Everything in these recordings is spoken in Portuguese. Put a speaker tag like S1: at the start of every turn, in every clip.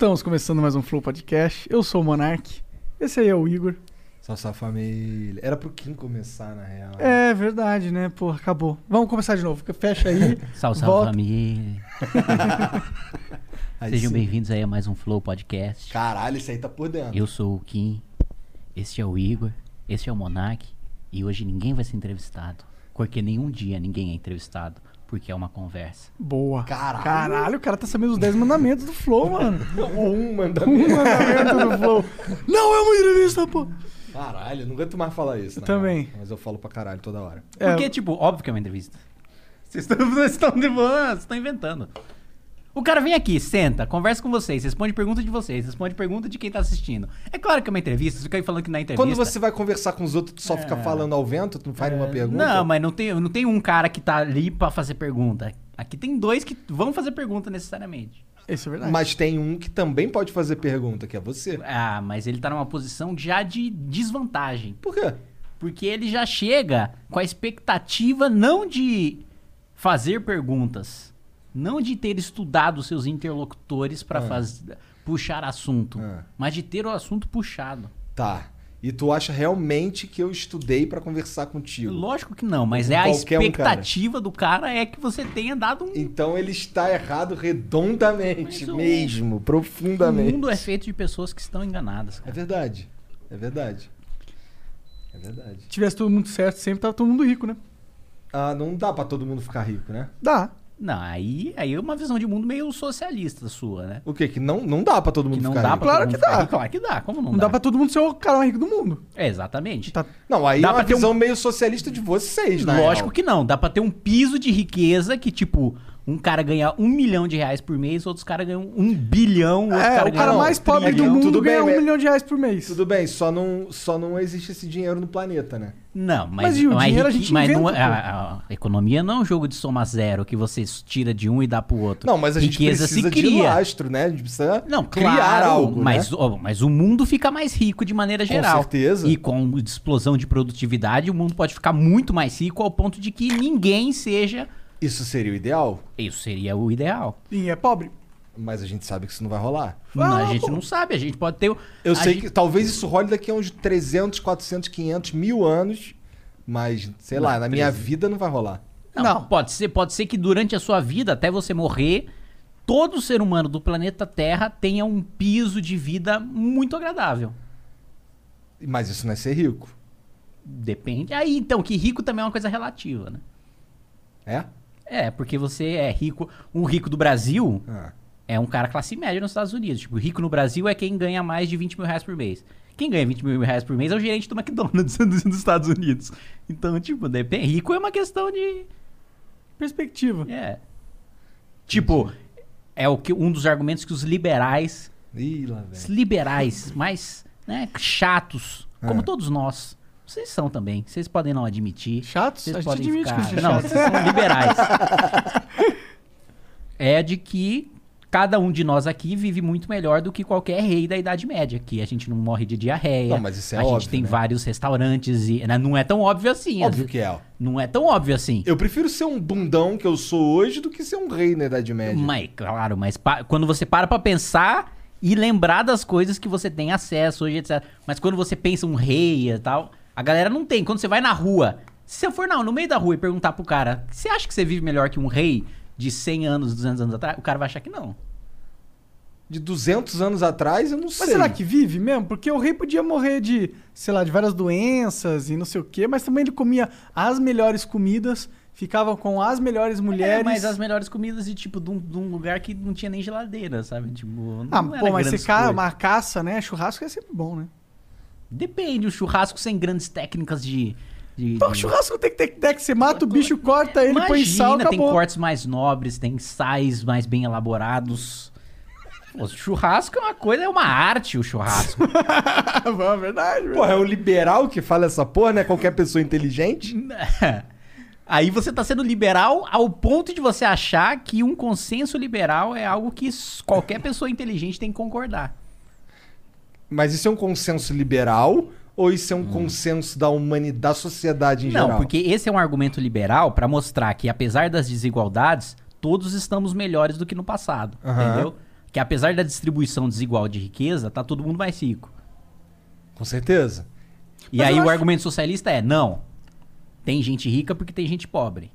S1: Estamos começando mais um Flow Podcast. Eu sou o Monark. Esse aí é o Igor.
S2: Salve, salve família. Era pro Kim começar, na real.
S1: É verdade, né? Pô, acabou. Vamos começar de novo. Fecha aí.
S3: Salve, salve
S1: volta.
S3: família.
S2: Aí
S3: Sejam bem-vindos aí a mais um Flow Podcast.
S2: Caralho, esse aí tá por dentro.
S3: Eu sou o Kim, este é o Igor, este é o Monark e hoje ninguém vai ser entrevistado. Porque nenhum dia ninguém é entrevistado, porque é uma conversa.
S1: Boa.
S2: Caralho.
S1: Caralho, o cara tá sabendo os 10 mandamentos do Flow, mano.
S2: Ou um
S1: Um
S2: mandamento.
S1: mandamento do Flow. Não é uma entrevista, pô.
S2: Caralho, eu não aguento mais falar isso.
S1: Eu
S2: na
S1: também.
S2: Mas eu falo pra caralho toda hora.
S1: É,
S3: Porque, tipo, óbvio que é uma entrevista. Vocês estão vocês estão de boa, vocês estão inventando. O cara vem aqui, senta, conversa com vocês, responde pergunta de vocês, responde pergunta de quem tá assistindo. É claro que é uma entrevista, você fica aí falando que na entrevista...
S2: Quando você vai conversar com os outros, tu só fica falando ao vento, tu não faz nenhuma pergunta?
S3: É. Não, mas não tem, não tem um cara que tá ali pra fazer pergunta. Aqui tem dois que vão fazer pergunta necessariamente.
S1: Isso é verdade.
S2: Mas tem um que também pode fazer pergunta, que é você.
S3: Ah, mas ele tá numa posição já de desvantagem.
S2: Por quê?
S3: Porque ele já chega com a expectativa não de fazer perguntas, não de ter estudado seus interlocutores pra
S2: Ah.
S3: faz- puxar assunto,
S2: Ah.
S3: mas de ter o assunto puxado.
S2: Tá. E tu acha realmente que eu estudei pra conversar contigo?
S3: Lógico que não, mas
S2: Com
S3: é a
S2: qualquer um, cara.
S3: expectativa do cara é que você tenha dado um
S2: Então ele está errado redondamente,
S3: Mas o-
S2: mesmo,
S3: O
S2: profundamente.
S3: mundo é feito de pessoas que estão enganadas.
S2: É
S3: cara.
S2: verdade. É verdade. É verdade.
S1: Se tivesse todo mundo certo, sempre tava todo mundo rico, né?
S2: Ah, não dá pra todo mundo ficar rico, né?
S1: Dá.
S3: Não, aí, aí é uma visão de mundo meio socialista sua, né?
S2: O quê? Que não, não dá pra todo mundo
S3: Que não
S2: ficar
S3: dá
S2: rico.
S1: Claro que dá.
S3: rico. Claro que dá. Como não,
S1: Não dá pra todo mundo ser o cara mais rico do mundo.
S3: É, exatamente.
S1: Tá-
S2: Não, aí
S3: Dá
S2: é uma
S3: pra ter um-
S2: visão meio socialista de vocês, né?
S3: Lógico que não. Dá pra ter um piso de riqueza que, tipo, um cara ganha um milhão de reais por mês, outros caras ganham um bilhão, outro
S1: É,
S3: cara
S1: o cara
S2: não,
S1: mais pobre do
S2: trilhão,
S1: mundo
S2: tudo bem,
S1: ganha um
S2: mas-
S1: milhão de reais por mês.
S2: Tudo bem, só não, só não existe esse dinheiro no planeta, né?
S3: Não, mas,
S1: Mas e o
S3: mas
S1: dinheiro a gente
S3: mas não
S1: inventa,
S3: é-
S1: pô.
S3: a, a economia não é um jogo de soma zero que você tira de um e dá pro outro.
S2: Não, mas a gente
S3: Riqueza
S2: precisa
S3: se
S2: de lastro, né? A gente precisa
S3: Não,
S2: criar
S3: claro,
S2: algo,
S3: mas,
S2: né?
S3: ó, mas o mundo fica mais rico de maneira geral.
S2: certeza.
S3: E com explosão de produtividade, o mundo pode ficar muito mais rico ao ponto de que ninguém seja.
S2: Isso seria o ideal,
S3: Isso seria o ideal.
S1: E é pobre.
S2: mas a gente sabe que isso não vai rolar.
S3: Não,
S1: Ah,
S3: a gente
S1: pô.
S3: não sabe, a gente pode ter. o-
S2: Eu sei
S3: gente-
S2: que talvez isso role daqui a uns 300, 400, 500 mil anos, mas sei lá,
S3: Não,
S2: na minha
S3: 300.
S2: vida não vai rolar.
S3: Não,
S1: Não.
S3: Pode ser, pode ser que durante a sua vida, até você morrer, todo ser humano do planeta Terra tenha um piso de vida muito agradável.
S2: Mas isso não é ser rico.
S3: Depende. Aí, então, que rico também é uma coisa relativa, né?
S2: É?
S3: É, porque você é rico. Um rico do Brasil
S2: Ah.
S3: é um cara classe média nos Estados Unidos. Tipo, rico no Brasil é quem ganha mais de 20 mil reais por mês. Quem ganha 20 mil reais por mês é o gerente do McDonald's dos dos Estados Unidos. Então, tipo, depende. Rico é uma questão de.
S1: Perspectiva.
S3: É. Tipo, é o que, um dos argumentos que os liberais,
S2: Ih, lá
S3: os liberais mais né, chatos, como
S2: Ah.
S3: todos nós, vocês são também. Vocês podem não admitir.
S1: Chatos?
S3: Vocês podem
S1: que
S3: ficar...
S1: gente é
S3: Não, vocês são liberais. é de que cada um de nós aqui vive muito melhor do que qualquer rei da Idade Média. Que a gente não morre de diarreia.
S2: Não, mas isso é
S3: a
S2: óbvio,
S3: gente tem
S2: né?
S3: vários restaurantes e né, não é tão óbvio assim.
S2: Óbvio
S3: vezes-
S2: que é.
S3: Não é tão óbvio assim.
S2: Eu prefiro ser um bundão que eu sou hoje do que ser um rei na Idade Média.
S3: Mas, claro, mas pa- quando você para pra pensar e lembrar das coisas que você tem acesso hoje, etc. Mas quando você pensa um rei e tal, a galera não tem. Quando você vai na rua, se você for não, no meio da rua e perguntar pro cara, você acha que você vive melhor que um rei de 100 anos, 200 anos atrás? O cara vai achar que não.
S2: De 200 anos atrás, eu não
S1: Mas
S2: sei.
S1: será que vive mesmo? Porque o rei podia morrer de, sei lá, de várias doenças e não sei o quê, mas também ele comia as melhores comidas, ficava com as melhores mulheres.
S3: É, mas as melhores comidas de tipo de um, de um lugar que não tinha nem geladeira, sabe? Tipo, não
S1: Ah,
S3: era
S1: pô, mas
S3: grandes
S1: você ca...
S3: coisas.
S1: uma caça, né? Churrasco é sempre bom, né?
S3: Depende, o churrasco sem grandes técnicas de. de-
S1: Pô,
S3: de-
S1: churrasco tem que ter técnica. Você mata o bicho, corta ele, põe
S3: Imagina,
S1: sal,
S3: tem
S1: acabou.
S3: cortes mais nobres, tem sais mais bem elaborados. Pô, churrasco é uma coisa, é uma arte o churrasco.
S1: é verdade.
S2: Porra, é o liberal que fala essa porra, né? Qualquer pessoa inteligente.
S3: Aí você tá sendo liberal ao ponto de você achar que um consenso liberal é algo que qualquer pessoa inteligente tem que concordar.
S2: Mas isso é um consenso liberal ou isso é um consenso da humanidade, da sociedade em
S3: Não,
S2: geral?
S3: porque esse é um argumento liberal pra mostrar que apesar das desigualdades, todos estamos melhores do que no passado, entendeu? Que apesar da distribuição desigual de riqueza, tá todo mundo mais rico.
S2: Com certeza.
S3: E
S1: Mas
S3: aí o
S1: acho-
S3: argumento socialista é: não. Tem gente rica porque tem gente pobre.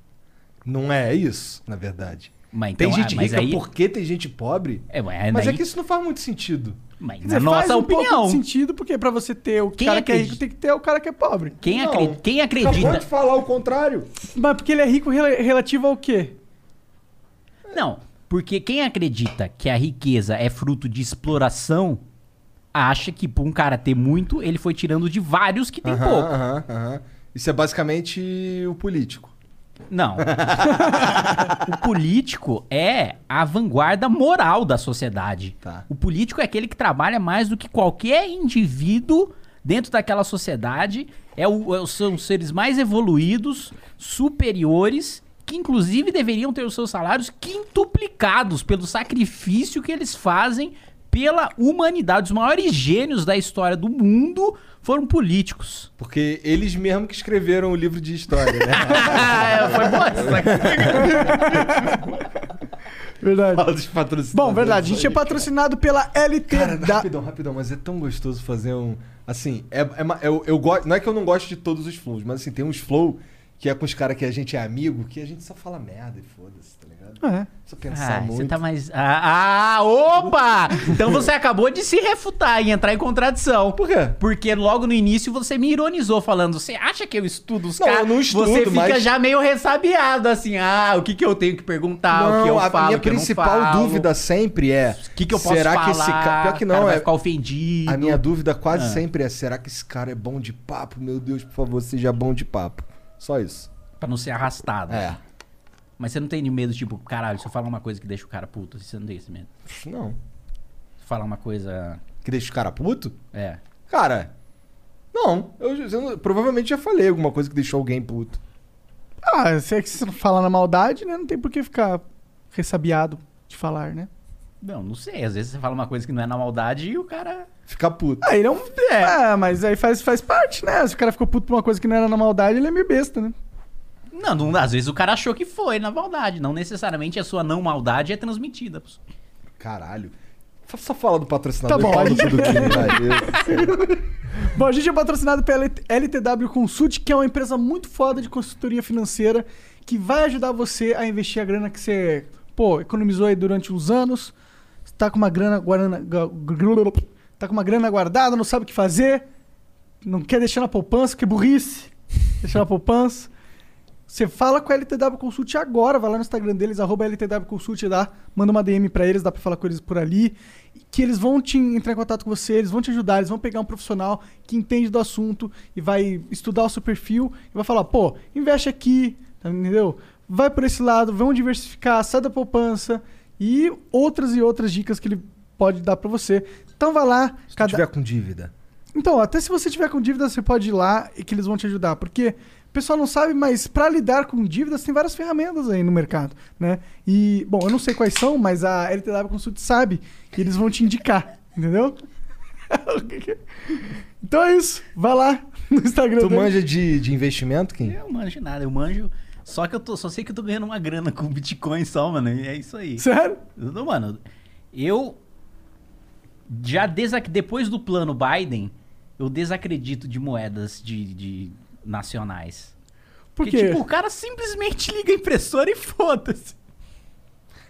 S2: Não é isso, na verdade.
S3: Mas,
S2: Tem
S3: então,
S2: gente
S3: ah,
S2: rica
S3: aí,
S2: porque tem gente pobre?
S3: É, mas
S2: Mas
S3: daí-
S2: é que isso não faz muito sentido.
S3: Mas
S1: Quer
S3: na
S1: dizer, faz
S3: nossa
S1: um pouco
S3: opinião.
S1: de sentido, porque pra você ter o
S3: Quem
S1: cara que é
S3: acredita-
S1: rico, tem que ter o cara que é pobre.
S3: Quem,
S2: Não.
S3: acre- quem
S2: Acabou
S3: acredita.
S2: de falar o contrário.
S1: Mas porque ele é rico rela- relativo ao quê?
S3: Não, porque quem acredita que a riqueza é fruto de exploração acha que por um cara ter muito, ele foi tirando de vários que tem
S2: Aham,
S3: pouco.
S2: aham, aham. Isso é basicamente o político.
S3: Não. o político é a vanguarda moral da sociedade.
S2: Tá.
S3: O político é aquele que trabalha mais do que qualquer indivíduo dentro daquela sociedade. É o, é são os seres mais evoluídos, superiores, que inclusive deveriam ter os seus salários quintuplicados pelo sacrifício que eles fazem pela humanidade. Os maiores gênios da história do mundo foram políticos.
S2: Porque eles mesmo que escreveram o livro de história, né?
S3: Foi boa
S1: Verdade.
S2: Fala dos patrocinadores
S1: Bom, verdade. A gente é patrocinado pela LT
S2: Cara,
S1: da...
S2: rapidão, rapidão, mas é tão gostoso fazer um. Assim, é, é eu, eu gosto. Não é que eu não gosto de todos os flows, mas assim, tem uns flow que é com os caras que a gente é amigo, que a gente só fala merda e foda-se, tá ligado?
S1: É.
S2: Só pensar
S3: Ah,
S2: muito.
S3: você tá mais. Ah, ah, opa! Então você acabou de se refutar e entrar em contradição.
S2: Por quê?
S3: Porque logo no início você me ironizou falando, você acha que eu estudo os
S2: Não,
S3: caras?
S2: eu não estudo,
S3: Você fica
S2: mas-
S3: já meio ressabiado, assim, ah, o que que eu tenho que perguntar, o que eu
S2: a
S3: falo,
S2: minha
S3: eu não
S2: principal
S3: falo,
S2: dúvida sempre é.
S3: O que que eu posso
S2: será
S3: falar?
S2: que esse cara. Pior que
S3: o cara
S2: não,
S3: vai
S2: é.
S3: ficar ofendido.
S2: A minha dúvida quase
S3: Ah.
S2: sempre é: será que esse cara é bom de papo? Meu Deus, por favor, seja bom de papo. Só isso.
S3: Pra não ser arrastado.
S2: É.
S3: Mas você não tem medo, tipo, caralho, se eu falar uma coisa que deixa o cara puto, você não tem esse medo.
S2: Não.
S3: Se falar uma coisa.
S2: Que deixa o cara puto?
S3: É.
S2: Cara. Não. Eu, eu provavelmente já falei alguma coisa que deixou alguém puto.
S1: Ah, se é que você fala na maldade, né? Não tem por que ficar ressabiado de falar, né?
S3: Não, não sei. Às vezes você fala uma coisa que não é na maldade e o cara.
S2: Ficar puto.
S1: Ah, ele é um... É, mas aí faz, faz parte, né? Se o cara ficou puto por uma coisa que não era na maldade, ele é meio besta, né?
S3: Não, não, às vezes o cara achou que foi na maldade. Não necessariamente a sua não maldade é transmitida.
S2: Caralho. Só fala do patrocinador
S1: Tá bom,
S2: vai.
S1: Bom, a gente é patrocinado pela LTW Consult, que é uma empresa muito foda de consultoria financeira que vai ajudar você a investir a grana que você, pô, economizou aí durante uns anos, tá com uma grana guarana, tá com uma grana guardada, não sabe o que fazer, não quer deixar na poupança, que burrice, deixar na poupança. Você fala com a LTW Consult agora, vai lá no Instagram deles, arroba LTW Consult, dá, manda uma DM pra eles, dá pra falar com eles por ali, que eles vão te entrar em contato com você, eles vão te ajudar, eles vão pegar um profissional que entende do assunto e vai estudar o seu perfil e vai falar, pô, investe aqui, tá, entendeu? Vai por esse lado, vamos diversificar, sai da poupança e outras e outras dicas que ele pode dar pra você. Então vai lá,
S2: Se tu tiver com dívida.
S1: então, até se você tiver com dívida, você pode ir lá e que eles vão te ajudar. Porque pessoal não sabe, mas para lidar com dívidas tem várias ferramentas aí no mercado, né? E, bom, eu não sei quais são, mas a LTW Consult sabe e eles vão te indicar, entendeu? então é isso. Vai lá no Instagram
S2: Tu
S1: dele.
S2: manja de, de investimento, Kim?
S3: Eu manjo nada, eu manjo. Só que eu tô, só sei que eu tô ganhando uma grana com Bitcoin só, mano. E é isso aí.
S1: Sério?
S3: Eu não, Mano, eu já desac... depois do plano Biden, eu desacredito de moedas de, de nacionais.
S1: Por
S3: Porque,
S1: quê?
S3: tipo, o cara simplesmente liga a impressora e foda-se.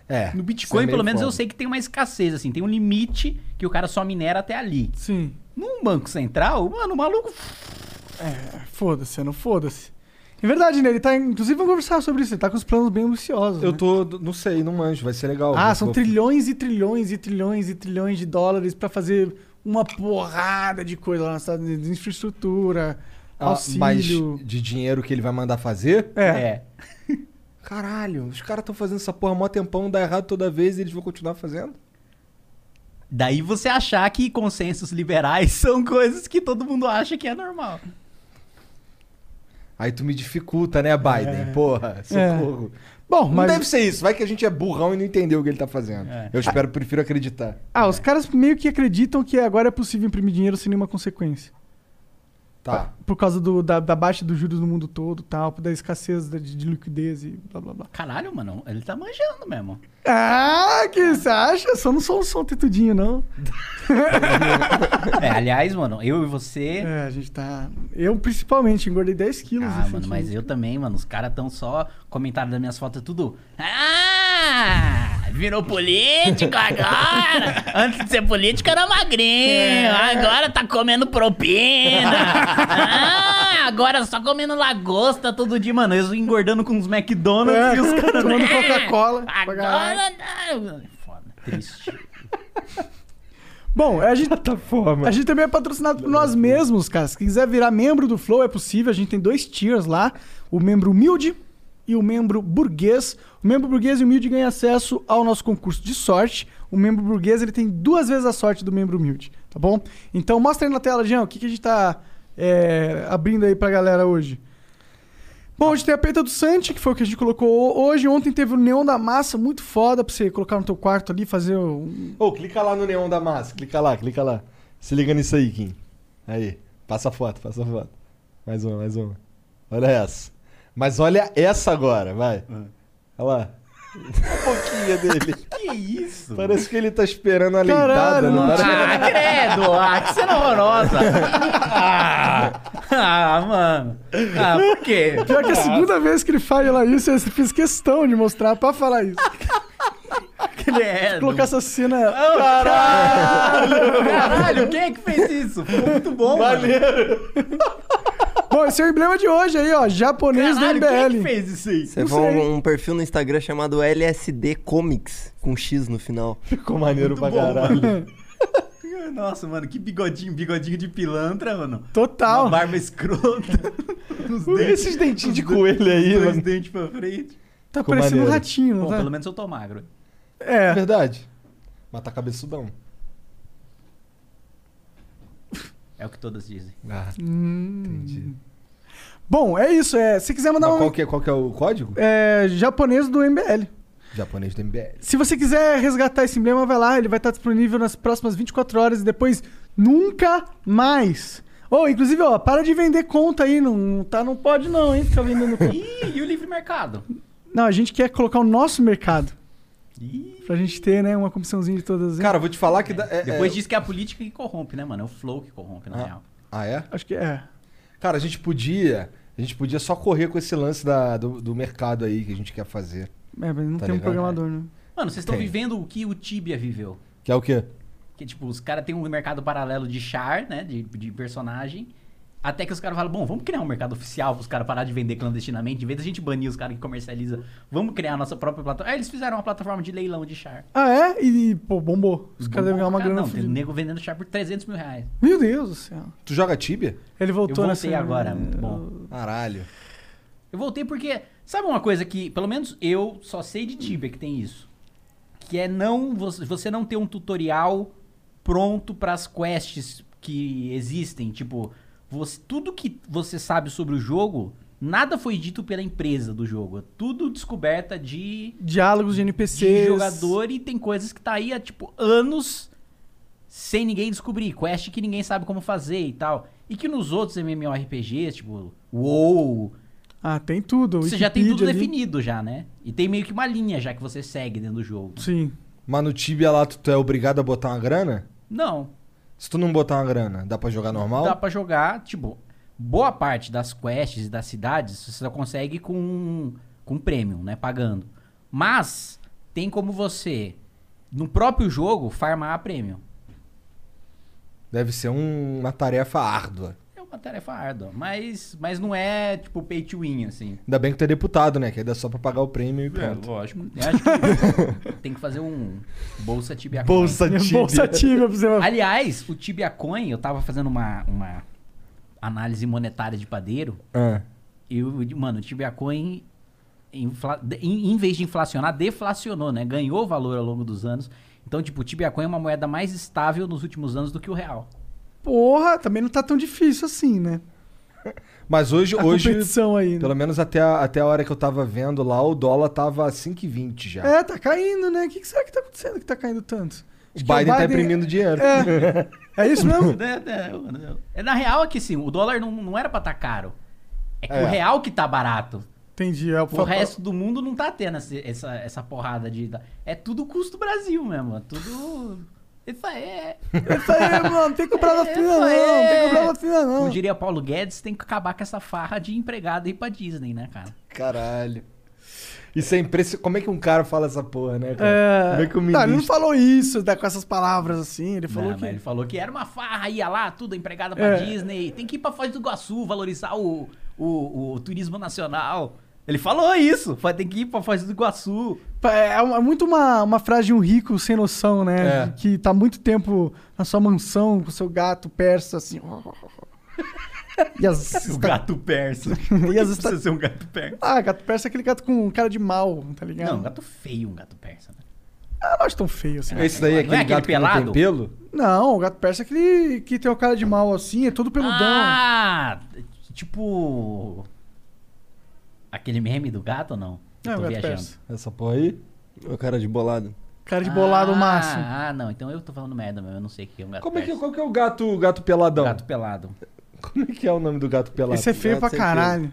S2: É.
S3: No
S2: é
S3: Bitcoin,
S2: meio
S3: pelo menos, eu
S2: foda.
S3: sei que tem uma escassez, assim. Tem um limite que o cara só minera até ali.
S1: Sim.
S3: Num banco central, mano, o maluco...
S1: Foda-se, não foda-se. É verdade, né? Ele tá. Inclusive, vamos conversar sobre isso. Ele tá com os planos bem ambiciosos.
S2: Eu
S1: né?
S2: tô. Não sei, não manjo, vai ser legal.
S1: Ah, são
S2: vou-
S1: trilhões e trilhões e trilhões e trilhões de dólares pra fazer uma porrada de coisa lá nos Estados Unidos. Infraestrutura,
S2: Ah, Mas
S1: auxílio.
S2: de dinheiro que ele vai mandar fazer?
S1: É.
S2: Caralho, os caras estão fazendo essa porra mó tempão, dá errado toda vez e eles vão continuar fazendo?
S3: Daí você achar que consensos liberais são coisas que todo mundo acha que é normal.
S2: Aí tu me dificulta, né, Biden? Porra, socorro.
S1: Bom,
S2: Não
S1: mas.
S2: deve ser isso. Vai que a gente é burrão e não entendeu o que ele tá fazendo.
S3: É.
S2: Eu espero, prefiro acreditar.
S1: Ah, os caras meio que acreditam que agora é possível imprimir dinheiro sem nenhuma consequência.
S2: Tá.
S1: Por causa do- da, da baixa dos juros no mundo todo tal, da escassez de, de liquidez e blá blá blá.
S3: Caralho, mano, ele tá manjando mesmo.
S1: Ah, que você acha? Só não sou um som tetudinho, não.
S3: É, aliás, mano, eu e você.
S1: É, a gente tá. Eu principalmente engordei 10 quilos.
S3: Ah, mano, mas eu também, mano. Os caras tão só comentário das minhas fotos, tudo. Ah! Virou político agora! Antes de ser político era magrinho, agora tá comendo propina! Ah, agora só comendo lagosta todo dia, mano. Eu engordando com os McDonald's
S1: É,
S3: e os caras.
S1: tomando
S3: "Ah,
S1: Coca-Cola caralho."
S3: Agora. tá." Foda, triste.
S1: Bom, a gente,
S2: Plataforma.
S1: a gente também é patrocinado por nós mesmos, cara. Se quiser virar membro do Flow, é possível. A gente tem dois tiers lá: o membro humilde e o membro burguês. O membro burguês e humilde ganha acesso ao nosso concurso de sorte. O membro burguês ele tem duas vezes a sorte do membro humilde, tá bom? Então mostra aí na tela, Jean, o que, que a gente tá é, abrindo aí pra galera hoje. Bom, hoje tem a peita do Santi, que foi o que a gente colocou hoje. Ontem teve o Neon da Massa, muito foda pra você colocar no teu quarto ali, fazer um,
S2: Ô, clica lá no neon da massa. Clica lá, clica lá. Se liga nisso aí, Kim. Aí. Passa a foto, passa a foto. Mais uma, mais uma. Olha essa. Mas olha essa agora, vai. Olha lá. A boquinha dele.
S3: Que isso?
S2: Parece que ele tá esperando a leitada, não
S1: não
S2: parece?
S3: Ah, credo! Ah, que cena horrorosa! Ah, ah, mano. Ah, por quê?
S1: Pior que a segunda vez que ele fala isso, eu fiz questão de mostrar pra falar isso.
S3: Credo.
S1: Colocar essa cena.
S3: Caralho! Caralho, quem é que fez isso? Ficou muito bom, mano.
S1: Bom, esse é o emblema de hoje aí, ó. Japonês
S3: Caralho,
S1: do
S3: quem é
S1: MBL.
S3: que fez isso aí?
S4: Você
S1: Não
S4: vai
S1: sei.
S4: um, um perfil no Instagram chamado LSD Comics, com X no final.
S2: Ficou maneiro
S3: Muito
S2: pra
S3: bom,
S2: caralho.
S3: Nossa, mano, que bigodinho, bigodinho de pilantra, mano.
S1: Total.
S3: Uma barba escrota. Os
S2: Esses dentinhos de
S3: os
S2: coelho aí,
S3: os dois
S2: mano.
S3: dentes pra frente.
S1: Tá
S2: Ficou
S1: parecendo um
S2: maneiro.
S1: ratinho, não
S3: Bom,
S1: tá?
S3: pelo menos eu tô magro.
S2: É
S1: É.
S2: verdade. Mas tá cabeçudão.
S3: É o que todas dizem.
S2: Ah,
S1: Hum.
S2: entendi.
S1: Bom, é isso. É, se quiser mandar
S2: Mas
S1: um.
S2: qual que, é, qual que é o código?
S1: É, japonês do MBL.
S2: Japonês do MBL.
S1: Se você quiser resgatar esse emblema, vai lá. Ele vai estar disponível nas próximas 24 horas e depois nunca mais. Oh, inclusive, ó, para de vender conta aí. Não, tá, não pode não, hein? Ficar vendendo conta.
S3: Ih, e o livre mercado?
S1: Não, a gente quer colocar o nosso mercado.
S3: Ih.
S1: Pra gente ter, né, uma comissãozinha de todas. hein?
S2: Cara, vou te falar que... dá- é-
S3: Depois
S2: é-
S3: diz que é a política que corrompe, né, mano? É o flow que corrompe, na
S2: Ah.
S3: real.
S2: Ah, é?
S1: Acho que é.
S2: Cara, a gente podia... A gente podia só correr com esse lance da, do, do mercado aí que a gente quer fazer.
S1: É, mas não
S2: Tá
S1: tem um
S2: ligado?
S1: programador, né?
S3: Mano, vocês estão
S2: Tem.
S3: vivendo o que o Tibia viveu.
S2: Que é o quê?
S3: Que, tipo, os caras têm um mercado paralelo de char, né? De, de personagem. Até que os caras falam, bom, vamos criar um mercado oficial pros caras parar de vender clandestinamente. Em vez da gente banir os caras que comercializa, vamos criar a nossa própria plataforma. Aí eles fizeram uma plataforma de leilão de char.
S1: Ah, é? E, pô, bombou. Os caras devem ganhar uma
S3: Cara,
S1: grana
S3: Não, tem nego vendendo char por 300 mil reais.
S1: Meu Deus do céu.
S2: Tu joga Tibia?
S1: Ele voltou
S3: Eu
S1: nessa...
S3: voltei agora, muito bom.
S2: Caralho.
S3: Eu voltei porque, sabe uma coisa que, pelo menos eu só sei de Tibia que tem isso. Que é não você, você não ter um tutorial pronto para as quests que existem, tipo, você- tudo que você sabe sobre o jogo nada foi dito pela empresa do jogo. É tudo descoberta de,
S1: Diálogos de
S3: de
S1: NPCs.
S3: jogador e tem coisas que tá aí há, tipo, anos sem ninguém descobrir. Quest que ninguém sabe como fazer e tal. E que nos outros MMORPGs, tipo, WoW,
S1: Ah, tem tudo.
S3: você já tem tudo
S1: ali.
S3: definido já, né? E tem meio que uma linha já que você segue dentro do jogo.
S1: Sim.
S2: Mas no Tibia lá, tu, tu é obrigado a botar uma grana?
S3: Não,
S2: Se tu não botar uma grana, dá pra jogar normal?
S3: dá pra jogar, tipo, boa parte das quests e das cidades você só consegue com com premium, né, pagando. Mas tem como você no próprio jogo farmar a premium.
S2: Deve ser um- uma tarefa árdua.
S3: É uma tarefa árdua, mas mas não é tipo pay to win assim.
S2: Ainda bem que tu é deputado, né? Que aí dá só pra pagar o prêmio e pronto.
S3: lógico. Eu acho que tem que fazer um bolsa Tibia Coin.
S2: Bolsa Tibia.
S1: Bolsa Tibia pra você.
S3: Aliás, o Tibia Coin, eu tava fazendo uma, uma análise monetária de padeiro.
S2: Ah,
S3: E, o- mano, o Tibia Coin, infla- em, em vez de inflacionar, deflacionou, né? Ganhou valor ao longo dos anos. Então, tipo, o Tibia Coin é uma moeda mais estável nos últimos anos do que o real.
S1: Porra, também não tá tão difícil assim, né?
S2: Mas hoje,
S1: A
S2: hoje
S1: competição aí. né?
S2: pelo menos até a, até a hora que eu tava vendo lá, o dólar tava 5,20 já.
S1: É, tá caindo, né? O que, que será que tá acontecendo que tá caindo tanto?
S2: o
S1: que é
S2: Biden, tá imprimindo dinheiro.
S1: É, é isso mesmo?
S3: É, é, é, na real é que sim, o dólar não, não era pra estar caro. É que
S2: É.
S3: o real que tá barato.
S1: Entendi. É,
S3: O resto do mundo não tá tendo essa, essa, essa porrada de. É tudo custo Brasil mesmo. É tudo. Isso aí é.
S1: Isso aí, mano. Tem que comprar vacina, não. Tem que comprar vacina, não.
S3: Como diria Paulo Guedes, tem que acabar com essa farra de empregado e ir pra Disney, né, cara?
S2: Caralho. Isso é impressionante. Como é que um cara fala essa porra, né, cara?
S1: É...
S2: Como é que o
S1: Tá, ele não
S2: ministro...
S1: falou isso, tá, com essas palavras assim. Ele falou
S3: Não,
S1: que.
S3: mas ele falou que era uma farra, ia lá, tudo empregada pra
S1: É.
S3: Disney. Tem que ir pra Foz do Iguaçu, valorizar o, o, o turismo nacional. Ele falou isso, tem que ir pra Foz do Iguaçu.
S1: É uma- é muito uma, uma frase de um rico sem noção, né?
S2: É.
S1: Que tá muito tempo na sua mansão com seu gato persa, assim. E as.
S3: O gato persa.
S1: E as
S3: Precisa ser um gato persa.
S1: Ah, gato persa é aquele gato com cara de mal, tá ligado?
S3: Não, um gato feio, um gato persa. Né?
S1: Ah, não acho tão feio assim.
S2: Esse daí é
S3: Não é
S2: aquele
S3: aquele
S2: gato que não tem
S3: pelado?
S2: pelo?
S1: Não, o gato persa é aquele que tem o cara de mal assim, é todo peludão.
S3: Ah, tipo. Aquele meme do gato ou não? Eu
S1: é, o
S3: tô
S1: gato
S3: viajando.
S1: persa.
S2: Essa porra aí?
S4: O cara de bolado.
S1: Cara de bolado
S3: ah,
S1: máximo.
S3: Ah, não, então eu tô falando merda mesmo, eu não sei o que é um gato
S2: Como é que,
S3: persa.
S2: qual que é o gato, gato peladão?
S3: Gato pelado.
S2: Como é que é o nome do gato pelado?
S1: Esse é feio
S4: gato
S1: pra caralho.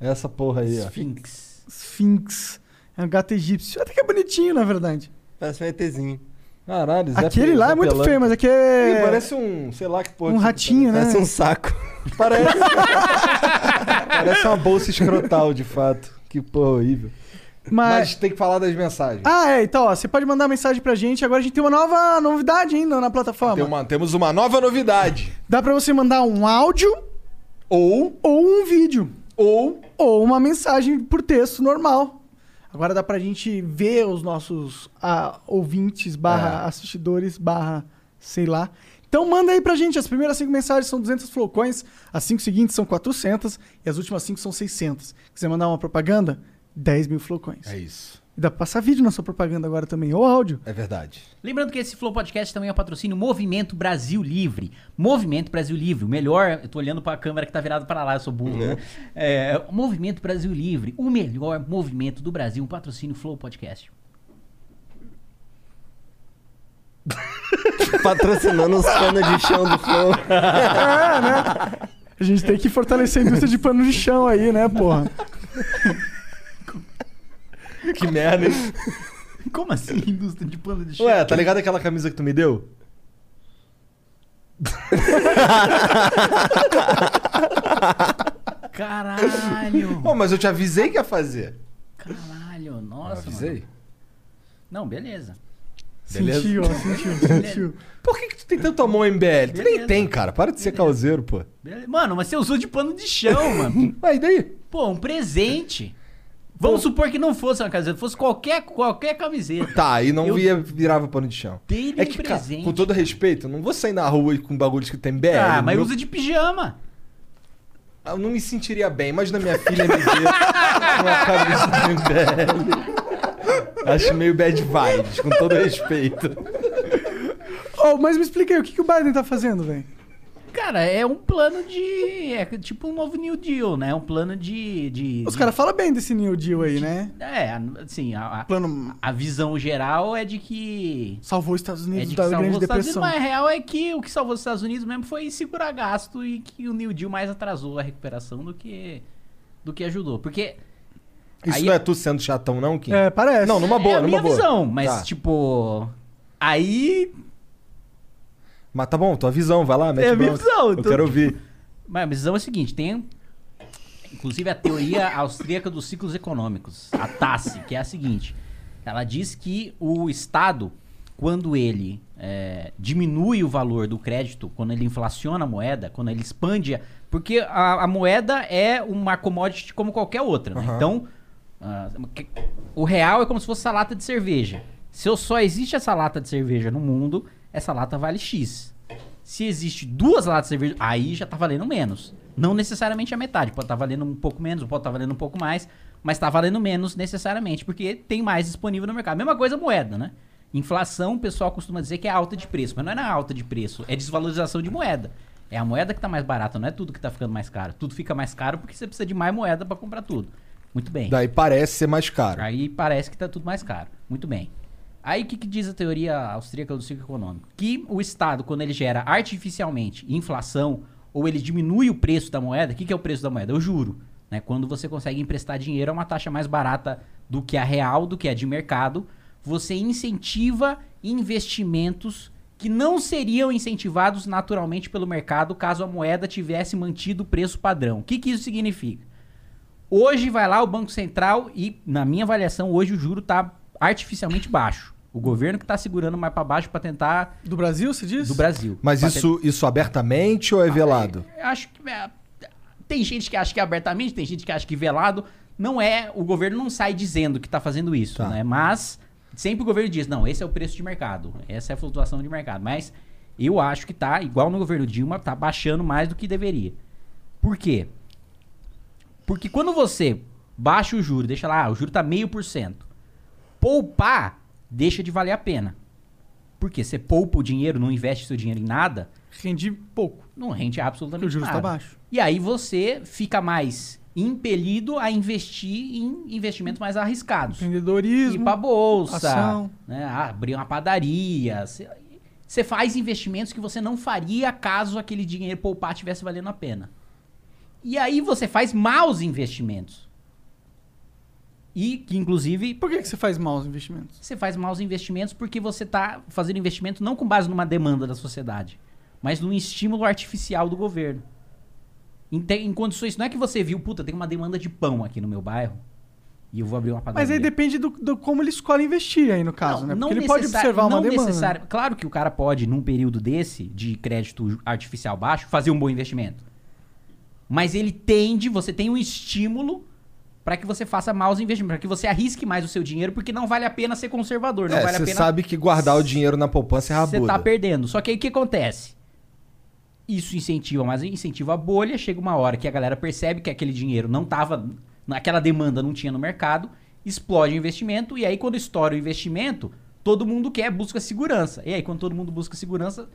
S2: Essa porra aí, ó.
S3: Sphinx.
S1: Sphinx. É um gato egípcio. Até que é bonitinho, na verdade.
S4: Parece um ETzinho.
S2: Caralho, Zé
S1: Aquele lá
S2: Zé
S1: é muito
S2: Pelando.
S1: feio, mas aqui
S2: Ih,
S1: é.
S2: Parece um, sei lá que porra.
S1: um ratinho, né?
S4: Parece um saco.
S2: Parece. Parece uma bolsa escrotal, de fato. Que porra horrível. Mas
S1: Mas.
S2: tem que falar das mensagens.
S1: Ah, é, então, ó, você pode mandar mensagem pra gente. Agora a gente tem uma nova novidade ainda na plataforma.
S2: Tem uma- temos uma nova novidade.
S1: Dá pra você mandar um áudio
S2: Ou,
S1: ou um vídeo.
S2: ou,
S1: Ou uma mensagem por texto normal. Agora dá pra gente ver os nossos ah, ouvintes, barra
S2: É.
S1: assistidores, barra sei lá. Então manda aí pra gente. As primeiras cinco mensagens são 200 flowcoins, as cinco seguintes são 400 e as últimas cinco são 600. Quiser mandar uma propaganda? 10 mil flowcoins.
S2: É isso.
S1: E dá pra passar vídeo na sua propaganda agora também, ou áudio.
S2: É verdade.
S3: Lembrando que esse Flow Podcast também é o patrocínio Movimento Brasil Livre. Movimento Brasil Livre, o melhor. Eu tô olhando pra câmera que tá virada para lá, eu sou burro. né? É, Movimento Brasil Livre, o melhor movimento do Brasil, um patrocínio Flow Podcast.
S4: Patrocinando os panos de chão do Flow.
S1: A gente tem que fortalecer a indústria de pano de chão aí, né, porra?
S2: Que merda, hein?
S3: Como assim, indústria de pano de chão?
S2: Ué, tá ligado aquela camisa que tu me deu?
S3: Caralho!
S2: Pô, mas eu te avisei que ia fazer.
S3: Caralho,
S2: Eu
S3: nossa.
S2: avisei?
S3: mano. Não, beleza.
S2: Beleza?
S1: Sentiu, ó, sentiu, sentiu.
S2: Por que, que tu tem tanto amor em BL? Tu nem
S3: Beleza.
S2: tem, cara. Para de ser causeiro, pô.
S3: Beleza. Mano, mas você usou de pano de chão, mano.
S2: Mas e daí?
S3: Pô, um presente. Vamos supor que não fosse uma camiseta, fosse qualquer, qualquer camiseta.
S2: Tá, e não
S3: Eu-
S2: via, virava pano de chão.
S3: Dei-lhe
S2: É
S3: um
S2: que, cara,
S3: presente.
S2: com todo respeito, eu não vou sair na rua com bagulhos que tem BL.
S3: Ah, mas
S2: Meu-
S3: usa de pijama.
S2: Eu não me sentiria bem. Imagina minha filha me ver com uma camisa de BL. Acho meio bad vibes, com todo respeito.
S1: Oh, mas me explica aí, o que, que o Biden tá fazendo, velho?
S3: Cara, é um plano de. É tipo um novo New Deal, né? Um plano de. de
S1: Os
S3: de-
S1: caras falam bem desse New Deal aí, né?
S3: É, assim, a, a-
S1: Plano
S3: a visão geral é de que.
S1: salvou os Estados
S3: É
S1: Unidos
S3: de que
S1: da
S3: salvou
S1: Grande
S3: os Estados Unidos,
S1: Depressão.
S3: mas a real é que o que salvou os Estados Unidos mesmo foi segurar gasto e que o New Deal mais atrasou a recuperação do que, do que ajudou. Porque.
S2: Isso
S3: aí-
S2: não é tu sendo chatão, não, Kim?
S1: É, parece.
S2: Não, numa boa,
S3: é a
S2: numa
S3: minha
S2: boa.
S3: visão, mas
S2: Tá.
S3: tipo. Aí.
S2: Mas tá bom, tua visão, vai lá, mete
S3: É a minha
S2: bronca.
S3: visão,
S2: Eu
S3: então-
S2: quero ouvir.
S3: Mas a visão é a seguinte: tem. Inclusive a teoria austríaca dos ciclos econômicos, a TASSE, que é a seguinte. Ela diz que o Estado, quando ele é, diminui o valor do crédito, quando ele inflaciona a moeda, quando ele expande. a- Porque a, a moeda é uma commodity como qualquer outra, né?
S2: Aham.
S3: Então, ah, que- o real é como se fosse essa lata de cerveja. Se eu- só existe essa lata de cerveja no mundo, essa lata vale X. Se existe duas latas de cerveja, aí já tá valendo menos. Não necessariamente a metade. Pode estar valendo um pouco menos, pode estar valendo um pouco mais, mas tá valendo menos necessariamente, porque tem mais disponível no mercado. Mesma coisa moeda, né? Inflação, o pessoal costuma dizer que é alta de preço, mas não é na alta de preço, é desvalorização de moeda. É a moeda que tá mais barata, não é tudo que tá ficando mais caro. Tudo fica mais caro porque você precisa de mais moeda para comprar tudo. Muito bem.
S2: Daí parece ser mais caro.
S3: Aí parece que tá tudo mais caro. Muito bem. Aí o que, que diz a teoria austríaca do ciclo econômico? Que o Estado, quando ele gera artificialmente inflação, ou ele diminui o preço da moeda, o que, que é o preço da moeda? O juro. Né? Quando você consegue emprestar dinheiro a uma taxa mais barata do que a real, do que a de mercado, você incentiva investimentos que não seriam incentivados naturalmente pelo mercado caso a moeda tivesse mantido o preço padrão. O que, que isso significa? Hoje vai lá o Banco Central e, na minha avaliação, hoje o juro está artificialmente baixo. O governo que está segurando mais para baixo para tentar
S1: Do Brasil, você diz?
S3: do Brasil.
S2: Mas
S3: Pra
S2: isso, isso abertamente ou é velado?
S3: tentar- eu acho que é, tem gente que acha que é abertamente, tem gente que acha que velado. Não é, o governo não sai dizendo que está fazendo isso,
S2: Tá.
S3: né? Mas sempre o governo diz, não, esse é o preço de mercado, essa é a flutuação de mercado. Mas eu acho que tá igual no governo Dilma, tá baixando mais do que deveria. Por quê? Porque quando você baixa o juro, deixa lá, ah, o juro tá meio por cento. Poupar deixa de valer a pena. Porque você poupa o dinheiro, não investe seu dinheiro em nada,
S1: Rendi pouco,
S3: não rende absolutamente
S1: porque o juros
S3: nada.
S1: está baixo.
S3: E aí você fica mais impelido a investir em investimentos mais arriscados. Ir
S1: Empreendedorismo.
S3: pra bolsa,
S1: ação.
S3: né, ah, abrir uma padaria. Você- Você faz investimentos que você não faria caso aquele dinheiro poupar tivesse valendo a pena. E aí você faz maus investimentos. E que, inclusive,
S1: Por que, que você faz maus investimentos?
S3: você faz maus investimentos porque você está fazendo investimento não com base numa demanda da sociedade, mas num estímulo artificial do governo. Em, te- em condições. Não é que você viu, puta, tem uma demanda de pão aqui no meu bairro e eu vou abrir uma padaria.
S1: Mas aí depende do, do como ele escolhe investir aí, no caso, né? Porque ele pode observar uma
S3: não
S1: demanda.
S3: necessari- Claro que o cara pode, num período desse, de crédito artificial baixo, fazer um bom investimento. Mas ele tende, você tem um estímulo para que você faça maus investimentos, para que você arrisque mais o seu dinheiro, porque não vale a pena ser conservador, não
S2: é,
S3: vale a
S2: você
S3: pena
S2: sabe que guardar o dinheiro na poupança é
S3: você
S2: rabuda.
S3: tá perdendo. Só que aí o que acontece? Isso incentiva, mas incentiva a bolha. Chega uma hora que a galera percebe que aquele dinheiro não tava. Aquela demanda não tinha no mercado, explode o investimento, e aí quando estoura o investimento, todo mundo quer, busca segurança. E aí, quando todo mundo busca segurança,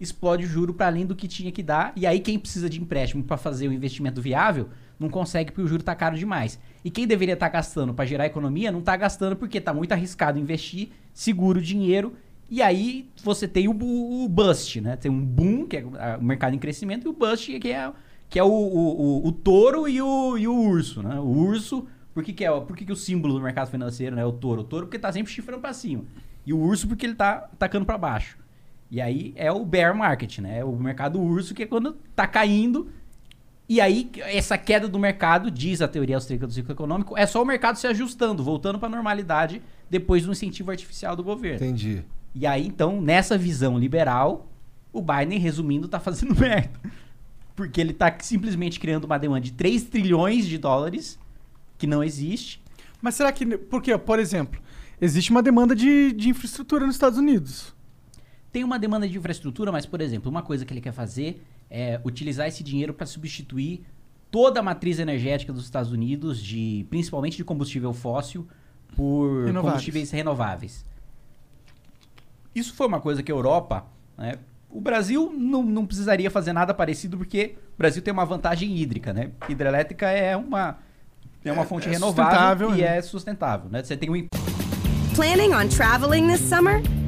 S3: explode o juro para além do que tinha que dar. E aí, quem precisa de empréstimo para fazer o investimento viável, não consegue porque o juro tá caro demais. E quem deveria estar gastando para gerar economia, não tá gastando porque tá muito arriscado investir, segura o dinheiro. E aí você tem o, o bust, né? Tem um boom, que é o mercado em crescimento, e o bust, que é, que é o, o, o- o touro e o, e o urso, né? O urso, por que, que é? Por que, que o símbolo do mercado financeiro né, é o touro? O touro porque tá sempre chifrando para cima. E o urso porque ele tá tacando para baixo. E aí é o bear market, né? É o mercado urso, que é quando tá caindo. E aí, essa queda do mercado, diz a teoria austríaca do ciclo econômico, é só o mercado se ajustando, voltando para a normalidade depois do incentivo artificial do governo.
S2: Entendi.
S3: E aí, então, nessa visão liberal, o Biden, resumindo, tá fazendo merda. Porque ele tá simplesmente criando uma demanda de 3 trilhões de dólares, que não existe.
S1: Mas será que. Porque, por exemplo, existe uma demanda de, de infraestrutura nos Estados Unidos.
S3: Tem uma demanda de infraestrutura, mas, por exemplo, uma coisa que ele quer fazer é utilizar esse dinheiro para substituir toda a matriz energética dos Estados Unidos, de principalmente de combustível fóssil, por
S1: Renováveis.
S3: combustíveis renováveis. Isso foi uma coisa que a Europa, né, O Brasil não, não precisaria fazer nada parecido porque o Brasil tem uma vantagem hídrica, né? Hidrelétrica é uma, é uma fonte
S1: é
S3: renovável e
S1: né?
S3: é sustentável, né? Você tem um
S5: Planning on traveling this summer?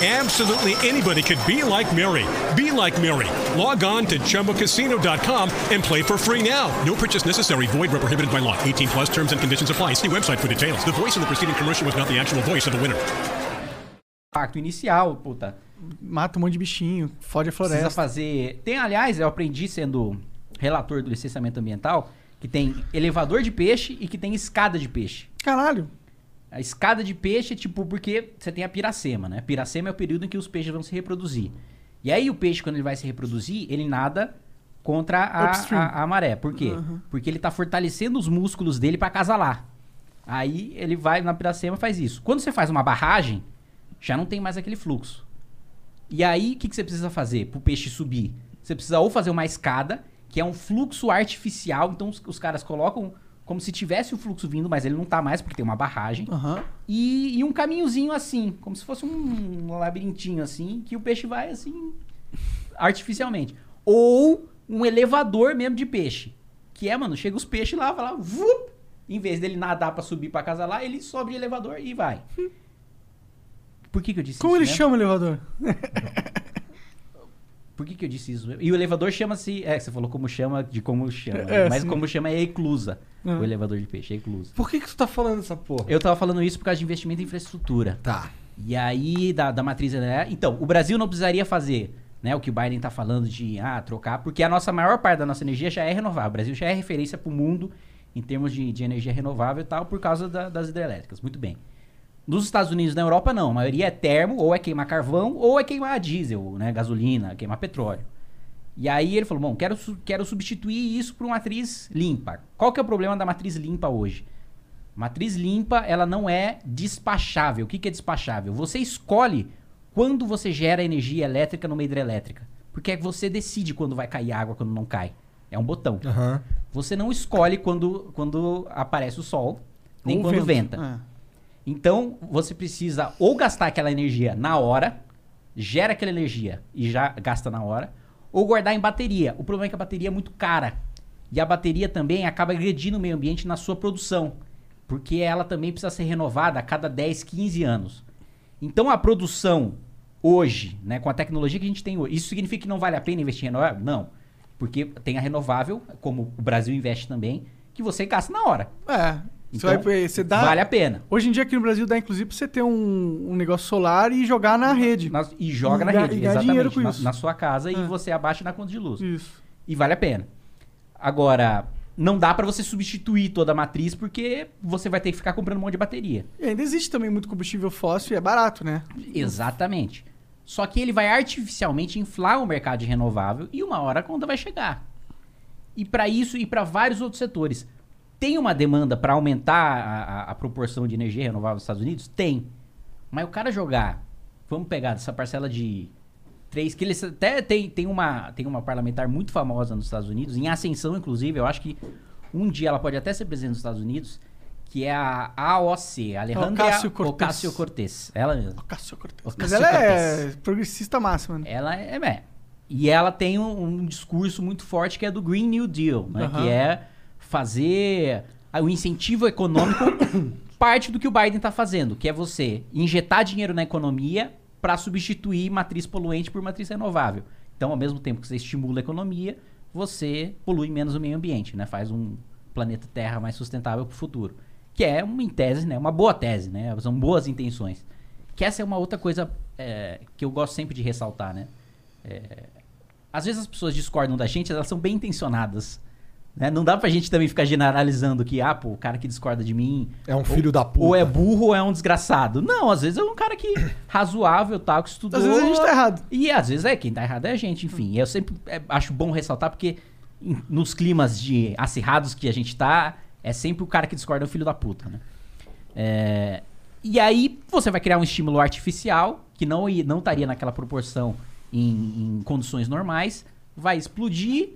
S6: Absolutely anybody could be like Mary. Be like Mary. Log on to ChumboCasino.com and play for free now. No purchase necessary. Void where prohibited by law. 18 plus terms and conditions apply. See website for details. The voice in the preceding commercial was not the actual voice of the winner.
S3: impacto inicial, puta.
S1: Mata um monte de bichinho, fode a
S3: Precisa
S1: floresta.
S3: fazer. Tem, aliás, eu aprendi sendo relator do licenciamento ambiental que tem elevador de peixe e que tem escada de peixe.
S1: Caralho.
S3: A escada de peixe é tipo porque você tem a piracema, né? Piracema é o período em que os peixes vão se reproduzir. E aí o peixe, quando ele vai se reproduzir, ele nada contra a, a- a maré. Por quê? Porque ele tá fortalecendo os músculos dele para acasalar. Aí ele vai na piracema e faz isso. Quando você faz uma barragem, já não tem mais aquele fluxo. E aí, o que, que você precisa fazer pro peixe subir? Você precisa ou fazer uma escada, que é um fluxo artificial. Então, os, os caras colocam como se tivesse o fluxo vindo, mas ele não tá mais, porque tem uma barragem.
S1: Aham.
S3: E, e um caminhozinho assim, como se fosse um, labirintinho assim, que o peixe vai assim, artificialmente. Ou um elevador mesmo de peixe. Que é, mano, chega os peixes lá, vai lá, vup, em vez dele nadar pra subir pra casa lá, ele sobe de elevador e vai. Por que, que eu disse
S1: Como
S3: isso?
S1: ele
S3: né?
S1: chama o elevador?
S3: Por que, que eu disse isso? E o elevador chama-se. É, você falou como chama, de como chama.
S1: É,
S3: mas
S1: sim.
S3: como chama é eclusa.
S1: Ah.
S3: O elevador de peixe, é eclusa.
S2: Por que, que tu tá falando essa porra?
S3: Eu tava falando isso por causa de investimento em infraestrutura.
S2: Tá.
S3: E aí, da, da matriz né? Então, o Brasil não precisaria fazer né, o que o Biden tá falando de ah, trocar, porque a nossa maior parte da nossa energia já é renovável. O Brasil já é referência pro mundo em termos de, de energia renovável e tal, por causa da- das hidrelétricas. Muito bem. Nos Estados Unidos e na Europa, não. A maioria é termo, ou é queimar carvão, ou é queimar diesel, né? Gasolina, queimar petróleo. E aí ele falou, bom, quero, quero substituir isso por uma matriz limpa. Qual que é o problema da matriz limpa hoje? Matriz limpa, ela não é despachável. O que, que é despachável? Você escolhe quando você gera energia elétrica numa hidrelétrica. Porque é que você decide quando vai cair água, quando não cai. É um botão.
S2: Aham.
S3: Você não escolhe quando, quando aparece o sol, nem
S1: Ou
S3: quando
S1: vento.
S3: venta.
S1: É.
S3: Então, você precisa ou gastar aquela energia na hora, gera aquela energia e já gasta na hora, ou guardar em bateria. O problema é que a bateria é muito cara. E a bateria também acaba agredindo o meio ambiente na sua produção, porque ela também precisa ser renovada a cada 10, 15 anos. Então, a produção hoje, né, com a tecnologia que a gente tem hoje, isso significa que não vale a pena investir em renovável? Não. Porque tem a renovável, como o Brasil investe também, que você gasta na hora.
S1: É. Você,
S3: Então,
S1: vai, você dá.
S3: Vale a pena.
S1: Hoje em dia aqui no Brasil dá inclusive pra você ter um, um negócio solar e jogar na rede.
S3: Na- e joga
S1: E
S3: na
S1: ga-
S3: rede, exatamente. na,
S1: isso.
S3: na sua casa
S1: É.
S3: e você abaixa na conta de luz.
S1: Isso.
S3: E vale a pena. Agora, não dá pra você substituir toda a matriz porque você vai ter que ficar comprando um monte de bateria.
S1: E ainda existe também muito combustível fóssil e é barato, né?
S3: Exatamente. Só que ele vai artificialmente inflar o mercado de renovável e uma hora a conta vai chegar. E para isso e para vários outros setores. Tem uma demanda para aumentar a, a- a proporção de energia renovável nos Estados Unidos? Tem. Mas o cara jogar, vamos pegar dessa parcela de 3, que eles até tem, tem, uma, tem uma parlamentar muito famosa nos Estados Unidos, em ascensão, inclusive, eu acho que um dia ela pode até ser presidente dos Estados Unidos, que é a AOC, Alejandra
S1: Ocasio-Cortez.
S3: Ocasio-Cortez. Ela mesma.
S1: Ocasio-Cortez. Mas
S3: Ocasio-Cortez.
S1: ela é progressista máxima, né?
S3: Ela é, é. E ela tem um, um discurso muito forte que é do Green New Deal, né?
S1: Aham.
S3: Que é fazer ah, o incentivo econômico parte do que o Biden tá fazendo, que é você injetar dinheiro na economia para substituir matriz poluente por matriz renovável. Então, ao mesmo tempo que você estimula a economia, você polui menos o meio ambiente, né? Faz um planeta Terra mais sustentável para o futuro. Que é, uma, em tese, né? Uma boa tese, né? São boas intenções. Que essa é uma outra coisa é, que eu gosto sempre de ressaltar, né? É, às vezes as pessoas discordam da gente, elas são bem intencionadas. Né? Não dá pra gente também ficar generalizando que, ah, pô, o cara que discorda de mim.
S2: É um filho da puta.
S3: Ou é burro ou é um desgraçado. Não, às vezes é um cara que razoável, tal, que estudou.
S1: Às vezes a gente tá errado.
S3: E às vezes é, quem tá errado é a gente, enfim. Eu sempre é, acho bom ressaltar porque em- nos climas de acirrados que a gente tá, é sempre o cara que discorda é o filho da puta, né? É, e aí você vai criar um estímulo artificial que não não estaria naquela proporção em, em condições normais, vai explodir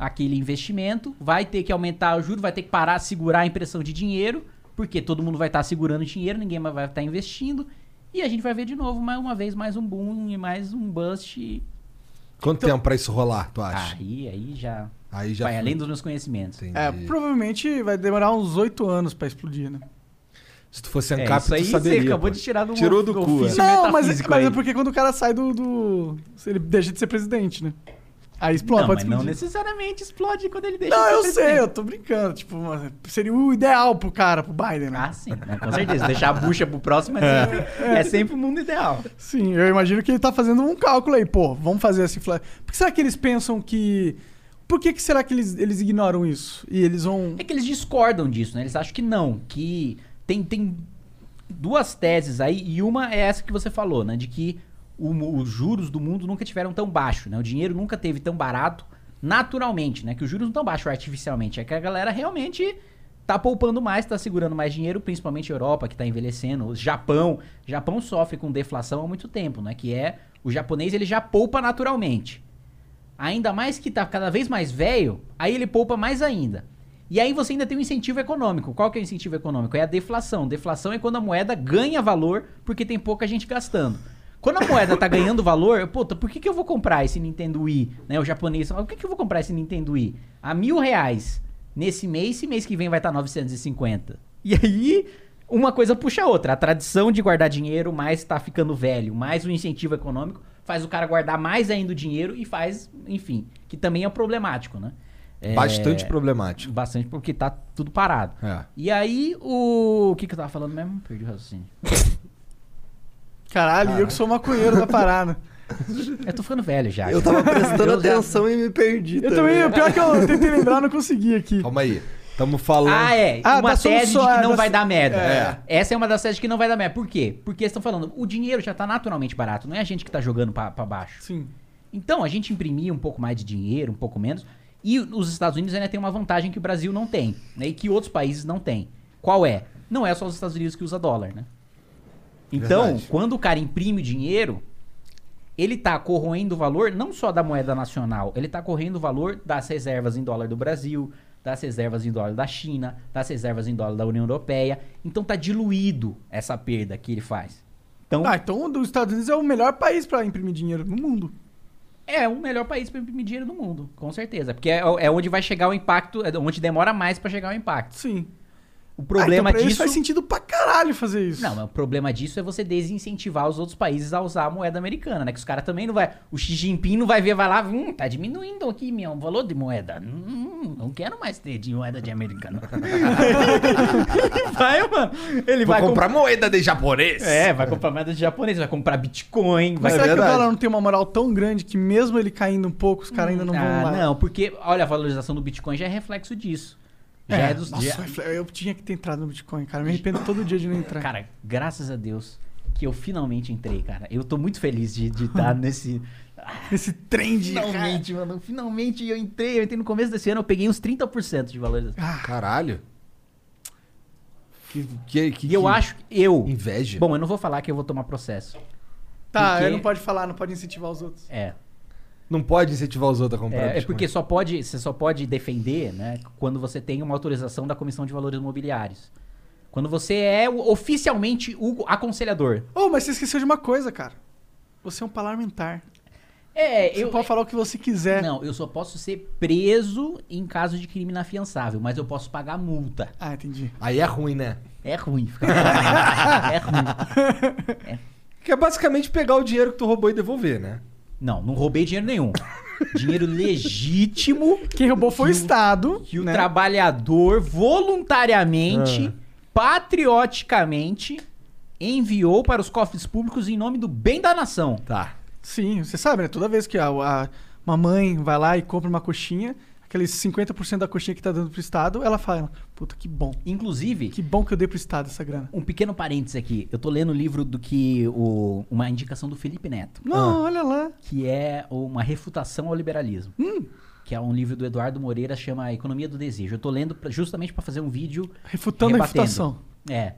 S3: aquele investimento, vai ter que aumentar o juro, vai ter que parar, segurar a impressão de dinheiro, porque todo mundo vai estar segurando dinheiro, ninguém mais vai estar investindo, e a gente vai ver de novo mais uma vez mais um boom e mais um bust.
S2: Quanto tempo pra isso rolar, tu acha?
S3: Aí, aí já,
S2: Aí já
S3: vai
S2: foi.
S3: além dos meus conhecimentos.
S2: Entendi.
S1: É, provavelmente vai demorar uns oito anos pra explodir, né?
S2: Se tu fosse
S3: É,
S2: ANCAP,
S3: isso aí
S2: tu saberia.
S3: você acabou
S2: pô.
S3: de tirar do
S2: Tirou do
S3: do
S2: cu. é.
S1: Não, mas,
S3: metafísico
S1: mas é
S3: aí.
S1: porque quando o cara sai do, do. Ele deixa de ser presidente, né? Aí explode,
S3: Não,
S1: pode
S3: mas não
S1: explodir.
S3: necessariamente explode quando ele deixa
S1: Não, eu sei,
S3: presidente.
S1: eu tô brincando. Tipo, seria o ideal pro cara, pro Biden, né?
S3: Ah, sim, né, com certeza. Deixar a bucha pro próximo é sempre, é sempre o mundo ideal.
S1: Sim, eu imagino que ele tá fazendo um cálculo aí, pô, vamos fazer essa inflação. Por que será que eles pensam que. Por que, que será que eles, eles ignoram isso? E eles vão.
S3: É que eles discordam disso, né? Eles acham que não, que tem, tem duas teses aí, e uma é essa que você falou, né? De que o- os juros do mundo nunca tiveram tão baixo, né? O dinheiro nunca teve tão barato naturalmente, né? Que os juros não estão baixos artificialmente, é que a galera realmente tá poupando mais, tá segurando mais dinheiro, principalmente a Europa, que tá envelhecendo, o Japão, Japão sofre com deflação há muito tempo, né? Que é o japonês ele já poupa naturalmente. Ainda mais que tá cada vez mais velho, aí ele poupa mais ainda. E aí você ainda tem um incentivo econômico. Qual que é o incentivo econômico? É a deflação. Deflação é quando a moeda ganha valor porque tem pouca gente gastando. Quando a moeda tá ganhando valor, puta, por que, que eu vou comprar esse Nintendo Wii? Né, o japonês fala, por que, que eu vou comprar esse Nintendo Wii? A mil reais nesse mês, esse mês que vem vai estar 950. E aí, uma coisa puxa a outra. A tradição de guardar dinheiro, mais tá ficando velho, mais o incentivo econômico, faz o cara guardar mais ainda o dinheiro e faz, enfim, que também é problemático, né? É,
S2: Bastante problemático.
S3: Bastante porque tá tudo parado.
S2: É.
S3: E aí, o. O que, que eu tava falando mesmo? Perdi o raciocínio.
S1: Caralho, eu que sou maconheiro da parada.
S3: Eu tô ficando velho já.
S4: Eu tava prestando atenção e me perdi.
S1: Eu também, o pior é que eu tentei lembrar, não consegui aqui.
S2: Calma aí. Tamo falando.
S3: Ah, é.
S1: Ah,
S3: uma tese
S1: solução,
S3: de que não
S1: da-
S3: vai dar merda.
S1: É.
S3: Essa é uma das teses de que não vai dar merda. Por quê? Porque eles estão falando, o dinheiro já tá naturalmente barato, não é a gente que tá jogando pra, pra baixo.
S1: Sim.
S3: Então, a gente imprimir um pouco mais de dinheiro, um pouco menos. E os Estados Unidos ainda tem uma vantagem que o Brasil não tem, né? E que outros países não têm. Qual é? Não é só os Estados Unidos que usa dólar, né? Então,
S2: Verdade.
S3: quando o cara imprime dinheiro, ele tá corroendo o valor não só da moeda nacional, ele tá corroendo o valor das reservas em dólar do Brasil, das reservas em dólar da China, das reservas em dólar da União Europeia. Então tá diluído essa perda que ele faz. Então,
S1: Ah, então os Estados Unidos é o melhor país pra imprimir dinheiro no mundo.
S3: é o melhor país para imprimir dinheiro do mundo, com certeza. Porque é, é onde vai chegar o impacto, é onde demora mais para chegar o impacto.
S1: Sim.
S3: O problema
S1: ah, então
S3: disso.
S1: faz sentido pra caralho fazer isso.
S3: Não, mas o problema disso é você desincentivar os outros países a usar a moeda americana, né? Que os caras também não vai. O Xi Jinping não vai ver, vai lá, hum, tá diminuindo aqui meu valor de moeda. Hum, não quero mais ter de moeda de americano. vai, mano. Ele
S2: Vou
S3: vai
S2: comprar moeda de japonês.
S3: É, vai comprar moeda de japonês, vai comprar Bitcoin, vai
S1: Mas
S2: É
S1: será que o dólar não tem uma moral tão grande que mesmo ele caindo um pouco, os caras ainda não vão
S3: ah,
S1: lá?
S3: não, porque, olha, a valorização do Bitcoin já é reflexo disso. Já é, dos
S1: nossa,
S3: já-
S1: eu tinha que ter entrado no Bitcoin, cara. Me arrependo todo dia de não entrar.
S3: Cara, graças a Deus que eu finalmente entrei, cara. Eu tô muito feliz de estar nesse.
S1: Esse trend, cara.
S3: Finalmente, mano. Finalmente eu entrei. Eu entrei no começo desse ano, eu peguei uns 30% de valorização.
S2: Caralho. Que, que, que,
S3: E eu
S2: que
S3: acho que eu.
S2: Inveja.
S3: Bom, eu não vou falar que eu vou tomar processo.
S1: Tá,
S3: Porque-
S1: ele não pode falar, não pode incentivar os outros.
S3: É.
S2: Não pode incentivar os outros a comprar
S3: É, é porque só pode, você só pode defender, né, quando você tem uma autorização da Comissão de Valores Imobiliários. Quando você é oficialmente o aconselhador.
S1: Oh, mas você esqueceu de uma coisa, cara. Você é um parlamentar.
S3: É,
S1: Você
S3: eu.
S1: pode falar o que você quiser.
S3: Não, eu só posso ser preso em caso de crime inafiançável, mas eu posso pagar multa.
S1: Ah, entendi.
S2: Aí é ruim, né?
S3: É ruim. Fica... é ruim.
S2: Que é basicamente pegar o dinheiro que tu roubou e devolver, né?
S3: Não, não roubei dinheiro nenhum. Dinheiro legítimo
S1: Quem roubou foi o
S3: Que o-
S1: Estado.
S3: que o
S1: né?
S3: trabalhador voluntariamente, patrioticamente enviou para os cofres públicos em nome do bem da nação.
S2: Tá.
S1: Sim, você sabe, né? Toda vez que a- a- uma mãe vai lá e compra uma coxinha, aqueles 50% da coxinha que tá dando pro Estado, ela fala, puta, que bom.
S3: Inclusive,
S1: Que bom que eu dei pro Estado essa grana.
S3: um pequeno parênteses aqui. Eu tô lendo o livro do que. O, uma indicação do Felipe Neto.
S1: Não, olha lá.
S3: que é uma refutação ao liberalismo.
S1: Hum.
S3: Que é um livro do Eduardo Moreira, chama A Economia do Desejo. Eu tô lendo pra- justamente para fazer um vídeo
S1: Refutando a
S3: rebatendo.
S1: refutação.
S3: É.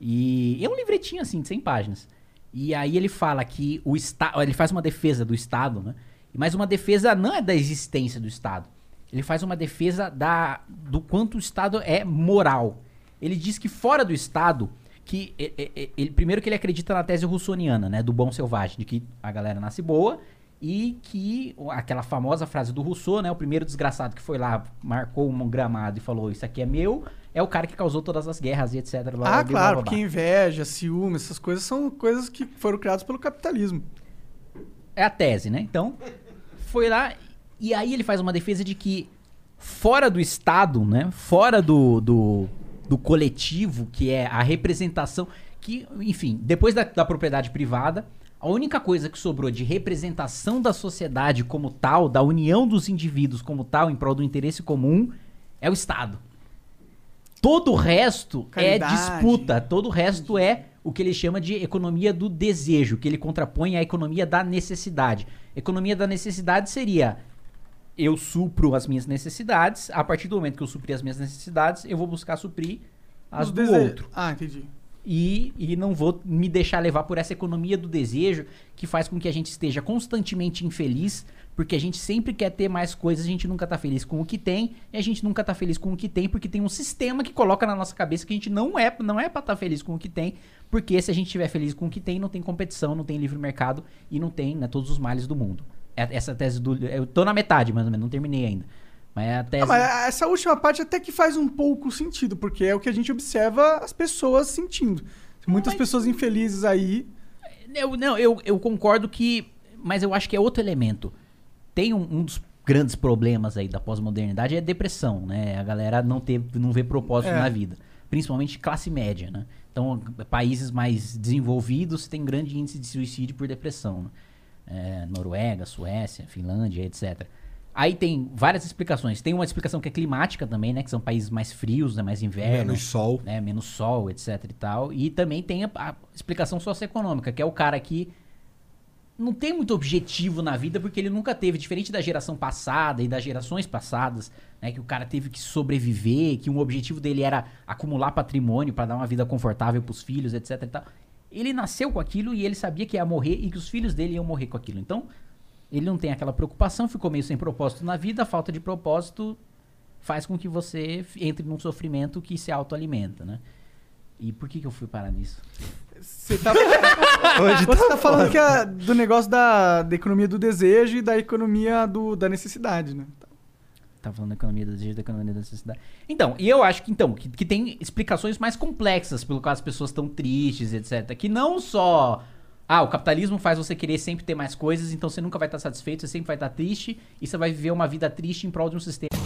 S3: E é um livretinho assim, de 100 páginas. E aí ele fala que o Estado. Ele faz uma defesa do Estado, né? Mas uma defesa não é da existência do Estado. Ele faz uma defesa da, do quanto o Estado é moral. Ele diz que fora do Estado, que ele, primeiro que ele acredita na tese russoniana, né, do bom selvagem, de que a galera nasce boa e que aquela famosa frase do Rousseau, né, o primeiro desgraçado que foi lá, marcou um gramado e falou isso aqui é meu, é o cara que causou todas as guerras e etc. blá,
S1: Ah,
S3: blá,
S1: claro,
S3: blá, blá.
S1: porque inveja, ciúme, essas coisas são coisas que foram criadas pelo capitalismo.
S3: É a tese, né? Então, foi lá e aí ele faz uma defesa de que fora do Estado, né? Fora do, do, do coletivo, que é a representação, que, enfim, depois da, da propriedade privada, a única coisa que sobrou de representação da sociedade como tal, da união dos indivíduos como tal, em prol do interesse comum, é o Estado. Todo o resto
S1: Caridade.
S3: é disputa, todo o resto é o que ele chama de economia do desejo, que ele contrapõe à economia da necessidade. Economia da necessidade seria eu supro as minhas necessidades, a partir do momento que eu suprir as minhas necessidades, eu vou buscar suprir as
S1: Os
S3: do
S1: dese-
S3: outro.
S1: Ah, entendi.
S3: E, e não vou me deixar levar por essa economia do desejo que faz com que a gente esteja constantemente infeliz, porque a gente sempre quer ter mais coisas, a gente nunca tá feliz com o que tem, e a gente nunca tá feliz com o que tem, porque tem um sistema que coloca na nossa cabeça que a gente não é, não é pra estar feliz com o que tem, porque se a gente estiver feliz com o que tem, não tem competição, não tem livre mercado e não tem né, todos os males do mundo. É- Essa tese do. Eu tô na metade, mais ou menos, não terminei ainda. Mas é a tese.
S1: Ah, mas essa última parte até que faz um pouco sentido, porque é o que a gente observa as pessoas sentindo. Muitas
S3: mas-
S1: pessoas infelizes aí.
S3: Eu, não, eu, eu concordo que. Mas eu acho que é outro elemento. Tem um, um dos grandes problemas aí da pós-modernidade é a depressão, né? A galera não, ter, não vê propósito
S1: É.
S3: na vida. Principalmente classe média, né? Então, países mais desenvolvidos têm grande índice de suicídio por depressão. Né? É, Noruega, Suécia, Finlândia, etc. Aí tem várias explicações. Tem uma explicação que é climática também, né? Que são países mais frios, né? Mais inverno
S2: Menos sol.
S3: né, menos sol, etc e tal. E também tem a, a explicação socioeconômica, que é o cara que não tem muito objetivo na vida porque ele nunca teve, diferente da geração passada e das gerações passadas, né, que o cara teve que sobreviver, que um objetivo dele era acumular patrimônio para dar uma vida confortável pros filhos, etc e tal. Ele nasceu com aquilo e ele sabia que ia morrer e que os filhos dele iam morrer com aquilo. Então, ele não tem aquela preocupação, ficou meio sem propósito na vida, a falta de propósito faz com que você entre num sofrimento que se autoalimenta, né? E por que, que eu fui parar nisso?
S1: Você tá, você tá falando que é do negócio da, da economia do desejo e da economia do, da necessidade, né?
S3: Tá falando da economia do desejo, da economia da necessidade. Então, e eu acho que então que, que tem explicações mais complexas pelo qual as pessoas estão tristes, etc. Que não só ah, o capitalismo faz você querer sempre ter mais coisas, então você nunca vai estar satisfeito, você sempre vai estar triste e você vai viver uma vida triste em prol de um sistema.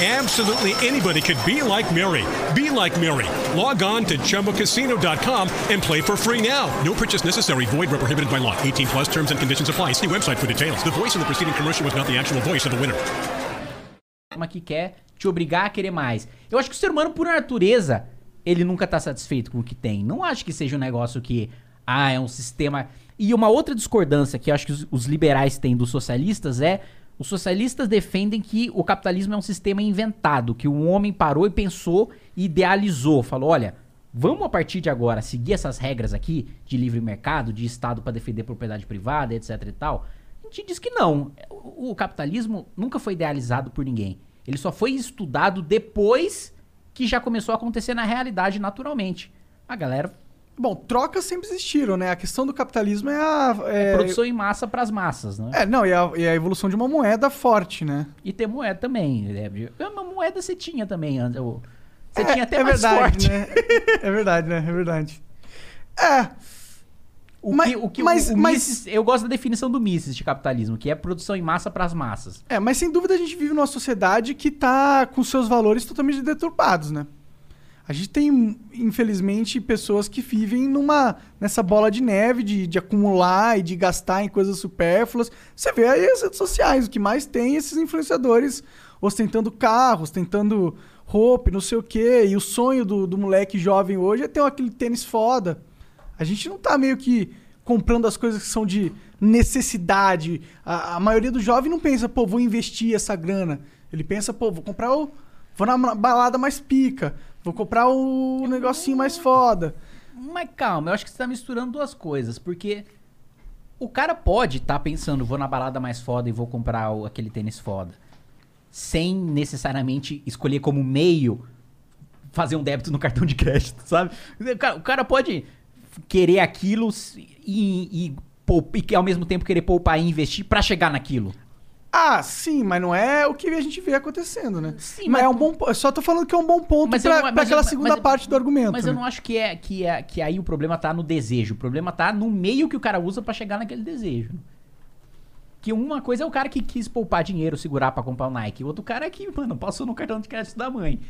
S6: Absolutely anybody could be like Mary. Be like Mary. Log on to ChumboCasino.com and play for free now. No purchase necessary. Void where prohibited by law. 18 plus terms and conditions apply. See website for details. The voice in the preceding commercial was not the actual voice of the winner.
S3: que quer te obrigar a querer mais. Eu acho que o ser humano, por natureza, ele nunca tá satisfeito com o que tem. Não acho que seja um negócio que, ah, é um sistema. E uma outra discordância que eu acho que os liberais têm dos socialistas é. Os socialistas defendem que o capitalismo é um sistema inventado, que o homem parou e pensou e idealizou. Falou: olha, vamos a partir de agora seguir essas regras aqui de livre mercado, de Estado para defender propriedade privada, etc e tal. gente diz que não. O capitalismo nunca foi idealizado por ninguém. Ele só foi estudado depois que já começou a acontecer na realidade naturalmente. A galera
S1: Bom, trocas sempre existiram, né? A questão do capitalismo é a. É,
S3: produção em massa pras massas, né?
S1: é, não, e a, e a evolução de uma moeda forte, né?
S3: E ter moeda também. né? Uma moeda você tinha também. o- Você
S1: É-
S3: tinha até
S1: é
S3: mais
S1: verdade,
S3: forte.
S1: né? É verdade, né? É verdade. É.
S3: O
S1: Mas-
S3: que, o que
S1: mas-
S3: o, o
S1: mas-
S3: Mises- eu gosto da definição do Mises de capitalismo, que é produção em massa pras massas.
S1: É, mas sem dúvida a gente vive numa sociedade que tá com seus valores totalmente deturpados, né? A gente tem, infelizmente, pessoas que vivem numa nessa bola de neve de, de acumular e de gastar em coisas supérfluas. Você vê aí as redes sociais, o que mais tem é esses influenciadores ostentando carros, ostentando roupa, não sei o quê. E o sonho do, do moleque jovem hoje é ter aquele tênis foda. A gente não tá meio que comprando as coisas que são de necessidade. A, a maioria do jovem não pensa, pô, vou investir essa grana. Ele pensa, pô, vou comprar o. Vou na balada mais pica. Vou comprar o negocinho mais foda.
S3: Mas calma, eu acho que você tá misturando duas coisas, porque o cara pode estar pensando, vou na balada mais foda e vou comprar o- aquele tênis foda, sem necessariamente escolher como meio fazer um débito no cartão de crédito, sabe? O cara, o cara pode querer aquilo e, e, poup- e ao mesmo tempo querer poupar e investir pra chegar naquilo.
S1: Ah, sim, mas não é o que a gente vê acontecendo, né?
S3: Sim,
S1: mas,
S3: mas-
S1: é um bom. Eu só tô falando que é um bom ponto
S3: Mas eu
S1: pra,
S3: não-
S1: pra
S3: mas
S1: aquela
S3: eu-
S1: segunda parte do argumento.
S3: Mas eu
S1: né?
S3: não acho que é, que é que aí o problema tá no desejo. O problema tá no meio que o cara usa pra chegar naquele desejo. Que uma coisa é o cara que quis poupar dinheiro, segurar pra comprar o Nike. O outro cara é que, mano, passou no cartão de crédito da mãe.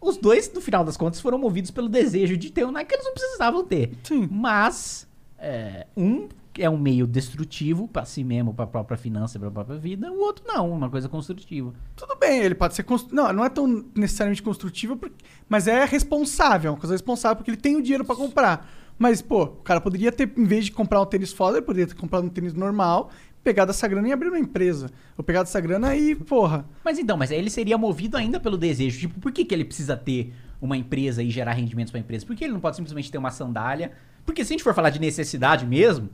S3: Os dois, no final das contas, foram movidos pelo desejo de ter o Nike que eles não precisavam ter.
S1: Sim.
S3: Mas, é, um é um meio destrutivo pra si mesmo, pra própria finança, pra própria vida. O outro não, uma coisa construtiva.
S1: Tudo bem, ele pode ser. Constru... Não, não é tão necessariamente construtivo, porque- mas é responsável. É uma coisa responsável porque ele tem o dinheiro pra comprar. Mas, pô, o cara poderia ter, em vez de comprar um tênis foda, ele poderia ter comprado um tênis normal, pegado essa grana e abrir uma empresa. Ou pegado essa grana e, porra.
S3: Mas então, mas ele seria movido ainda pelo desejo. Tipo, por que, que ele precisa ter uma empresa e gerar rendimentos pra empresa? Por que ele não pode simplesmente ter uma sandália? Porque se a gente for falar de necessidade mesmo,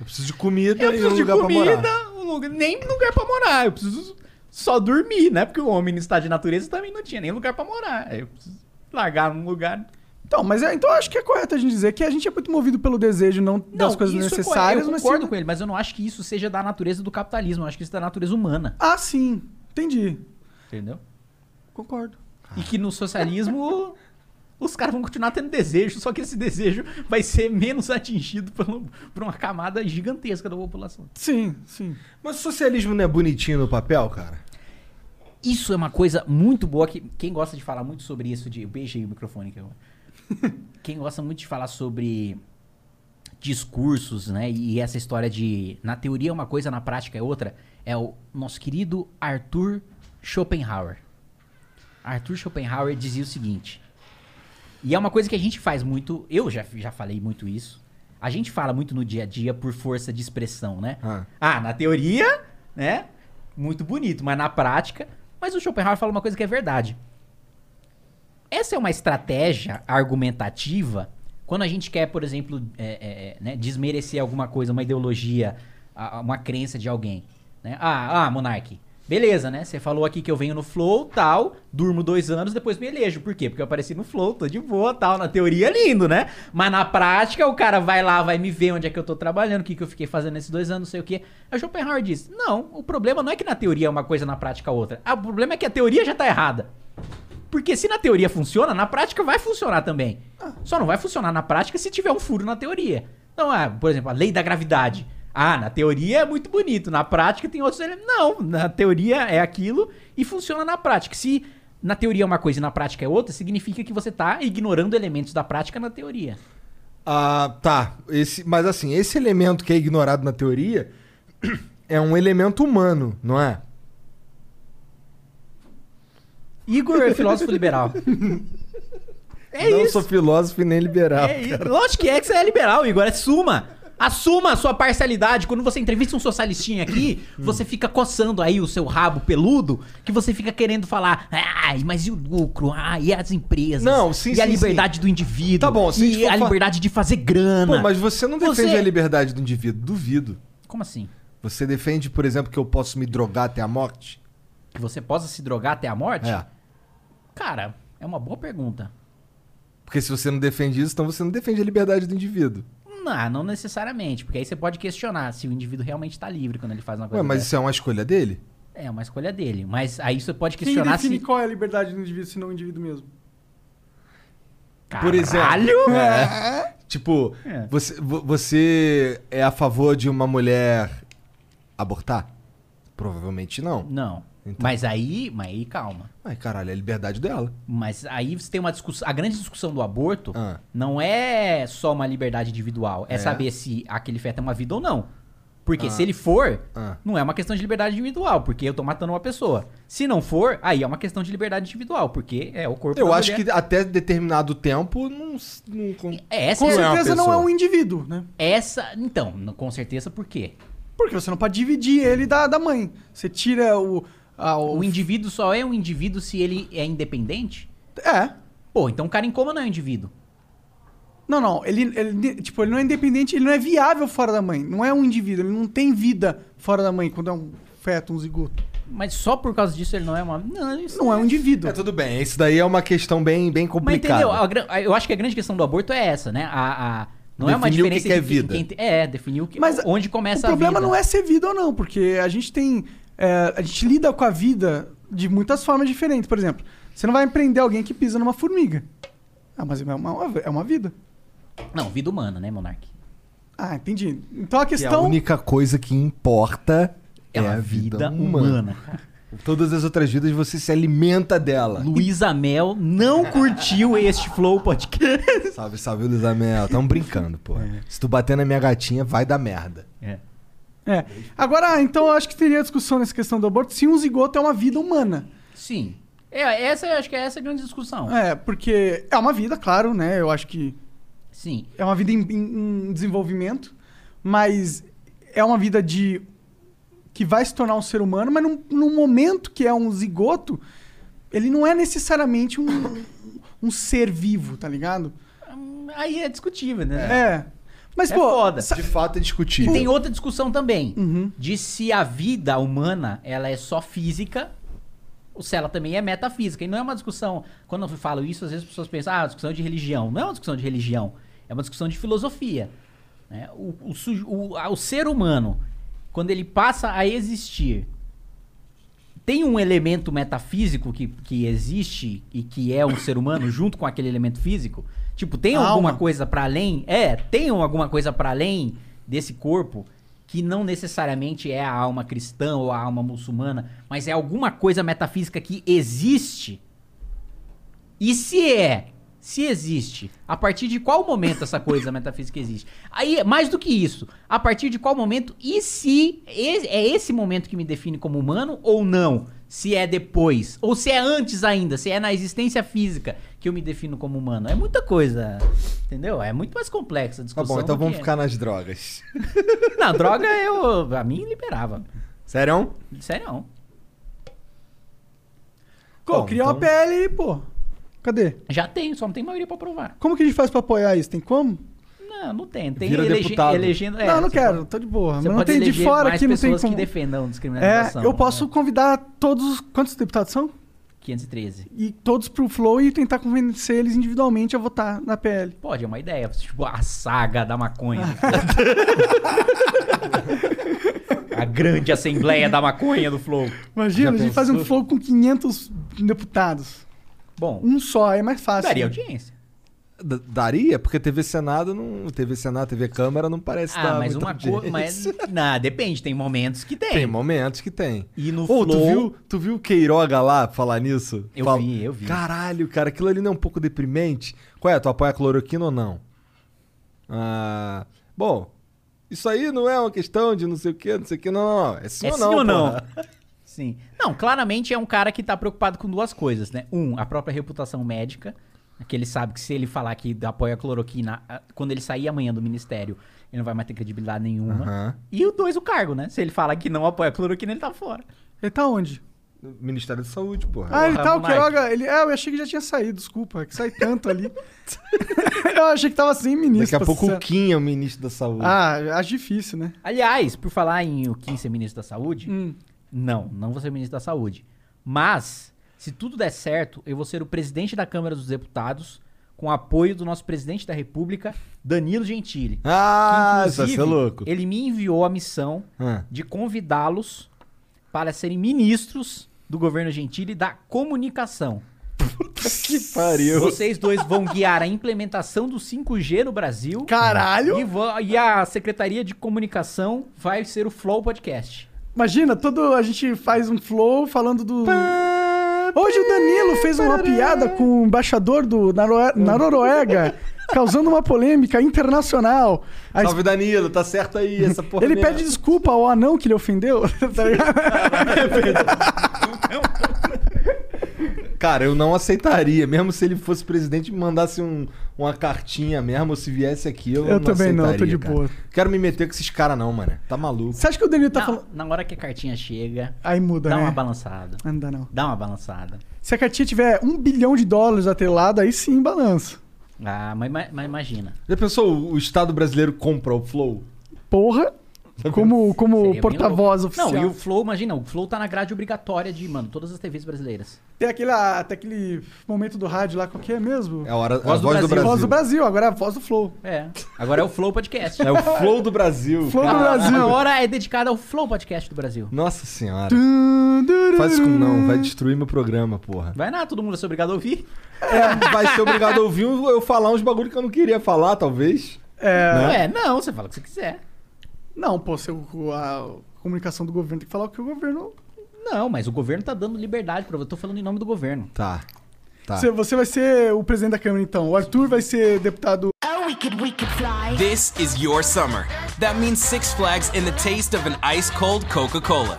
S2: Eu preciso de comida
S3: eu
S2: e um
S3: preciso de
S2: lugar pra morar.
S3: comida, um lugar, nem lugar pra morar. Eu preciso só dormir, né? Porque o homem no estado de natureza também não tinha nem lugar pra morar. Eu preciso largar num lugar.
S1: Então, mas é, então eu acho que é correto a gente dizer que a gente é muito movido pelo desejo, não, das coisas
S3: isso é
S1: necessárias,
S3: eu
S1: mas
S3: concordo
S1: sim-
S3: com ele, mas eu não acho que isso seja da natureza do capitalismo. Eu acho que isso é da natureza humana.
S1: Ah, sim. Entendi.
S3: Entendeu?
S1: Concordo.
S3: E que no socialismo os caras vão continuar tendo desejo, só que esse desejo vai ser menos atingido por, por uma camada gigantesca da população.
S1: Sim, sim.
S2: Mas o socialismo não é bonitinho no papel, cara?
S3: Isso é uma coisa muito boa que quem gosta de falar muito sobre isso de eu beijei o microfone aqui agora. quem gosta muito de falar sobre discursos, né, e essa história de na teoria é uma coisa, na prática é outra, é o nosso querido Arthur Schopenhauer. Arthur Schopenhauer dizia o seguinte: E é uma coisa que a gente faz muito, eu já, já falei muito isso. A gente fala muito no dia a dia por força de expressão, né?
S2: Ah.
S3: Ah, na teoria, né? Muito bonito, mas na prática. Mas o Schopenhauer fala uma coisa que é verdade. Essa é uma estratégia argumentativa quando a gente quer, por exemplo, é, é, é, né, desmerecer alguma coisa, uma ideologia, uma crença de alguém. Né? Ah, ah, Monark, beleza, né? Você falou aqui que eu venho no Flow, tal, durmo dois anos, depois me elejo. Por quê? Porque eu apareci no Flow, tô de boa, tal. Na teoria é lindo, né? Mas na prática, o cara vai lá, vai me ver onde é que eu tô trabalhando, o que, que eu fiquei fazendo nesses dois anos, não sei o quê. Aí o Schopenhauer diz, não, o problema não é que na teoria é uma coisa, na prática é outra. Ah, o problema é que a teoria já tá errada. Porque se na teoria funciona, na prática vai funcionar também. Só não vai funcionar na prática se tiver um furo na teoria. Então, ah, por exemplo, a lei da gravidade. Ah, na teoria é muito bonito, na prática tem outros elementos. Não, na teoria é aquilo e funciona na prática. Se na teoria é uma coisa e na prática é outra, significa que você tá ignorando elementos da prática na teoria.
S2: Ah, tá. Esse, mas assim, esse elemento que é ignorado na teoria é um elemento humano, não é?
S3: Igor é filósofo liberal. É
S2: não
S3: isso.
S2: sou filósofo e nem liberal.
S3: É. Lógico que é que você é liberal, Igor. Assuma. Assuma a sua parcialidade. Quando você entrevista um socialistinha aqui, você fica coçando aí o seu rabo peludo, que você fica querendo falar, ai, mas e o lucro? Ah, e as empresas?
S2: Não, sim,
S3: E a
S2: sim,
S3: liberdade do indivíduo?
S2: Tá bom, se a gente
S3: e
S2: for
S3: a
S2: fa-
S3: liberdade de fazer grana?
S2: Pô, mas você não defende
S3: Você-
S2: a liberdade do indivíduo. Duvido.
S3: Como assim?
S2: Você defende, por exemplo, que eu posso me drogar até a morte?
S3: Que você possa se drogar até a morte?
S2: É.
S3: Cara, é uma boa pergunta.
S2: Porque se você não defende isso, então você não defende a liberdade do indivíduo.
S3: Não, não necessariamente, porque aí você pode questionar se o indivíduo realmente tá livre quando ele faz uma coisa
S2: Ué, mas
S3: dessa.
S2: isso é uma escolha dele?
S3: É uma escolha dele. Mas aí você pode
S1: Quem
S3: questionar
S1: define
S3: se.
S1: qual é a liberdade do indivíduo se não o indivíduo mesmo?
S2: Por exemplo.
S3: Caralho!
S2: É. Tipo,
S3: É.
S2: Você, vo- você é a favor de uma mulher abortar? Provavelmente não.
S3: Não.
S2: Então.
S3: Mas aí, mas aí, calma.
S2: Ai, caralho, é a liberdade dela.
S3: Mas aí você tem uma discussão. A grande discussão do aborto
S2: Ah.
S3: não é só uma liberdade individual. É,
S2: É?
S3: saber se aquele feto é uma vida ou não. Porque
S2: Ah.
S3: se ele for,
S2: Ah.
S3: não é uma questão de liberdade individual, porque eu tô matando uma pessoa. Se não for, aí é uma questão de liberdade individual, porque é o corpo
S2: Eu acho
S3: mulher.
S2: que até determinado tempo não. não
S3: Essa
S1: Com
S3: é,
S2: Não é uma
S1: certeza não é um indivíduo, né?
S3: essa. Então, com certeza por quê?
S1: Porque você não pode dividir ele da, da mãe. Você tira o. a- o,
S3: O indivíduo só é um indivíduo se ele é independente?
S1: É.
S3: Pô, então o cara em coma não é um indivíduo.
S1: Não, não. Ele, ele, tipo, ele não é independente, ele não é viável fora da mãe. Não é um indivíduo, ele não tem vida fora da mãe quando é um feto, um zigoto.
S3: Mas só por causa disso ele não é uma. Não, isso
S1: Não é um indivíduo.
S2: É, tudo bem. Isso daí é uma questão bem, bem
S3: Mas
S2: complicada.
S3: entendeu? A eu acho que a grande questão do aborto é essa, né? A, a- não é uma
S2: Definir o que
S3: diferença
S2: que é
S3: de
S2: vida.
S3: quem, quem- é, definir o que,
S1: Mas
S3: onde começa
S1: o problema
S3: a vida.
S1: não é ser vida ou não, porque a gente tem. É, a gente lida com a vida de muitas formas diferentes. Por exemplo, você não vai empreender alguém que pisa numa formiga. Ah, mas é uma, é uma vida.
S3: Não, vida humana, né, Monark?
S1: Ah, entendi. Então a
S2: Que a
S1: questão.
S2: única coisa que importa é,
S3: É
S2: a vida,
S3: vida
S2: humana.
S3: humana.
S2: Todas as outras vidas você se alimenta dela.
S3: Luísa Mel não curtiu este Flow Podcast.
S2: Salve, salve, Luísa Mel. Tamo brincando, pô. Se tu bater na minha gatinha, vai dar merda.
S3: É.
S1: É. Agora, então eu acho que teria discussão nessa questão do aborto se um zigoto é uma vida humana.
S3: Sim. É, essa, eu acho que é essa a grande discussão.
S1: É, porque é uma vida, claro, né? Eu acho que
S3: Sim.
S1: é uma vida em, em- em desenvolvimento, mas é uma vida de que vai se tornar um ser humano, mas num, num momento que é um zigoto, ele não é necessariamente um, um ser vivo, tá ligado?
S3: Aí é discutível, né?
S1: É. Mas,
S3: É
S1: pô,
S3: foda.
S2: De fato é discutível.
S3: E tem outra discussão também.
S1: Uhum.
S3: De se a vida humana, ela é só física, ou se ela também é metafísica. E não é uma discussão... Quando eu falo isso, às vezes as pessoas pensam, ah, é uma discussão de religião. Não é uma discussão de religião. É uma discussão de filosofia. né? O, o, o- o ser humano, quando ele passa a existir, tem um elemento metafísico que, que existe e que é um ser humano junto com aquele elemento físico? Tipo, tem
S1: A
S3: alguma
S1: alma.
S3: coisa pra além? É, tem alguma coisa pra além desse corpo que não necessariamente é a alma cristã ou a alma muçulmana, mas é alguma coisa metafísica que existe? E se é, se existe, a partir de qual momento essa coisa metafísica existe? Aí, mais do que isso, a partir de qual momento e se é esse momento que me define como humano ou não? Se é depois, ou se é antes ainda, se é na existência física que eu me defino como humano. É muita coisa, entendeu? É muito mais complexa a
S2: Tá
S3: discussão.
S2: bom, então vamos
S3: que-
S2: ficar nas drogas.
S3: Não, droga eu, a mim liberava.
S2: Sério?
S3: Sério
S1: pô,
S2: Bom,
S1: criar uma
S2: então-
S1: PL, pô. Cadê?
S3: Já tem, só não tem maioria pra provar.
S1: Como que a gente faz pra apoiar isso? Tem como?
S3: Não, não tem. Tem
S2: Vira
S3: elege-
S2: deputado.
S3: elegendo. é,
S1: não, não quero,
S3: pode-
S1: tô de boa.
S3: Você
S1: Mas não
S3: pode
S1: tem de fora
S3: mais
S1: aqui, não tem
S3: pessoas
S1: como.
S3: que defendam
S1: É,
S3: descriminalização.
S1: eu posso
S3: né?
S1: convidar todos. Quantos deputados são?
S3: 513.
S1: E todos pro Flow e tentar convencer eles individualmente a votar na PL.
S3: Pode, é uma ideia. Tipo, a saga da maconha. a grande assembleia da maconha do Flow.
S1: Imagina,
S2: Já
S1: a gente faz um? Flow com 500 deputados.
S3: Bom,
S1: Um só, é mais fácil.
S3: daria audiência.
S2: D- Daria? Porque TV Senado não. TV Senado, TV Câmara não parece
S3: Ah,
S2: dar
S3: mas uma coisa. Mas. Não, depende, tem momentos que tem.
S2: Tem momentos que tem.
S3: E no
S2: tu
S3: Flow.
S2: viu, tu viu o Queiroga lá falar nisso?
S3: Eu
S2: Fala-
S3: vi, eu vi.
S2: Caralho, cara, aquilo ali não é um pouco deprimente? Qual é? Tu apoia a cloroquina ou não? Ah. Bom, isso aí não é uma questão de não sei o que, não sei o que, não, não, não. É sim
S3: É
S2: ou
S3: sim
S2: não?
S3: ou não? Sim. Não, claramente é um cara que tá preocupado com duas coisas, né? Um, a própria reputação médica. Que ele sabe que se ele falar que apoia a cloroquina, quando ele sair amanhã do ministério, ele não vai mais ter credibilidade nenhuma.
S2: Aham.
S3: E o dois, o cargo, né? Se ele falar que não apoia a cloroquina, ele tá fora.
S1: Ele tá onde?
S2: Ministério da Saúde, porra.
S1: Ah, ele tá, o. Queiroga, ele, é, eu achei que já tinha saído, desculpa, que sai tanto ali. eu achei que tava sem ministro.
S2: Daqui a pouco
S1: ser
S2: o Kim é o ministro da Saúde.
S1: Ah, acho difícil, né?
S3: Aliás, por falar em o Kim ser ministro da saúde,
S1: Hum.
S3: não, não vou ser ministro da saúde. Mas, se tudo der certo, eu vou ser o presidente da Câmara dos Deputados, com o apoio do nosso presidente da República, Danilo Gentili.
S2: Ah,
S3: Que,
S2: isso vai ser
S3: inclusive,
S2: louco.
S3: Ele me enviou a missão
S2: Ah.
S3: de convidá-los para serem ministros do governo Gentili da comunicação.
S2: Que pariu.
S3: Vocês dois vão guiar a implementação do 5G no Brasil.
S1: Caralho!
S3: E, vão- e a Secretaria de Comunicação vai ser o Flow Podcast.
S1: Imagina, todo a gente faz um flow falando do. Hoje o Danilo fez uma piada com o embaixador do na, Noe- na Noruega, causando uma polêmica internacional.
S2: Salve Danilo, tá certo aí, essa porra
S1: ele
S2: mesmo.
S1: pede desculpa ao anão que ele ofendeu, tá ligado?
S2: Cara, eu não aceitaria, mesmo se ele fosse presidente e me mandasse um- uma cartinha mesmo, ou se viesse aqui, eu,
S1: Eu
S2: não
S1: também não, tô de
S2: cara.
S1: boa.
S2: Quero me meter com esses caras não, mano. Tá maluco.
S1: Você acha que o Danilo tá
S3: Não,
S1: falando.
S3: Na hora que a cartinha chega,
S1: Aí muda,
S3: dá
S1: né?
S3: uma balançada.
S1: Não dá não.
S3: Dá uma balançada.
S1: Se a cartinha tiver um bilhão de dólares atrelado, aí sim balança.
S3: Ah, mas, mas- mas imagina.
S2: Já pensou o o Estado brasileiro compra o Flow?
S1: Porra, como, como porta-voz oficial.
S3: Não, e o Flow, imagina, o Flow tá na grade obrigatória de, mano, todas as TVs brasileiras.
S1: Tem aquele, até aquele momento do rádio lá, qual que é mesmo?
S2: É a hora,
S3: Voz
S2: a
S3: do
S2: voz do
S3: Brasil.
S2: Brasil.
S1: Voz do Brasil, agora é a voz do Flow.
S3: É. Agora é o Flow Podcast.
S2: É o Flow do Brasil.
S1: Flow do. Brasil.
S3: A hora é dedicada ao Flow Podcast do Brasil.
S2: Nossa senhora.
S1: Tum.
S2: Faz isso como não, vai destruir meu programa, porra.
S3: Vai nada, todo mundo vai ser obrigado a ouvir.
S2: É, vai ser obrigado a ouvir eu falar uns bagulho que eu não queria falar, talvez.
S1: É,
S3: Não é, não, você fala o que você quiser.
S1: Não, pô, se o- a comunicação do governo tem que falar o que o governo.
S3: Não, mas o governo tá dando liberdade pra você. Eu tô falando em nome do governo.
S2: Tá. Tá.
S1: Você, você vai ser o presidente da Câmara, então. O Arthur vai ser deputado.
S7: Oh, we could, we could fly.
S8: This is your summer. That means Six Flags and the taste of an ice cold Coca Cola.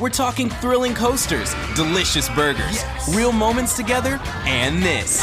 S8: We're talking thrilling coasters, delicious burgers, real moments together, and this.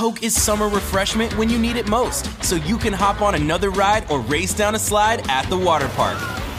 S8: Coke is summer refreshment when you need it most, so you can hop on another ride or race down a slide at the water park.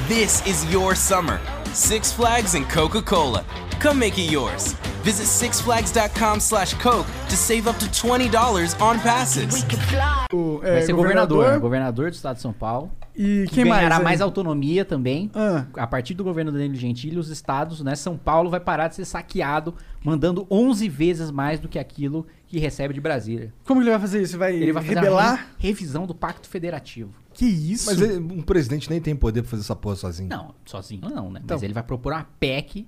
S8: This is your summer. Six Flags and Coca Cola. Come make it yours. Visit sixflags.com slash Coke to save up to $20 on passes.
S7: We could fly.
S1: O,
S3: Vai
S1: é,
S3: ser governador, né? governador do estado de São Paulo.
S1: E
S3: Que
S1: quem mais?
S3: ganhará
S1: aí?
S3: mais autonomia também.
S1: Ah.
S3: A partir do governo Danilo Gentili, os estados, né? São Paulo vai parar de ser saqueado, mandando 11 vezes mais do que aquilo que recebe de Brasília.
S1: Como ele vai fazer isso? Vai,
S3: Ele vai fazer
S1: rebelar?
S3: a re- revisão do Pacto Federativo.
S1: Que isso?
S2: Mas ele- um presidente nem tem poder pra fazer essa porra sozinho.
S3: Não, sozinho não, né?
S1: Então.
S3: Mas ele vai propor uma PEC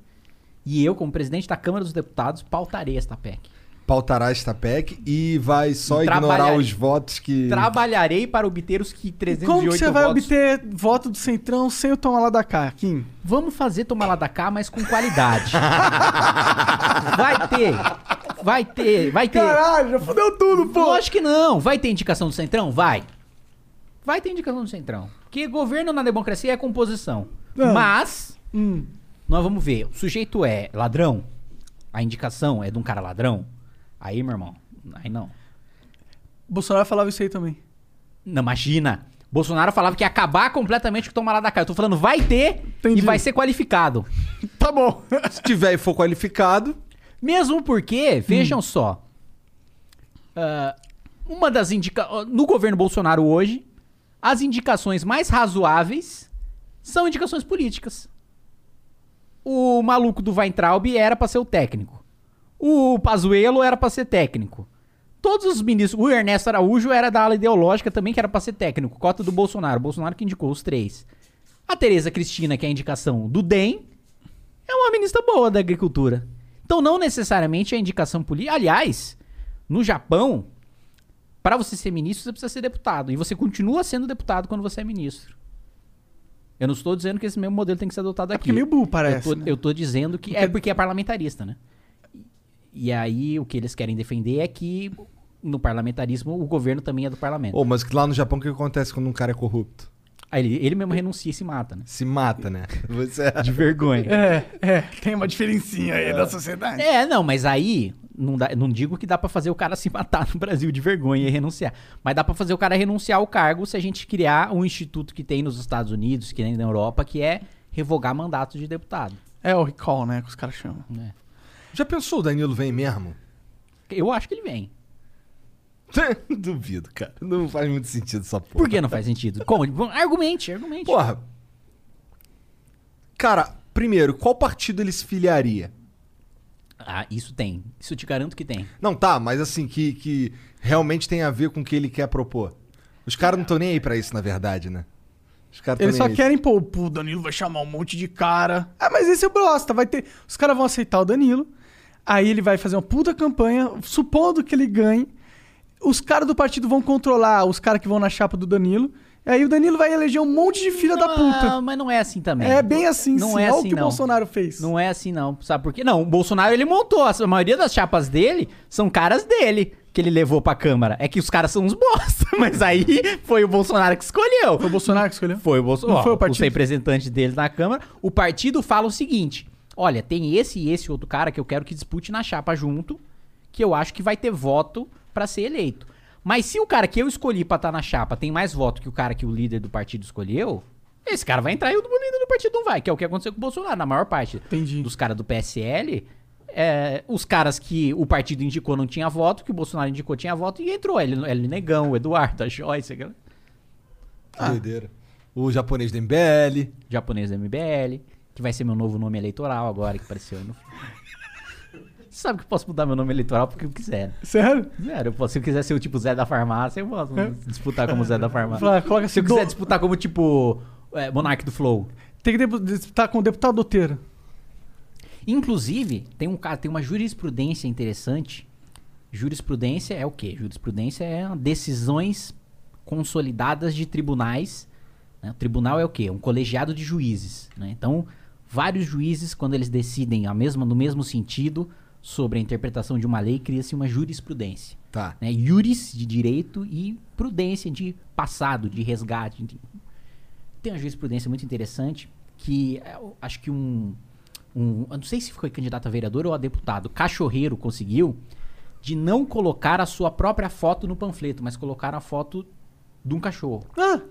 S3: e eu, como presidente da Câmara dos Deputados, pautarei esta PEC.
S2: Pautará esta PEC e vai só
S3: E
S2: ignorar os votos que.
S3: Trabalharei para obter os que 308
S1: Como que você vai
S3: votos.
S1: obter voto do Centrão sem o tomar lá da cá, Kim?
S3: Vamos fazer tomar lá da cá, mas com qualidade. vai ter. Vai ter, vai ter.
S1: Caralho, já fudeu tudo, pô!
S3: Lógico que não. Vai ter indicação do Centrão? Vai. Vai ter indicação do Centrão. Porque governo na democracia é composição.
S1: Não.
S3: Mas,
S1: Hum.
S3: Nós vamos ver. O sujeito é ladrão. A indicação é de um cara ladrão. Aí, meu irmão, aí não.
S1: Bolsonaro falava isso aí também.
S3: Não, imagina. Bolsonaro falava que ia acabar completamente com o tomar lá da cá. Eu tô falando vai ter
S1: Entendi.
S3: e vai ser qualificado.
S1: Tá bom.
S2: Se tiver e for qualificado.
S3: Mesmo porque, vejam só. ah, uma das indicações. No governo Bolsonaro hoje, as indicações mais razoáveis são indicações políticas. O maluco do Weintraub era pra ser o técnico. O Pazuello era pra ser técnico. Todos os ministros. O Ernesto Araújo era da ala ideológica também, que era pra ser técnico. Cota do Bolsonaro. O Bolsonaro que indicou os três. A Tereza Cristina, que é a indicação do DEM, é uma ministra boa da agricultura. Então, não necessariamente a indicação política. Aliás, no Japão, para você ser ministro, você precisa ser deputado. E você continua sendo deputado quando você é ministro. Eu não estou dizendo que esse mesmo modelo tem que ser adotado aqui.
S1: porque é meio burro, parece,
S3: Eu tô,
S1: né?
S3: eu tô dizendo que é porque é parlamentarista, né? E aí o que eles querem defender é que no parlamentarismo o governo também é do parlamento.
S2: Ô, mas lá no Japão o que acontece quando um cara é corrupto?
S3: Aí ele, ele mesmo renuncia e se mata, né?
S2: Se mata, né? Você
S3: De vergonha.
S1: É, é, tem uma diferencinha aí da sociedade.
S3: É, não, mas aí não, dá- não digo que dá pra fazer o cara se matar no Brasil de vergonha e renunciar. Mas dá pra fazer o cara renunciar ao cargo se a gente criar um instituto que tem nos Estados Unidos, que tem na Europa, que é revogar mandatos de deputado.
S1: É o recall, né, que os caras chamam.
S3: né?
S2: Já pensou o Danilo vem mesmo?
S3: Eu acho que ele vem.
S2: Duvido, cara. Não faz muito sentido essa porra.
S3: Por que não faz sentido? Como? Argumente, argumente.
S2: Porra. Cara, primeiro, qual partido ele se filiaria?
S3: Ah, isso tem. Isso eu te garanto que tem.
S2: Não, tá, mas assim, que, que realmente tem a ver com o que ele quer propor. Os caras não estão nem aí pra isso, na verdade, né? Os caras
S1: Eles só
S2: aí.
S1: querem, pô, o Danilo vai chamar um monte de cara. Ah, mas esse é o bosta, vai ter... Os caras vão aceitar o Danilo, aí ele vai fazer uma puta campanha, supondo que ele ganhe. Os caras do partido vão controlar os caras que vão na chapa do Danilo, aí o Danilo vai eleger um monte de filha da puta.
S3: Ah, mas não é assim também.
S1: É bem assim,
S3: não
S1: sim.
S3: É assim,
S1: o que
S3: não.
S1: o Bolsonaro fez.
S3: Não é assim, não. Sabe por quê? Não, o Bolsonaro ele montou. A maioria das chapas dele são caras dele que ele levou pra Câmara. É que os caras são uns bosta, mas aí foi o Bolsonaro que escolheu.
S1: Foi o Bolsonaro que escolheu?
S3: Foi o Bolsonaro.
S1: Não foi o
S3: Os
S1: partido.
S3: representantes dele na Câmara. O partido fala o seguinte: olha, tem esse e esse outro cara que eu quero que dispute na chapa junto, que eu acho que vai ter voto pra ser eleito. Mas se o cara que eu escolhi pra estar na chapa tem mais voto que o cara que o líder do partido escolheu, esse cara vai entrar e o do líder do partido não vai, que é o que aconteceu com o Bolsonaro, na maior parte dos caras do PSL. é, os caras que o partido indicou não tinha voto, que o Bolsonaro indicou tinha voto, e entrou. Ele, ele Negão, o Eduardo, a Joyce, aquela-
S2: Que doideira. O japonês do MBL.
S3: japonês do MBL, que vai ser meu novo nome eleitoral agora, que apareceu aí no Você sabe que eu posso mudar meu nome eleitoral porque eu quiser.
S1: Sério?
S3: Sério, eu posso, se eu quiser ser o tipo Zé da Farmácia, eu posso
S1: É?
S3: disputar como Zé da Farmácia.
S1: Fala, coloca
S3: se eu
S1: assim,
S3: quiser
S1: do-
S3: disputar como tipo é, Monark do Flow.
S1: Tem que disputar com o deputado Doteiro.
S3: Inclusive, tem um cara, tem uma jurisprudência interessante. Jurisprudência é o quê? Jurisprudência é decisões consolidadas de tribunais. né? O tribunal é o quê? Um colegiado de juízes. né? Então, vários juízes, quando eles decidem a mesma, no mesmo sentido sobre a interpretação de uma lei, cria-se uma jurisprudência.
S2: Tá.
S3: Né? Juris de direito e prudência de passado, de resgate. Tem uma jurisprudência muito interessante que é, acho que um, um. Não sei se foi candidato a vereador ou a deputado. Cachorreiro conseguiu de não colocar a sua própria foto no panfleto, mas colocar a foto de um cachorro.
S1: Ah!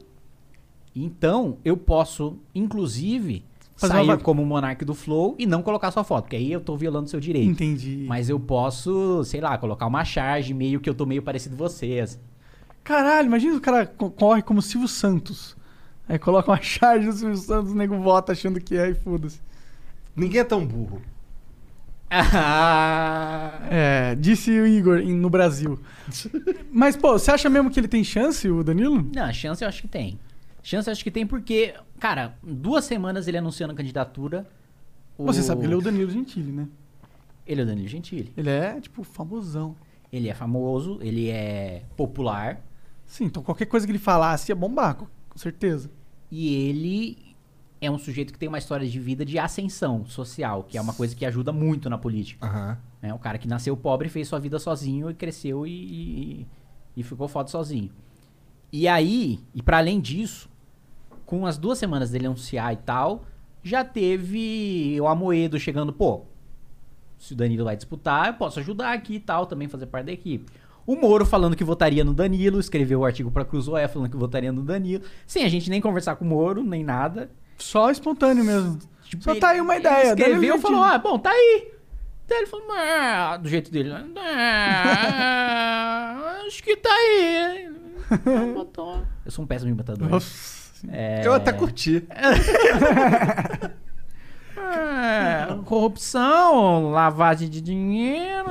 S3: Então, eu posso, inclusive, sair como monarca do Flow e não colocar sua foto, porque aí eu tô violando seu direito.
S1: Entendi.
S3: Mas eu posso, sei lá, colocar uma charge meio que eu tô meio parecido com vocês.
S1: Caralho, imagina o cara co- corre como Silvio Santos. Aí coloca uma charge do Silvio Santos, o nego vota achando que é e foda-se.
S2: Ninguém é tão burro.
S1: É, disse o Igor em- no Brasil. Mas, pô, você acha mesmo que ele tem chance, o Danilo?
S3: Não, chance eu acho que tem. Chance acho que tem porque, cara, duas semanas ele anunciando a candidatura. o-
S1: Você sabe que ele é o Danilo Gentili, né?
S3: Ele é o Danilo Gentili.
S1: Ele é, tipo, famosão.
S3: Ele é famoso, ele é popular.
S1: Sim, então qualquer coisa que ele falasse ia bombar, com certeza.
S3: E ele é um sujeito que tem uma história de vida de ascensão social, que é uma coisa que ajuda muito na política.
S2: Aham.
S3: É um cara que nasceu pobre, fez sua vida sozinho e cresceu e, e, e ficou foda sozinho. E aí, e para além disso, com as duas semanas dele anunciar e tal, já teve o Amoedo chegando, pô, se o Danilo vai disputar, eu posso ajudar aqui e tal, também fazer parte da equipe. O Moro falando que votaria no Danilo, escreveu o artigo pra Cruzoé falando que votaria no Danilo, sem a gente nem conversar com o Moro, nem nada.
S1: Só espontâneo mesmo. Só
S3: ele-
S1: tá aí uma ideia.
S3: escreveu e falou, ah, bom, tá aí. Daí ele falou, ah, do jeito dele. "Ah, acho que tá aí. Botou. Eu sou um péssimo imitador.
S1: Nossa.
S3: É...
S2: Eu até curti.
S3: É, corrupção, lavagem de dinheiro.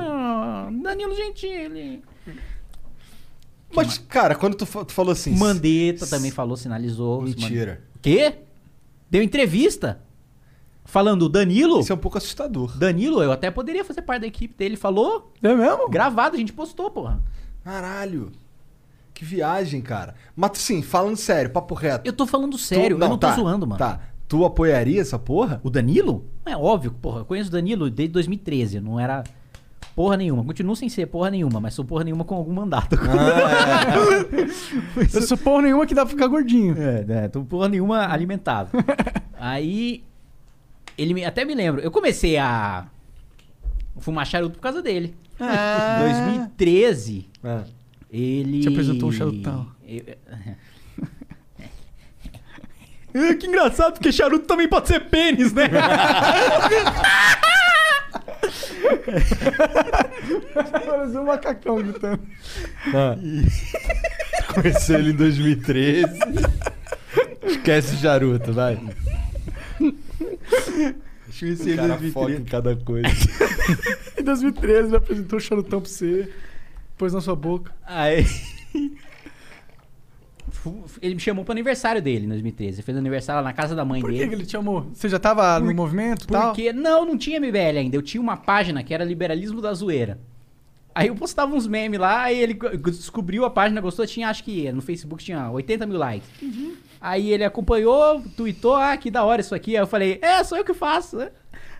S3: Danilo Gentili.
S2: Mas, cara, quando tu, tu falou assim.
S3: Mandetta também falou, sinalizou.
S2: Mentira.
S3: Quê? Deu entrevista? Falando, Danilo.
S2: Isso é um pouco assustador.
S3: Danilo, eu até poderia fazer parte da equipe dele. Falou?
S1: É mesmo?
S3: Gravado, a gente postou, porra.
S2: Caralho. Que viagem, cara. Mas sim, falando sério, papo reto.
S3: Eu tô falando sério,
S2: Tu-
S3: eu não tô
S2: tá,
S3: zoando, mano.
S2: Tá. Tu apoiaria essa porra?
S3: O Danilo? É óbvio, porra. Eu conheço o Danilo desde 2013. Não era porra nenhuma. Continuo sem ser porra nenhuma, mas sou porra nenhuma com algum mandato.
S1: Eu sou porra nenhuma que dá pra ficar gordinho.
S3: É, né? Tô porra nenhuma alimentado. Aí. Ele me, até me lembro. Eu comecei a fumar charuto por causa dele.
S1: Ah.
S3: 2013.
S2: É.
S3: Ele.
S1: Te apresentou um charutão.
S3: Eu-
S1: É, que engraçado, porque charuto também pode ser pênis, né? Pareceu um macacão gritando.
S2: Ah. Conheci ele em 2013. Esquece o charuto, vai.
S1: Conheci ele em
S2: cara
S1: 2013.
S2: foca em cada coisa.
S1: Em 2013 ele apresentou o charutão pra você, pôs na sua boca.
S3: Aí. Ele me chamou pro aniversário dele em 2013. Ele fez aniversário lá na casa da mãe
S1: Por que,
S3: dele.
S1: que ele te chamou? Você já tava no movimento e tal?
S3: Porque, não, não tinha MBL ainda. Eu tinha uma página que era Liberalismo da Zoeira. Aí eu postava uns memes lá, aí ele descobriu a página, gostou, tinha, acho que no Facebook tinha 80 mil likes. Aí ele acompanhou, tweetou, ah, que da hora isso aqui. Aí eu falei, é, sou eu que faço.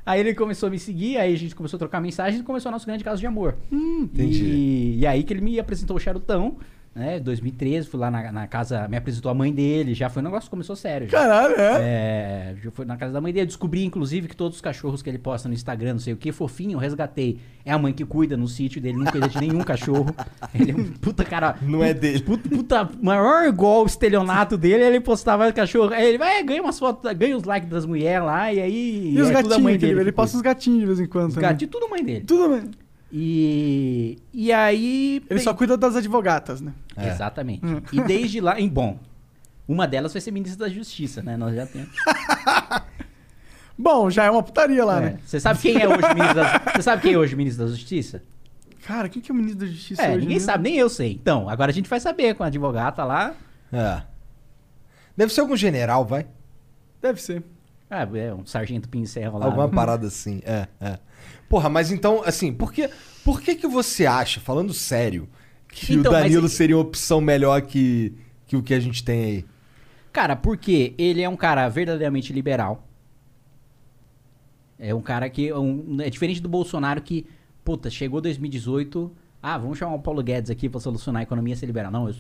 S3: Aí ele começou a me seguir, aí a gente começou a trocar mensagens e começou o nosso grande caso de amor.
S2: entendi.
S3: E, e aí que ele me apresentou o Charutão, né? 2013, fui lá na, na casa, me apresentou a mãe dele, já foi um negócio que começou sério. já.
S1: Caralho, é?
S3: É, já foi na casa da mãe dele. Descobri, inclusive, que todos os cachorros que ele posta no Instagram, não sei o que, fofinho, eu resgatei. É a mãe que cuida no sítio dele, não cuida de nenhum cachorro. Ele é um puta cara.
S2: Não é dele.
S3: Puta, puta maior igual o estelionato dele, ele postava cachorro. Aí ele vai, ganha umas fotos, ganha os likes das mulheres lá, e aí.
S1: E os
S3: é
S1: gatinhos
S3: mãe
S1: ele,
S3: dele.
S1: ele
S3: que
S1: posta os gatinhos de vez em quando.
S3: Os gatinhos, tudo mãe dele.
S1: Tudo bem.
S3: E. E aí.
S1: Ele só cuida das advogatas, né?
S2: É.
S3: Exatamente. E desde lá, em bom, uma delas vai ser ministra da Justiça, né? Nós já temos.
S1: Bom, já é uma putaria lá,
S3: É.
S1: né?
S3: Você sabe quem é hoje ministro da Você sabe quem é hoje o ministro da Justiça?
S1: Cara, quem que é o ministro da Justiça
S3: É,
S1: hoje?
S3: ninguém
S1: mesmo?
S3: sabe, nem eu sei. Então, agora a gente vai saber com a advogata lá.
S2: É. Deve ser algum general, vai?
S1: Deve ser.
S3: Ah, é um sargento pincel lá.
S2: Alguma parada assim, é, é. Porra, mas então, assim, por que, por que que você acha, falando sério, que
S3: Então,
S2: o
S3: mas
S2: Danilo
S3: e-
S2: seria uma opção melhor que, que o que a gente tem aí?
S3: Cara, porque ele é um cara verdadeiramente liberal. É um cara que é, um- é diferente do Bolsonaro que, puta, chegou 2018, ah, vamos chamar o Paulo Guedes aqui pra solucionar a economia e ser liberal. Não, eu-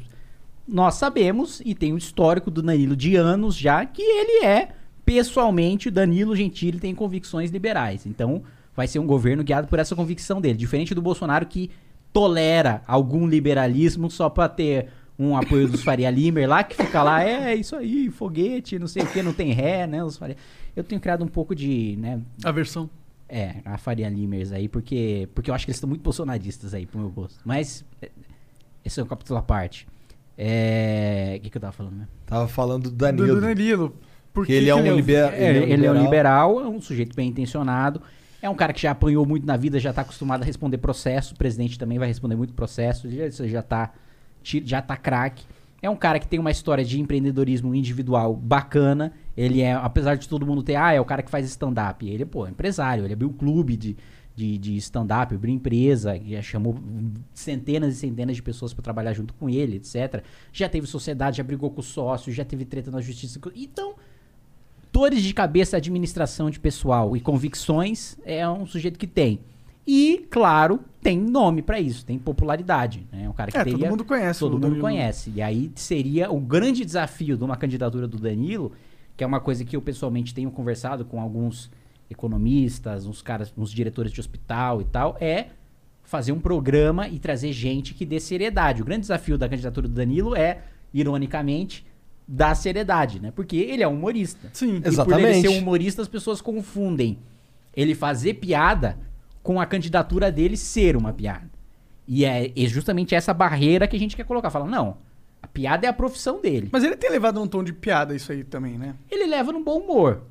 S3: nós sabemos e tem um histórico do Danilo de anos já que ele é pessoalmente o Danilo Gentili tem convicções liberais. Então, vai ser um governo guiado por essa convicção dele, diferente do Bolsonaro que tolera algum liberalismo só pra ter um apoio dos Faria Limer lá que fica lá, é isso aí, foguete, não sei o que, não tem ré, né? Os Faria... Eu tenho criado um pouco de, né,
S1: A versão.
S3: é, a Faria Limers aí, porque, porque eu acho que eles estão muito bolsonaristas aí, pro meu gosto. Mas, é, esse é um capítulo à parte. É. O que, que eu tava falando, né?
S2: Tava falando do Danilo.
S1: do Danilo. Por
S2: Que ele é um liber-
S3: É,
S2: ele é um
S3: ele é um
S2: liberal,
S3: é um sujeito bem intencionado. É um cara que já apanhou muito na vida, já tá acostumado a responder processo. O presidente também vai responder muito processo. Já, já tá, ti- já tá craque. É um cara que tem uma história de empreendedorismo individual bacana. Ele é, apesar de todo mundo ter, ah, é o cara que faz stand-up. Ele, pô, é empresário. Ele abriu um clube de, de, de stand-up, abriu empresa, chamou centenas e centenas de pessoas para trabalhar junto com ele, etc. Já teve sociedade, já brigou com sócio, já teve treta na justiça. Então, dores de cabeça, administração de pessoal e convicções é um sujeito que tem. E, claro, tem nome pra isso, tem popularidade. né? É um cara que
S1: É, todo
S3: teria-
S1: mundo conhece
S3: Todo mundo
S1: Danilo.
S3: conhece. E aí seria o grande desafio de uma candidatura do Danilo, que é uma coisa que eu pessoalmente tenho conversado com alguns economistas, uns caras, uns diretores de hospital e tal, é fazer um programa e trazer gente que dê seriedade. O grande desafio da candidatura do Danilo é, ironicamente, dar seriedade, né? Porque ele é um humorista.
S1: Sim.
S3: E por ele
S2: Exatamente.
S3: ser um humorista, as pessoas confundem ele fazer piada com a candidatura dele ser uma piada. E é, é justamente essa barreira que a gente quer colocar. Fala, não, a piada é a profissão dele.
S1: Mas ele tem levado um tom de piada isso aí também, né?
S3: Ele leva no bom humor.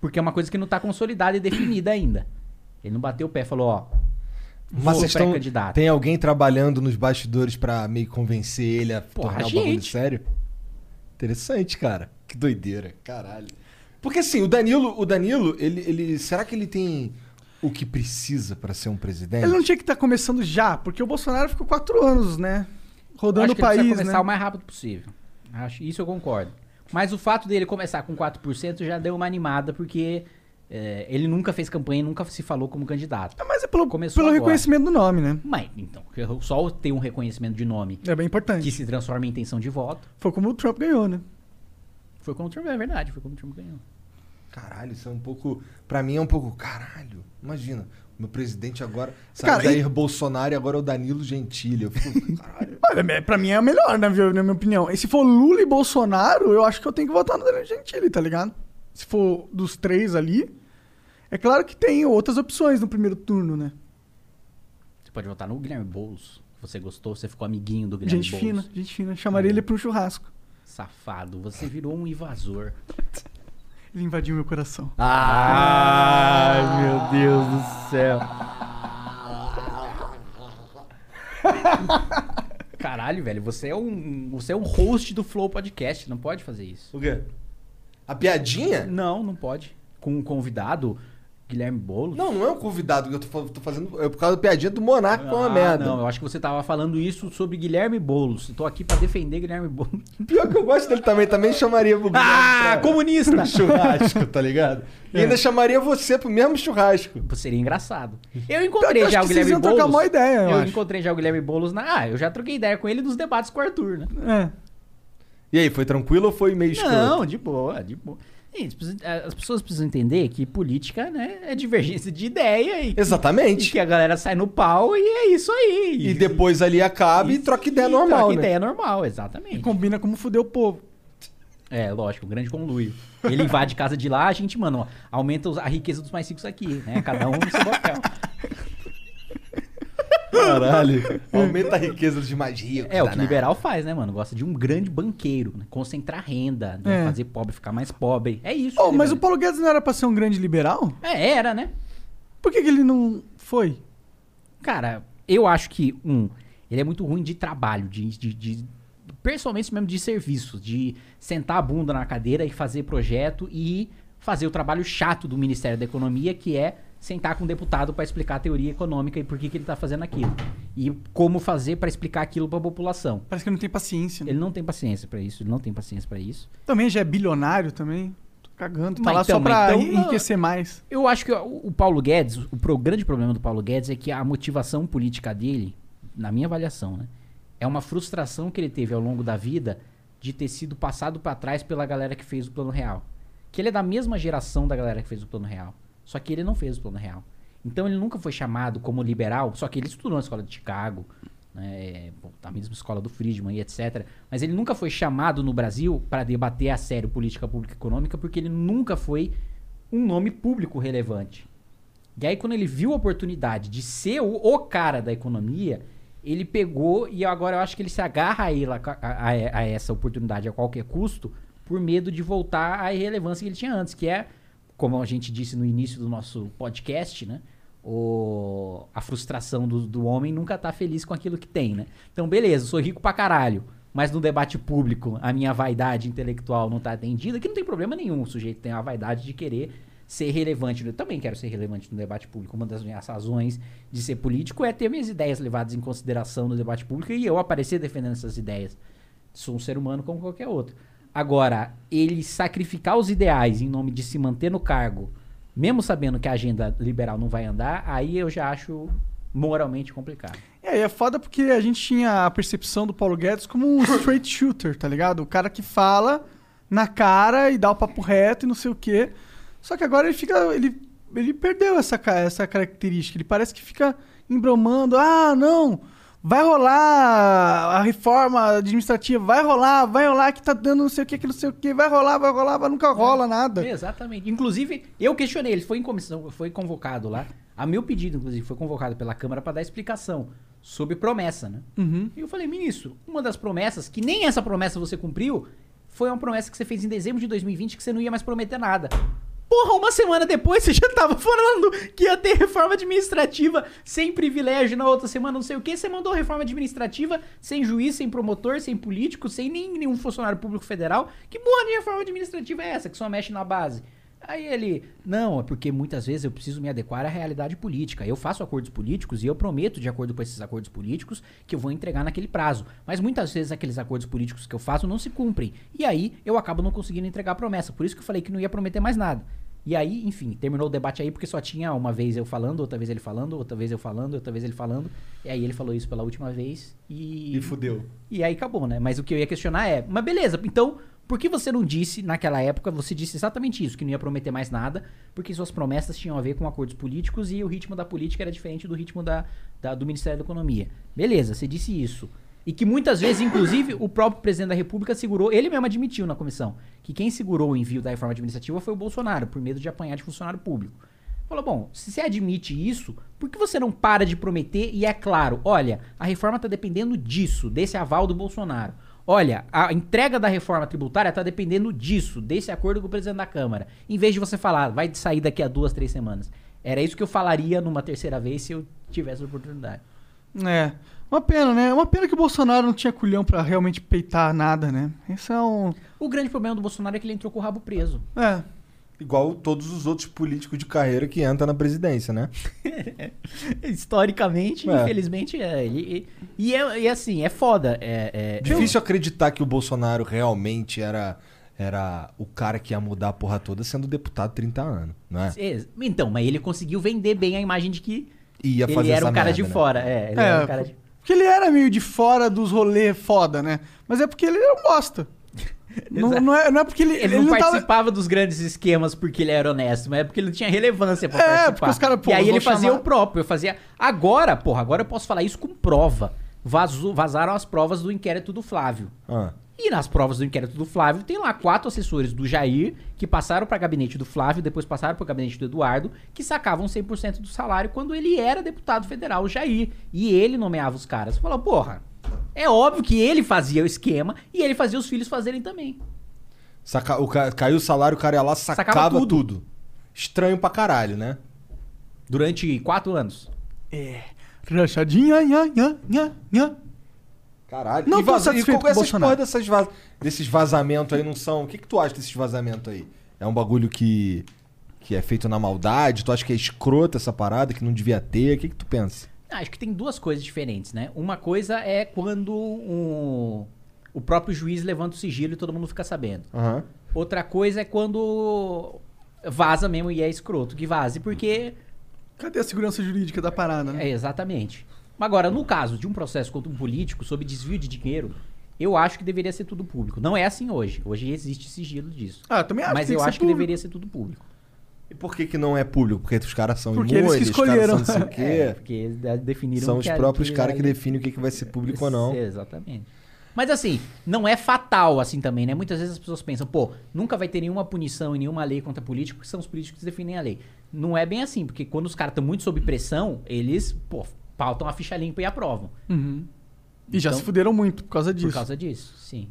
S3: Porque é uma coisa que não tá consolidada e definida ainda. Ele não bateu o pé e falou, ó,
S2: Mas
S3: vou
S2: vocês estão,
S3: pré-candidato.
S2: tem alguém trabalhando nos bastidores pra meio convencer ele a
S3: Porra,
S2: tornar
S3: a
S2: o bagulho sério? Interessante, cara. Que doideira, caralho. Porque assim, o Danilo, o Danilo, ele, ele será que ele tem o que precisa pra ser um presidente?
S1: Ele não tinha que estar começando já, porque o Bolsonaro ficou quatro anos, né? rodando o
S3: que ele
S1: país,
S3: começar
S1: né?
S3: o mais rápido possível. Acho, isso eu concordo. Mas o fato dele começar com 4% já deu uma animada, porque é, ele nunca fez campanha, nunca se falou como candidato.
S1: Mas é pelo,
S3: Começou
S1: pelo
S3: agora.
S1: reconhecimento do nome, né?
S3: Mas, então, só ter um reconhecimento de nome
S1: É bem importante.
S3: que se transforma em intenção de voto.
S1: Foi como o Trump ganhou, né?
S3: Foi como o Trump, é verdade, foi como o Trump ganhou.
S2: Caralho, isso é um pouco. Pra mim é um pouco. Caralho, imagina. Meu presidente agora. Sabe,
S1: Cara,
S2: Jair Bolsonaro e agora é o Danilo Gentili. Eu fico, caralho.
S1: Olha, é- pra mim é o melhor, na minha, na minha opinião. E se for Lula e Bolsonaro, eu acho que eu tenho que votar no Danilo Gentili, tá ligado? Se for dos três ali. É claro que tem outras opções no primeiro turno, né?
S3: Você pode votar no Guilherme Boulos. Você gostou, você ficou amiguinho do Guilherme
S1: Gente
S3: Boulos.
S1: fina, gente fina. Chamaria ele pra um churrasco.
S3: Safado, você virou um invasor.
S1: Ele invadiu meu coração.
S3: Ai, meu Deus do céu. Caralho, velho, você é um, você é um host do Flow Podcast, não pode fazer isso.
S2: O quê? A piadinha?
S3: Não, não pode. Com um convidado, Guilherme Boulos.
S2: Não, não é um convidado que eu tô, tô fazendo. É por causa da piadinha do Monarca, é uma
S3: Ah,
S2: merda.
S3: Não, eu acho que você tava falando isso sobre Guilherme Boulos. Eu tô aqui pra defender Guilherme Boulos.
S2: Pior que eu gosto dele também, também chamaria pro Guilherme
S3: Ah,
S2: pra-
S3: comunista!
S2: churrasco, tá ligado? E
S1: É.
S2: ainda chamaria você pro mesmo churrasco.
S3: Seria engraçado. Eu
S1: eu
S3: encontrei
S1: acho
S3: já o
S1: vocês
S3: Guilherme
S1: iam
S3: Boulos.
S1: trocar uma ideia, eu acho.
S3: encontrei já o Guilherme Boulos na. Ah, eu já troquei ideia com ele nos debates com o Arthur, né?
S1: É.
S2: E aí, foi tranquilo ou foi meio escroto?
S3: Não, de boa, de boa. As pessoas precisam entender que política, né, é divergência de ideia e,
S2: Exatamente.
S3: e que a galera sai no pau e é isso aí.
S2: E depois ali acaba e, troca ideia
S3: e
S2: normal,
S3: troca
S2: né?
S3: ideia normal, exatamente.
S1: Combina como fuder o povo.
S3: É, lógico, um grande conluio. Ele invade casa de lá, a gente, mano, ó, aumenta a riqueza dos mais ricos aqui, né? Cada um no seu papel.
S2: Caralho. Aumenta a riqueza dos mais ricos.
S3: É, o que
S2: danado.
S3: liberal faz, né, mano? Gosta de um grande banqueiro, né? Concentrar renda, né?
S1: É.
S3: fazer pobre ficar mais pobre. É isso.
S1: Oh, mas o Paulo Guedes não era pra ser um grande liberal?
S3: É, era, né?
S1: Por que, que ele não foi?
S3: Cara, eu acho que, um, ele é muito ruim de trabalho, de, de, de- pessoalmente mesmo de serviço, de sentar a bunda na cadeira e fazer projeto e fazer o trabalho chato do Ministério da Economia, que é sentar com um deputado para explicar a teoria econômica e por que, que ele tá fazendo aquilo. E como fazer para explicar aquilo para a população.
S1: Parece que ele não tem paciência. né?
S3: Ele não tem paciência para isso, ele não tem paciência para isso.
S1: Também já é bilionário também. Tô cagando. Tá
S3: Mas
S1: lá
S3: então,
S1: só pra
S3: mas então,
S1: enriquecer mais.
S3: Eu acho que o, Paulo Guedes, o, grande problema do Paulo Guedes é que a motivação política dele, na minha avaliação, né, é uma frustração que ele teve ao longo da vida de ter sido passado pra trás pela galera que fez o Plano Real. Que ele é da mesma geração da galera que fez o Plano Real. Só que ele não fez o Plano Real. Então ele nunca foi chamado como liberal, só que ele estudou na escola de Chicago, né, na mesma escola do Friedman e etc. Mas ele nunca foi chamado no Brasil para debater a sério política pública e econômica, porque ele nunca foi um nome público relevante. E aí, quando ele viu a oportunidade de ser o, o cara da economia, ele pegou e agora eu acho que ele se agarra a, ele, a, a- a essa oportunidade a qualquer custo, por medo de voltar à irrelevância que ele tinha antes, que é, como a gente disse no início do nosso podcast, né? O, a frustração do, do homem nunca tá feliz com aquilo que tem, né? Então, beleza, sou rico pra caralho. Mas no debate público, a minha vaidade intelectual não tá atendida, que não tem problema nenhum. O sujeito tem a vaidade de querer ser relevante. Eu também quero ser relevante no debate público. Uma das minhas razões de ser político é ter minhas ideias levadas em consideração no debate público e eu aparecer defendendo essas ideias. Sou um ser humano como qualquer outro. Agora, ele sacrificar os ideais em nome de se manter no cargo, mesmo sabendo que a agenda liberal não vai andar, aí eu já acho moralmente complicado.
S1: É, e é foda porque a gente tinha a percepção do Paulo Guedes como um straight shooter, tá ligado? O cara que fala na cara e dá o papo reto e não sei o quê. Só que agora ele fica. Ele, ele perdeu essa, essa característica. Ele parece que fica embromando. Ah, não! Vai rolar a reforma administrativa, vai rolar, vai rolar que tá dando não sei o que, que não sei o que, vai rolar, vai rolar, mas nunca rola nada.
S3: Exatamente. Inclusive, eu questionei, ele foi em comissão, foi convocado lá. A meu pedido, inclusive, foi convocado pela Câmara para dar explicação sobre promessa, né?
S1: Uhum.
S3: E eu falei, ministro, uma das promessas, que nem essa promessa você cumpriu, foi uma promessa que você fez em dezembro de 2020 que você não ia mais prometer nada. Porra, uma semana depois você já tava falando que ia ter reforma administrativa sem privilégio na outra semana, não sei o que. Você mandou reforma administrativa sem juiz, sem promotor, sem político, sem nem nenhum funcionário público federal. Que porra de reforma administrativa é essa que só mexe na base? Aí ele, não, é porque muitas vezes eu preciso me adequar à realidade política. Eu faço acordos políticos e eu prometo, de acordo com esses acordos políticos, que eu vou entregar naquele prazo. Mas muitas vezes aqueles acordos políticos que eu faço não se cumprem. E aí eu acabo não conseguindo entregar a promessa. Por isso que eu falei que não ia prometer mais nada. E aí, enfim, terminou o debate aí porque só tinha uma vez eu falando, outra vez ele falando, outra vez eu falando, outra vez ele falando. E aí ele falou isso pela última vez e.
S2: E fudeu.
S3: E aí acabou, né? Mas o que eu ia questionar é, mas beleza, então por que você não disse naquela época, você disse exatamente isso, que não ia prometer mais nada, porque suas promessas tinham a ver com acordos políticos e o ritmo da política era diferente do ritmo da, da- do Ministério da Economia. Beleza, você disse isso. E que muitas vezes, inclusive, o próprio presidente da República segurou, ele mesmo admitiu na comissão, que quem segurou o envio da reforma administrativa foi o Bolsonaro, por medo de apanhar de funcionário público. Falou, bom, se você admite isso, por que você não para de prometer e é claro, olha, a reforma está dependendo disso, desse aval do Bolsonaro. Olha, a entrega da reforma tributária está dependendo disso, desse acordo com o presidente da Câmara. Em vez de você falar, vai sair daqui a duas, três semanas. Era isso que eu falaria numa terceira vez se eu tivesse a oportunidade.
S1: É. Uma pena, né? Uma pena que o Bolsonaro não tinha culhão pra realmente peitar nada, né? Isso é um.
S3: O grande problema do Bolsonaro é que ele entrou com o rabo preso.
S1: É.
S2: Igual todos os outros políticos de carreira que entram na presidência, né?
S3: Historicamente,
S2: É.
S3: infelizmente, é. E, e, e é, e assim, é foda. É, é-
S2: Difícil acreditar que o Bolsonaro realmente era, era o cara que ia mudar a porra toda sendo deputado 30 anos, não é?
S3: É, Então, mas ele conseguiu vender bem a imagem de que
S2: Ia
S3: ele
S2: fazer
S3: era
S2: essa
S3: um cara
S2: merda,
S3: de
S2: né?
S3: fora. É, ele
S1: É,
S3: era um cara de...
S1: Porque ele era meio de fora dos rolês foda, né? Mas é porque ele era um bosta. não, não, é, não é porque ele.
S3: Ele, não,
S1: tava-
S3: participava dos grandes esquemas porque ele era honesto, mas é porque ele não tinha relevância pra
S1: É,
S3: participar.
S1: porque os caras, pô,
S3: e aí ele fazia
S1: chamar-
S3: o próprio, eu fazia... Agora, porra, agora eu posso falar isso com prova. Vazou, vazaram as provas do inquérito do Flávio.
S2: Ah.
S3: E nas provas do inquérito do Flávio, tem lá quatro assessores do Jair que passaram para gabinete do Flávio, depois passaram para o gabinete do Eduardo, que sacavam 100% do salário quando ele era deputado federal, o Jair. E ele nomeava os caras. Falou, porra, é óbvio que ele fazia o esquema e ele fazia os filhos fazerem também.
S2: Saca- o ca- Caiu o salário, o cara ia lá, sacava,
S3: Sacava
S2: tudo.
S3: tudo.
S2: Estranho pra caralho, né?
S3: Durante quatro anos.
S1: É. Rachadinha, nha, nha, nha, nha.
S2: Caralho.
S1: Não
S2: e
S1: tô
S2: vaza-
S1: satisfeito
S2: e
S1: com
S2: qual- essas porra dessas vaz- desses vazamentos aí não são. O que, que tu acha desses vazamentos aí? É um bagulho que. que é feito na maldade? Tu acha que é escroto essa parada, que não devia ter? O que, que tu pensa?
S3: Ah, Acho que tem duas coisas diferentes, né? Uma coisa é quando um- o próprio juiz levanta o sigilo e todo mundo fica sabendo.
S2: Aham.
S3: Outra coisa é quando vaza mesmo e é escroto que vaze, porque.
S1: Cadê a segurança jurídica da parada, né?
S3: É, exatamente. Agora, no caso de um processo contra um político sobre desvio de dinheiro, eu acho que deveria ser tudo público. Não é assim hoje. Hoje existe sigilo disso.
S1: Ah, eu também acho
S3: Mas
S1: que
S3: eu
S1: que
S3: acho que
S1: público.
S3: deveria ser tudo público.
S2: E por que, que não é público? Porque os caras são
S1: Porque eles que
S2: imunes, os caras
S1: escolheram.
S2: são não sei o quê.
S3: É, porque eles de- definiram
S2: São
S3: que
S2: os
S3: era-
S2: próprios
S3: que
S2: caras que
S3: era-
S2: definem o que, que vai ser público ou não.
S3: Exatamente. Mas assim, não é fatal assim também, né? Muitas vezes as pessoas pensam, pô, nunca vai ter nenhuma punição e nenhuma lei contra político, porque são os políticos que definem a lei. Não é bem assim, porque quando os caras estão muito sob pressão, eles, pô, pautam a ficha limpa e aprovam.
S1: Uhum. E já
S3: Então,
S1: se fuderam muito por causa disso.
S3: Por causa disso, sim.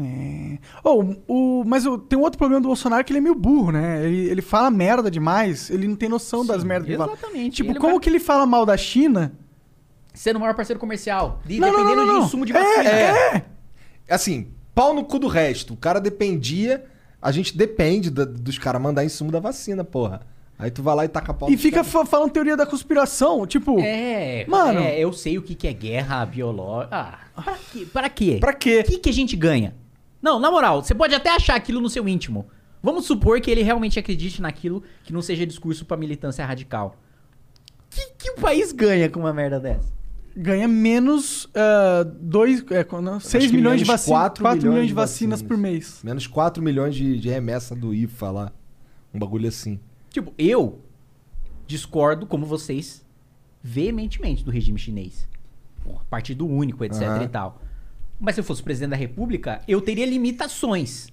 S1: É. Oh, o, mas o- tem um outro problema do Bolsonaro que ele é meio burro, né? Ele, ele fala merda demais, ele não tem noção das merdas que ele fala.
S3: exatamente.
S1: Tipo,
S3: Ele
S1: como
S3: vai-
S1: que ele fala mal da China?
S3: Sendo o maior parceiro comercial, de-
S1: Não, não,
S3: dependendo
S1: não, não,
S3: de
S1: não.
S3: insumo de
S1: É,
S3: vacina.
S1: é.
S2: Assim, pau no cu do resto. O cara dependia. A gente depende da- dos caras mandar insumo da vacina, porra. Aí tu vai lá e taca pau
S1: E fica
S2: caras.
S1: fa- falando teoria da conspiração, tipo...
S3: É,
S1: Mano.
S3: é, eu sei o que, que é guerra biológica. Ah, pra quê? Pra quê?
S2: Pra quê?
S3: O que, que a gente ganha? Não, na moral, você pode até achar aquilo no seu íntimo. Vamos supor que ele realmente acredite naquilo que não seja discurso pra militância radical. O que, que o país ganha com uma merda dessa?
S1: Ganha menos ah, dois, é, quando- 6
S2: que
S1: milhões de vacinas. 4,
S2: 4
S1: milhões,
S2: milhões
S1: de
S2: de
S1: vacinas,
S2: vacinas.
S1: por mês.
S2: Menos 4 milhões de, de remessa do IFA lá. Um bagulho assim.
S3: Tipo, eu discordo, como vocês, veementemente do regime chinês. Porra, partido único, etc
S2: Aham.
S3: e tal. Mas se eu fosse presidente da república, eu teria limitações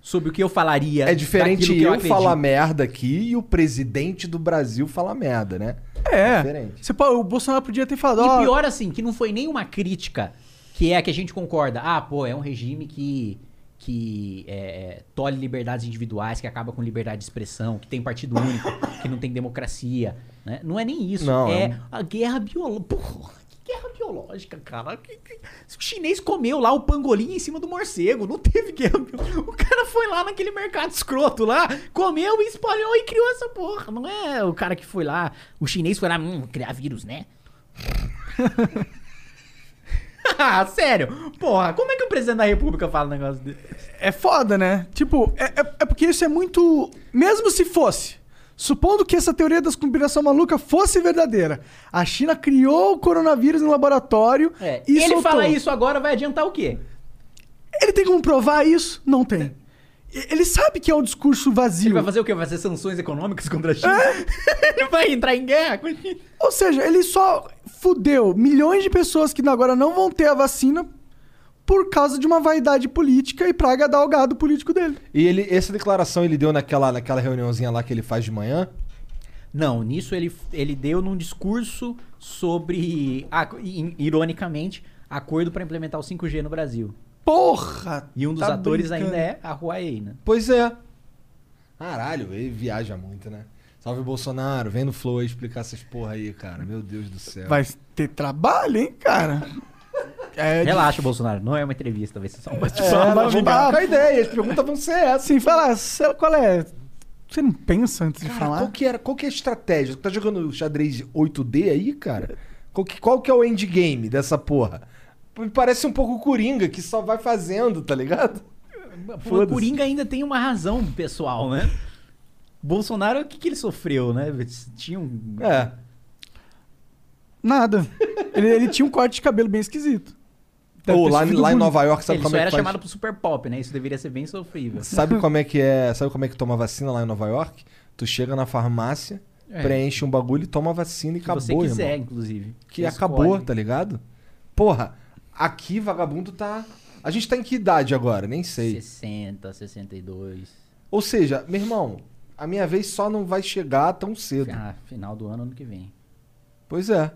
S3: sobre o que eu falaria.
S2: É diferente eu,
S3: acredito.
S2: falar merda aqui e o presidente do Brasil falar merda, né?
S1: É.
S2: Diferente.
S1: Você o Bolsonaro podia ter falado,
S3: E pior assim, que não foi nenhuma crítica que é a que a gente concorda. Ah, pô, é um regime que, que é, é, tolhe liberdades individuais, que acaba com liberdade de expressão, que tem partido único, que não tem democracia. Né? Não é nem isso.
S2: Não,
S3: é
S2: é
S3: a guerra biológica. Porra, que guerra biológica, cara. Que- que- O chinês comeu lá o pangolim em cima do morcego. Não teve guerra. O cara foi lá naquele mercado escroto lá, comeu, espalhou e criou essa porra. Não é o cara que foi lá. O chinês foi lá, hum, criar vírus, né? ah, sério? Porra, como é que o presidente da república fala um negócio desse?
S1: É foda, né? Tipo, é, é- é porque isso é muito. Mesmo se fosse. Supondo que essa teoria da conspiração maluca fosse verdadeira. A China criou o coronavírus no laboratório
S3: É,
S1: e
S3: ele
S1: soltou.
S3: fala isso agora, vai adiantar o quê?
S1: Ele tem como provar isso? Não tem. Ele sabe que é um discurso vazio.
S3: Ele vai fazer o quê? Vai fazer sanções econômicas contra a China? ele vai entrar em guerra com a China.
S1: Ou seja, ele só fudeu milhões de pessoas que agora não vão ter a vacina por causa de uma vaidade política e pra agradar o gado político dele.
S2: E ele, essa declaração ele deu naquela, naquela reuniãozinha lá que ele faz de manhã?
S3: Não, nisso ele, ele deu num discurso sobre, ironicamente, acordo para implementar o 5G no Brasil.
S1: Porra!
S3: E um dos
S1: tá
S3: atores
S1: brincando.
S3: ainda é a Huawei, né?
S2: Pois é. Caralho, ele viaja muito, né? Salve Bolsonaro, vem no Flow aí explicar essas porra aí, cara. Meu Deus do céu.
S1: Vai ter trabalho, hein, cara? É,
S3: Relaxa, Bolsonaro, não é uma entrevista, vai ser só um
S2: É,
S3: bate-papo.
S2: vamos
S1: vamos-
S2: trocar ideia, as perguntas vão ser essas.
S1: Assim, fala, qual é? Você não pensa antes de
S2: Cara,
S1: falar?
S2: qual que, era, qual que é a estratégia? Tu tá jogando xadrez 8D aí, cara? Qual que, qual que é o endgame dessa porra? Me parece um pouco Coringa, que só vai fazendo, tá ligado?
S3: O Coringa ainda tem uma razão pessoal, né? Bolsonaro, o que, que ele sofreu, né? Tinha um.
S2: É.
S1: Nada. ele, ele tinha um corte de cabelo bem esquisito. Deve
S2: Ou lá, lá em. Nova York, sabe
S3: ele
S2: como é
S3: era
S2: que faz?
S3: chamado pro Super Pop, né? Isso deveria ser bem sofrível.
S2: Sabe como é que é? Sabe como é que toma vacina lá em Nova York? Tu chega na farmácia,
S3: É.
S2: preenche um bagulho e toma a vacina e
S3: Se
S2: acabou,
S3: você quiser,
S2: irmão.
S3: inclusive.
S2: Que acabou,
S3: escolhe.
S2: tá ligado? Porra, aqui vagabundo tá. A gente tá em que idade agora? Nem sei.
S3: 60, 62.
S2: Ou seja, meu irmão, a minha vez só não vai chegar tão cedo.
S3: Ah, final do ano, ano que vem.
S2: Pois é.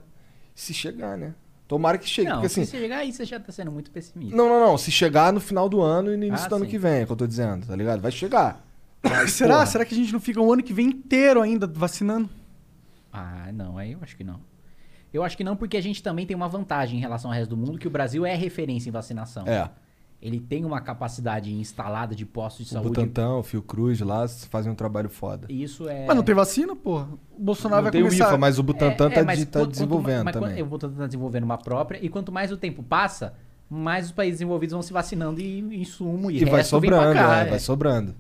S2: Se chegar, né? Tomara que chegue.
S3: não,
S2: porque
S3: se
S2: assim.
S3: você chegar aí, você já tá sendo muito pessimista.
S2: Não, não, não. Se chegar no final do ano e no início
S3: Ah,
S2: do ano
S3: sim.
S2: que vem, é o que eu tô dizendo, tá ligado? Vai chegar. Mas,
S1: Será?
S2: porra,
S1: Será que a gente não fica o ano que vem inteiro ainda vacinando?
S3: Ah, não, aí eu acho que não. Eu acho que não, porque a gente também tem uma vantagem em relação ao resto do mundo, que o Brasil é referência em vacinação.
S2: É.
S3: Ele tem uma capacidade instalada de postos de
S2: O
S3: saúde.
S2: Butantan, o Fiocruz lá fazem um trabalho foda.
S3: E Isso é.
S1: Mas não tem vacina, porra. O Bolsonaro
S2: Não
S1: vai
S2: tem o
S1: começar...
S2: IFA, mas o Butantan tá,
S3: mas
S2: de- tá
S3: quanto-
S2: desenvolvendo
S3: mas quanto-
S2: também.
S3: O Butantan tá desenvolvendo uma própria, e quanto mais o tempo passa, mais os países desenvolvidos vão se vacinando e insumo e,
S2: E vai
S3: resto vem pra
S2: sobrando,
S3: cá,
S2: é,
S3: é.
S2: vai sobrando.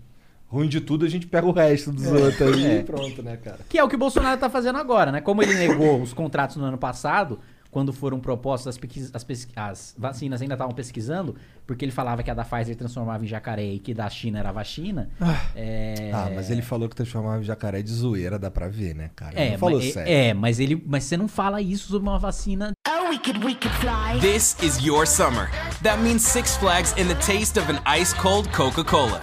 S2: Ruim de tudo, a gente pega o resto dos outros aí
S3: É.
S2: e pronto, né, cara?
S3: Que é o que o Bolsonaro tá fazendo agora, né? Como ele negou os contratos no ano passado, quando foram propostas as, as as vacinas ainda estavam pesquisando, porque ele falava que a da Pfizer transformava em jacaré e que da China era vacina. é...
S2: Ah, mas ele falou que transformava o jacaré de zoeira, dá pra ver, né, cara?
S3: É,
S2: não falou
S3: mas,
S2: sério.
S3: é, mas ele, mas você não fala isso sobre uma vacina.
S7: Oh, we could, we could fly.
S8: This is your summer. That means Six Flags and the taste of an ice cold Coca Cola.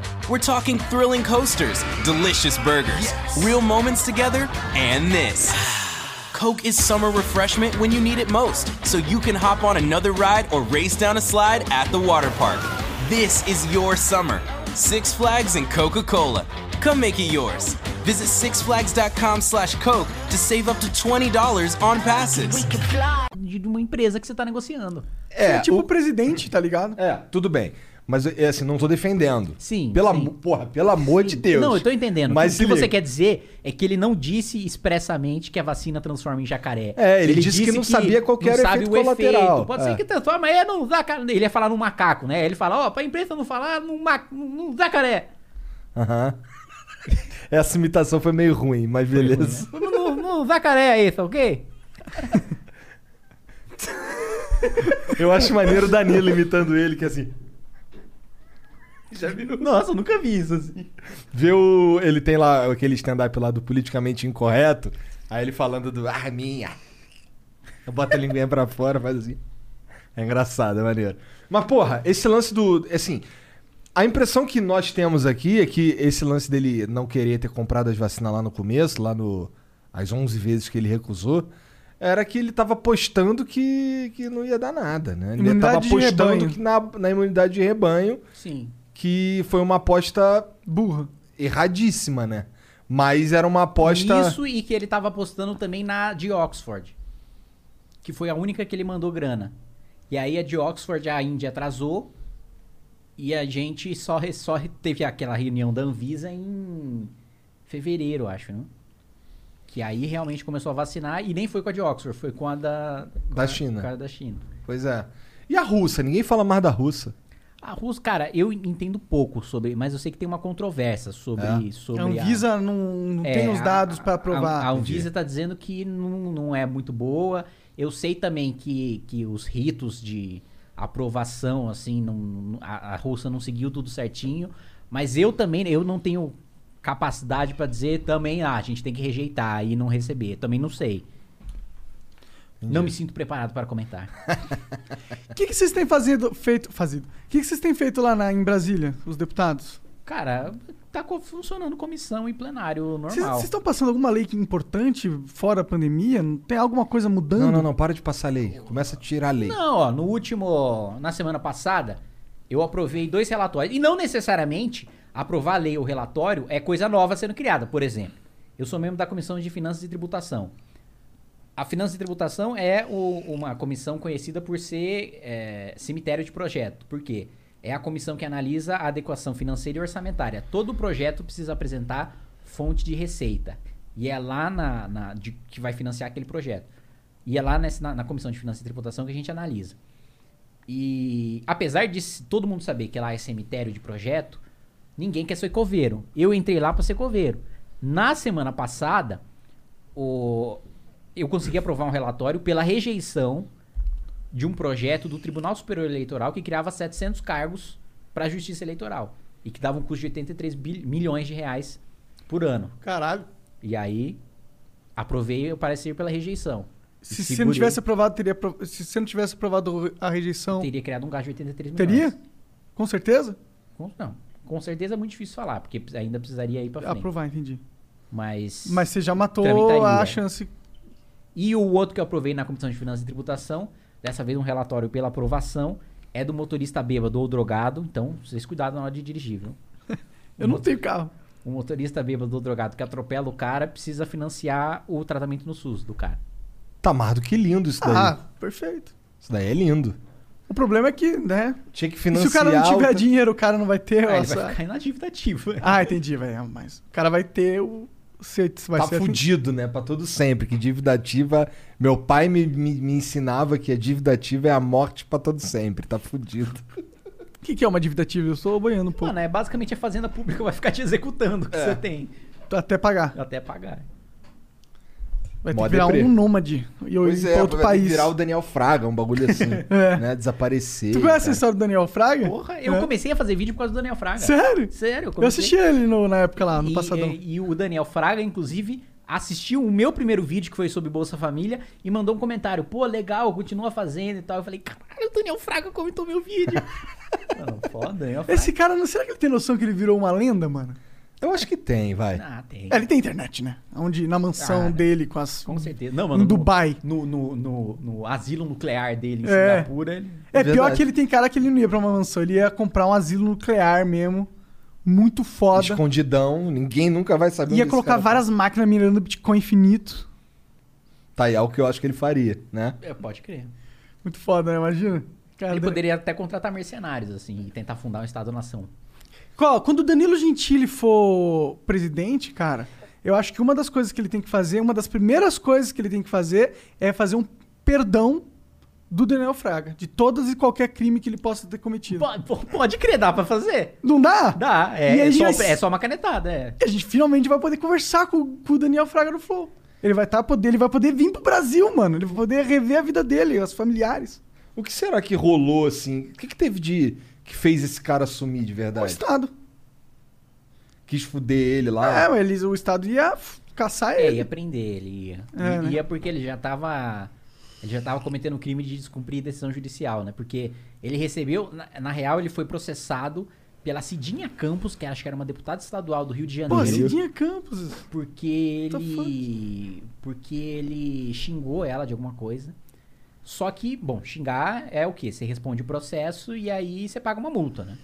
S8: We're talking thrilling coasters, delicious burgers, real moments together, and this. Coke is summer refreshment when you need it most, so you can hop on another ride or race down a slide at the water park. This is your summer. Six Flags and Coca Cola. Come make it yours. Visit sixflags.com slash Coke to save up to $20 on passes.
S7: We could fly.
S3: De uma empresa que você tá negociando.
S1: É, tipo
S2: o-
S1: o presidente, tá ligado?
S2: É, tudo bem. Mas, é assim, não tô defendendo.
S3: Sim.
S2: Pela,
S3: sim.
S2: Porra, pelo amor de Deus.
S3: Não, eu tô entendendo.
S2: Mas
S3: o que você
S2: liga.
S3: quer dizer é que ele não disse expressamente que a vacina transforma em jacaré.
S2: É, ele disse que não sabia qual
S3: não
S2: era o efeito colateral.
S3: Pode
S2: É.
S3: ser que transforma, é no jacaré. Ele ia falar no macaco, né? Ele fala, ó, pra imprensa não falar no, ma... no jacaré.
S2: Aham. Essa imitação foi meio ruim, mas beleza.
S3: No, no, no jacaré aí, tá ok?
S2: Eu acho maneiro o Danilo imitando ele, que assim.
S3: Já viu? Nossa, eu nunca vi isso assim.
S2: Vê o. Ele tem lá aquele stand-up lá do politicamente incorreto. Aí ele falando do. Ah, minha. Bota a linguinha pra fora, faz assim. É engraçado, é maneiro. Mas, porra, esse lance do. Assim, a impressão que nós temos aqui é que esse lance dele não querer ter comprado as vacinas lá no começo, lá no. As 11 vezes que ele recusou, era que ele tava apostando que, que não ia dar nada, né? Ele
S1: Imunidade
S2: tava apostando que na, na imunidade de rebanho,
S3: Sim.
S2: Que foi uma aposta
S1: Burra.
S2: erradíssima, né? Mas era uma aposta.
S3: Isso e que ele tava apostando também na de Oxford. Que foi a única que ele mandou grana. E aí a de Oxford, a Índia atrasou. E a gente só, só teve aquela reunião da Anvisa em fevereiro, acho, né? Que aí realmente começou a vacinar. E nem foi com a de Oxford, foi com a da... com
S2: Da
S3: a-
S2: China.
S3: com a da China.
S2: Pois é. E a russa? Ninguém fala mais da russa.
S3: A Rússia, cara, eu entendo pouco sobre... Mas eu sei que tem uma controvérsia sobre...
S2: É.
S3: sobre
S1: A Anvisa não, não
S3: É,
S1: tem os
S3: a-
S1: dados pra
S3: a-
S1: aprovar.
S3: A, a Anvisa está dizendo que não, não é muito boa. Eu sei também que, que os ritos de aprovação, assim, não, não- a, a Rússia não seguiu tudo certinho. Mas eu também, eu não tenho capacidade para dizer também, ah, a gente tem que rejeitar e não receber. Também não sei. Não me sinto preparado para comentar.
S1: O que, que vocês têm fazido, feito, fazido? O que, que vocês têm feito lá na, em Brasília, os deputados?
S3: Cara, tá funcionando comissão e plenário normal.
S1: vocês estão passando alguma lei que- importante fora a pandemia? Tem alguma coisa mudando?
S2: Não, não, não. Para de passar lei. Começa a tirar a lei.
S3: Não, ó, no último. Na semana passada, eu aprovei dois relatórios. E não necessariamente aprovar a lei ou relatório é coisa nova sendo criada. Por exemplo, eu sou membro da Comissão de Finanças e Tributação. A Finanças e Tributação é o- uma comissão conhecida por ser é, cemitério de projeto. Por quê? É a comissão que analisa a adequação financeira e orçamentária. Todo projeto precisa apresentar fonte de receita. E é lá na, na- de- que vai financiar aquele projeto. E é lá nessa- na, na Comissão de Finanças e Tributação que a gente analisa. E apesar de todo mundo saber que lá é cemitério de projeto, ninguém quer ser coveiro. Eu entrei lá para ser coveiro. Na semana passada, o- eu consegui aprovar um relatório pela rejeição de um projeto do Tribunal Superior Eleitoral que criava 700 cargos para a Justiça Eleitoral e que dava um custo de 83 bil- milhões de reais por ano.
S1: Caralho.
S3: E aí, aprovei o parecer pela rejeição.
S1: Se você não tivesse aprovado, teria. Se você não tivesse aprovado a rejeição.
S3: Teria criado um gasto de 83 milhões.
S1: Teria? Com certeza?
S3: Com, não. Com certeza é muito difícil falar, porque ainda precisaria ir pra frente.
S1: Aprovar, entendi.
S3: Mas.
S1: Mas você já matou a chance.
S3: E o outro que eu aprovei na Comissão de Finanças e Tributação, dessa vez um relatório pela aprovação, é do motorista bêbado ou drogado. Então, vocês cuidado na hora de dirigir, viu?
S1: Eu não tenho carro.
S3: O motorista bêbado ou drogado que atropela o cara precisa financiar o tratamento no SUS do cara.
S2: Tá mais do que lindo isso daí.
S1: Ah, perfeito.
S2: Isso daí é lindo.
S1: O problema é que, né?
S2: Tinha que financiar.
S1: se o cara não tiver
S2: o-
S1: dinheiro, o cara não vai ter.
S3: Ah, ele
S1: essa-
S3: vai ficar na dívida ativa.
S1: Ah, entendi, velho. Mas o cara vai ter o. Você vai
S2: tá
S1: ser
S2: fudido, né? Pra todo sempre. Que dívida ativa. Meu pai me, me, me ensinava que a dívida ativa é a morte pra todo sempre. Tá fudido.
S1: O que, que é uma dívida ativa? Eu boiando um pouco.
S3: Mano, é basicamente a fazenda pública vai ficar te executando o que
S2: É.
S3: você tem.
S1: Até pagar.
S3: Até pagar.
S1: Vai ter que virar
S2: deprê.
S1: um nômade e eu
S2: Pois
S1: ir
S2: é,
S1: pra outro
S2: vai ter que
S1: país.
S2: virar o Daniel Fraga, um bagulho assim.
S1: É.
S2: né? Desaparecer.
S1: Tu conhece a história do Daniel Fraga?
S3: Porra, eu
S1: É.
S3: comecei a fazer vídeo por causa do Daniel Fraga.
S1: Sério?
S3: Sério, eu
S1: Eu
S3: comecei.
S1: assisti ele no- na época lá, no
S3: e,
S1: passadão.
S3: E, e o Daniel Fraga, inclusive, assistiu o meu primeiro vídeo, que foi sobre Bolsa Família, e mandou um comentário. Pô, legal, continua fazendo e tal. Eu falei, caralho, o Daniel Fraga comentou meu vídeo. Mano, foda, Daniel Fraga.
S1: Esse cara, não será que ele tem noção que ele virou uma lenda, mano?
S2: Eu acho que tem, vai.
S3: Ah, tem.
S1: É, ele tem internet, né? Onde, na mansão
S3: Ah,
S1: dele, com as.
S3: Com certeza. Não, mano.
S1: Em
S3: no-
S1: Dubai.
S3: No, no, no, no asilo nuclear dele em
S1: É.
S3: Singapura, ele...
S1: É pior
S2: Verdade.
S1: que ele tem cara que ele não ia pra uma mansão, ele ia comprar um asilo nuclear mesmo. Muito foda.
S2: Escondidão, ninguém nunca vai saber
S1: Ia
S2: onde esse
S1: colocar
S2: cara tá.
S1: várias máquinas mirando Bitcoin infinito.
S2: Tá aí, é o que eu acho que ele faria, né?
S3: É, pode crer.
S1: Muito foda, né? Imagina. Cara,
S3: Ele poderia até contratar mercenários, assim, e tentar fundar um Estado-nação.
S1: Quando o Danilo Gentili for presidente, cara, eu acho que uma das coisas que ele tem que fazer, uma das primeiras coisas que ele tem que fazer é fazer um perdão do Daniel Fraga, de todas e qualquer crime que ele possa ter cometido.
S3: Pode, pode crer, dá pra fazer?
S1: Não dá?
S3: Dá, é, é, só,
S1: vai-
S3: é só uma canetada, é.
S1: E a gente finalmente vai poder conversar com, com o Daniel Fraga no Flow. Ele vai, tá, poder, ele vai poder vir pro Brasil, mano. Ele vai poder rever a vida dele, os familiares.
S2: O que será que rolou, assim? O que, que teve de. Que fez esse cara sumir de
S1: O
S2: verdade?
S1: Estado.
S2: Quis fuder ele lá.
S1: É, mas eles, o Estado ia caçar
S3: É,
S1: ele.
S3: ia prender ele, ia.
S1: É,
S3: I-
S1: né?
S3: Ia porque ele já tava Ele já estava cometendo o crime de descumprir decisão judicial, né? Porque ele recebeu, na, na real, ele foi processado pela Cidinha Campos, que acho que era uma deputada estadual do Rio de
S1: Pô,
S3: Janeiro.
S1: Cidinha Campos.
S3: Porque ele. Porque ele xingou ela de alguma coisa. Só que, bom, xingar é o quê? Você responde o processo e aí você paga uma multa, né?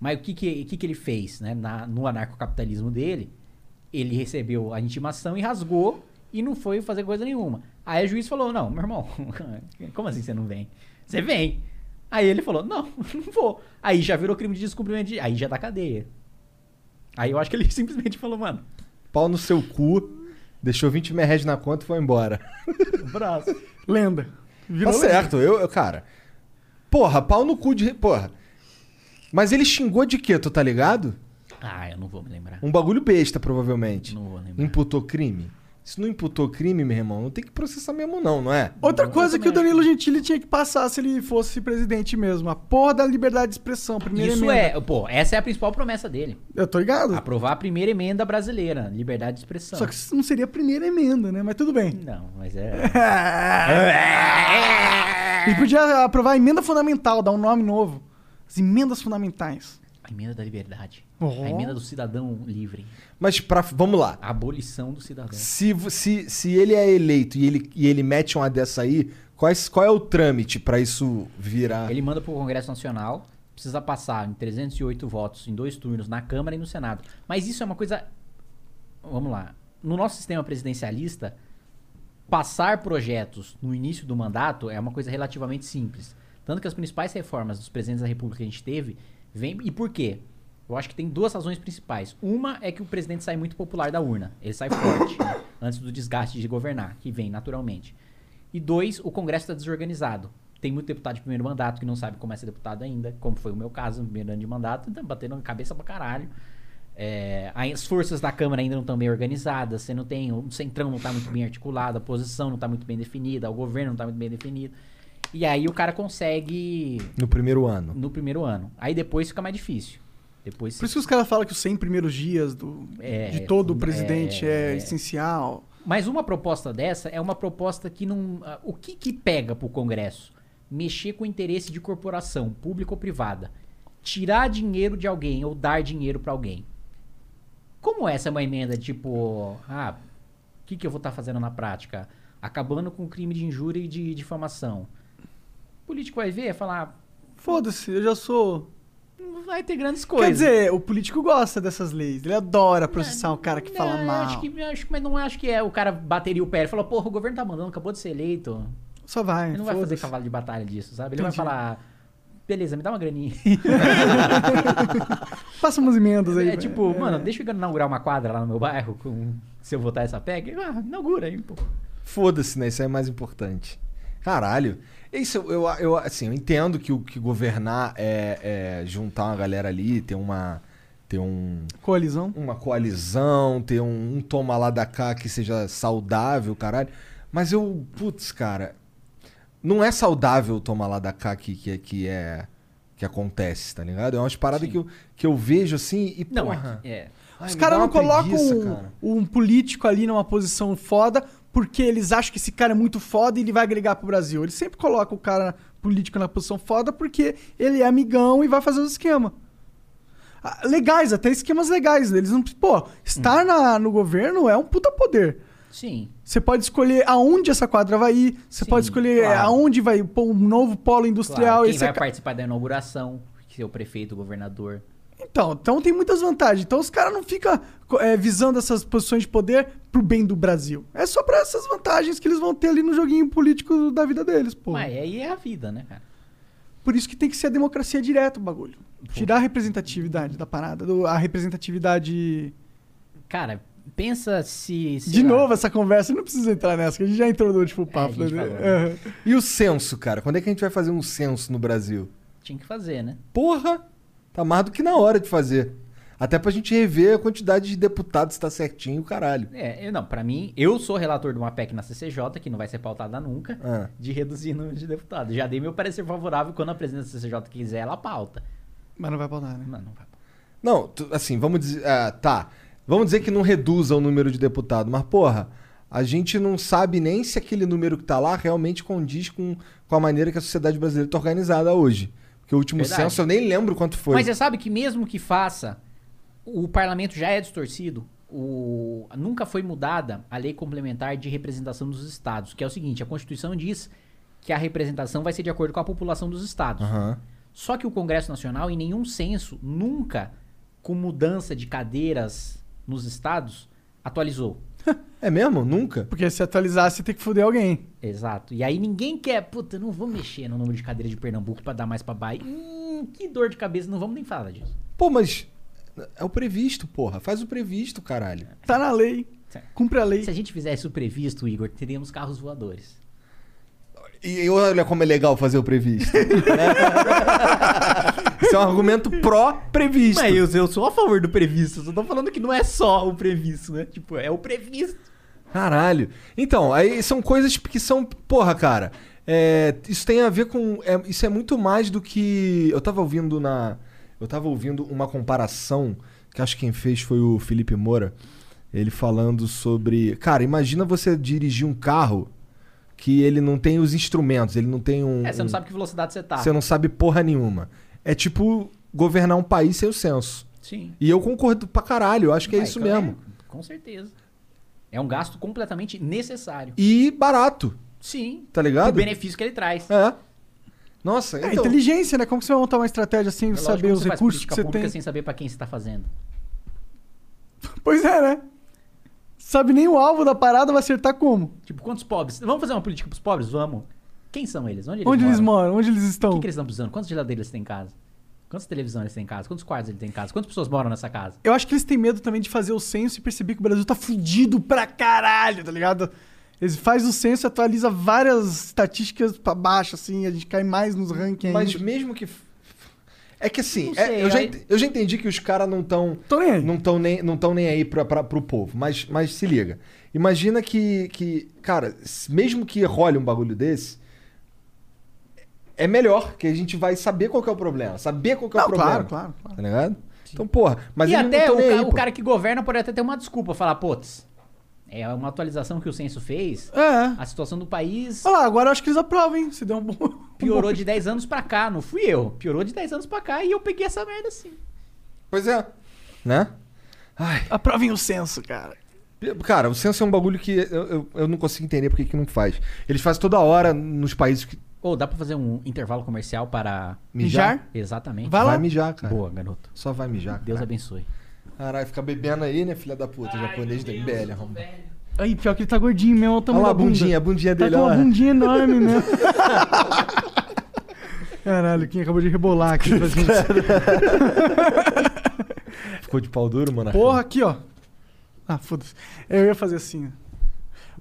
S3: Mas o que, que, que, que ele fez, né? Na, no anarcocapitalismo dele, ele recebeu a intimação e rasgou e não foi fazer coisa nenhuma. Aí o juiz falou: Não, meu irmão, como assim você não vem? Você vem. Aí ele falou: Não, não vou. Aí já virou crime de descumprimento de. Aí já dá cadeia. Aí eu acho que ele simplesmente falou: Mano,
S2: Pau no seu cu, deixou 20 mil reais na conta e foi embora.
S3: braço.
S1: Lenda.
S2: Tá
S1: Virou lenda.
S2: certo, eu, eu- cara. Porra, pau no cu de. Porra. Mas ele xingou de quê, tu tá ligado?
S3: Ah, eu não vou me lembrar.
S2: Um bagulho besta, provavelmente.
S3: Não vou lembrar.
S2: Imputou crime? Se não imputou crime, meu irmão, não tem que processar mesmo, não, não é?
S1: Outra coisa que o Danilo Gentili tinha que passar se ele fosse presidente mesmo. A porra da liberdade de expressão. Primeira
S3: Isso
S1: emenda.
S3: é, pô, essa é a principal promessa dele.
S1: Eu tô ligado.
S3: Aprovar a primeira emenda brasileira, liberdade de expressão.
S1: Só que isso não seria a primeira emenda, né? Mas tudo bem.
S3: Não, mas é.
S1: Ele podia aprovar a emenda fundamental, dar um nome novo. As emendas fundamentais.
S3: A emenda da liberdade.
S1: Oh.
S3: A emenda do cidadão livre.
S2: Mas pra, vamos lá.
S3: Abolição do cidadão.
S2: Se, se, se ele é eleito e ele, e ele mete uma dessa aí, quais, qual é o trâmite pra isso virar?
S3: Ele manda pro Congresso Nacional, precisa passar em 308 votos em dois turnos na Câmara e no Senado. Mas isso é uma coisa. Vamos lá. No nosso sistema presidencialista, passar projetos no início do mandato é uma coisa relativamente simples. Tanto que as principais reformas dos presidentes da República que a gente teve vem. E por quê? Eu acho que tem duas razões principais. Uma é que o presidente sai muito popular da urna. Ele sai forte, né? antes do desgaste de governar, que vem naturalmente. E dois, o Congresso está desorganizado. Tem muito deputado de primeiro mandato que não sabe como é ser deputado ainda, como foi o meu caso no primeiro ano de mandato, então batendo na cabeça pra caralho. É, as forças da Câmara ainda não estão bem organizadas, você não tem, o centrão não está muito bem articulado, a posição não está muito bem definida, o governo não está muito bem definido. E aí o cara consegue
S2: No primeiro ano.
S3: no primeiro ano. Aí depois fica mais difícil. Depois
S1: Por isso que os caras falam que os 100 primeiros dias do,
S3: É,
S1: de todo o
S3: é,
S1: presidente é,
S3: é.
S1: essencial.
S3: Mas uma proposta dessa é uma proposta que não. ah, O que, que pega pro Congresso? Mexer com o interesse de corporação, pública ou privada. Tirar dinheiro de alguém ou dar dinheiro pra alguém. Como essa é uma emenda tipo. Ah, o que, que eu vou estar fazendo na prática? Acabando com o crime de injúria e de difamação. O político vai ver e falar.
S1: Foda-se, eu já sou.
S3: Não vai ter grandes coisas.
S1: Quer dizer, o político gosta dessas leis. Ele adora processar um cara que fala
S3: Não, eu
S1: mal.
S3: Acho que, acho, mas não acho que é o cara bateria o pé e falar, porra, o governo tá mandando, acabou de ser eleito.
S1: Só vai.
S3: Ele não vai fazer cavalo de batalha disso, sabe? Ele vai
S1: Entendi.
S3: falar, beleza, me dá uma graninha.
S1: Faça umas emendas aí.
S3: é tipo,
S1: é.
S3: mano, deixa eu inaugurar uma quadra lá no meu bairro com, se eu votar essa PEC. Ah, inaugura aí, pô.
S2: Foda-se, né? Isso aí é mais importante. Caralho. Isso eu, eu, assim, eu entendo que o que governar é, é juntar uma galera ali, ter uma. ter um.
S1: Coalizão.
S2: uma coalizão, ter um, um toma lá da cá que seja saudável, caralho. Mas eu, putz, cara, não é saudável o toma lá da cá que, que, que é que acontece, tá ligado? É umas paradas que eu, que eu vejo assim e
S3: Não,
S2: porra.
S3: é, é.
S2: ai,
S1: Os caras não
S2: uma
S1: colocam um,
S2: cara.
S1: um político ali numa posição foda porque eles acham que esse cara é muito foda e ele vai agregar pro Brasil. Eles sempre colocam o cara político na posição foda porque ele é amigão e vai fazer os esquemas. Ah, Legais, até esquemas legais. Eles não. Pô, estar
S2: Hum.
S1: na, no governo é um puta poder.
S3: Sim.
S1: Você pode escolher aonde essa quadra vai ir, você
S3: Sim,
S1: pode escolher
S3: claro.
S1: aonde vai pôr um novo polo industrial.
S3: Claro, quem vai
S1: é ca-
S3: participar da inauguração, que é o prefeito, o governador.
S1: Então, então tem muitas vantagens. Então os caras não ficam é, visando essas posições de poder pro bem do Brasil. É só pra essas vantagens que eles vão ter ali no joguinho político da vida deles, pô.
S3: Mas aí é a vida, né, cara?
S1: Por isso que tem que ser a democracia direta o bagulho. Tirar a representatividade da parada, do- a representatividade.
S3: Cara, pensa se...
S1: De
S3: lá,
S1: novo essa conversa, não precisa entrar nessa, que a gente já entrou no último papo.
S3: a gente
S1: né?
S3: falou.
S1: Aham.
S2: E o censo, cara? Quando é que a gente vai fazer um censo no Brasil?
S3: Tinha que fazer, né?
S2: Porra! Tá mais do que na hora de fazer. Até pra gente rever a quantidade de deputados se tá certinho, caralho.
S3: É, eu não, pra mim, eu sou relator de uma PEC na CCJ, que não vai ser pautada nunca,
S2: Ah.
S3: de reduzir o número de deputados. Já dei meu parecer favorável quando a presidente da CCJ quiser, ela pauta.
S1: Mas não vai pautar, né?
S3: Mano, não vai pautar.
S2: Não, tu- assim, vamos dizer. ah, tá. Vamos dizer que não reduza o número de deputados, mas, porra, a gente não sabe nem se aquele número que tá lá realmente condiz com, com a maneira que a sociedade brasileira tá organizada hoje. Porque o último
S3: Verdade.
S2: censo eu nem lembro quanto foi.
S3: Mas você sabe que mesmo que faça, o parlamento já é distorcido. O, nunca foi mudada a lei complementar de representação dos estados, que é o seguinte, a Constituição diz que a representação vai ser de acordo com a população dos estados.
S2: Aham.
S3: Só que o Congresso Nacional, em nenhum censo, nunca, com mudança de cadeiras nos estados, atualizou.
S2: É mesmo? Nunca?
S1: Porque se atualizar, você tem que foder alguém.
S3: Exato. E aí ninguém quer, puta, não vou mexer no número de cadeira de Pernambuco pra dar mais pra Bahia. Hum, que dor de cabeça, não vamos nem falar disso.
S2: Pô, mas é o previsto, porra. Faz o previsto, caralho.
S1: Tá na lei. Cumpre a lei.
S3: Se a gente fizesse o previsto, Igor, teríamos carros voadores.
S2: E olha como é legal fazer o previsto. Isso é um argumento pró-previsto.
S3: Mas eu, eu sou a favor do previsto, só tô falando que não é só o previsto, né? Tipo, é o previsto.
S2: Caralho. Então, aí são coisas que são. Porra, cara. é, isso tem a ver com. é, isso é muito mais do que. Eu tava ouvindo na. Eu tava ouvindo uma comparação que acho que quem fez foi o Felipe Moura. Ele falando sobre. Cara, imagina você dirigir um carro que ele não tem os instrumentos, ele não tem um.
S3: É, você não
S2: um-
S3: sabe que velocidade você tá.
S2: Você não sabe porra nenhuma. É tipo governar um país sem o censo.
S3: Sim.
S2: E eu concordo pra caralho, eu acho que é isso mesmo.
S3: Com certeza. É um gasto completamente necessário.
S2: E barato,
S3: Sim.
S2: tá ligado?
S3: O benefício que ele traz.
S2: É. Nossa,
S1: É
S2: então.
S1: inteligência, né? Como que você vai montar uma estratégia sem
S3: É
S1: saber os recursos que você tem?
S3: sem saber pra quem você tá fazendo.
S1: Pois é, né? Sabe nem o alvo da parada, vai acertar como?
S3: Tipo, quantos pobres? Vamos fazer uma política pros pobres? Vamos. Quem são eles? Onde eles
S1: Onde
S3: moram?
S1: eles moram? Onde eles
S3: O
S1: estão?
S3: que, que eles estão precisando? Quantas geladeiras eles têm em casa? Quantas televisões eles têm em casa? Quantos quartos eles têm em casa? Quantas pessoas moram nessa casa?
S1: Eu acho que eles têm medo também de fazer o censo e perceber que o Brasil tá fudido pra caralho, tá ligado? Eles fazem o censo e atualiza várias estatísticas pra baixo, assim, a gente cai mais nos rankings
S2: Mas
S1: ainda.
S2: mesmo que. É que assim, é,
S3: sei,
S2: eu, já, eu já entendi que os caras não estão.
S1: Tô nem aí.
S2: Não estão nem, não tão nem aí pra, pra, pro povo. Mas, mas se liga. Imagina que, que. Cara, mesmo que role um bagulho desse. É melhor, que a gente vai saber qual que é o problema. Saber qual que é o
S1: Não,
S2: problema.
S1: claro, claro, claro.
S2: Tá ligado? Então, porra. Mas
S3: e até
S2: não
S3: o,
S2: aí,
S3: o cara que governa pode até ter uma desculpa. Falar, putz, é uma atualização que o censo fez.
S1: É.
S3: A situação do país
S1: Olha lá, agora eu acho que eles aprovam, hein? Se der um bom.
S3: piorou de 10 anos pra cá. Não fui eu. Piorou de 10 anos pra cá e eu peguei essa merda assim.
S2: Pois é. Né?
S1: Aprovem o censo, cara.
S2: Cara, o censo é um bagulho que eu, eu, eu não consigo entender porque que não faz. Eles fazem toda hora nos países que.
S3: Ou dá pra fazer um intervalo comercial para...
S2: Mijar?
S1: Mijar?
S3: Exatamente.
S1: Vai lá.
S2: Vai mijar, cara.
S3: Boa, garoto.
S2: Só vai mijar.
S3: Deus
S2: cara.
S3: abençoe.
S2: Caralho, fica bebendo aí, né, filha da puta? japonês da MBL, arromba.
S1: Aí, pior que ele tá gordinho mesmo, olha o tamanho
S2: Olha lá a
S1: da bunda.
S2: bundinha, a bundinha
S1: Tá
S2: dele,
S1: com uma bundinha enorme mesmo. Caralho, quem acabou de rebolar aqui pra gente.
S2: Ficou de pau duro, mano?
S1: Porra, aqui, ó. Ah, foda-se. Eu ia fazer assim. ó.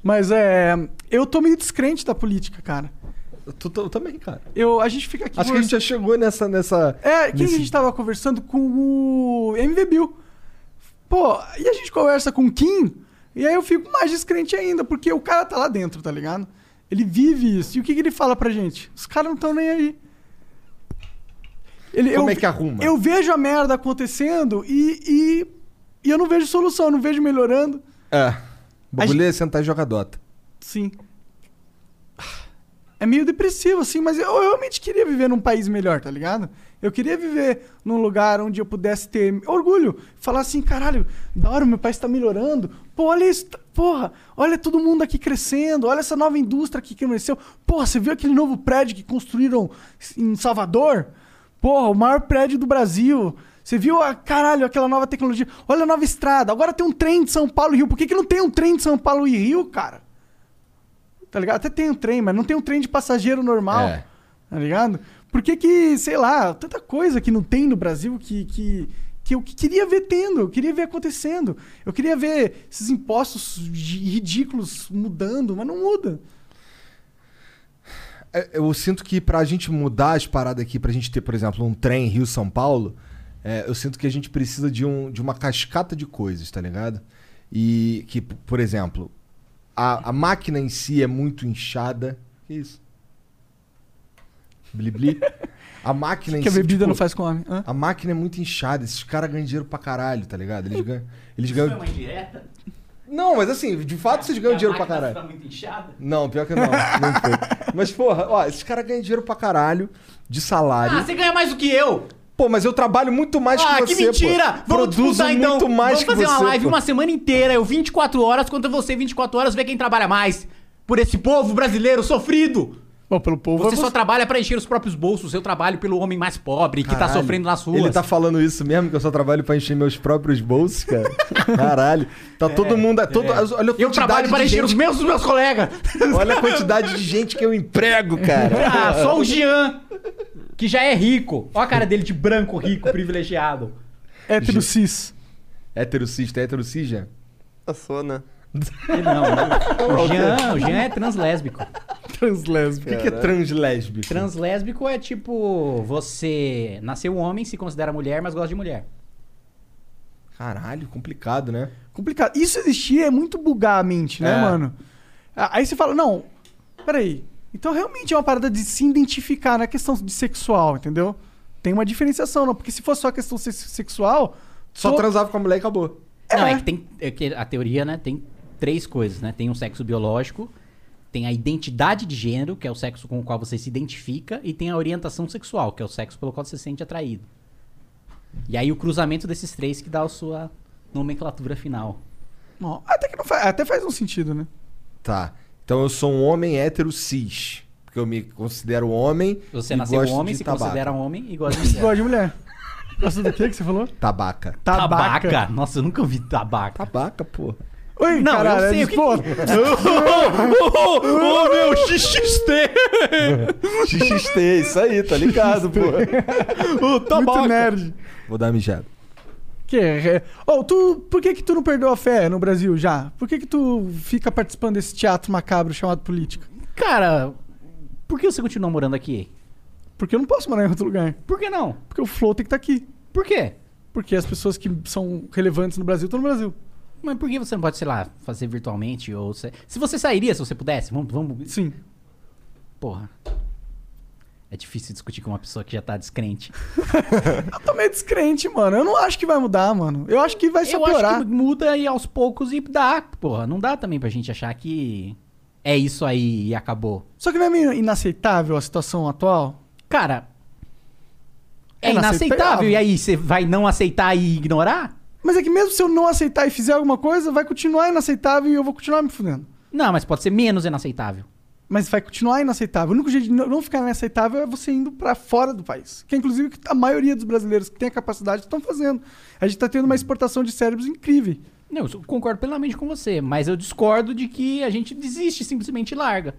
S1: Mas é. Eu tô meio descrente da política, cara.
S2: Eu, tô- tô- eu também, cara.
S1: Eu, a gente fica aqui.
S2: Acho que a gente já chegou nessa. nessa
S1: É, quem
S2: nesse-
S1: a gente tava conversando com o MV Bill. Pô, e a gente conversa com o Kim, e aí eu fico mais descrente ainda, porque o cara tá lá dentro, tá ligado? Ele vive isso. E o que, que ele fala pra gente? Os caras não estão nem aí. Ele,
S2: Como
S1: eu,
S2: é que arruma?
S1: Eu vejo a merda acontecendo e, e, e eu não vejo solução, eu não vejo melhorando.
S2: É. O bagulho
S1: A
S2: é sentar e jogar Dota.
S1: Sim. É meio depressivo, assim, mas eu realmente queria viver num país melhor, tá ligado? Eu queria viver num lugar onde eu pudesse ter orgulho. Falar assim, caralho, da hora, meu país tá melhorando. Pô, olha isso, tá- porra, olha todo mundo aqui crescendo, olha essa nova indústria aqui que cresceu. Porra, você viu aquele novo prédio que construíram em Salvador? Porra, o maior prédio do Brasil. Você viu, a, caralho, aquela nova tecnologia? Olha a nova estrada. Agora tem um trem de São Paulo e Rio. Por que, que não tem um trem de São Paulo e Rio, cara? Tá ligado? Até tem um trem, mas não tem um trem de passageiro normal.
S2: É.
S1: Tá ligado? Por que que, sei lá, tanta coisa que não tem no Brasil que, que, que eu que queria ver tendo, eu queria ver acontecendo. Eu queria ver esses impostos ridículos mudando, mas não muda.
S2: É, Eu sinto que pra gente mudar as paradas aqui, pra gente ter, por exemplo, um trem Rio-São Paulo, é, eu sinto que a gente precisa de, um, de uma cascata de coisas, tá ligado? E que, por exemplo, a, a máquina em si é muito inchada. Que isso? Blibli? A máquina em
S1: que a
S2: si.
S1: bebida
S2: tipo,
S1: não faz com homem. Hã?
S2: A máquina é muito inchada. Esses caras ganham dinheiro pra caralho, tá ligado? Eles ganham. Eles ganham.
S3: indireta?
S2: Não, mas assim, de fato vocês ganham dinheiro pra caralho.
S3: Tá muito inchada?
S2: Não, pior que não. não foi. Mas, porra, ó, esses caras ganham dinheiro pra caralho de salário.
S3: Ah, você ganha mais do que eu!
S2: Pô, mas eu trabalho muito mais
S3: ah,
S2: que
S3: que
S2: você.
S3: mentira!
S2: Pô.
S3: Vamos
S2: Produzo
S3: disputar, então.
S2: muito mais
S3: Vamos fazer
S2: que você.
S3: uma live
S2: pô.
S3: uma semana inteira, eu 24 horas, contra você 24 horas, ver quem trabalha mais. Por esse povo brasileiro sofrido!
S1: Bom, pelo povo.
S3: Você
S1: é
S3: só trabalha pra encher os próprios bolsos, eu trabalho pelo homem mais pobre que tá
S2: Caralho.
S3: sofrendo nas ruas.
S2: Ele tá falando isso mesmo, que eu só trabalho pra encher meus próprios bolsos, cara. Caralho. Tá todo mundo. É, todo, Olha a
S3: Eu trabalho para encher
S2: gente-
S3: os meus dos meus colegas.
S2: Olha a quantidade de gente que eu emprego, cara.
S3: Ah, só o Jean, que já é rico. Olha a cara dele de branco, rico, privilegiado.
S1: Hétero cis.
S2: Hétero cis, tá hétero cis, já?
S4: Eu sou, né?
S3: Ele não, não. O Jean, o Jean é translésbico.
S1: Translésbico.
S2: O que, que é translésbico?
S3: Translésbico é tipo, você nasceu homem, se considera mulher, mas gosta de mulher.
S2: Caralho, complicado, né?
S1: Complicado. Isso existir é muito bugar a mente, né,
S2: É.
S1: mano? Ah, Aí você fala, não, peraí. Então realmente é uma parada de se identificar, não é questão de sexual, entendeu? Tem uma diferenciação, não. Porque se fosse só questão se- sexual.
S2: Só
S1: to-
S2: transava com a mulher e acabou.
S3: Não, é que tem. é que a teoria, né, tem três coisas, né? Tem o sexo biológico, tem a identidade de gênero, que é o sexo com o qual você se identifica, e tem a orientação sexual, que é o sexo pelo qual você se sente atraído. E aí o cruzamento desses três que dá a sua nomenclatura final.
S1: Não, até que não faz, até faz um sentido, né?
S2: Tá. Então eu sou um homem hétero cis. Porque eu me considero homem.
S3: Você
S2: e
S3: nasceu
S2: gosto
S3: homem,
S2: de
S3: se
S2: tabaco.
S3: considera homem e gosta de mulher.
S1: Gosta de mulher. Gosta do que que você falou?
S2: Tabaca.
S3: Tabaca. Nossa, eu nunca ouvi tabaca.
S2: Tabaca, porra.
S1: Oi,
S3: Não,
S1: caralho,
S3: eu sei o que
S1: pô,
S2: Ô, meu, XXT! XXT, isso aí, tá ligado, pô.
S1: Muito nerd.
S2: Vou dar uma mijada.
S1: Que é, oh, tu, por que que tu não perdeu a fé no Brasil já? Por que que tu fica participando desse teatro macabro chamado política?
S3: Cara, por que você continua morando aqui?
S1: Porque eu não posso morar em outro lugar.
S3: Por que não?
S1: Porque o Flow tem que estar aqui.
S3: Por quê?
S1: Porque as pessoas que são relevantes no Brasil estão no Brasil.
S3: Mas por que você não pode, sei lá, fazer virtualmente? Ou se... se você sairia, se você pudesse, vamos, vamos.
S1: Sim.
S3: Porra. É difícil discutir com uma pessoa que já tá descrente.
S1: Eu tô meio descrente, mano. Eu não acho que vai mudar, mano. Eu acho que vai só
S3: Eu
S1: piorar.
S3: acho que muda e aos poucos e dá, porra. Não dá também pra gente achar que é isso aí e acabou.
S1: Só que não é meio inaceitável a situação atual?
S3: Cara, é,
S1: É
S3: inaceitável.
S1: inaceitável.
S3: E aí, você vai não aceitar e ignorar?
S1: Mas é que mesmo se eu não aceitar e fizer alguma coisa, vai continuar inaceitável e eu vou continuar me fudendo.
S3: Não, mas pode ser menos inaceitável.
S1: Mas vai continuar inaceitável. O único jeito de não ficar inaceitável é você indo pra fora do país. Que é inclusive que a maioria dos brasileiros que tem a capacidade estão fazendo. A gente tá tendo uma exportação de cérebros incrível.
S3: Não, eu concordo plenamente com você, mas eu discordo de que a gente desiste, simplesmente larga.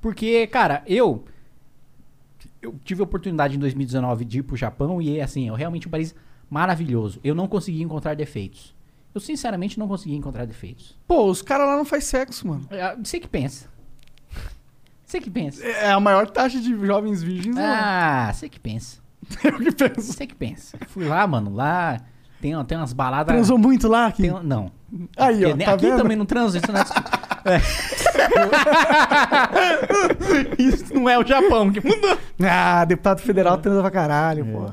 S3: Porque, cara, eu eu tive a oportunidade em 2019 de ir pro Japão e assim, é realmente um país maravilhoso. Eu não consegui encontrar defeitos. Eu sinceramente não consegui encontrar defeitos.
S1: Pô, os caras lá não faz sexo, mano.
S3: É, Você que pensa. Você que pensa.
S1: É a maior taxa de jovens virgens.
S3: Ah, você que pensa.
S1: Eu que penso.
S3: Você que pensa. Fui lá, mano, lá tem, tem umas baladas.
S1: Transou muito lá aqui?
S3: Tem- não.
S1: Aí, ó,
S3: Porque
S1: tá
S3: aqui
S1: vendo?
S3: também não transa, isso não é desculpa. É. Isso não é o Japão que mudou.
S1: Ah, deputado federal transa pra caralho, pô.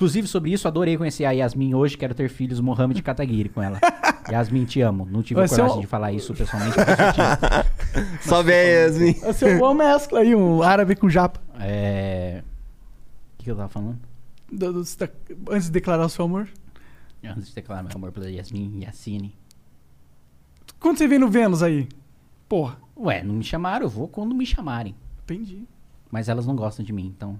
S3: Inclusive, sobre isso, adorei conhecer a Yasmin hoje. Quero ter filhos Mohamed Kataguiri com ela. Yasmin, te amo. Não tive a
S1: ser
S3: coragem
S1: um-
S3: de falar isso pessoalmente.
S4: Sobe aí, Yasmin.
S1: Vai ser uma mescla aí, um árabe com japa.
S3: É. O que, que eu tava falando?
S1: Do- do- da- antes de declarar o seu amor.
S3: Antes de declarar meu amor pela Yasmin Yassine.
S1: Quando você vem no Vênus aí? Porra,
S3: Ué, não me chamaram, eu vou quando me chamarem.
S1: entendi.
S3: Mas elas não gostam de mim, então.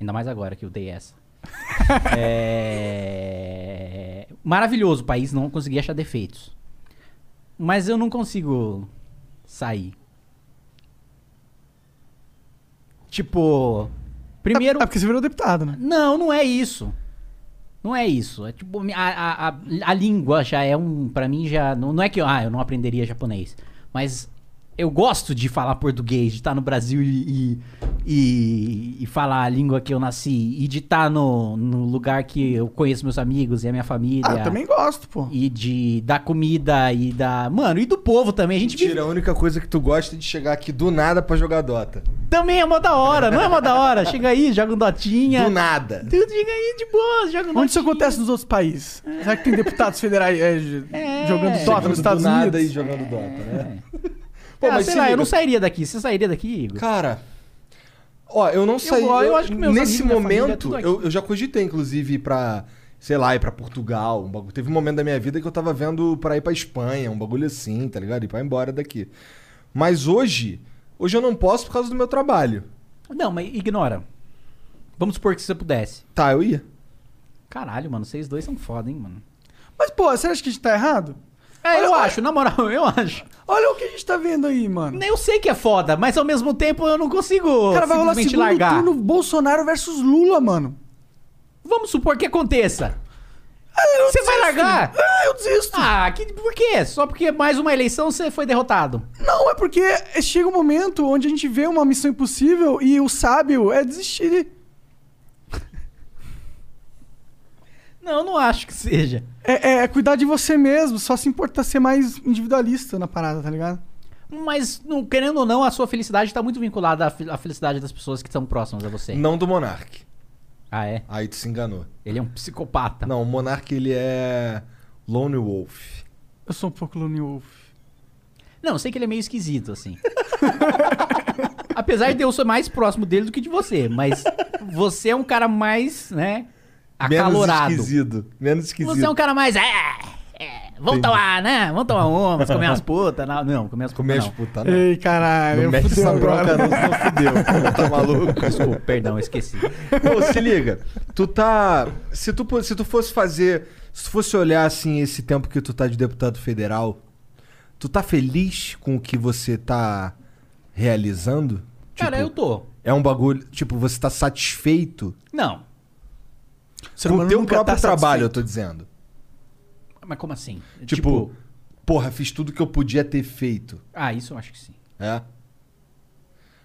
S3: Ainda mais agora que eu dei essa. é... Maravilhoso o país, não consegui achar defeitos. Mas eu não consigo sair. Tipo. Primeiro.
S1: É porque você virou deputado, né?
S3: Não, não é isso. Não é isso. É tipo, a, a, a, língua já é um. Pra mim já. Não, não é que ah, eu não aprenderia japonês. Mas eu gosto de falar português, de estar no Brasil e, e, e falar a língua que eu nasci. E de estar no, no lugar que eu conheço meus amigos e a minha família.
S1: Ah, eu também gosto, pô.
S3: E de da comida e da. Mano, e do povo também. A gente vive
S2: Mentira, a única coisa que tu gosta é de chegar aqui do nada pra jogar Dota.
S3: também é mó da hora, não é mó da hora? Chega aí, joga um dotinha.
S2: Do nada.
S3: Tudo chega aí de boa, joga um
S1: Onde isso
S3: dotinha.
S1: acontece nos outros países? Será que tem deputados federais? É,
S3: É, É.
S1: Jogando Dota nos Estados
S2: do nada
S1: Unidos.
S2: e jogando Dota, né?
S3: Ah, sei
S2: se
S3: lá, eu
S2: liga.
S3: não sairia daqui. Você sairia daqui, Igor?
S2: Cara, ó, eu não saí.
S3: eu- eu acho que meus
S2: nesse
S3: amigos, é
S2: momento,
S3: aqui.
S2: eu, eu já cogitei, inclusive, ir pra, sei lá, ir pra Portugal. Um bagulho. Teve um momento da minha vida que eu tava vendo pra ir pra Espanha, um bagulho assim, tá ligado? Ir pra ir embora daqui. Mas hoje, hoje eu não posso por causa do meu trabalho.
S3: Não, mas ignora. Vamos supor que você pudesse.
S2: Tá, eu ia.
S3: Caralho, mano, vocês dois são foda, hein, mano.
S1: Mas, pô, você acha que a gente tá errado?
S3: É, eu acho, na moral, eu acho.
S1: Olha o que a gente tá vendo aí, mano.
S3: Eu sei que é foda, mas ao mesmo tempo eu não consigo
S1: Cara, vai rolar
S3: simplesmente
S1: segundo
S3: largar.
S1: turno Bolsonaro versus Lula, mano.
S3: Vamos supor que aconteça.
S1: eu
S3: Você vai
S1: desisto.
S3: largar?
S1: Ah, eu desisto.
S3: Ah, que, por quê? Só porque mais uma eleição você foi derrotado.
S1: Não, é porque chega um momento onde a gente vê uma missão impossível e o sábio é desistir.
S3: Não, eu não acho que seja.
S1: É, é cuidar de você mesmo, só se importa ser mais individualista na parada, tá ligado?
S3: Mas, não, querendo ou não, a sua felicidade tá muito vinculada à, fe- à felicidade das pessoas que estão próximas a você.
S2: Não do Monark.
S3: Ah, é?
S2: Aí tu se enganou.
S3: Ele é um psicopata.
S2: Não, o Monark ele é Lone Wolf.
S1: Eu sou um pouco Lone Wolf.
S3: Não, eu sei que ele é meio esquisito, assim. Apesar de eu ser mais próximo dele do que de você, mas você é um cara mais, né, acalorado.
S2: Menos esquisito. Menos esquisito.
S3: Você é um cara mais. É, é, vamos
S2: Entendi.
S3: tomar, né? Vamos tomar umas, comer umas putas. Não, não, comer umas putas.
S2: Comer as
S3: não.
S2: putas, não.
S1: Ei, caralho.
S2: Não mete
S1: fudeu
S2: essa bronca
S1: agora.
S2: não, senão fudeu. Tá maluco?
S3: Desculpa, perdão, eu esqueci.
S2: Pô, se liga. Tu tá. Se tu, se tu fosse fazer. Se tu fosse olhar assim esse tempo que tu tá de deputado federal, tu tá feliz com o que você tá realizando?
S3: Cara,
S2: Tipo,
S3: eu tô.
S2: É um bagulho. Tipo, você tá satisfeito
S3: Não.
S1: Ser
S2: com o teu
S1: nunca
S2: próprio
S1: tá
S2: trabalho, eu tô dizendo.
S3: Mas como assim?
S2: Tipo, porra, fiz tudo que eu podia ter feito.
S3: Ah, isso eu acho que sim.
S2: É?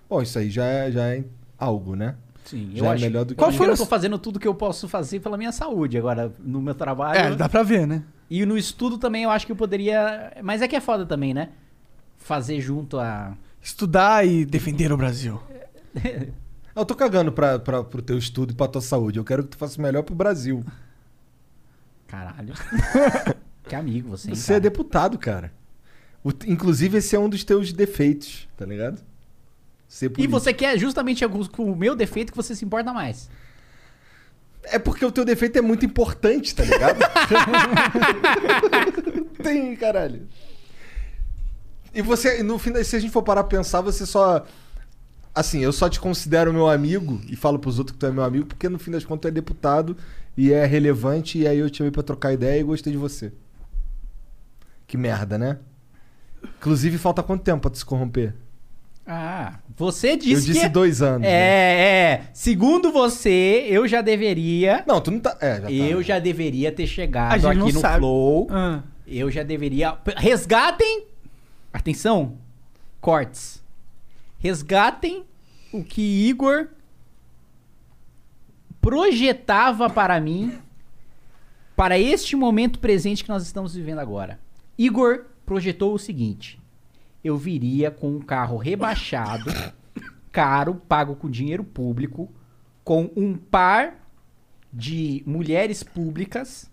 S2: Bom, isso aí já é, já é algo, né?
S3: Sim,
S2: Já
S3: eu
S2: é
S3: acho.
S2: melhor do que
S3: Qual foi eu tô fazendo tudo que eu posso fazer pela minha saúde agora no meu trabalho.
S1: É, dá pra ver, né?
S3: E no estudo também eu acho que eu poderia. Mas é que é foda também, né? Fazer junto a.
S1: Estudar e defender o Brasil.
S2: Eu tô cagando pra, pra, pro teu estudo e pra tua saúde. Eu quero que tu faça o melhor pro Brasil.
S3: Caralho. que amigo você, hein,
S2: Você é
S3: cara?
S2: deputado, cara. O- inclusive, esse é um dos teus defeitos, tá ligado? Ser
S3: E
S2: político.
S3: você quer justamente alguns- com o meu defeito que você se importa mais.
S2: É porque o teu defeito é muito importante, tá ligado? Tem, caralho. E você, no fim, da- se a gente for parar pra pensar, você só. Assim, eu só te considero meu amigo e falo pros outros que tu é meu amigo, porque no fim das contas tu é deputado e é relevante, e aí eu te chamei pra trocar ideia e gostei de você. Que merda, né? Inclusive, falta quanto tempo pra tu se corromper?
S3: Ah, você disse
S2: eu disse
S3: que...
S2: dois anos.
S3: É,
S2: né?
S3: é. Segundo você, eu já deveria...
S2: Não, tu não tá. É, já tá.
S3: Eu já deveria ter chegado aqui no
S1: sabe.
S3: Flow.
S1: Ah.
S3: Eu já deveria. Resgatem. Atenção. Cortes. Resgatem o que Igor projetava para mim para este momento presente que nós estamos vivendo agora. Igor projetou o seguinte: eu viria com um carro rebaixado, caro, pago com dinheiro público, com um par de mulheres públicas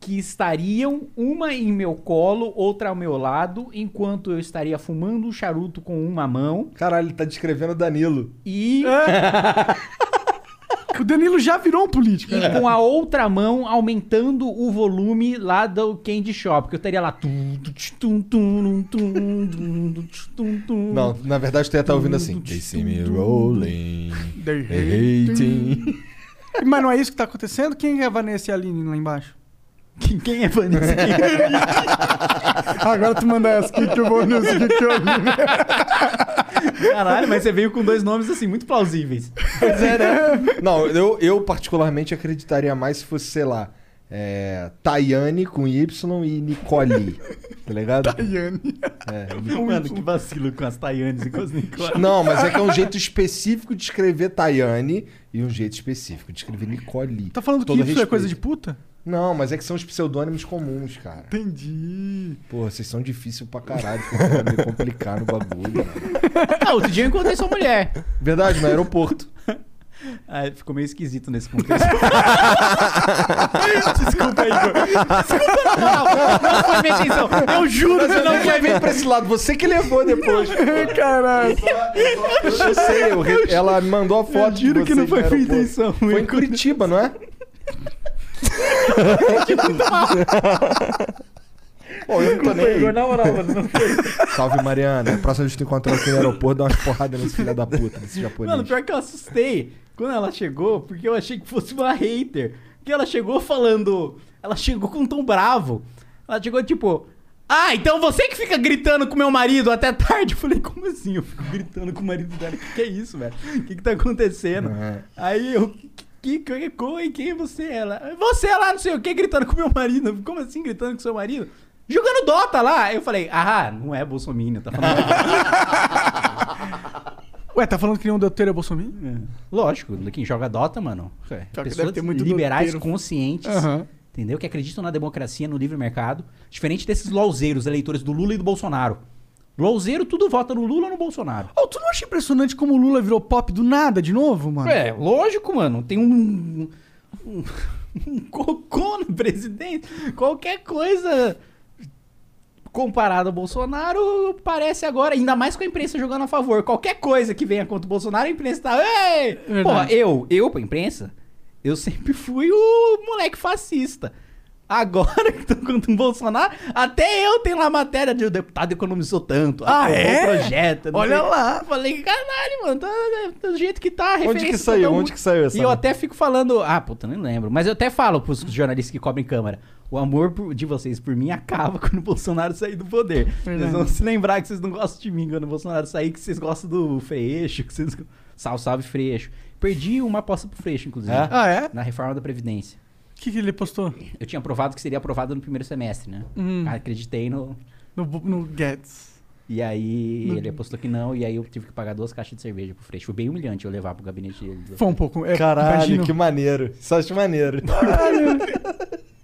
S3: que estariam uma em meu colo, outra ao meu lado, enquanto eu estaria fumando um charuto com uma mão
S2: Caralho, ele tá descrevendo o Danilo.
S3: e,
S1: O Danilo já virou um político.
S3: e com a outra mão aumentando o volume lá do Candy Shop, que eu estaria lá.
S2: Não, na verdade tu ia estar ouvindo assim. They see me rolling.
S1: They
S2: hating.
S1: Mas não é isso que tá acontecendo? Quem é a Vanessa e a Aline lá embaixo?
S3: Quem, quem é Vanessa?
S1: Agora tu manda essa aqui que eu vou nesse aqui que eu Aline.
S3: Caralho, mas você veio com dois nomes assim muito plausíveis.
S2: Não, eu, eu particularmente acreditaria mais se fosse, sei lá, é, Tayane com Y e Nicole. Tá ligado?
S1: Tayane.
S2: É,
S3: Mano, que vacilo com as Tayanes e com as Nicole.
S2: Não, mas é que é um jeito específico de escrever Tayane e um jeito específico de escrever Nicole.
S1: Tá falando que
S2: Todo
S1: isso é
S2: respeito.
S1: coisa de puta?
S2: Não, mas é que são os pseudônimos comuns, cara.
S1: Entendi.
S2: Porra, vocês são difíceis pra caralho. Fica me complicar no bagulho.
S3: Ah, outro dia eu encontrei sua mulher.
S2: Verdade, no aeroporto.
S3: Ah, ficou meio esquisito nesse contexto.
S1: Desculpa aí, Igor.
S3: não, não foi minha intenção. Eu juro que não foi minha
S2: pra esse lado, você que levou depois.
S1: Caralho.
S2: Eu sei, eu re- ela me mandou a foto. de
S1: juro que não foi minha intenção,
S2: Foi em. Curitiba, não é? Pô, eu não tô nem aí.
S1: Na moral, mano. Não foi.
S2: Salve, Mariana. Próxima vez que tu encontrar aqui no aeroporto, dá umas porradas nesse filho da puta, nesse japonês.
S3: Mano, pior que eu assustei quando ela chegou, porque eu achei que fosse uma hater. Porque ela chegou falando. Ela chegou com um tom bravo. Ela chegou tipo. Ah, então você que fica gritando com meu marido até tarde. Eu falei, como assim? Eu fico gritando com o marido dela. O que, que é isso, velho? O que, que tá acontecendo?
S2: É.
S3: Aí eu. Que, que, que, quem é você? Ela. Você lá, não sei o que, gritando com meu marido. Como assim gritando com seu marido? Jogando Dota lá. Eu falei, ah, não é Bolsonaro, tá falando.
S1: Ué, tá falando que nenhum doutor é Bolsonaro?
S3: Lógico, quem joga Dota, mano. É, pessoas liberais
S1: doteiro.
S3: conscientes,
S1: Aham.
S3: entendeu? Que acreditam na democracia, no livre mercado. Diferente desses lolzeiros, eleitores do Lula e do Bolsonaro. Lolzeiro, tudo vota no Lula ou no Bolsonaro.
S1: Oh, tu não acha impressionante como o Lula virou pop do nada de novo, mano?
S3: É, lógico, mano. Tem um. Um, um cocô no presidente. Qualquer coisa comparado ao Bolsonaro parece agora, ainda mais com a imprensa jogando a favor. Qualquer coisa que venha contra o Bolsonaro, a imprensa tá. Ei! Porra, eu, eu pra imprensa, eu sempre fui o moleque fascista. Agora que tô contra o Bolsonaro, até eu tenho lá a matéria de o deputado economizou tanto.
S1: Ah, é?
S3: o projeto.
S1: Olha
S3: sei-
S1: lá.
S3: Falei, caralho, mano, tá, tá do jeito que tá.
S2: Onde
S3: referência
S2: que saiu?
S3: um.
S2: Onde que saiu essa?
S3: E eu até fico falando, ah, puta, nem lembro. Mas eu até falo pros jornalistas que cobrem câmera. O amor por- de vocês por mim acaba quando o Bolsonaro sair do poder.
S1: Verdade.
S3: Vocês vão se lembrar que vocês não gostam de mim quando o Bolsonaro sair, que vocês gostam do Freixo, que vocês... Salve, salve, Freixo. Perdi uma aposta pro Freixo, inclusive.
S2: É?
S1: Ah, é?
S3: Na reforma da Previdência.
S1: O que, que ele postou?
S3: Eu tinha aprovado que seria aprovado no primeiro semestre, né?
S1: Hum.
S3: Acreditei no...
S1: No, no Guedes.
S3: E aí
S1: No-
S3: ele apostou que não, e aí eu tive que pagar duas caixas de cerveja pro Freixo. Foi bem humilhante eu levar pro gabinete dele.
S1: Foi um pouco. É,
S2: Caralho,
S1: imagino.
S2: que maneiro. Eu acho maneiro.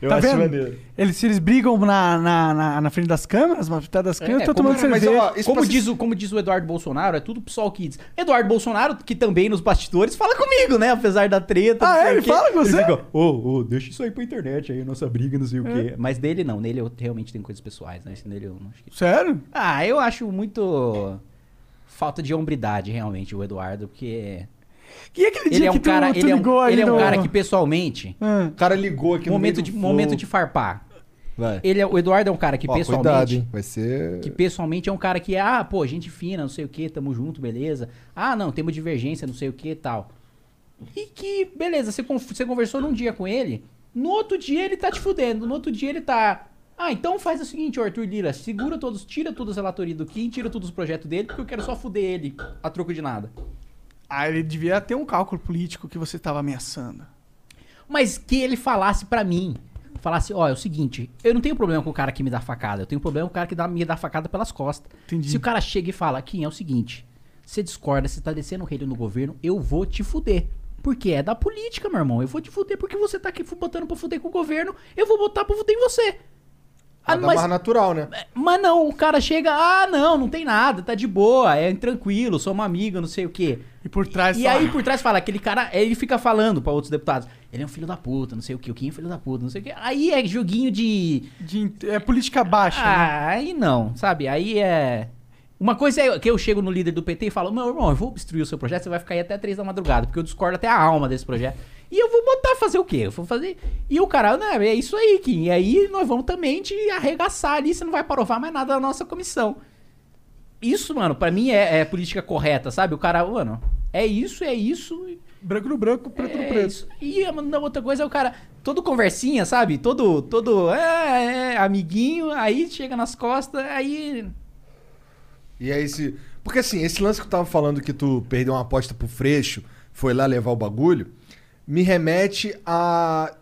S2: Eu
S1: Tá
S2: acho
S1: vendo?
S2: maneiro.
S1: Eles, se eles brigam na, na, na, na frente das câmeras, mas atrás das câmeras,
S3: É,
S1: estão
S3: como-
S1: tomando
S2: mas,
S1: cerveja.
S2: ó, Isso
S3: como,
S2: pra
S3: diz o, como diz o Eduardo Bolsonaro, é tudo PSOL Kids. Eduardo Bolsonaro, que também nos bastidores, fala comigo, né? Apesar da treta.
S1: Ah, é? Ele
S3: quê.
S1: fala com você?
S3: ô, ô, deixa isso aí pra internet aí, nossa briga, não sei o quê. Mas dele não, nele eu realmente tenho coisas pessoais, né? Esse nele eu não acho que...
S1: Sério?
S3: Ah, eu acho muito falta de hombridade, realmente, o Eduardo, porque...
S1: E aquele
S3: Ele
S1: dia
S3: é um
S1: que tu,
S3: cara,
S1: tu
S3: ele é
S1: ligou
S3: um,
S1: ali
S3: ele é um
S1: no...
S3: cara que pessoalmente...
S1: Ah,
S2: O cara ligou aqui no
S3: Momento
S2: meio
S3: de, momento de farpar.
S2: Vai.
S3: Ele é, o Eduardo é um cara que
S2: Ó,
S3: pessoalmente...
S2: cuidado, hein? Vai ser...
S3: Que pessoalmente é um cara que, ah, pô, gente fina, não sei o que, tamo junto, beleza. Ah, não, temos divergência, não sei o que e tal. E que, beleza, você, você conversou num dia com ele, no outro dia ele tá te fudendo, no outro dia ele tá. Ah, então faz o seguinte, ô Arthur Lira, segura todos, tira todos os relatorias do Kim, tira todos os projetos dele, porque eu quero só fuder ele a troco de nada.
S1: Ah, ele devia ter um cálculo político que você tava ameaçando.
S3: Mas que ele falasse pra mim, falasse, ó, é o seguinte, eu não tenho problema com o cara que me dá facada, eu tenho problema com o cara que dá, me dá facada pelas costas.
S1: Entendi.
S3: Se o cara chega e fala, Kim, é o seguinte, você discorda, você tá descendo o rei no governo, eu vou te fuder. Porque é da política, meu irmão. Eu vou te fuder porque você tá aqui botando pra fuder com o governo, eu vou botar pra fuder em você. Ah, mas,
S2: mais natural, né?
S3: mas não, o cara chega, ah, não, não tem nada, tá de boa, é tranquilo, somos amigos, não sei o quê.
S1: E por trás
S3: E
S1: só-
S3: aí por trás fala, aquele cara, ele fica falando pra outros deputados, ele é um filho da puta, não sei o que, o Kim é filho da puta, não sei o que. Aí é joguinho de.
S1: de é política baixa. né?
S3: Ah, aí não, sabe? Aí é. Uma coisa é que eu chego no líder do PT e falo, meu irmão, eu vou obstruir o seu projeto, você vai ficar aí até três da madrugada, porque eu discordo até a alma desse projeto. E eu vou botar fazer o quê? Eu vou fazer. E o cara, não, é isso aí, Kim. E aí nós vamos também te arregaçar ali, você não vai provar mais nada da nossa comissão. Isso, mano, pra mim é, é política correta, sabe? O cara, mano, é isso, é isso.
S1: Branco no branco, preto no
S3: É
S1: preto.
S3: isso. E a outra coisa é o cara, todo conversinha, sabe? Todo, todo, é, é, amiguinho, aí chega nas costas, aí...
S2: E aí esse... Porque assim, esse lance que eu tava falando que tu perdeu uma aposta pro Freixo, foi lá levar o bagulho, me remete a...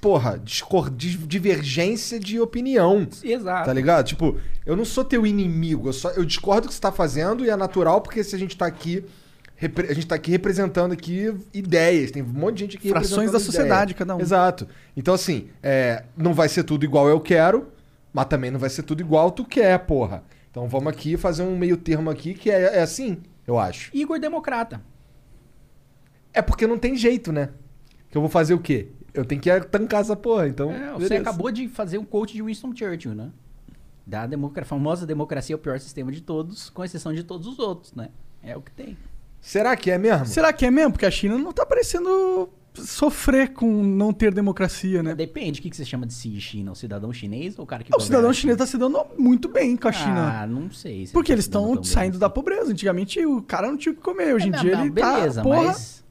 S2: Porra, discor... di- divergência de opinião.
S3: Exato.
S2: Tá ligado? Tipo, eu não sou teu inimigo, eu, só, eu discordo do que você tá fazendo e é natural porque se a gente tá aqui. A gente tá aqui representando aqui ideias. Tem um monte de gente aqui
S1: Frações
S2: representando
S1: da sociedade,
S2: ideia.
S1: cada um.
S2: Exato. Então, assim, é, não vai ser tudo igual eu quero, mas também não vai ser tudo igual tu quer, porra. Então vamos aqui fazer um meio termo aqui que é, é assim, eu acho.
S3: Igor Democrata.
S2: É porque não tem jeito, né? Que eu vou fazer o quê? Eu tenho que tancar essa porra, então.
S3: É, você acabou de fazer um coach de Winston Churchill, né? Da democra- famosa democracia é o pior sistema de todos, com exceção de todos os outros, né? É o que tem.
S2: Será que é mesmo?
S1: Será que é mesmo? Porque a China não tá parecendo sofrer com não ter democracia, né?
S3: Depende, o que, que você chama de si China? O cidadão chinês ou o cara que
S1: O cidadão chinês tá se dando muito bem com a China.
S3: Ah, não sei. se
S1: Porque eles
S3: tá se dando
S1: estão
S3: tão bem
S1: saindo
S3: assim.
S1: da pobreza. Antigamente o cara não tinha o que comer. Hoje em
S3: É,
S1: dia
S3: não,
S1: ele
S3: beleza,
S1: tá. Porra,
S3: mas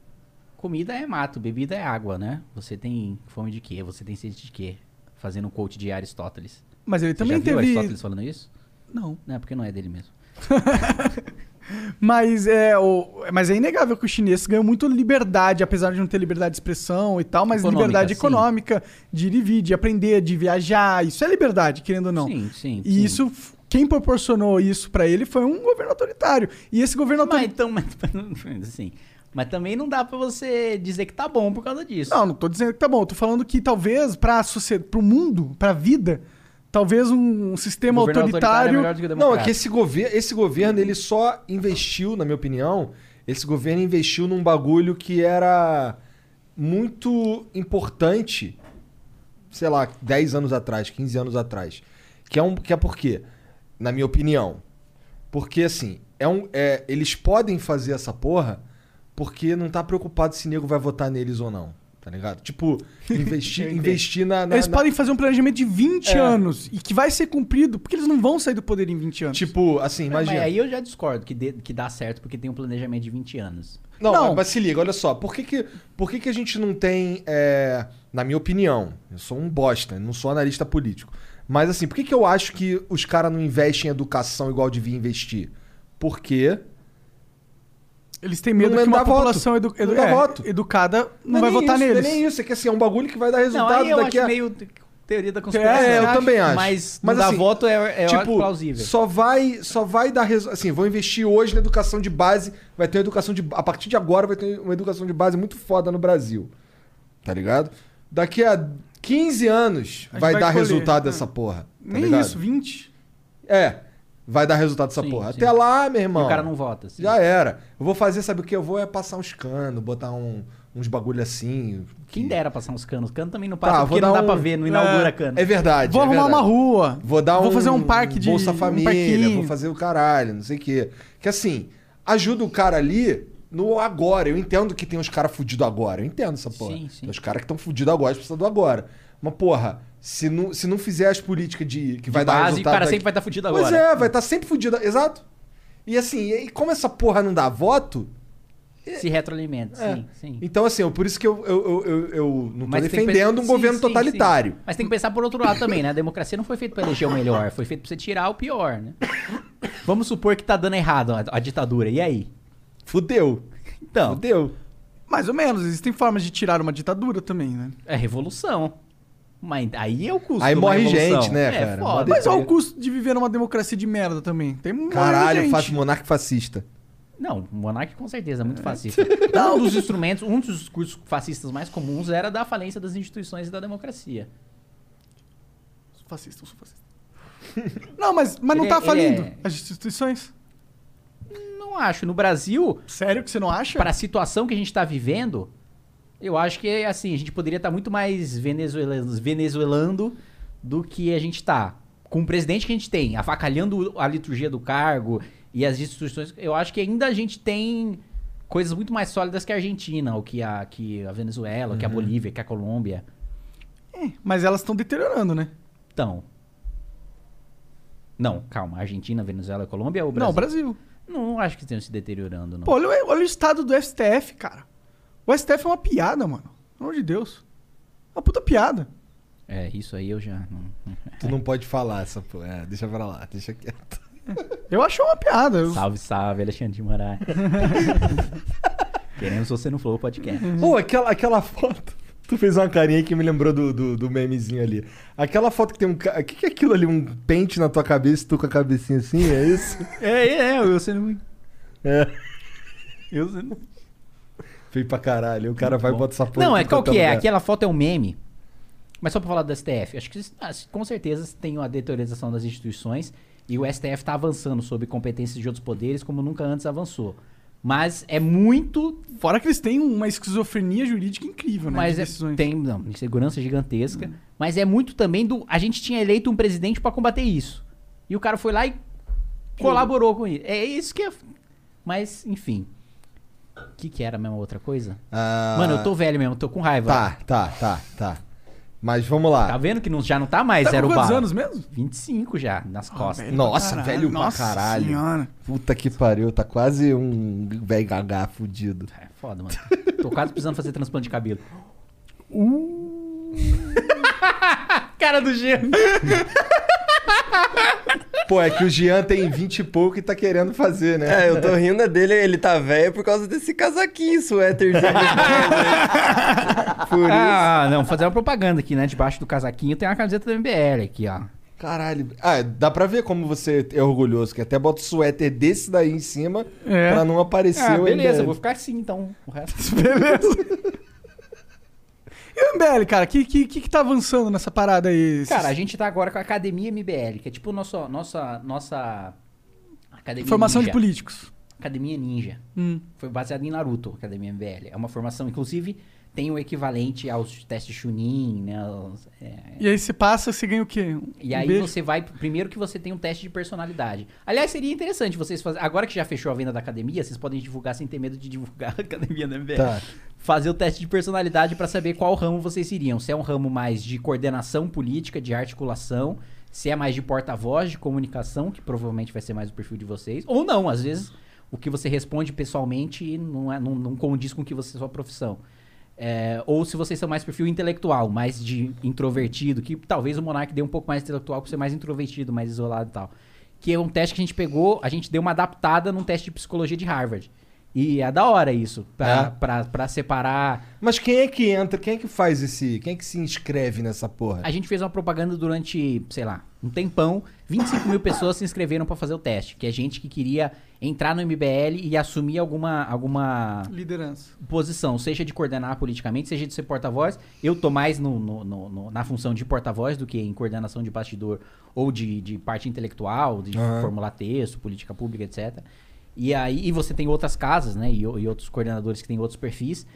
S3: comida é mato, bebida é água, né? Você tem fome de quê? Você tem sede de quê? Fazendo um coach de Aristóteles.
S1: Mas ele
S3: Você
S1: também
S3: já viu
S1: teve-
S3: Aristóteles falando isso?
S1: Não.
S3: Não, porque não é dele mesmo.
S1: Mas é, o, mas é inegável que o chinês ganhou muito liberdade, apesar de não ter liberdade de expressão e tal, mas
S3: Econômica,
S1: liberdade
S3: sim.
S1: econômica, de ir e vir, de aprender, de viajar. Isso é liberdade, querendo ou não.
S3: Sim, sim.
S1: E isso, quem proporcionou isso pra ele foi um governo autoritário. E esse governo
S3: Mas,
S1: autoritário.
S3: então, mas, assim, mas também não dá pra você dizer que tá bom por causa disso.
S1: Não, não tô dizendo que tá bom. Eu tô falando que talvez sociedade, pro mundo, pra vida, talvez um sistema
S3: autoritário é
S1: autoritário.
S3: melhor do que o
S2: Não, é que esse, gover esse governo, ele só investiu, na minha opinião, esse governo investiu num bagulho que era muito importante, sei lá, 10 anos atrás, 15 anos atrás. Que é, um, que é por quê? Na minha opinião. Porque, assim, é um, é, eles podem fazer essa porra porque não tá preocupado se nego vai votar neles ou não. Tá ligado? Tipo, investir, investir na, na-
S1: Eles
S2: na-
S1: podem fazer um planejamento de 20
S2: É.
S1: anos e que vai ser cumprido, porque eles não vão sair do poder em 20 anos.
S2: Tipo, assim,
S3: Mas
S2: imagina.
S3: aí eu já discordo que, dê- que dá certo porque tem um planejamento de 20 anos.
S2: Não,
S1: Não.
S2: Mas, mas se liga, olha só. Por que, que, por que, que a gente não tem, é, na minha opinião, eu sou um bosta, não sou analista político. Mas assim, por que, que eu acho que os caras não investem em educação igual devia investir? Porque
S1: Eles têm medo
S2: Não
S1: que uma população edu-
S2: Não
S1: edu- é,
S2: voto.
S1: educada não,
S2: é
S1: vai votar
S2: isso,
S1: neles.
S2: Não é nem isso, é que assim, é um bagulho que vai dar resultado
S3: não, aí eu
S2: daqui
S3: acho
S2: a...
S3: meio te- teoria da conspiração.
S2: É, eu
S1: acha?
S2: também acho.
S3: Mas,
S2: Mas
S3: não dar
S2: assim,
S3: voto é, é
S2: tipo,
S3: plausível.
S2: Só vai, só vai dar resultado. Assim, vou investir hoje na educação de base. Vai ter uma educação de. A partir de agora vai ter uma educação de base muito foda no Brasil. Tá ligado? Daqui a 15 anos vai,
S1: vai
S2: dar
S1: colher.
S2: resultado
S1: É.
S2: dessa porra. Tá
S1: Nem
S2: ligado?
S1: isso, 20.
S2: É. Vai dar resultado dessa
S3: Sim,
S2: porra.
S3: sim.
S2: Até lá, meu irmão.
S3: E o cara não vota. assim.
S2: Já era. Eu vou fazer, sabe o que? Eu vou é passar uns canos, botar um- uns bagulho assim.
S3: Quem dera passar uns canos. Cano também não
S2: Tá,
S3: passa
S2: vou
S3: porque não dá
S2: um-
S3: pra ver, não inaugura
S1: É,
S3: cano.
S2: É verdade.
S1: Vou
S2: é
S1: arrumar
S2: verdade.
S1: uma rua.
S2: Vou dar um.
S1: Vou fazer um parque de.
S2: Bolsa
S1: um
S2: Família,
S1: parquinho.
S2: vou fazer o caralho, não sei o quê. Que assim, ajuda o cara ali no agora. Eu entendo que tem uns caras fudidos agora. Eu entendo essa porra.
S3: Sim, sim.
S2: Tem os caras que estão fudidos agora, precisam do agora. Mas, porra, se não, se não fizer as políticas de que vai dar
S3: base,
S2: resultado.
S3: o cara
S2: daqui-
S3: sempre vai estar fudido
S2: Pois
S3: agora.
S2: é, vai estar sempre fudido. Exato. E assim, e como essa porra não dá voto.
S3: Se retroalimenta,
S2: é.
S3: sim, sim.
S2: Então, assim, por isso que eu, eu, eu, eu, eu não tô
S3: Mas tem que
S2: defendendo
S3: pensar-
S2: um
S3: sim,
S2: governo
S3: sim,
S2: totalitário.
S3: sim. Mas tem que pensar por outro lado também, né? A democracia não foi feita pra eleger o melhor, foi feita pra você tirar o pior, né? Vamos supor que tá dando errado a, a ditadura, e aí?
S2: Fudeu.
S3: Então,
S2: Fudeu.
S1: Mais ou menos. Existem formas de tirar uma ditadura também, né?
S3: é revolução. Mas aí é o custo.
S2: Aí
S3: uma
S2: morre gente, né,
S3: é,
S2: cara?
S3: Foda.
S1: Mas olha o custo de viver numa democracia de merda também. Tem um de
S2: Caralho,
S1: gente.
S2: faço monarca fascista.
S3: Não, monarca com certeza é muito fascista. um dos instrumentos, um dos discursos fascistas mais comuns era da falência das instituições e da democracia.
S1: Sou fascista, eu sou fascista. Não, mas, mas não
S3: Ele
S1: tá
S3: é-
S1: falindo
S3: é-
S1: as instituições?
S3: Não acho. No Brasil,
S1: Sério que você não acha?
S3: para a situação que a gente tá vivendo, eu acho que assim, a gente poderia estar muito mais venezuelando, venezuelando do que a gente tá. Com o presidente que a gente tem, avacalhando a liturgia do cargo e as instituições, eu acho que ainda a gente tem coisas muito mais sólidas que a Argentina, ou que a, que a Venezuela, ou que a Bolívia, que a Colômbia.
S1: É, mas elas estão deteriorando, né?
S3: Então. Não, calma. Argentina, Venezuela, Colômbia ou Brasil?
S1: Não, Brasil.
S3: Não acho que estejam se deteriorando, não.
S1: Pô, olha, o- olha o estado do STF, cara. O STF é uma piada, mano. Pelo amor de Deus. Uma puta piada.
S3: É, isso aí eu já. Não...
S2: Tu não pode falar essa porra. É, deixa pra lá, deixa quieto.
S1: Eu acho uma piada. Eu-
S3: Salve, salve, Alexandre de Moraes. Queremos você no Flow Podcast.
S2: Pô, aquela, aquela foto. Tu fez uma carinha que me lembrou do, do, do memezinho ali. Aquela foto que tem um. ca- O que, que é aquilo ali? Um pente na tua cabeça e tu com a cabecinha assim? É isso?
S3: É, é, eu sendo.
S2: É.
S3: Eu sendo.
S2: Feio pra caralho. O cara vai e
S3: bom.
S2: bota essa porra.
S3: Não, é qual que é?
S2: lugar.
S3: Aquela foto é um meme. Mas só pra falar do STF. Acho que ah, com certeza tem uma deteriorização das instituições e o STF tá avançando sobre competências de outros poderes como nunca antes avançou. Mas é muito.
S1: Fora que eles têm uma esquizofrenia jurídica incrível, né?
S3: Mas
S1: de
S3: é,
S1: decisões.
S3: tem não, insegurança gigantesca. Mas é muito também do. A gente tinha eleito um presidente pra combater isso. E o cara foi lá e colaborou com isso. É isso que é. Mas, enfim. O que, que era mesmo outra coisa?
S2: Ah,
S3: Mano, eu tô velho mesmo, tô com raiva.
S2: Tá, tá, tá, tá. Mas vamos lá.
S3: Tá vendo que não, já não tá mais
S1: Tá com
S3: zero
S1: quantos
S3: bala?
S1: anos mesmo?
S3: 25 já, nas costas.
S1: velho.
S2: Nossa,
S1: Caralho,
S2: velho
S1: nossa
S2: pra caralho.
S1: senhora.
S2: Puta que pariu, tá quase um velho gagá fudido.
S3: É foda, mano. Tô quase precisando fazer transplante de cabelo. Cara do G.
S2: Pô, é que o Jean tem 20 e pouco e tá querendo fazer, né?
S4: É, eu tô rindo dele, ele tá velho por causa desse casaquinho, suéterzinho. por isso.
S3: Ah, não, fazer uma propaganda aqui, né? Debaixo do casaquinho tem uma camiseta do MBL aqui, ó.
S2: Caralho. Ah, dá pra ver como você é orgulhoso, que até bota o suéter desse daí em cima
S1: É.
S2: pra não aparecer
S3: Ah,
S2: o
S3: beleza,
S2: MBL.
S3: vou ficar assim então. O resto.
S1: Beleza. E o MBL, cara, o que, que, que, que tá avançando nessa parada aí?
S3: Cara, a gente tá agora com a Academia MBL, que é tipo nosso, nossa, nossa Academia
S1: Formação de
S3: Ninja.
S1: políticos.
S3: Academia Ninja.
S1: Hum.
S3: Foi baseado em Naruto, Academia MBL. É uma formação, inclusive, tem o equivalente aos testes Chunin, né? os- é,
S1: E aí você passa, você ganha o quê? Um
S3: E aí
S1: beijo?
S3: você vai. Primeiro que você tem um teste de personalidade. Aliás, seria interessante vocês fazerem. Agora que já fechou a venda da academia, vocês podem divulgar sem ter medo de divulgar a academia da MBL.
S2: Tá.
S3: Fazer o teste de personalidade pra saber qual ramo vocês iriam. Se é um ramo mais de coordenação política, de articulação, se é mais de porta-voz, de comunicação, que provavelmente vai ser mais o perfil de vocês. Ou não, às vezes o que você responde pessoalmente não, é, não, não condiz com o que você sua profissão. É, ou se vocês são mais perfil intelectual, mais de introvertido, que talvez o Monark dê um pouco mais intelectual por ser mais introvertido, mais isolado e tal. Que é um teste que a gente pegou, a gente deu uma adaptada num teste de psicologia de Harvard. E é da hora isso, pra,
S2: É?
S3: pra, pra separar.
S2: Mas quem é que entra, quem é que faz esse. Quem é que se inscreve nessa porra?
S3: A gente fez uma propaganda durante, sei lá, um tempão. 25 mil pessoas se inscreveram pra fazer o teste. Que é gente que queria entrar no MBL e assumir alguma, alguma
S1: Liderança.
S3: posição, seja de coordenar politicamente, seja de ser porta-voz. Eu tô mais no- no- no- no- na função de porta-voz do que em coordenação de bastidor ou de, de parte intelectual, de
S2: Aham.
S3: formular texto, política pública, etc. E aí e você tem outras casas, né? E, o- e outros coordenadores que têm outros perfis.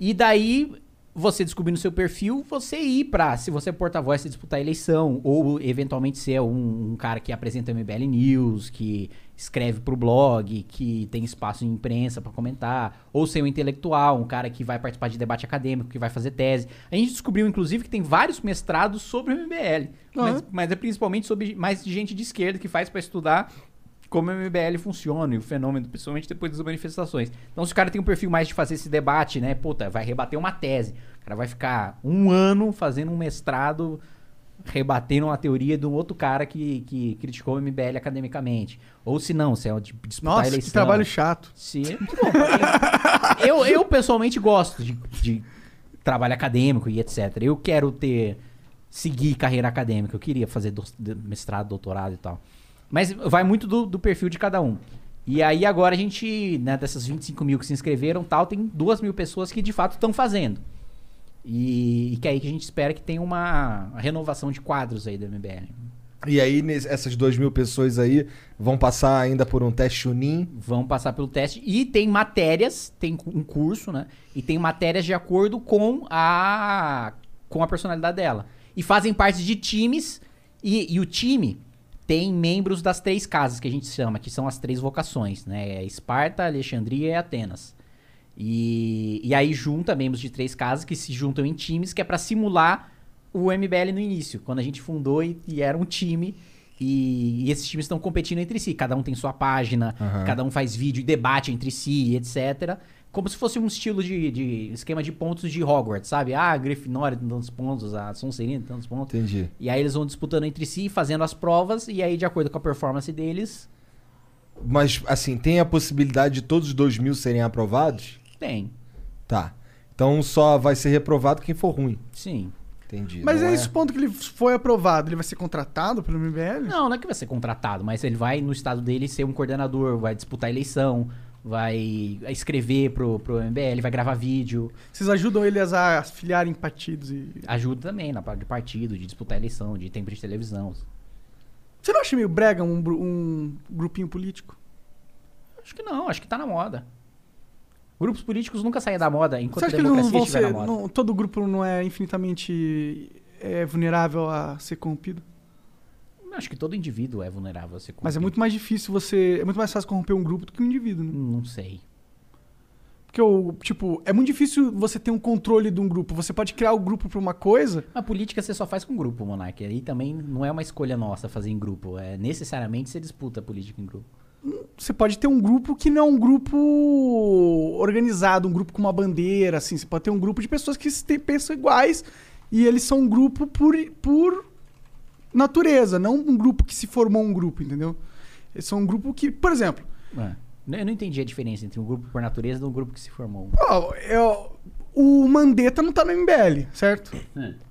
S3: E daí, você descobrindo seu perfil, você ir pra, se você é porta-voz, você disputar a eleição, ou eventualmente ser um, um cara que apresenta MBL News, que escreve pro blog, que tem espaço em imprensa pra comentar, ou ser um intelectual, um cara que vai participar de debate acadêmico, que vai fazer tese. A gente descobriu, inclusive, que tem vários mestrados sobre o MBL, mas, mas é principalmente sobre mais gente de esquerda que faz pra estudar como o MBL funciona e o fenômeno, principalmente depois das manifestações. Então, se o cara tem um perfil mais de fazer esse debate, né? Puta, vai rebater uma tese. O cara vai ficar um ano fazendo um mestrado rebatendo uma teoria de um outro cara que, que criticou o MBL academicamente. Ou se não, se é de disputar
S1: Nossa,
S3: eleição.
S1: que trabalho chato.
S3: Sim, muito bom. eu, eu pessoalmente gosto de, de trabalho acadêmico e etc. Eu quero ter. seguir carreira acadêmica. Eu queria fazer do- mestrado, doutorado e tal. Mas vai muito do, do perfil de cada um. E aí agora a gente, né, dessas 25 mil que se inscreveram tal, tem duas mil pessoas que de fato estão fazendo. E, e que é aí que a gente espera que tenha uma renovação de quadros aí do MBL.
S2: E aí, essas duas mil pessoas aí vão passar ainda por um teste Chunin.
S3: Vão passar pelo teste. E tem matérias, tem um curso, né? E tem matérias de acordo com a, com a personalidade dela. E fazem parte de times. E, e o time tem membros das três casas que a gente chama, que são as três vocações, né? É Esparta, Alexandria e Atenas. E, e aí junta membros de três casas que se juntam em times, que é pra simular o MBL no início, quando a gente fundou e, e era um time. E, e esses times estão competindo entre si. Cada um tem sua página,
S2: Aham.
S3: cada um faz vídeo e debate entre si, etc. Como se fosse um estilo de, de esquema de pontos de Hogwarts, sabe? Ah, a Grifinória tem tantos pontos, a Sonserina tem tantos pontos.
S2: Entendi.
S3: E aí eles vão disputando entre si, fazendo as provas, e aí, de acordo com a performance deles,
S2: Mas, assim, tem a possibilidade de todos os dois mil serem aprovados?
S3: tem.
S2: Tá. Então só vai ser reprovado quem for ruim.
S3: Sim.
S2: Entendi.
S1: Mas
S2: Não
S1: é esse ponto que ele foi aprovado, ele vai ser contratado pelo MBL?
S3: Não, não é que vai ser contratado, mas ele vai, no estado dele, ser um coordenador, vai disputar a eleição, vai escrever pro, pro MBL, vai gravar vídeo.
S1: Vocês ajudam eles a afiliar em partidos e.
S3: Ajuda também na parte de partido, de disputar eleição, de tempo de televisão.
S1: Você não acha meio brega um, um grupinho político?
S3: Acho que não, acho que tá na moda. Grupos políticos nunca saem da moda enquanto
S1: Você acha
S3: a
S1: que eles não
S3: democracia
S1: vão ser.
S3: na moda.
S1: não- todo grupo não é infinitamente é, vulnerável a ser corrompido?
S3: Acho que todo indivíduo é vulnerável a ser
S1: Mas é
S3: corrompido.
S1: muito mais difícil você. É muito mais fácil corromper um grupo do que um indivíduo, né?
S3: Não sei.
S1: Porque, o, tipo, é muito difícil você ter um controle de um grupo. Você pode criar o grupo pra uma coisa.
S3: A política você só faz com grupo, Monark. Aí também não é uma escolha nossa fazer em grupo. É necessariamente você disputa a política em grupo.
S1: Você pode ter um grupo que não é um grupo organizado, um grupo com uma bandeira, assim. Você pode ter um grupo de pessoas que pensam iguais e eles são um grupo por, por natureza, não um grupo que se formou um grupo, entendeu? Eles são um grupo que, por exemplo,
S3: É. Eu não entendi a diferença entre um grupo por natureza e um grupo que se formou.
S1: ó, eu- o Mandetta não tá no MBL, certo?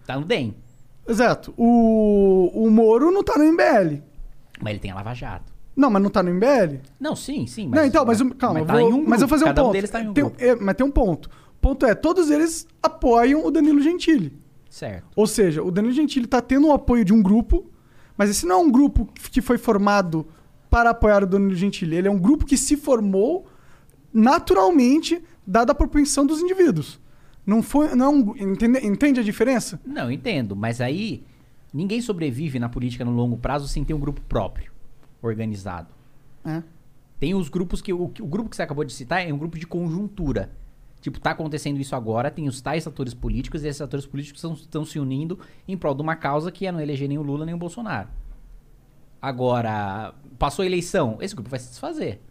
S3: Tá no DEM.
S1: Exato. O, o Moro não tá no MBL.
S3: Mas ele tem a Lava Jato.
S1: Não, mas não tá no MBL?
S3: Não, sim, sim.
S1: não, então, mas, o- calma,
S3: mas tá
S1: vou,
S3: em um
S1: mas eu vou fazer um
S3: Cada um
S1: ponto.
S3: deles tá em um
S1: Tem-
S3: grupo.
S1: é, mas tem um ponto. O ponto é, todos eles apoiam o Danilo Gentili.
S3: Certo.
S1: Ou seja, o Danilo Gentili tá tendo o apoio de um grupo, mas esse não é um grupo que foi formado para apoiar o Danilo Gentili. Ele é um grupo que se formou naturalmente, dada a propensão dos indivíduos. Não foi, não é entende, entende a diferença?
S3: Não, entendo. Mas aí, ninguém sobrevive na política no longo prazo sem ter um grupo próprio, organizado.
S1: É.
S3: Tem os grupos que. O, o grupo que você acabou de citar é um grupo de conjuntura. Tipo, tá acontecendo isso agora, tem os tais atores políticos, e esses atores políticos estão se unindo em prol de uma causa que é não eleger nem o Lula nem o Bolsonaro. Agora, passou a eleição, esse grupo vai se desfazer.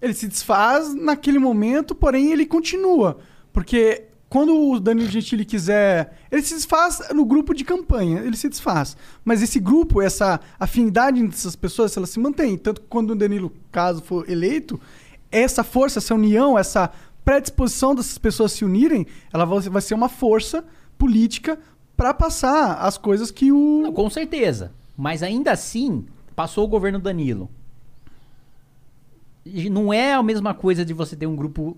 S1: Ele se desfaz naquele momento, porém ele continua. Porque quando o Danilo Gentili quiser. Ele se desfaz no grupo de campanha, ele se desfaz. Mas esse grupo, essa afinidade dessas pessoas, ela se mantém. Tanto que quando o Danilo, caso for eleito, essa força, essa união, essa predisposição dessas pessoas se unirem, ela vai ser uma força política para passar as coisas que o.
S3: Não, com certeza. Mas ainda assim, passou o governo Danilo. E não é a mesma coisa de você ter um grupo,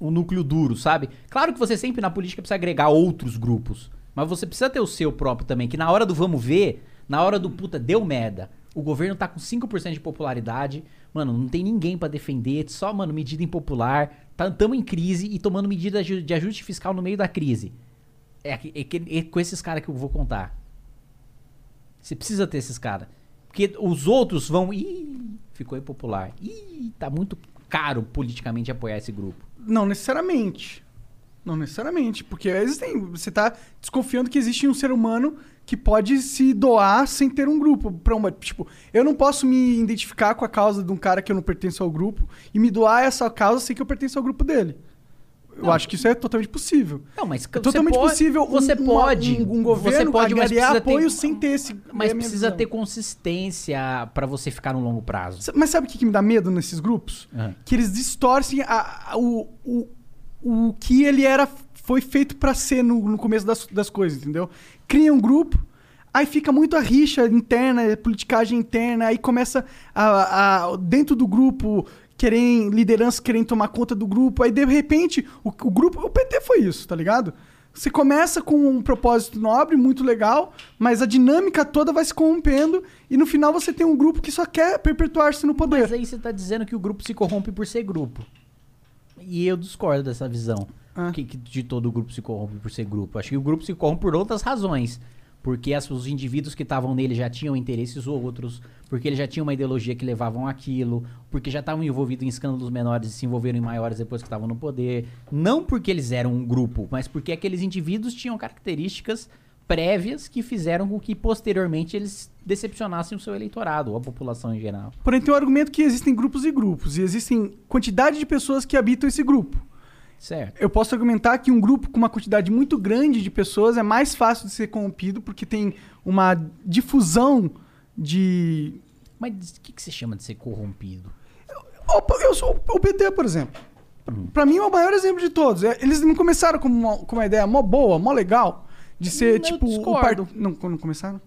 S3: um núcleo duro, sabe? Claro que você sempre na política precisa agregar outros grupos. Mas você precisa ter o seu próprio também, que na hora do vamos ver, na hora do puta, deu merda. O governo tá com 5% de popularidade. Mano, não tem ninguém pra defender, só, mano, medida impopular. Tá, tamo em crise e tomando medida de ajuste fiscal no meio da crise. É, é que- é com esses caras que eu vou contar. Você precisa ter esses caras. Porque os outros vão. Ih, ficou impopular. Ih, tá muito caro politicamente apoiar esse grupo.
S1: Não necessariamente. Não necessariamente. Porque existem. Você tá desconfiando que existe um ser humano que pode se doar sem ter um grupo. Pra uma, tipo, eu não posso me identificar com a causa de um cara que eu não pertenço ao grupo e me doar essa causa sem que eu pertença ao grupo dele. Eu
S3: Não.
S1: acho que isso é totalmente possível.
S3: Não, mas
S1: é totalmente
S3: pode-
S1: possível. um-
S3: você pode-
S1: Um, um governo
S3: você pode, mas precisa ter-
S1: apoio sem ter esse.
S3: Mas
S1: é minha
S3: precisa
S1: visão.
S3: ter consistência pra você ficar no longo prazo.
S1: Mas sabe o que, que me dá medo nesses grupos?
S3: Aham.
S1: Que eles distorcem a- a- o, o, o que ele era foi feito pra ser no, no começo das, das coisas, entendeu? Cria um grupo, aí fica muito a rixa interna, a politicagem interna, aí começa a, a- dentro do grupo querem lideranças querem tomar conta do grupo, aí de repente o, o grupo, o PT foi isso, tá ligado? Você começa com um propósito nobre, muito legal, mas a dinâmica toda vai se corrompendo e no final você tem um grupo que só quer perpetuar-se no poder.
S3: Mas aí você tá dizendo que o grupo se corrompe por ser grupo. E eu discordo dessa visão.
S1: Ah.
S3: Que, que de todo o grupo se corrompe por ser grupo. Acho que o grupo se corrompe por outras razões. Porque as- os indivíduos que estavam nele já tinham interesses outros, porque ele já tinha uma ideologia que levavam aquilo, porque já estavam envolvidos em escândalos menores e se envolveram em maiores depois que estavam no poder. Não porque eles eram um grupo, mas porque aqueles indivíduos tinham características prévias que fizeram com que posteriormente eles decepcionassem o seu eleitorado, ou a população em geral.
S1: Porém, tem o argumento que existem grupos e grupos, e existem quantidade de pessoas que habitam esse grupo.
S3: Certo.
S1: Eu posso argumentar que um grupo com uma quantidade muito grande de pessoas é mais fácil de ser corrompido porque tem uma difusão de.
S3: Mas o que, que você chama de ser corrompido?
S1: Opa, eu sou o PT, por exemplo. Pra mim é o maior exemplo de todos. É, Eles não começaram com uma, com uma ideia mó boa, mó legal, de ser
S3: Eu
S1: tipo. o
S3: discordo.
S1: par- Não, não começaram?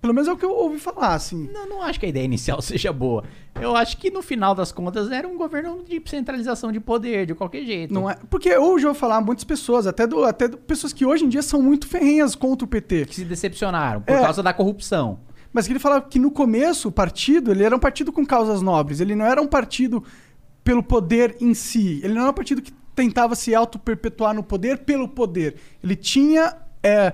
S1: Pelo menos é o que eu ouvi falar, assim.
S3: Eu não acho que a ideia inicial seja boa. Eu acho que no final das contas era um governo de centralização de poder, de qualquer jeito.
S1: Não é, porque hoje eu vou falar muitas pessoas, até, do, até do- pessoas que hoje em dia são muito ferrenhas contra o PT.
S3: Que se decepcionaram por
S1: É.
S3: causa da corrupção.
S1: Mas que ele falava que no começo o partido, ele era um partido com causas nobres. Ele não era um partido pelo poder em si. Ele não era um partido que tentava se auto-perpetuar no poder pelo poder. Ele tinha é,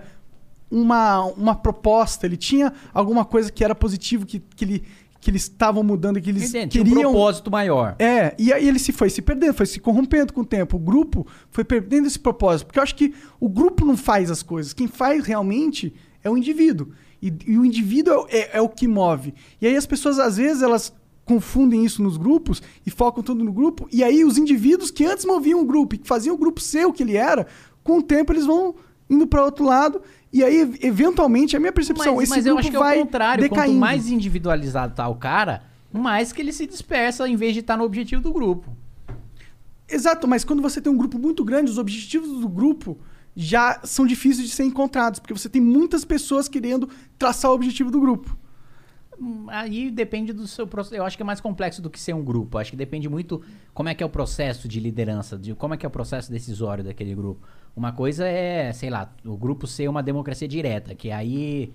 S1: uma, uma proposta, ele tinha alguma coisa que era positivo, que, que, ele, que eles estavam mudando, que eles
S3: Entende? Tinha um
S1: queriam...
S3: propósito maior.
S1: É, e aí ele se foi se perdendo, foi se corrompendo com o tempo. O grupo foi perdendo esse propósito. Porque eu acho que o grupo não faz as coisas. Quem faz realmente é o indivíduo. E, e o indivíduo é, é- é o que move. E aí as pessoas, às vezes, elas confundem isso nos grupos e focam tudo no grupo. E aí os indivíduos que antes moviam o grupo e que faziam o grupo ser o que ele era, com o tempo eles vão indo para outro lado. E aí, eventualmente, a minha percepção,
S3: Mas,
S1: esse
S3: mas eu
S1: grupo
S3: acho que é
S1: vai
S3: o contrário.
S1: decaindo.
S3: Quanto mais individualizado tá o cara, mais que ele se dispersa em vez de estar no objetivo do grupo.
S1: Exato, mas quando você tem um grupo muito grande, os objetivos do grupo já são difíceis de ser encontrados, porque você tem muitas pessoas querendo traçar o objetivo do grupo.
S3: Aí depende do seu processo. Eu acho que é mais complexo do que ser um grupo. Acho que depende muito como é que é o processo de liderança, de como é que é o processo decisório daquele grupo. Uma coisa é, sei lá, o grupo ser uma democracia direta, que aí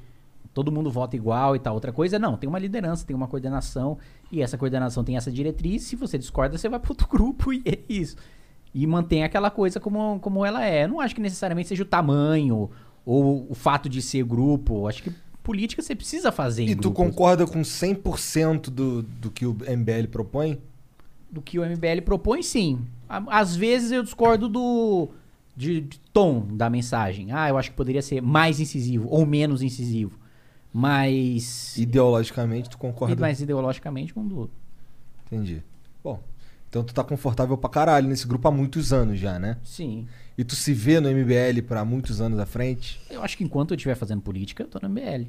S3: todo mundo vota igual e tal. Outra coisa, não, tem uma liderança, tem uma coordenação, e essa coordenação tem essa diretriz. Se você discorda, você vai para outro grupo e é isso. E mantém aquela coisa como, como ela é. Eu não acho que necessariamente seja o tamanho ou o fato de ser grupo. Acho que política você precisa fazer
S2: E tu
S3: grupos.
S2: concorda com 100% do, do que o MBL propõe?
S3: do que o MBL propõe, sim. Às vezes eu discordo do de, de tom da mensagem. Ah, eu acho que poderia ser mais incisivo ou menos incisivo. Mas.
S2: Ideologicamente, tu concorda?
S3: mais ideologicamente com o do outro.
S2: Entendi. Bom, então tu tá confortável pra caralho nesse grupo há muitos anos já, né?
S3: Sim.
S2: E tu se vê no MBL pra muitos anos à frente?
S3: Eu acho que enquanto eu estiver fazendo política, eu tô no MBL.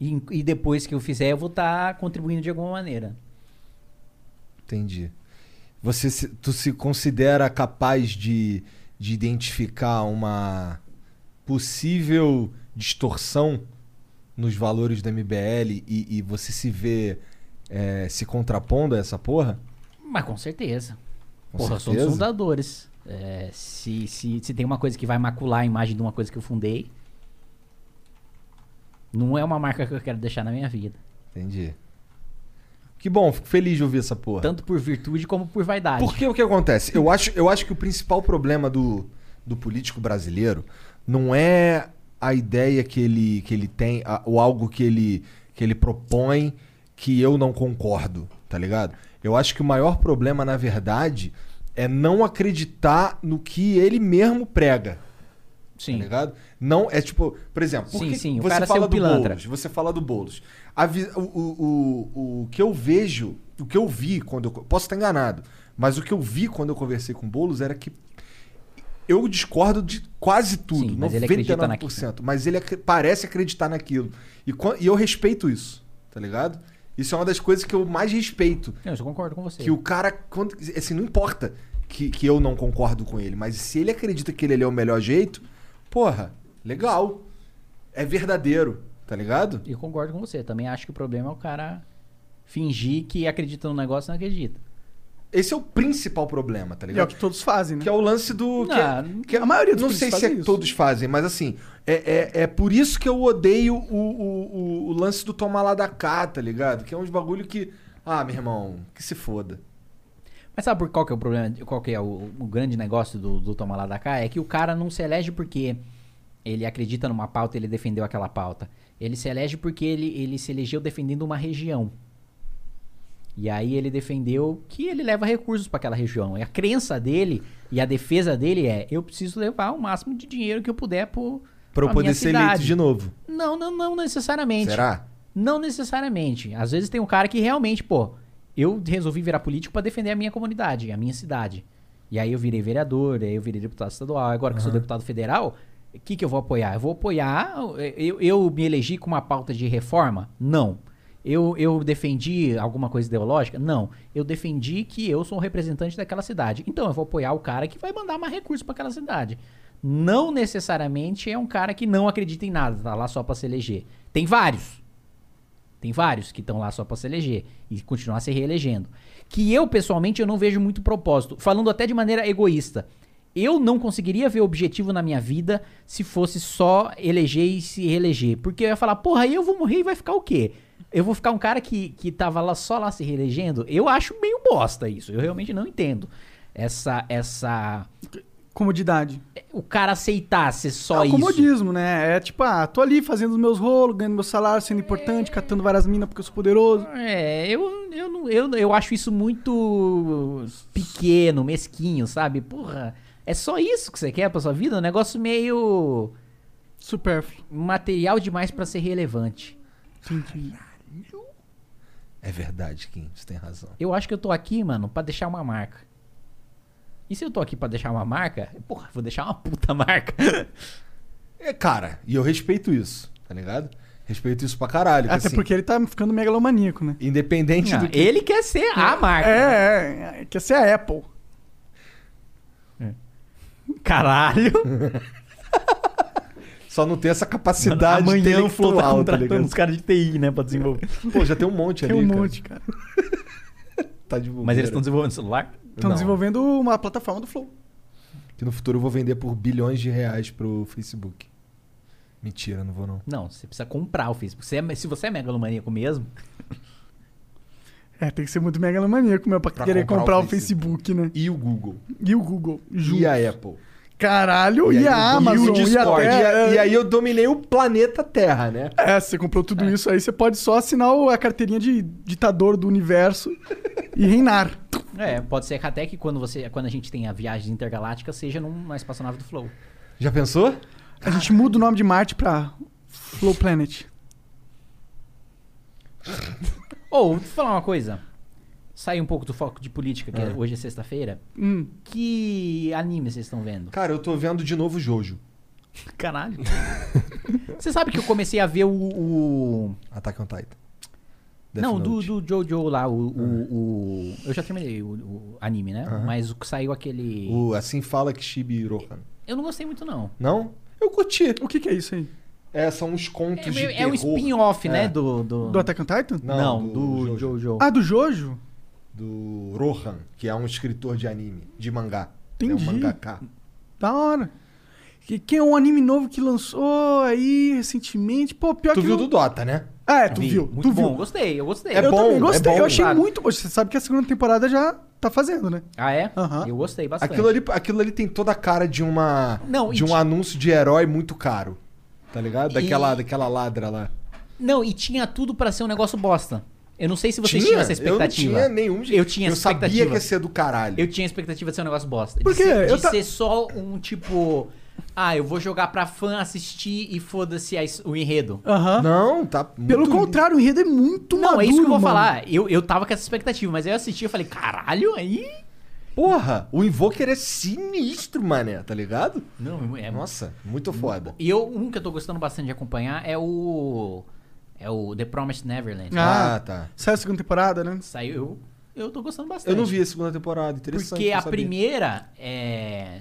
S3: E, e depois que eu fizer, eu vou estar contribuindo de alguma maneira.
S2: Entendi. Você se- tu se considera capaz de, de identificar uma possível distorção nos valores do MBL e, e você se vê é, se contrapondo a essa porra?
S3: Mas com certeza.
S2: Com
S3: Porra,
S2: certeza?
S3: fundadores. É, se, se, se tem uma coisa que vai macular a imagem de uma coisa que eu fundei, não é uma marca que eu quero deixar na minha vida.
S2: Entendi. Que bom, fico feliz de ouvir essa porra.
S3: Tanto por virtude como por vaidade.
S2: Porque o que acontece? Eu acho, eu acho que o principal problema do, do político brasileiro não é a ideia que ele, que ele tem, a- ou algo que ele, que ele propõe que eu não concordo, tá ligado? Eu acho que o maior problema, na verdade, é não acreditar no que ele mesmo prega.
S3: Sim.
S2: Tá ligado? Não, é tipo, por exemplo, por
S3: Sim, sim,
S2: você fala do
S3: pilantra.
S2: Boulos, você fala do Boulos. A o, o, o, o que eu vejo, o que eu vi quando eu. Posso estar enganado, mas o que eu vi quando eu conversei com o Boulos era que eu discordo de quase tudo,
S3: Sim, mas ele
S2: 99%,
S3: acredita naquilo.
S2: mas ele acre- parece acreditar naquilo. E, e eu respeito isso, tá ligado? Isso é uma das coisas que eu mais respeito.
S3: Eu concordo com você.
S2: Que o cara, quando, assim, não importa que, que eu não concordo com ele, mas se ele acredita que ele é o melhor jeito, porra, legal. É verdadeiro, tá ligado?
S3: Eu concordo com você. Também acho que o problema é o cara fingir que acredita no negócio e não acredita.
S2: Esse é o principal problema, tá
S1: E é o
S2: ligado?
S1: que todos fazem, né?
S2: Que é o lance do. que é-
S3: Não,
S2: que é-
S1: a maioria dos
S2: Não sei se é todos fazem, mas assim, é, é, é por isso que eu odeio o, o, o, lance do tomar lá da cá, tá ligado? Que é uns bagulho que. Ah, meu irmão, que se foda.
S3: Mas sabe por qual que é o problema? Qual que é o, o grande negócio do, do Toma Lá da Cá? É que o cara não se elege porque ele acredita numa pauta ele defendeu aquela pauta. Ele se elege porque ele, ele se elegeu defendendo uma região. E aí ele defendeu que ele leva recursos para aquela região. E a crença dele e a defesa dele é: eu preciso levar o máximo de dinheiro que eu puder pro,
S2: Pra eu poder ser
S3: cidade.
S2: eleito de novo.
S3: Não, não, não necessariamente.
S2: Será?
S3: Não necessariamente. Às vezes tem um cara que realmente, pô, eu resolvi virar político pra defender a minha comunidade, a minha cidade. E aí eu virei vereador, aí eu virei deputado estadual. Agora que sou deputado federal, o que, que eu vou apoiar? Eu vou apoiar. Eu, eu me elegi com uma pauta de reforma? Não. Eu, eu defendi alguma coisa ideológica? Não. Eu defendi que eu sou um representante daquela cidade. Então eu vou apoiar o cara que vai mandar mais recursos pra aquela cidade. Não necessariamente é um cara que não acredita em nada, tá lá só pra se eleger. Tem vários. Tem vários que estão lá só pra se eleger e continuar se reelegendo. Que eu, pessoalmente, eu não vejo muito propósito. Falando até de maneira egoísta. Eu não conseguiria ver objetivo na minha vida se fosse só eleger e se reeleger. Porque eu ia falar, porra, aí eu vou morrer e vai ficar o quê? Eu vou ficar um cara que, que tava lá só lá se reelegendo? Eu acho meio bosta isso. Eu realmente não entendo. Essa. essa
S1: Comodidade.
S3: o cara aceitar ser só
S1: é o
S3: isso.
S1: comodismo, né? É tipo, ah, tô ali fazendo os meus rolos, ganhando meu salário, sendo importante, catando várias minas porque eu sou poderoso.
S3: É, eu, eu, não- eu, eu acho isso muito pequeno, mesquinho, sabe? Porra, é só isso que você quer pra sua vida? Um negócio meio
S1: Supérfluo.
S3: material demais pra ser relevante.
S2: É verdade, Kim, você tem razão.
S3: Eu acho que eu tô aqui, mano, pra deixar uma marca. E se eu tô aqui pra deixar uma marca, porra, vou deixar uma puta marca.
S2: É, cara, e eu respeito isso, tá ligado? Respeito isso pra caralho.
S1: Até
S2: assim,
S1: porque ele tá ficando megalomaníaco, né?
S2: Independente
S3: Ah,
S2: do que.
S3: ele quer ser a marca.
S1: É, é, é, quer ser a Apple.
S3: Caralho.
S2: Só não tem essa capacidade
S3: Amanhã o Flow tá
S2: intelectual, tá
S3: contratando
S2: ligado?
S3: os caras de TI, né, pra desenvolver.
S2: Pô, já tem um monte
S1: Tem
S2: ali,
S1: um
S2: cara.
S1: monte, cara.
S2: Tá de
S3: Mas eles estão desenvolvendo celular?
S1: Estão desenvolvendo uma plataforma do Flow.
S2: Que no futuro eu vou vender por bilhões de reais pro Facebook. Mentira, não vou não.
S3: Não, você precisa comprar o Facebook. Você é- se você é megalomaníaco mesmo,
S1: É, tem que ser muito megalomaníaco, meu, pra,
S2: Pra
S1: querer
S2: comprar
S1: comprar,
S2: o
S1: o Facebook, né?
S2: E o Google.
S1: E o Google. juntos.
S2: E a Apple.
S1: Caralho, e,
S2: aí
S1: a
S2: eu-
S1: Amazon.
S2: E o Discord.
S1: E,
S2: E,
S1: a,
S2: e aí eu dominei o planeta Terra, né?
S1: É, você comprou tudo isso aí, você pode só assinar a carteirinha de ditador do universo e reinar.
S3: É, pode ser que até que quando, você, quando a gente tem a viagem intergaláctica seja num- numa espaçonave do Flow.
S2: Já pensou?
S1: A gente muda o nome de Marte pra Flow Planet.
S3: Ou, vou falar uma coisa. Sai um pouco do foco de política, que é- hoje é sexta-feira.
S1: Hum.
S3: Que anime vocês estão vendo?
S2: Cara, eu tô vendo de novo Jojo.
S3: Caralho. Você sabe que eu comecei a ver o. o-
S2: Attack on Titan. Death
S3: não, do,
S2: Note.
S3: do Jojo lá, o, o, o- Eu já terminei o, o anime, né?
S2: Aham.
S3: Mas o que saiu aquele.
S2: O Assim Fala Kishibe Rohan.
S3: Eu não gostei muito, não.
S2: Não? Eu curti.
S1: O que, que é isso aí?
S2: É, são uns contos
S3: É,
S2: de
S3: meio- é um spin-off, né?
S2: É.
S3: Do. Do,
S1: Do Attack on Titan?
S3: Não,
S2: Não,
S3: do,
S2: do Jojo.
S3: Jojo.
S1: Ah, do Jojo?
S2: Do Rohan, que é um escritor de anime, de mangá.
S1: Entendi.
S2: É um mangaka.
S1: Da hora. Que, que é um anime novo que lançou aí recentemente. Pô, pior
S2: Tu
S1: que.
S2: viu
S1: não-
S2: do Dota, né?
S1: Ah, é, tu
S3: Vi,
S1: viu.
S3: Muito
S1: tu
S3: bom,
S1: viu.
S3: gostei, eu gostei.
S2: É
S1: eu
S2: bom,
S1: também
S2: é
S1: gostei.
S2: bom,
S1: eu achei
S3: claro.
S1: muito bom. Você sabe que a segunda temporada já tá fazendo, né?
S3: Ah, é?
S1: Aham.
S3: Eu gostei bastante.
S2: Aquilo ali, aquilo ali tem toda a cara de uma
S3: Não,
S2: de um
S3: ti-
S2: anúncio de herói muito caro. Tá ligado? Daquela,
S3: E-
S2: daquela ladra lá.
S3: Não, e tinha tudo pra ser um negócio bosta. Eu não sei se vocês
S2: Tinha?
S3: tinham essa
S2: Eu não
S3: expectativa.
S2: tinha nenhum.
S3: Eu tinha
S2: Eu
S3: essa
S2: sabia
S3: expectativa.
S2: que ia ser do caralho.
S3: Eu tinha a expectativa de ser um negócio bosta.
S1: Por
S3: de
S1: quê?
S3: Ser, de
S1: Eu ta-
S3: ser só um tipo. Ah, eu vou jogar pra fã assistir e foda-se a his- o enredo.
S1: Aham.
S2: Não, tá. muito
S1: Pelo contrário, o enredo é muito
S3: Não,
S1: maduro,
S3: é isso que eu vou
S1: mano.
S3: falar. Eu, eu tava com essa expectativa, mas aí eu assisti e falei, caralho, aí.
S2: Porra, o Invoker é sinistro, mané, tá ligado?
S3: Não, é.
S2: Nossa, muito foda.
S3: E eu, um que eu tô gostando bastante de acompanhar é o. É o The Promised Neverland.
S1: Ah,
S2: Ah, tá.
S1: Saiu a segunda temporada, né?
S3: Saiu. Eu, eu tô gostando bastante.
S2: Eu não vi a segunda temporada, interessante.
S3: Porque
S2: não
S3: a
S2: sabia.
S3: primeira é.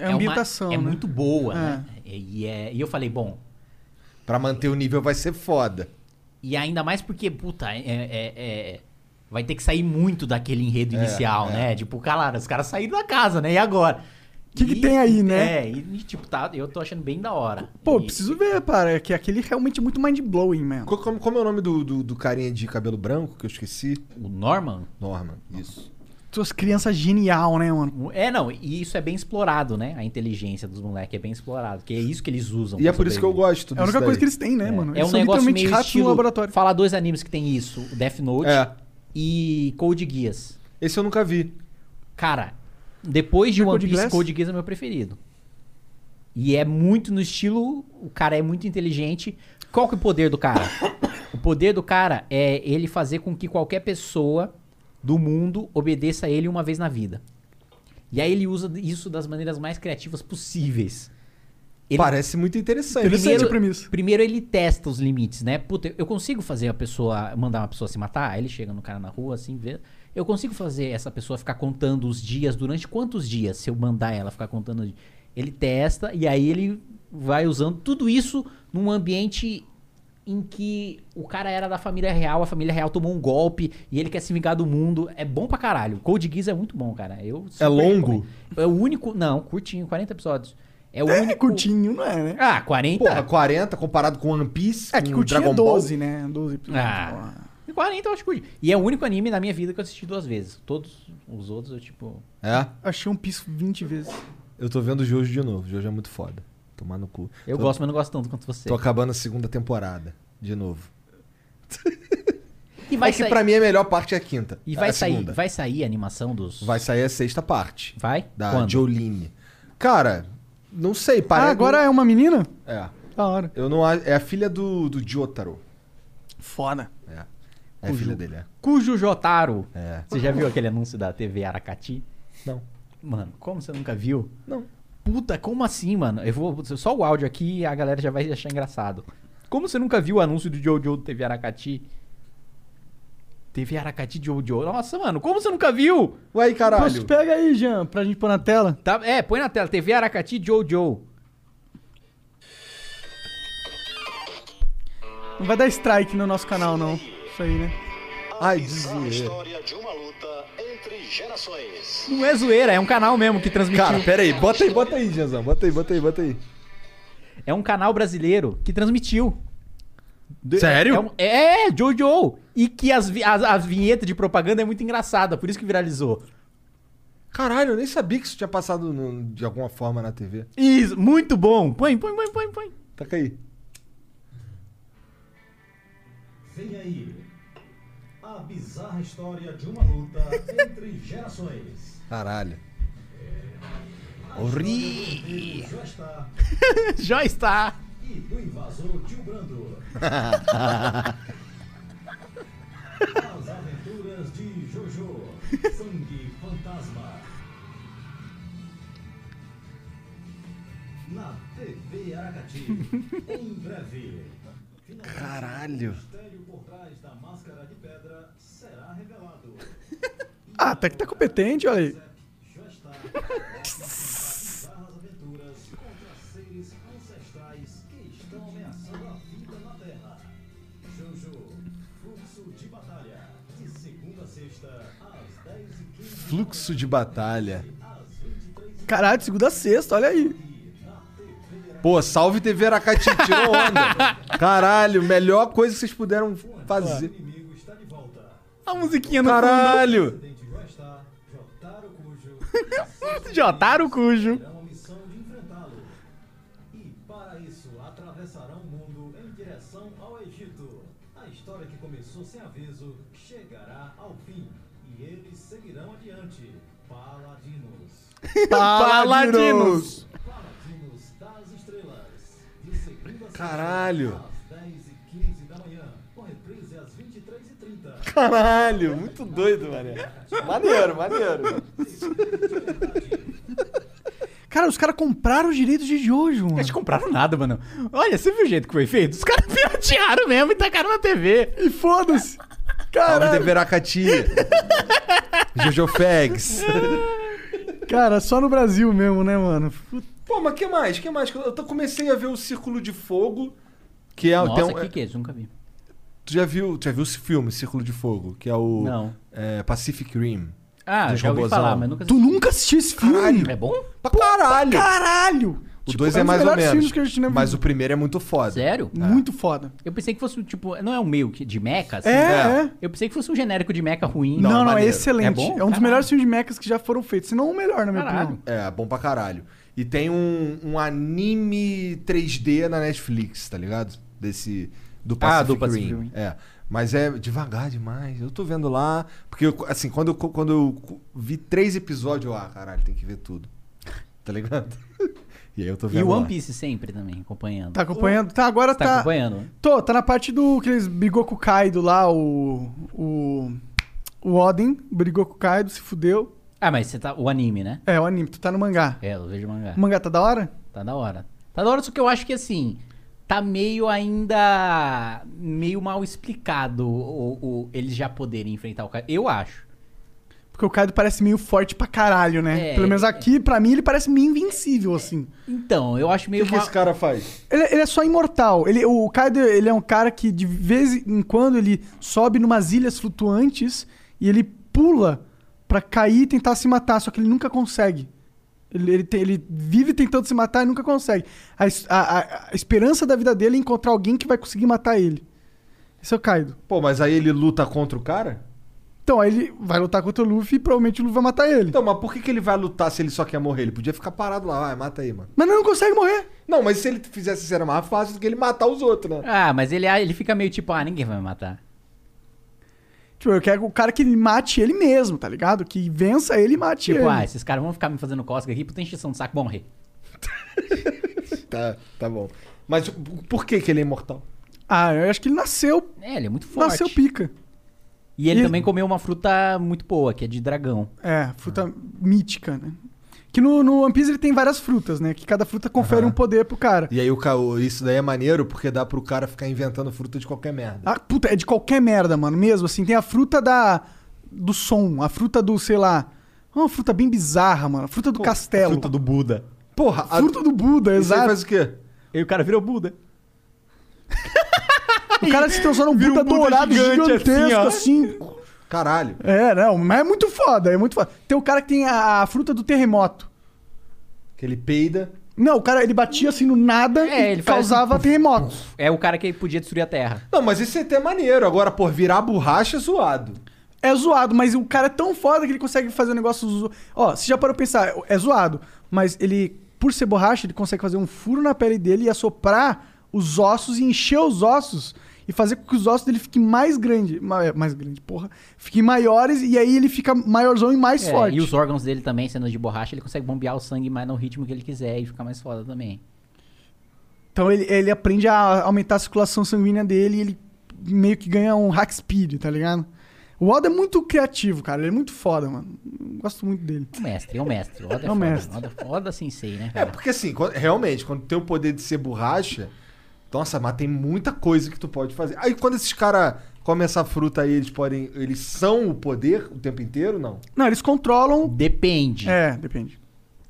S1: É
S3: uma-
S1: ambientação,
S3: É
S1: né?
S3: muito boa,
S1: É.
S3: né? E, é- e eu falei, bom.
S2: Pra manter o nível vai ser foda.
S3: E ainda mais porque, puta, é, é- é- vai ter que sair muito daquele enredo
S2: É,
S3: inicial,
S2: é.
S3: né? Tipo, cara, os caras saíram da casa, né? E agora?
S1: O que, que tem aí, né?
S3: É, e, e, tipo, tá, eu tô achando bem da hora.
S1: Pô,
S3: E-
S1: preciso ver, para. Que aquele realmente é muito mind-blowing, man.
S2: Co- Como, como é o nome do, do, do carinha de cabelo branco que eu esqueci?
S3: O Norman?
S2: Norman, isso.
S1: Suas crianças genial, né, mano?
S3: É, não, e isso é bem explorado, né? A inteligência dos moleques é bem explorado, que é isso que eles usam.
S2: E é por isso que eu gosto
S1: É a única
S2: disso
S1: coisa que
S2: daí.
S1: eles têm, né, mano?
S3: É
S1: Eles
S3: um
S1: são
S3: negócio
S1: literalmente
S3: meio
S1: ratos
S3: estilo...
S1: no laboratório.
S3: Falar dois animes que tem isso, o Death Note
S2: É.
S3: e Code Geass.
S2: Esse eu nunca vi.
S3: Cara, depois de
S1: Viu
S3: One
S1: Code
S3: Piece,
S1: Geass?
S3: Code Geass é meu preferido. E é muito no estilo, o cara é muito inteligente. Qual que é o poder do cara? o poder do cara é ele fazer com que qualquer pessoa do mundo obedeça a ele uma vez na vida. E aí ele usa isso das maneiras mais criativas possíveis. Ele-
S2: Parece muito interessante.
S1: Interessante a premissa.
S3: Primeiro ele testa os limites, né? Puta, eu consigo fazer a pessoa, mandar uma pessoa se matar? Aí ele chega no cara na rua, assim, vê. Eu consigo fazer essa pessoa ficar contando os dias, durante quantos dias, se eu mandar ela ficar contando. os- Ele testa e aí ele vai usando tudo isso num ambiente em que o cara era da família real, a família real tomou um golpe e ele quer se vingar do mundo. É bom pra caralho. Code Geass é muito bom, cara. Eu
S2: É longo?
S3: recomendo. É o único. Não, curtinho, 40 episódios. É o
S1: É
S3: único.
S1: curtinho, não é, né?
S3: Ah, 40?
S2: Porra, 40 comparado com One Piece,
S1: É que
S2: com
S1: curtinho
S2: Dragon
S1: é
S2: Ball.
S1: 12, né? 12 episódios.
S3: Ah. 40 eu acho curtinho. E é o único anime na minha vida que eu assisti duas vezes. Todos os outros eu, tipo.
S2: É?
S1: Achei um piso 20 vezes.
S2: Eu tô vendo o Jojo de novo. O Jojo é muito foda. Tomar no cu.
S3: Eu
S2: Tô-
S3: gosto, mas não gosto tanto quanto você.
S2: Tô acabando a segunda temporada. De novo.
S3: E vai
S2: é que
S3: sair.
S2: pra mim a melhor parte é a quinta.
S3: E vai
S2: a
S3: sair,
S2: segunda.
S3: vai sair a animação dos.
S2: Vai sair a sexta parte.
S3: Vai?
S2: Da
S3: Quando?
S2: Jolene. Cara, não sei.
S1: Ah, agora é uma menina?
S2: É.
S1: Da hora.
S2: Eu não. É a filha do, do Jotaro.
S1: Foda.
S2: É. É a
S3: Cujo-
S2: filha dele, é.
S3: Cujo Jotaro.
S2: É.
S3: Você já viu aquele anúncio da TV Aracati?
S2: Não.
S3: Mano, como você nunca viu?
S2: Não.
S3: Puta, como assim, mano? Eu vou. Só o áudio aqui e a galera já vai achar engraçado. Como você nunca viu o anúncio do Jojo do TV Aracati? TV Aracati Jojo. Nossa, mano, como você nunca viu?
S2: Ué, caralho.
S1: Poxa, pega aí, Jean, pra gente pôr na tela.
S3: Tá, é, põe na tela. TV Aracati Jojo.
S1: Não vai dar strike no nosso canal, não. Isso aí, né?
S2: Ai, desvia.
S3: Não é zoeira, é um canal mesmo que transmitiu.
S2: Cara, pera aí. Bota aí, bota aí, Janzão. Bota aí, bota aí, bota aí.
S3: É um canal brasileiro que transmitiu. De-
S2: Sério?
S3: É, um- é, Jojo. E que as, vi- as, as vinhetas de propaganda é muito engraçada, por isso que viralizou.
S2: Caralho, eu nem sabia que isso tinha passado no- de alguma forma na TV.
S3: Isso, muito bom. Põe, põe, põe, põe, põe.
S2: Taca aí.
S9: Vem aí. A bizarra história de uma luta entre gerações.
S2: Caralho.
S3: Horri.
S9: Já está.
S3: Já está.
S9: E do invasor Tio Brando. As aventuras de Jojo. Sangue Fantasma. Na TV Aracati. Em breve.
S2: Caralho.
S9: Por trás da máscara de pedra será revelado.
S1: Ah, até que tá competente, olha aí.
S9: Já está. Bizarras aventuras contra seres ancestrais que estão ameaçando a vida na Terra. Jojo, fluxo de batalha. De segunda a sexta, às 10h15.
S2: Fluxo de batalha.
S1: Caralho, de segunda a sexta, olha aí.
S2: Pô, salve TV Aracati, tirou onda. Caralho, melhor coisa que vocês puderam fazer.
S3: A musiquinha no
S2: Caralho.
S9: Jotaro Cujo.
S3: fundo. Jotaro Cujo.
S9: Terão a missão de enfrentá-lo. E para isso, atravessarão o mundo em direção ao Egito. A história que começou sem aviso chegará ao fim. E eles seguirão adiante. Paladinos.
S3: Paladinos.
S9: Paladinos 23h30.
S2: Caralho, muito doido, mané. Maneiro, maneiro.
S1: Cara, os caras compraram os direitos de Jojo, mano.
S3: Eles compraram nada, mano. Olha, você viu o jeito que foi feito? Os caras piratearam mesmo e tacaram na TV.
S1: E foda-se. Caralho.
S2: TV Aracati. Jojo Fags.
S1: Cara, só no Brasil mesmo, né, mano?
S2: Pô, mas que mais? que mais? Eu tô- comecei a ver o Círculo de Fogo, que é
S3: Nossa,
S2: tem um-
S3: que que é isso? Nunca vi.
S2: Tu já viu, tu já viu esse filme, Círculo de Fogo, que é o
S3: Não.
S2: é, Pacific Rim?
S3: Ah,
S2: Dos
S3: já ouvi falar, mas nunca
S1: Tu nunca assistiu esse filme?
S2: Caralho.
S3: É bom?
S2: Pra caralho!
S1: Caralho!
S2: O
S1: Tipo,
S2: 2
S1: é
S2: é
S1: um dos
S2: mais ou
S1: melhores
S2: menos.
S1: filmes que a gente já
S2: Mas o primeiro é muito foda.
S3: Sério?
S1: Muito foda.
S3: Eu pensei que fosse, tipo, não é um meio que de mecha, assim?
S1: É, é.
S3: Eu pensei que fosse um genérico de mecha ruim.
S1: Não, não, é
S2: maneiro.
S1: excelente.
S3: É
S1: É,
S3: bom?
S1: um dos
S3: Caralho.
S1: melhores filmes de mechas que já foram feitos. Se não o melhor, na minha
S3: Caralho.
S1: opinião.
S2: É, bom pra caralho. E tem um, um anime 3D na Netflix, tá ligado? Desse. Do Pacific,
S3: Ah, do Pacific
S2: Rim.
S3: Rim.
S2: É. Mas é devagar demais. Eu tô vendo lá. Porque, eu, assim, quando eu, quando eu vi três episódios, eu, ah, caralho, tem que ver tudo. Tá ligado? e aí eu tô
S3: E
S2: vendo.
S3: o One
S2: lá.
S3: Piece sempre também, acompanhando.
S1: Tá acompanhando? Tá, agora
S3: tá
S1: tá.
S3: acompanhando?
S1: Tô, tá na parte do que eles brigou com o Kaido lá, o. O. O Odin brigou com o Kaido, se fudeu.
S3: Ah, mas você tá. O anime, né?
S1: É, o anime, tu tá no mangá.
S3: É, eu vejo mangá.
S1: O mangá tá da hora?
S3: Tá da hora. Tá da hora, só que eu acho que assim. Tá meio ainda. meio mal explicado o, o- eles já poderem enfrentar o cara. Eu acho.
S1: Porque o Kaido parece meio forte pra caralho, né?
S3: É,
S1: Pelo menos aqui, pra mim, ele parece meio invencível, assim.
S3: Então, eu acho
S2: O
S3: meio.
S2: que, que esse cara faz?
S1: Ele, ele é só imortal. Ele, o Kaido, ele é um cara que de vez em quando ele sobe numas ilhas flutuantes e ele pula pra cair e tentar se matar, só que ele nunca consegue. Ele, ele, tem- ele vive tentando se matar e nunca consegue. A, a- a- a esperança da vida dele é encontrar alguém que vai conseguir matar ele. Esse é o Kaido.
S2: Pô, mas aí ele luta contra o cara?
S1: Então, aí ele vai lutar contra o Luffy e provavelmente o Luffy vai matar ele.
S2: Então, mas por que, que ele vai lutar se ele só quer morrer? Ele podia ficar parado lá, vai, mata aí, mano.
S1: Mas ele não consegue morrer.
S2: Não, mas se ele fizesse isso era mais fácil do que ele matar os outros, né?
S3: Ah, mas ele, ele fica meio tipo, ah, ninguém vai me matar.
S1: Tipo, eu quero o cara que mate ele mesmo, tá ligado? Que vença ele e mate
S3: Tipo,
S1: ele.
S3: ah, esses caras vão ficar me fazendo cosca aqui, puta encheção de saco, vão morrer.
S2: Tá, tá bom. Mas por que que ele é imortal?
S1: Ah, eu acho que ele nasceu.
S3: É, ele é muito forte.
S1: Nasceu pica.
S3: E ele
S1: E-
S3: também comeu uma fruta muito boa, que é de dragão.
S1: É, fruta mítica, né? Que no, no One Piece ele tem várias frutas, né? Que cada fruta confere um poder pro cara.
S2: E aí o o- isso daí é maneiro porque dá pro cara ficar inventando fruta de qualquer merda.
S1: Ah, puta, é de qualquer merda, mano. Mesmo assim, tem a fruta da do som, a fruta do, sei lá. Uma fruta bem bizarra, mano. A fruta do castelo.
S3: Fruta do Buda.
S2: Porra, a...
S1: Fruta do Buda,
S2: isso aí
S1: exato.
S2: faz o quê?
S3: E o cara virou Buda.
S1: O cara se transforma num
S3: Vira um
S1: Buda,
S3: Buda
S1: dourado
S3: gigante
S1: gigantesco,
S3: assim,
S1: assim.
S2: Caralho.
S1: É, não, mas é muito foda, é muito foda. Tem o cara que tem a, a fruta do terremoto.
S2: Que ele peida.
S1: Não, o cara, ele batia assim no nada
S3: É,
S1: e
S3: ele faz
S1: causava terremotos.
S3: É o cara que podia destruir a Terra.
S2: Não, mas isso é até maneiro. Agora, por virar borracha é zoado.
S1: É zoado, mas o cara é tão foda que ele consegue fazer um negócio. zo- Ó, você já parou pra pensar, é zoado, mas ele, por ser borracha, ele consegue fazer um furo na pele dele e assoprar os ossos e encher os ossos e fazer com que os ossos dele fiquem mais grandes. Ma- Mais grande, porra. Fiquem maiores e aí ele fica maiorzão e mais
S3: É,
S1: forte.
S3: e os órgãos dele também, sendo de borracha, ele consegue bombear o sangue mais no ritmo que ele quiser e ficar mais foda também.
S1: Então ele, ele aprende a aumentar a circulação sanguínea dele e ele meio que ganha um hack speed, tá ligado? O Oda é muito criativo, cara. Ele é muito foda, mano. Gosto muito dele.
S3: O mestre, é o mestre. O Oda é,
S1: É o
S3: foda.
S1: mestre.
S3: Oda, Oda sensei, né,
S2: É,
S3: cara?
S2: porque assim, quando- realmente, quando tem o poder de ser borracha, nossa, mas tem muita coisa que tu pode fazer. Aí quando esses caras comem essa fruta aí, eles podem. Eles são o poder o tempo inteiro, não?
S1: Não, eles controlam.
S3: Depende.
S1: É, depende.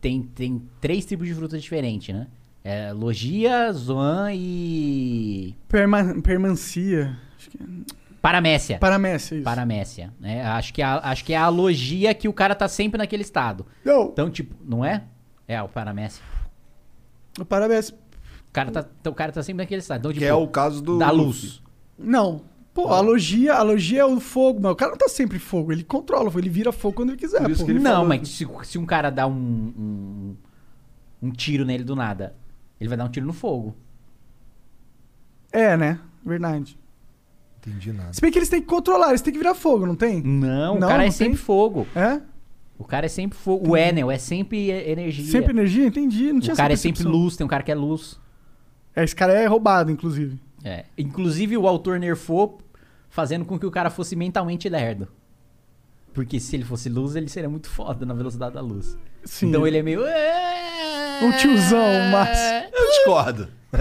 S3: Tem, tem três tipos de frutas diferentes, né? É, Logia, Zoan e.
S1: Perma, permancia. Acho que é.
S3: Paramécia.
S1: Paramécia, isso.
S3: Paramécia. Né? Acho, que é a, acho que é a logia que o cara tá sempre naquele estado.
S1: Não.
S3: Então, tipo, não é? É, o paramécia.
S1: O Paramécia.
S3: O cara tá, o cara tá sempre naquele estado. Então, tipo,
S2: Que é o caso do.
S3: da luz.
S1: Não. Pô, a logia, a logia é o fogo, mas o cara não tá sempre fogo. Ele controla, ele vira fogo quando ele quiser.
S2: Por isso
S1: pô.
S2: que ele
S3: não,
S2: falou-
S3: mas se, se um cara dá um, um, um tiro nele do nada, ele vai dar um tiro no fogo.
S1: É, né? Verdade.
S2: Entendi nada.
S1: Se bem que eles têm que controlar, eles têm que virar fogo, não tem?
S3: Não,
S1: Não,
S3: o cara é
S1: não
S3: sempre
S1: tem?
S3: fogo.
S1: É?
S3: O cara é sempre fogo. O Enel é sempre energia.
S1: Sempre energia? Entendi. Não tinha
S3: o cara é sempre luz, tem um cara que é luz.
S1: É, esse cara é roubado, inclusive.
S3: É. Inclusive o autor nerfou fazendo com que o cara fosse mentalmente lerdo. Porque se ele fosse luz, ele seria muito foda na velocidade da luz.
S1: Sim.
S3: Então ele é meio.
S1: Um tiozão, mas.
S2: Eu discordo.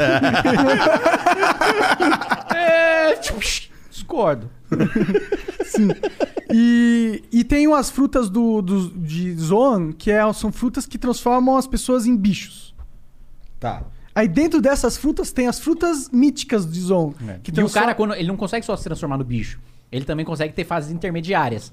S3: É, tipo, discordo.
S1: Sim. E, e tem umas frutas do, do, de Zoan, que é, são frutas que transformam as pessoas em bichos.
S2: Tá.
S1: Aí dentro dessas frutas tem as frutas míticas de Zoan. Que
S3: e o cara, quando ele não consegue só se transformar no bicho, ele também consegue ter fases intermediárias.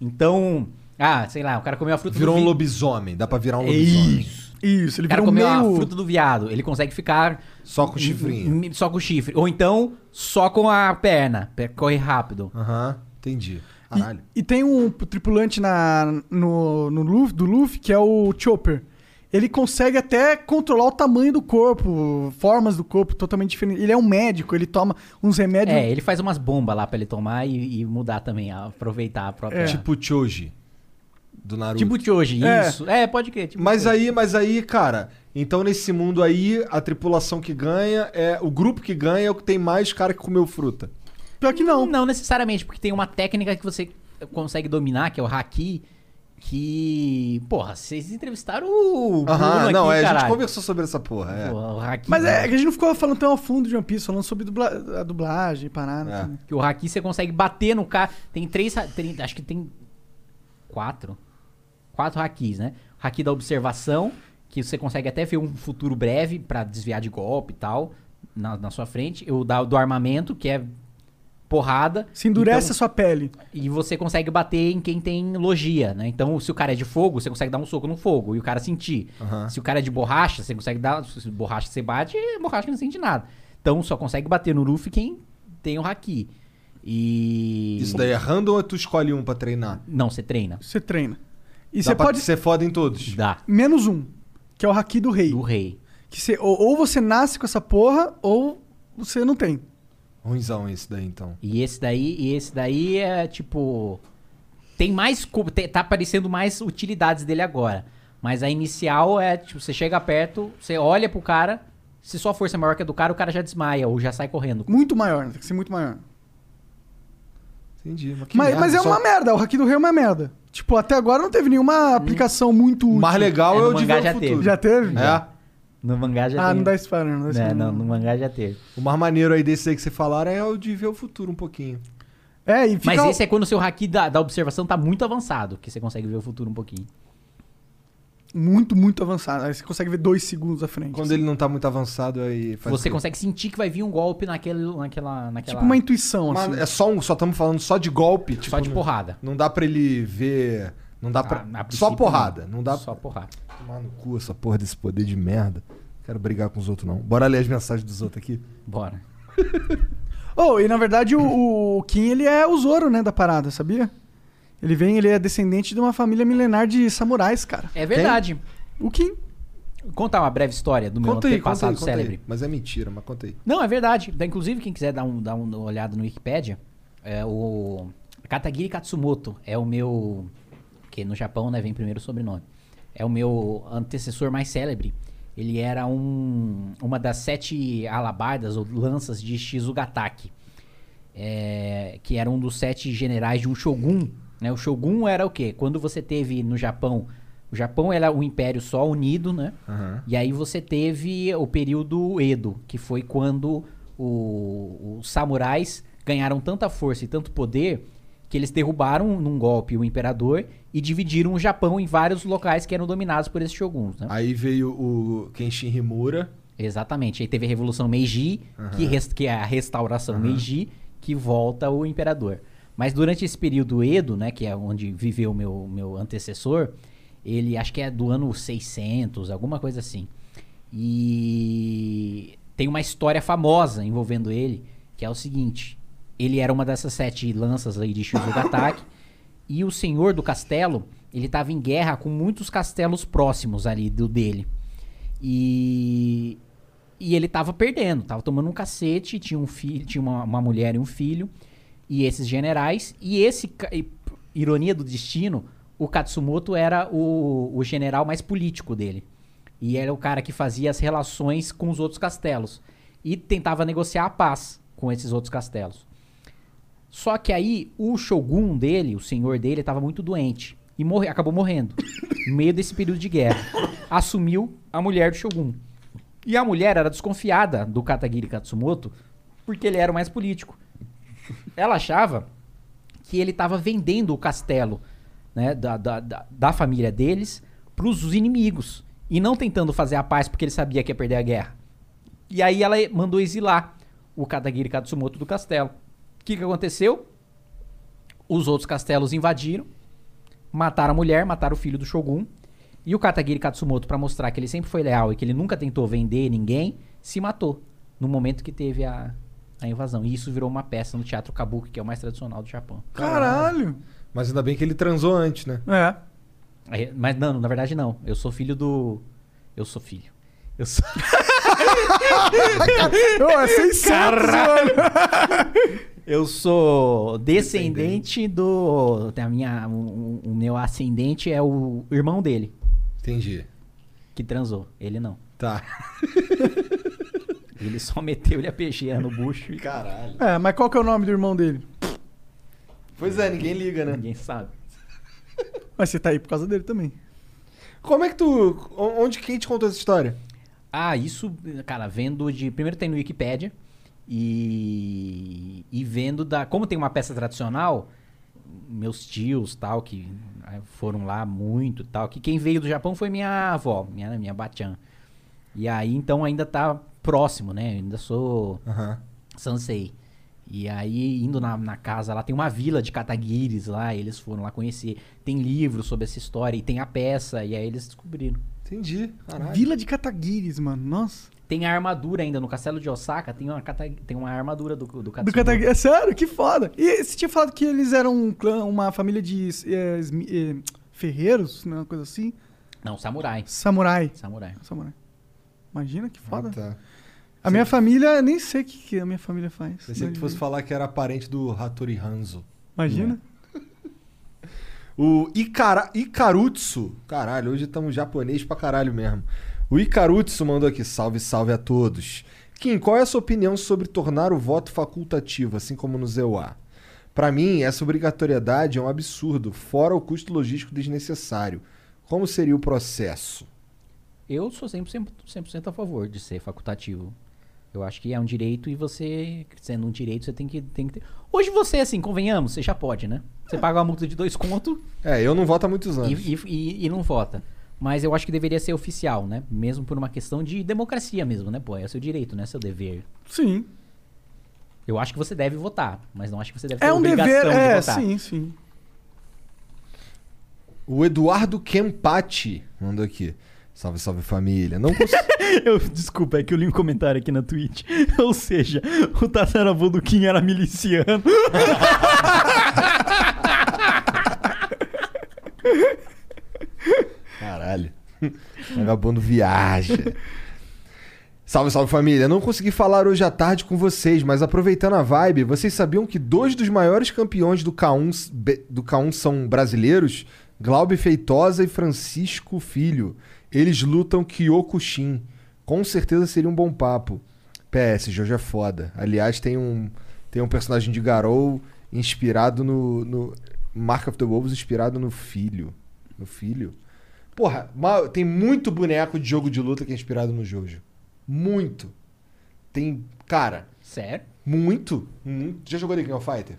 S3: Então, ah, sei lá, o cara comeu a fruta
S2: Virou
S3: do
S2: um
S3: vi-
S2: lobisomem. Dá pra virar um lobisomem.
S3: Isso.
S1: Isso, ele
S3: O cara
S1: virou
S3: comeu
S1: meio...
S3: a fruta do viado, ele consegue ficar
S2: Só com o chifrinho.
S3: só com o chifre. Ou então, só com a perna, pra correr rápido.
S2: Aham, entendi. Caralho.
S1: E tem um tripulante na, no, no Luffy, do Luffy, que é o Chopper. Ele consegue até controlar o tamanho do corpo, formas do corpo totalmente diferentes. Ele é um médico, ele toma uns remédios.
S3: É, ele faz umas bombas lá pra ele tomar e, e mudar também, aproveitar a própria.
S1: É.
S2: Tipo o Choji. Do Naruto.
S3: Tipo Choji,
S1: É.
S3: isso. É, pode crer. Tipo
S2: Mas
S3: Choji.
S2: aí, mas aí, cara, então nesse mundo aí, a tripulação que ganha é. O grupo que ganha é o que tem mais cara que comeu fruta.
S1: Pior que não.
S3: Não necessariamente, porque tem uma técnica que você consegue dominar, que é o Haki, que. Porra, vocês entrevistaram o. Bruno
S2: Aham, não,
S3: aqui,
S2: é, a gente
S3: caralho.
S2: conversou sobre essa porra. É.
S3: Porra, o Haki.
S1: Mas é que a gente não ficou falando tão a fundo de One Piece, falando sobre dubla- a dublagem, parada.
S2: É.
S1: assim.
S3: Que o Haki você consegue bater no cara. Tem três. tem- acho que tem. quatro. Quatro hakis, né? O haki da observação, que você consegue até ver um futuro breve pra desviar de golpe e tal, na, na sua frente. O da, do armamento, que é porrada.
S1: Se endurece
S3: Então-
S1: a sua pele.
S3: E você consegue bater em quem tem logia, né? Então, se o cara é de fogo, você consegue dar um soco no fogo e o cara sentir.
S2: Aham.
S3: Se o cara é de borracha, você consegue dar. Se borracha você bate, borracha não sente nada. Então, só consegue bater no Luffy quem tem o haki. E.
S2: Isso daí é random ou tu escolhe um pra treinar?
S3: Não, você treina.
S1: Você treina. E você pode.
S2: ser foda em todos.
S3: Dá.
S1: Menos um, que é o haki do rei.
S3: Do rei.
S1: Que você, ou, ou você nasce com essa porra, ou você não tem.
S2: Ruimzão esse daí, então.
S3: E esse daí, e esse daí é tipo. Tem mais. co- te- Tá aparecendo mais utilidades dele agora. Mas a inicial é, tipo, você chega perto, você olha pro cara. Se sua força é maior que a do cara, o cara já desmaia ou já sai correndo.
S1: Muito maior, né? tem que ser muito maior.
S2: Entendi. Mas, que
S1: Mas,
S2: merda,
S1: mas é
S2: só-
S1: uma merda, o haki do rei é uma merda. Tipo, até agora não teve nenhuma aplicação muito útil.
S2: Mais legal
S3: É,
S2: é, o de
S3: já
S2: futuro.
S3: teve.
S1: Já teve?
S2: É.
S3: No mangá já
S1: Ah,
S3: tem.
S1: não dá spoiler, não dá spoiler.
S3: não, no mangá já teve.
S2: O mais maneiro aí desse aí que você falaram é o de ver o futuro um pouquinho.
S1: É, e fica...
S3: Mas esse é quando o seu haki da, da observação tá muito avançado, que você consegue ver o futuro um pouquinho.
S1: muito, muito avançado. Aí você consegue ver dois segundos à frente.
S2: Quando ele não tá muito avançado, aí faz
S3: você
S2: o quê?
S3: consegue sentir que vai vir um golpe naquele, naquela, naquela.
S1: Tipo uma intuição,
S2: Mas
S1: assim.
S2: é só um, só estamos falando só de golpe, tipo,
S3: Só de
S2: não-
S3: porrada.
S2: Não dá pra ele ver, não dá pra
S3: Ah, a
S2: só porrada, não dá
S3: Só porrada.
S2: Tomar no cu essa porra desse poder de merda. Quero brigar com os outros não. Bora ler as mensagens dos outros aqui.
S3: Bora.
S1: Oh, e na verdade o, o Kim, ele é o Zoro, né, da parada, sabia? Ele vem, ele é descendente de uma família milenar de samurais, cara.
S3: É verdade.
S1: O Kim.
S3: Contar uma breve história do meu
S2: Conta aí, conta aí, conta aí.
S3: célebre.
S2: Mas é mentira, mas conta aí.
S3: Não, é verdade. Da- Inclusive, quem quiser dar, um, dar uma olhada no Wikipedia, é o Katagiri Katsumoto é o meu. Que no Japão, né, vem primeiro o sobrenome. É o meu antecessor mais célebre. Ele era um, uma das sete alabardas ou lanças de Shizugataki. É, que era um dos sete generais de um shogun. Né? O shogun era o quê? Quando você teve no Japão. O Japão era um império só unido, né?
S2: Aham.
S3: E aí você teve o período Edo, que foi quando o- os samurais ganharam tanta força e tanto poder que eles derrubaram num golpe o imperador e dividiram o Japão em vários locais que eram dominados por esses shoguns, né?
S2: Aí veio o Kenshin Himura.
S3: Exatamente. Aí teve a Revolução Meiji, que,
S2: Aham.
S3: res- que é a restauração Meiji, que volta o imperador. Mas durante esse período Edo, né, que é onde viveu o meu, meu antecessor, ele acho que é do ano 600, alguma coisa assim. E tem uma história famosa envolvendo ele, que é o seguinte: ele era uma dessas sete lanças aí de Shizugataki, e o senhor do castelo, ele estava em guerra com muitos castelos próximos ali do dele. E e ele tava perdendo, tava tomando um cacete, tinha um filho, tinha uma, uma mulher e um filho, e esses generais, e esse, ironia do destino, o Katsumoto era o, o general mais político dele. E era o cara que fazia as relações com os outros castelos. E tentava negociar a paz com esses outros castelos. Só que aí o shogun dele, o senhor dele, estava muito doente. E morre, acabou morrendo. no meio desse período de guerra. Assumiu a mulher do shogun. E a mulher era desconfiada do Katagiri Katsumoto porque ele era o mais político. Ela achava que ele estava vendendo o castelo né, da, da, da, da família deles para os inimigos. E não tentando fazer a paz porque ele sabia que ia perder a guerra. E aí ela mandou exilar o Katagiri Katsumoto do castelo. O que, que aconteceu? Os outros castelos invadiram, mataram a mulher, mataram o filho do Shogun. E o Katagiri Katsumoto, pra mostrar que ele sempre foi leal e que ele nunca tentou vender ninguém, se matou no momento que teve a, a invasão. E isso virou uma peça no teatro Kabuki, que é o mais tradicional do Japão.
S1: Caralho.
S2: Mas ainda bem que ele transou antes, né?
S1: É.
S3: Aí- Mas não, na verdade não. Eu sou filho do. Eu sou filho. Eu sou.
S1: Ô, é 600, mano.
S3: Eu sou descendente do. Da minha, o, o meu ascendente é o irmão dele,
S2: Entendi.
S3: que transou. Ele não.
S2: Tá.
S3: Ele só meteu-lhe a PG no bucho e
S2: Caralho.
S1: É, mas qual que é o nome do irmão dele?
S2: Pois é, ninguém liga, né?
S3: ninguém sabe.
S1: Mas você tá aí por causa dele também.
S2: Como é que tu. o- Onde quem te contou essa história?
S3: Ah, isso, cara, vendo de. Primeiro tem no Wikipedia. E. E vendo da. Como tem uma peça tradicional, meus tios, tal, que eh, foram lá muito, tal, que quem veio do Japão foi minha avó, minha, minha Bachan. E aí, então, ainda tá próximo, né? Ainda sou
S2: Aham.
S3: Sansei. E aí, indo na, na casa lá, tem uma vila de Kataguiris lá, e eles foram lá conhecer. Tem livro sobre essa história, e tem a peça, e aí eles descobriram.
S2: Entendi. Caralho.
S1: Vila de Kataguiris, mano. Nossa.
S3: Tem a armadura ainda, no castelo de Osaka, tem uma, tem uma armadura do, do
S1: Do
S3: Katsumoto.
S1: Kataguiri. É sério, que foda. E você tinha falado que eles eram um clã, uma família de é, é, ferreiros, né, uma coisa assim?
S3: Não, samurai.
S1: Samurai.
S3: Samurai.
S1: Samurai. Imagina que foda.
S2: Ah, tá.
S1: A minha família, nem sei o que, que a minha família faz.
S2: Pensei que tu fosse falar que era parente do Hattori Hanzo.
S1: Imagina.
S2: O Ikara, Ikarutsu. Caralho, hoje estamos japonês pra caralho mesmo. O Ikarutsu mandou aqui, salve, salve a todos. Kim, qual é a sua opinião sobre tornar o voto facultativo, assim como no ZEUA? Pra mim, essa obrigatoriedade é um absurdo, fora o custo logístico desnecessário. Como seria o processo?
S3: Eu sou 100%, 100 a favor de ser facultativo. Eu acho que é um direito e você, sendo um direito, você tem que, tem que ter. Hoje você, assim, convenhamos, você já pode, né? Você paga uma multa de dois conto
S2: É, eu não voto há muitos
S3: e,
S2: anos.
S3: e, e- e não vota. Mas eu acho que deveria ser oficial, né? Mesmo por uma questão de democracia mesmo, né? Pô, é seu direito, né? Seu dever.
S1: Sim.
S3: Eu acho que você deve votar, mas não acho que você deve ter
S1: É um
S3: obrigação
S1: dever,
S3: de
S1: é,
S3: votar.
S1: sim, sim.
S2: O Eduardo Kempati mandou aqui. Salve, salve família. Não consigo.
S3: Eu, desculpa, é que eu li um comentário aqui na Twitch. Ou seja, o tataravô do Kim era miliciano.
S2: Caralho. Vagabundo viaja. Salve, salve família. Não consegui falar hoje à tarde com vocês, mas aproveitando a vibe, vocês sabiam que dois dos maiores campeões do K1, s- be- do K1 são brasileiros? Glaube Feitosa e Francisco Filho. Eles lutam Kyokushin. Com certeza seria um bom papo. PS, Jojo é foda. Aliás, tem um, tem um personagem de Garou inspirado no, no. Mark of the Wolves inspirado no filho. No filho? Porra, tem muito boneco de jogo de luta que é inspirado no Jojo. Muito. Tem. Cara,
S3: Sério?
S2: muito. muito. Já jogou The King of Fighter?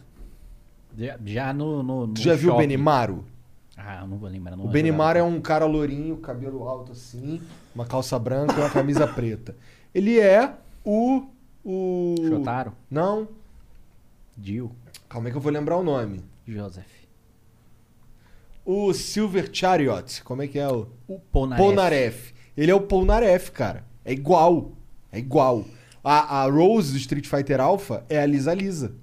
S3: Já, já no, no, no
S2: Tu já viu o
S3: shopping.
S2: Benimaru?
S3: Ah, eu não vou lembrar. Não
S2: O Benimaru é um cara lourinho, cabelo alto assim, uma calça branca e uma camisa preta. Ele é o. O.
S3: Shotaro?
S2: Não.
S3: Jill.
S2: Calma aí que eu vou lembrar o nome.
S3: Joseph.
S2: O Silver Chariot. Como é que é o.
S3: O Polnareff.
S2: Polnareff. Ele é o Polnareff, cara. É igual. É igual. A, a Rose do Street Fighter Alpha é a Lisa Lisa.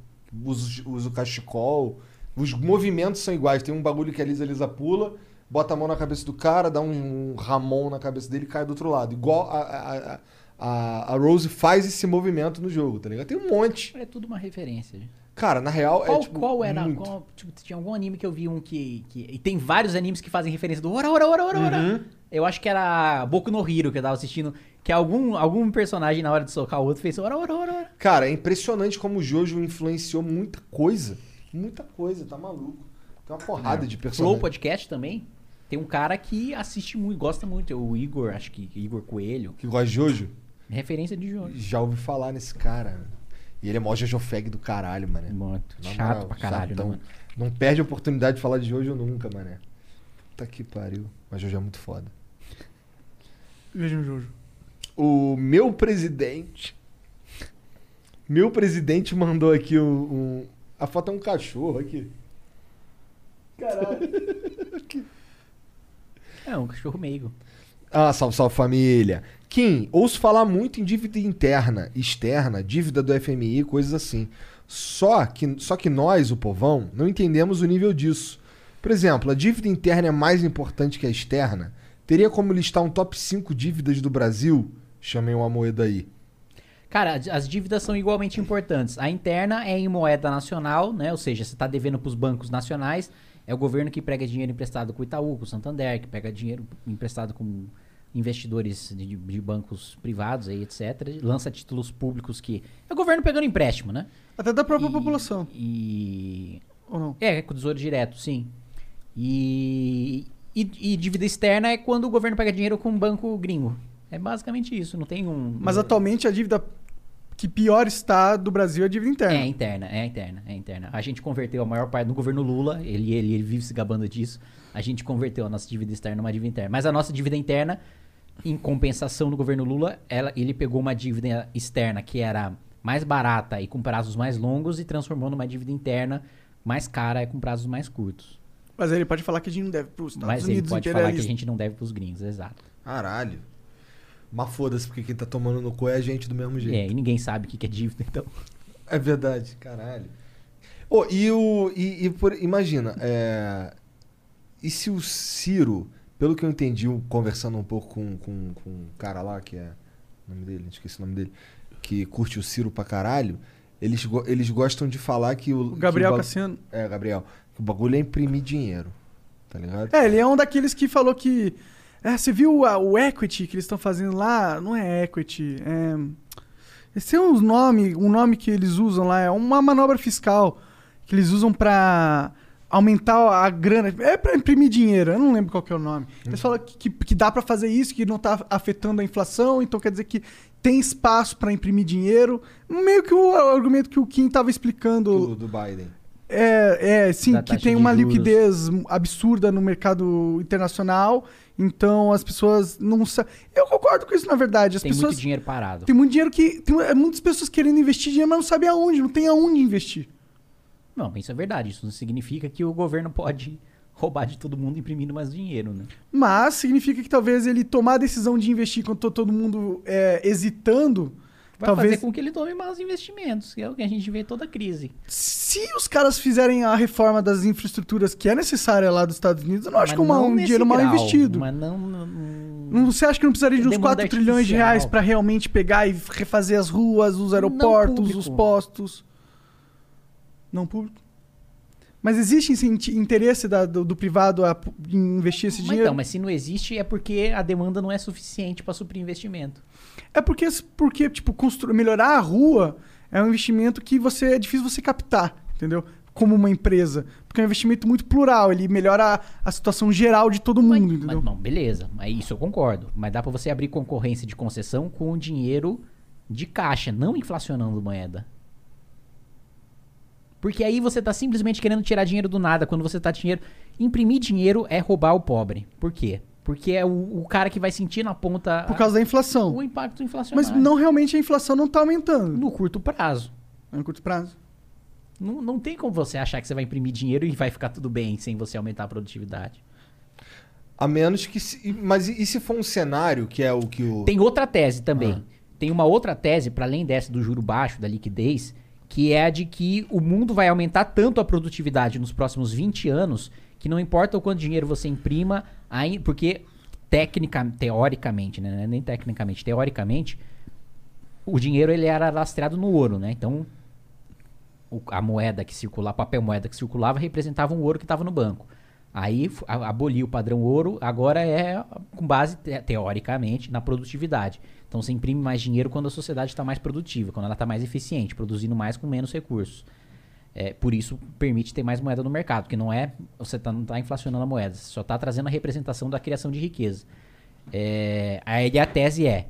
S2: Usa, usa o cachecol. Os movimentos são iguais. Tem um bagulho que a Lisa Lisa pula, bota a mão na cabeça do cara, dá um, um Ramon na cabeça dele e cai do outro lado. Igual a, a, a, a, Rose faz esse movimento no jogo, tá ligado? Tem um monte.
S3: É tudo uma referência.
S2: Cara, na real
S3: Qual,
S2: é tipo.
S3: qual era?
S2: muito.
S3: qual- tipo, tinha algum anime que eu vi um que, que. E tem vários animes que fazem referência do ora, ora, ora, ora, ora.
S2: Uhum.
S3: Eu acho que era Boku no Hero que eu tava assistindo. Que algum, algum personagem, na hora de socar o outro, fez ora, ora, ora, ora.
S2: Cara, é impressionante como o Jojo influenciou muita coisa. Muita coisa, tá maluco. Tem uma porrada de
S3: Flow
S2: personagens.
S3: Podcast também. Tem um cara que assiste muito, gosta muito. é O Igor, acho que Igor Coelho.
S2: Que gosta de Jojo?
S3: Referência de Jojo.
S2: Já ouvi falar nesse cara. E ele é mó Jojo Fag do caralho, mano.
S3: Muito. Chato pra caralho, né, mano?
S2: Não perde a oportunidade de falar de Jojo nunca, mané. Puta que pariu. Mas Jojo é muito foda.
S1: Vejam o Jojo.
S2: O meu presidente. Meu presidente mandou aqui um. um- a foto é um cachorro aqui. Caralho.
S3: É, um cachorro meigo.
S2: Ah, salve, salve família. Kim, ouço falar muito em dívida interna, externa, dívida do FMI, coisas assim. Só que, só que nós, o povão, não entendemos o nível disso. Por exemplo, a dívida interna é mais importante que a externa? Teria como listar um top 5 dívidas do Brasil? Chamei uma moeda aí.
S3: Cara, as- as dívidas são igualmente importantes. A interna é em moeda nacional, né? Ou seja, você está devendo para os bancos nacionais. É o governo que pega dinheiro emprestado com o Itaú, com o Santander, que pega dinheiro emprestado com investidores de, de bancos privados, aí, etc. Lança títulos públicos que. É o governo pegando empréstimo, né?
S1: Até da própria população.
S3: E.
S1: Ou não?
S3: É, com o tesouro direto, sim. E, e. e dívida externa é quando o governo pega dinheiro com um banco gringo. É basicamente isso, não tem um.
S1: Mas atualmente a dívida que pior está do Brasil é a dívida interna.
S3: É interna, é interna, é interna. A gente converteu a maior parte no governo Lula, ele, ele, ele vive se gabando disso. A gente converteu a nossa dívida externa numa dívida interna. Mas a nossa dívida interna, em compensação no governo Lula, ela, ele pegou uma dívida externa que era mais barata e com prazos mais longos e transformou numa dívida interna mais cara e com prazos mais curtos.
S1: Mas ele pode falar que a gente não deve para os Estados
S3: Mas ele
S1: Unidos
S3: pode falar que a gente não deve pros gringos, exato.
S2: Caralho. Mas foda-se, porque quem tá tomando no cu é a gente do mesmo jeito.
S3: É, e ninguém sabe o que é dívida, então.
S2: É verdade, caralho. Ô, e o. E, e por- imagina, é, e se o Ciro, pelo que eu entendi, conversando um pouco com, com, com um cara lá, que é. O nome dele, esqueci o nome dele. Que curte o Ciro pra caralho, eles, go- eles gostam de falar que o.
S1: O Gabriel
S2: que o
S1: Cassiano.
S2: É, Gabriel. Que o bagulho é imprimir dinheiro. Tá ligado?
S1: É, ele é um daqueles que falou que. É, você viu a- o equity que eles estão fazendo lá? Não é equity. É. Esse é um nome, um nome que eles usam lá, é uma manobra fiscal que eles usam pra aumentar a grana. É pra imprimir dinheiro, eu não lembro qual que é o nome. Eles falam que, que, que dá pra fazer isso, que não tá afetando a inflação, então quer dizer que tem espaço pra imprimir dinheiro. Meio que o argumento que o Kim tava explicando.
S2: Do, do Biden.
S1: É, é, sim, que tem uma
S3: juros.
S1: liquidez absurda no mercado internacional, então as pessoas não sabem. Eu concordo com isso, na verdade. As
S3: Tem
S1: pessoas
S3: muito dinheiro parado.
S1: tem muito dinheiro que. Tem muitas pessoas querendo investir dinheiro, mas não sabem aonde, não tem aonde investir.
S3: Não, isso é verdade. Isso não significa que o governo pode roubar de todo mundo imprimindo mais dinheiro, né?
S1: Mas significa que talvez ele tomar a decisão de investir quando tá todo mundo é, hesitando.
S3: Vai
S1: talvez.
S3: fazer com que ele tome maus investimentos, que é o que a gente vê toda crise.
S1: Se os caras fizerem a reforma das infraestruturas que é necessária lá dos Estados Unidos, eu não acho que é um dinheiro mal
S3: grau,
S1: investido.
S3: Mas não, não-
S1: Não- Você acha que não precisaria de uns
S3: Demanda
S1: 4 trilhões de
S3: artificial.
S1: reais pra realmente pegar e refazer as ruas, os aeroportos, os postos? Não público? Mas existe esse in- interesse da- do, do privado a investir esse
S3: Mas
S1: dinheiro?
S3: então, mas se não existe é porque a demanda não é suficiente para suprir investimento.
S1: É porque, porque tipo, constru- melhorar a rua é um investimento que você é difícil você captar, entendeu? Como uma empresa. Porque é um investimento muito plural, ele melhora a, a situação geral de todo mundo, entendeu?
S3: Mas, não, beleza, mas isso eu concordo. Mas dá para você abrir concorrência de concessão com dinheiro de caixa, não inflacionando moeda. Porque aí você tá simplesmente querendo tirar dinheiro do nada quando você tá dinheiro. Imprimir dinheiro é roubar o pobre. Por quê? Porque é o, o cara que vai sentir na ponta
S1: Por causa da inflação.
S3: o impacto
S1: Mas
S3: inflacionário.
S1: não realmente a inflação não tá aumentando.
S3: No curto prazo.
S1: No curto prazo.
S3: Não, não tem como você achar que você vai imprimir dinheiro e vai ficar tudo bem sem você aumentar a produtividade.
S2: A menos que. Se, mas e e se for um cenário que é o que o.
S3: Tem outra tese também. Tem uma outra tese, para além dessa do juro baixo, da liquidez, que é a de que o mundo vai aumentar tanto a produtividade nos próximos 20 anos que não importa o quanto dinheiro você imprima, aí, porque técnica, teoricamente, né? é Nem tecnicamente, teoricamente, o dinheiro ele era lastreado no ouro, né? Então, o- a moeda que circulava, papel moeda que circulava representava um ouro que estava no banco. Aí aboliu o padrão ouro, agora é com base, te- teoricamente, na produtividade. Então você imprime mais dinheiro quando a sociedade está mais produtiva, quando ela está mais eficiente, produzindo mais com menos recursos. É, por isso permite ter mais moeda no mercado, porque não é você tá, não está inflacionando a moeda, você só está trazendo a representação da criação de riqueza. É, aí a tese é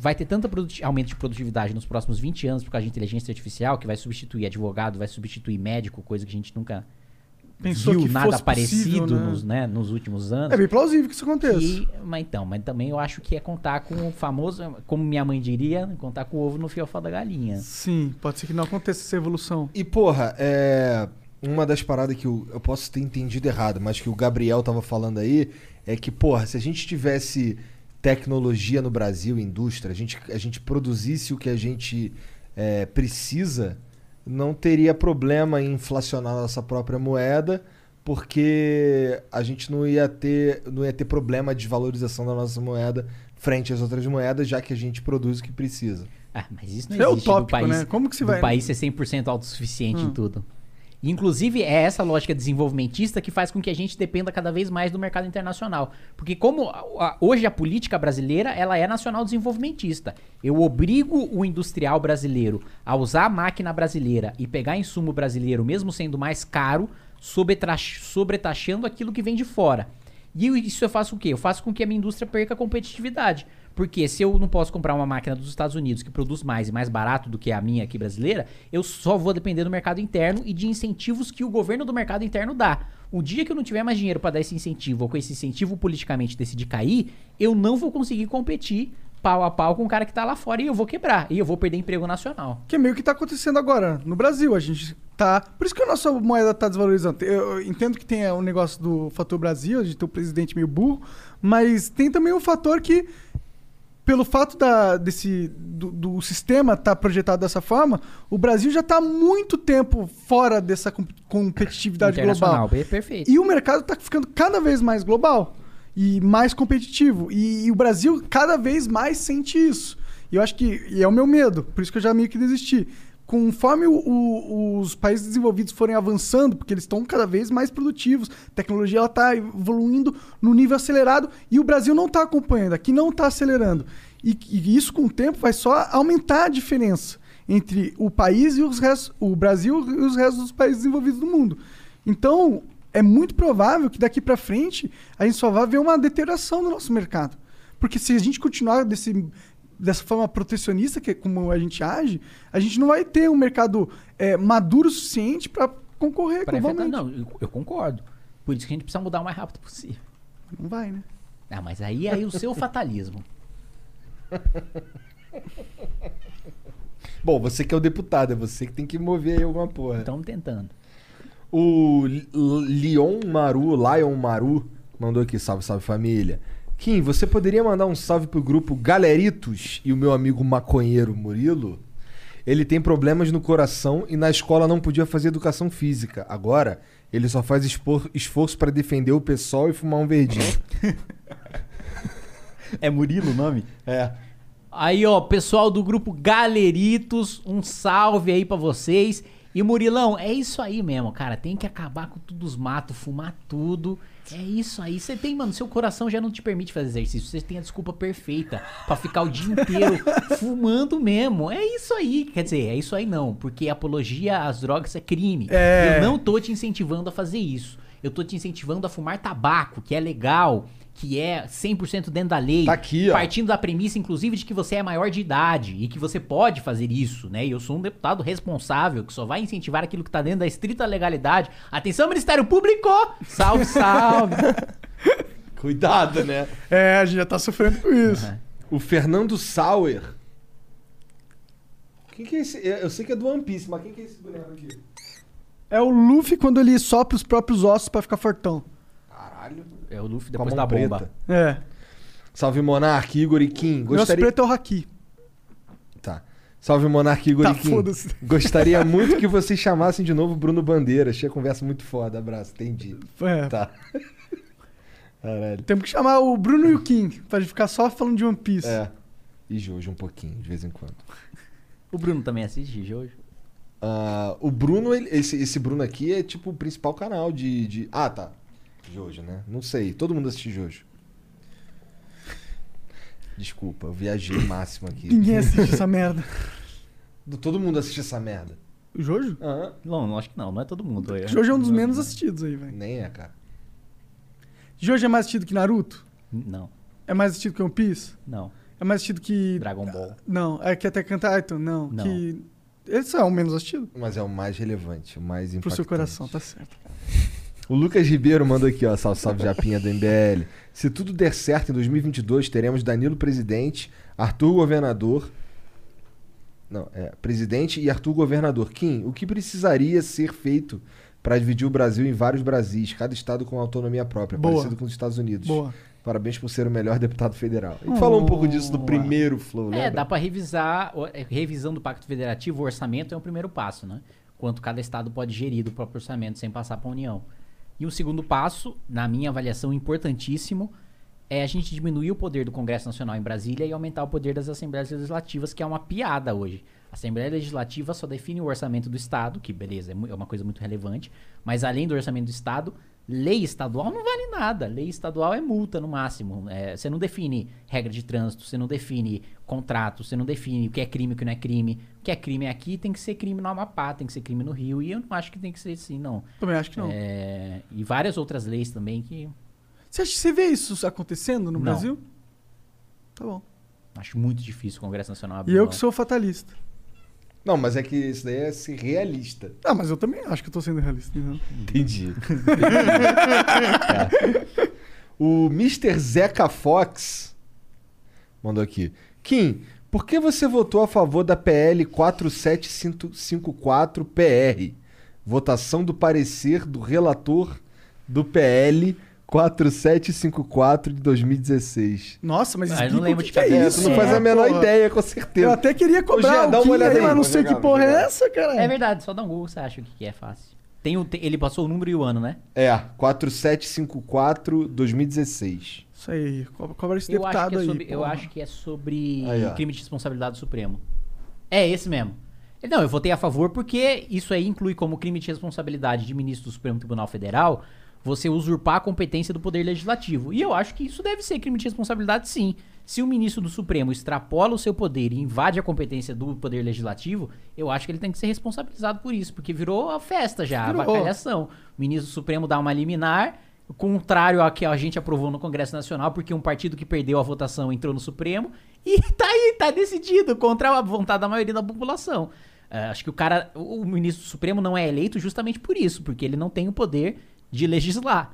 S3: vai ter tanto aumento de produtividade nos próximos 20 anos por causa de inteligência artificial que vai substituir advogado, vai substituir médico, coisa que a gente nunca
S1: Pensou
S3: viu
S1: que
S3: nada
S1: fosse
S3: parecido
S1: possível, né?
S3: nos, né, nos últimos anos.
S1: É bem plausível que isso aconteça.
S3: E- mas então, mas também eu acho que é contar com o famoso, como minha mãe diria, contar com o ovo no fiofó da galinha.
S1: Sim, pode ser que não aconteça essa evolução.
S2: E, porra, é. Uma das paradas que eu, eu posso ter entendido errado, mas que o Gabriel tava falando aí, é que, porra, se a gente tivesse tecnologia no Brasil, indústria, a gente, a gente produzisse o que a gente é, precisa, não teria problema em inflacionar a nossa própria moeda, porque a gente não ia ter, não ia ter problema de valorização da nossa moeda frente às outras moedas, já que a gente produz o que precisa.
S3: Ah, mas isso não
S1: Isso é
S3: existe
S1: utópico,
S3: do país.
S1: né? Como que se vai-
S3: país ser 100% autossuficiente
S1: Hum.
S3: em tudo. Inclusive, é essa lógica desenvolvimentista que faz com que a gente dependa cada vez mais do mercado internacional. Porque como a- a- hoje a política brasileira, ela é nacional desenvolvimentista. Eu obrigo o industrial brasileiro a usar a máquina brasileira e pegar insumo brasileiro, mesmo sendo mais caro, sobretaxando aquilo que vem de fora. E isso eu faço o quê? Eu faço com que a minha indústria perca competitividade. Porque se eu não posso comprar uma máquina dos Estados Unidos que produz mais e mais barato do que a minha aqui brasileira, eu só vou depender do mercado interno e de incentivos que o governo do mercado interno dá. O dia que eu não tiver mais dinheiro para dar esse incentivo, ou com esse incentivo politicamente decidir cair, eu não vou conseguir competir pau a pau com o cara que tá lá fora e eu vou quebrar. E eu vou perder emprego nacional.
S1: Que é meio que tá acontecendo agora no Brasil. A gente tá. Por isso que a nossa moeda tá desvalorizando. Eu, entendo que tem o negócio do fator Brasil, de ter o presidente meio burro, mas tem também o fator que, pelo fato da, desse, do, do sistema estar projetado dessa forma, o Brasil já está há muito tempo fora dessa com- competitividade global.
S3: per- perfeito.
S1: E o mercado está ficando cada vez mais global e mais competitivo. E, e o Brasil cada vez mais sente isso. E eu acho que e é o meu medo, por isso que eu já meio que desisti. Conforme o- o- os países desenvolvidos forem avançando, porque eles estão cada vez mais produtivos, a tecnologia está evoluindo no nível acelerado e o Brasil não está acompanhando, aqui não está acelerando. E, e isso com o tempo vai só aumentar a diferença entre o país e os restos, o Brasil e os restos dos países desenvolvidos do mundo. Então, é muito provável que daqui para frente a gente só vai ver uma deterioração do nosso mercado. Porque se a gente continuar desse, dessa forma protecionista, que é como a gente age, a gente não vai ter um mercado é, maduro o suficiente para concorrer
S3: Pra enfrentar-
S1: globalmente.
S3: não, eu, eu concordo. Por isso que a gente precisa mudar o mais rápido possível.
S1: Não vai, né?
S3: Ah, mas aí é o seu fatalismo.
S2: Bom, você que é o deputado, é você que tem que mover aí alguma porra.
S3: Estamos tentando.
S2: O Leon Maru, Lion Maru, mandou aqui, salve, salve família. Kim, você poderia mandar um salve pro grupo Galeritos e o meu amigo maconheiro Murilo? Ele tem problemas no coração e na escola não podia fazer educação física. Agora, ele só faz espor- esforço pra defender o pessoal e fumar um verdinho.
S3: É Murilo o nome?
S2: É.
S3: Aí, ó, pessoal do grupo Galeritos, um salve aí pra vocês. E Murilão, é isso aí mesmo, cara. Tem que acabar com tudo os matos, fumar tudo. É isso aí. Você tem, mano, seu coração já não te permite fazer exercício. Você tem a desculpa perfeita pra ficar o dia inteiro fumando mesmo. É isso aí. Quer dizer, é isso aí não. Porque apologia às drogas é crime.
S1: É.
S3: Eu não tô te incentivando a fazer isso. Eu tô te incentivando a fumar tabaco, que é legal, que é 100% dentro da lei.
S2: Tá aqui, ó.
S3: Partindo da premissa, inclusive, de que você é maior de idade e que você pode fazer isso, né? E eu sou um deputado responsável que só vai incentivar aquilo que tá dentro da estrita legalidade. Atenção, Ministério Público! Salve, salve!
S2: Cuidado, né?
S1: É, a gente já tá sofrendo com isso.
S2: O Fernando Sauer. Quem que é esse? Eu eu sei que é do One Piece, mas quem que é esse boneco aqui?
S1: É o Luffy quando ele sopra os próprios ossos para ficar fortão.
S2: Caralho.
S3: É o Luffy depois da bomba.
S2: preta.
S1: É.
S2: Salve Monark, Igor e Kim.
S1: Nosso
S2: Gostaria...
S1: preto é o Haki.
S2: Tá. Salve Monark, Igor
S1: Tá,
S2: e Kim.
S1: foda-se.
S2: Gostaria muito que vocês chamassem de novo Bruno Bandeira. Achei a conversa muito foda. Abraço, entendi.
S1: É.
S2: Tá. Caralho.
S1: Temos que chamar o Bruno e o King pra gente ficar só falando de One Piece.
S2: É. E Jojo um pouquinho, de vez em quando.
S3: O Bruno também assiste Jojo?
S2: Ah, o Bruno, ele- esse, esse Bruno aqui é tipo o principal canal de, de. Ah, tá. Jojo, né? Não sei. Todo mundo assiste Jojo. Desculpa, eu viajei máximo aqui.
S1: Ninguém assiste essa merda.
S2: Todo mundo assiste essa merda.
S1: O Jojo?
S2: Aham.
S3: Não, acho que não. Não é todo mundo. É.
S1: Jojo é um dos
S3: Não,
S1: menos
S3: não.
S1: assistidos aí, velho.
S2: Nem é, cara.
S1: Jojo é mais assistido que Naruto?
S3: Não,
S1: É mais assistido que One Piece?
S3: não.
S1: É mais assistido que.
S3: Dragon Ball.
S1: Não, é que até Cantar Titan? Não.
S3: Não.
S1: Que. Esse é o menos assistido?
S2: Mas é o mais relevante, o mais
S1: Pro
S2: impactante.
S1: seu coração, tá certo.
S2: O Lucas Ribeiro mandou aqui, ó, salve, salve Japinha do MBL. Se tudo der certo em 2022, teremos Danilo presidente, Arthur governador. Não, é, presidente e Arthur governador. Kim, o que precisaria ser feito para dividir o Brasil em vários Brasis, cada estado com autonomia própria,
S1: Boa.
S2: parecido com os Estados Unidos?
S1: Boa.
S2: Parabéns por ser o melhor deputado federal. A gente falou um pouco disso no primeiro Flow,
S3: É,
S2: lembra?
S3: dá pra revisar. o- é, Revisão do Pacto Federativo, o orçamento é o primeiro passo, né? Quanto cada estado pode gerir do próprio orçamento sem passar pra União. E o segundo passo, na minha avaliação importantíssimo, é a gente diminuir o poder do Congresso Nacional em Brasília e aumentar o poder das Assembleias Legislativas, que é uma piada hoje. A Assembleia Legislativa só define o orçamento do Estado, que beleza, é é uma coisa muito relevante, mas além do orçamento do Estado, lei estadual não vale nada. Lei estadual é multa no máximo. É, você não define regra de trânsito, você não define contrato, você não define o que é crime e o que não é crime. O que é crime aqui tem que ser crime no Amapá, tem que ser crime no Rio, e eu não acho que tem que ser assim, não.
S1: Também acho que não.
S3: É, e várias outras leis também que.
S1: Você, acha, você vê isso acontecendo no
S3: Não.
S1: Brasil? Tá bom.
S3: Acho muito difícil o Congresso Nacional abrir
S1: E eu
S3: mão.
S1: que sou fatalista.
S2: Não, mas é que isso daí é ser realista.
S1: Ah, mas eu também acho que eu tô sendo realista. Então.
S2: Entendi. É. O Mr. Zeca Fox mandou aqui. Kim, por que você votou a favor da PL 4754-PR? Votação do parecer do relator do PL 4754 de 2016.
S1: Nossa, mas
S3: Ah, eu
S1: explica
S3: não lembro
S1: o
S3: de
S1: que, que é isso.
S2: Não faz a
S1: né,
S2: menor
S1: porra?
S2: ideia, com certeza.
S1: Eu até queria cobrar o
S2: dá uma olhada
S1: aí, mas não sei que porra é essa, cara.
S3: É verdade, só dá um Google, você acha que é fácil. Tem o, tem- ele passou o número e o ano, né?
S2: É, 4754 2016.
S1: Isso aí, co- cobra esse
S3: Eu acho, que
S1: deputado
S3: é
S1: aí.
S3: sobre, eu acho que é sobre
S2: Aí,
S3: crime de responsabilidade do Supremo. É esse mesmo. Não, eu votei a favor porque isso aí inclui como crime de responsabilidade de ministro do Supremo Tribunal Federal você usurpar a competência do Poder Legislativo. E eu acho que isso deve ser crime de responsabilidade, sim. Se o ministro do Supremo extrapola o seu poder e invade a competência do Poder Legislativo, eu acho que ele tem que ser responsabilizado por isso, porque virou a festa já,
S1: Virou.
S3: a bacalhação. O ministro do Supremo dá uma liminar, contrário ao que a gente aprovou no Congresso Nacional, porque um partido que perdeu a votação entrou no Supremo e tá aí, tá decidido contra a vontade da maioria da população. É, acho que o cara, o ministro do Supremo não é eleito justamente por isso, porque ele não tem o poder de legislar.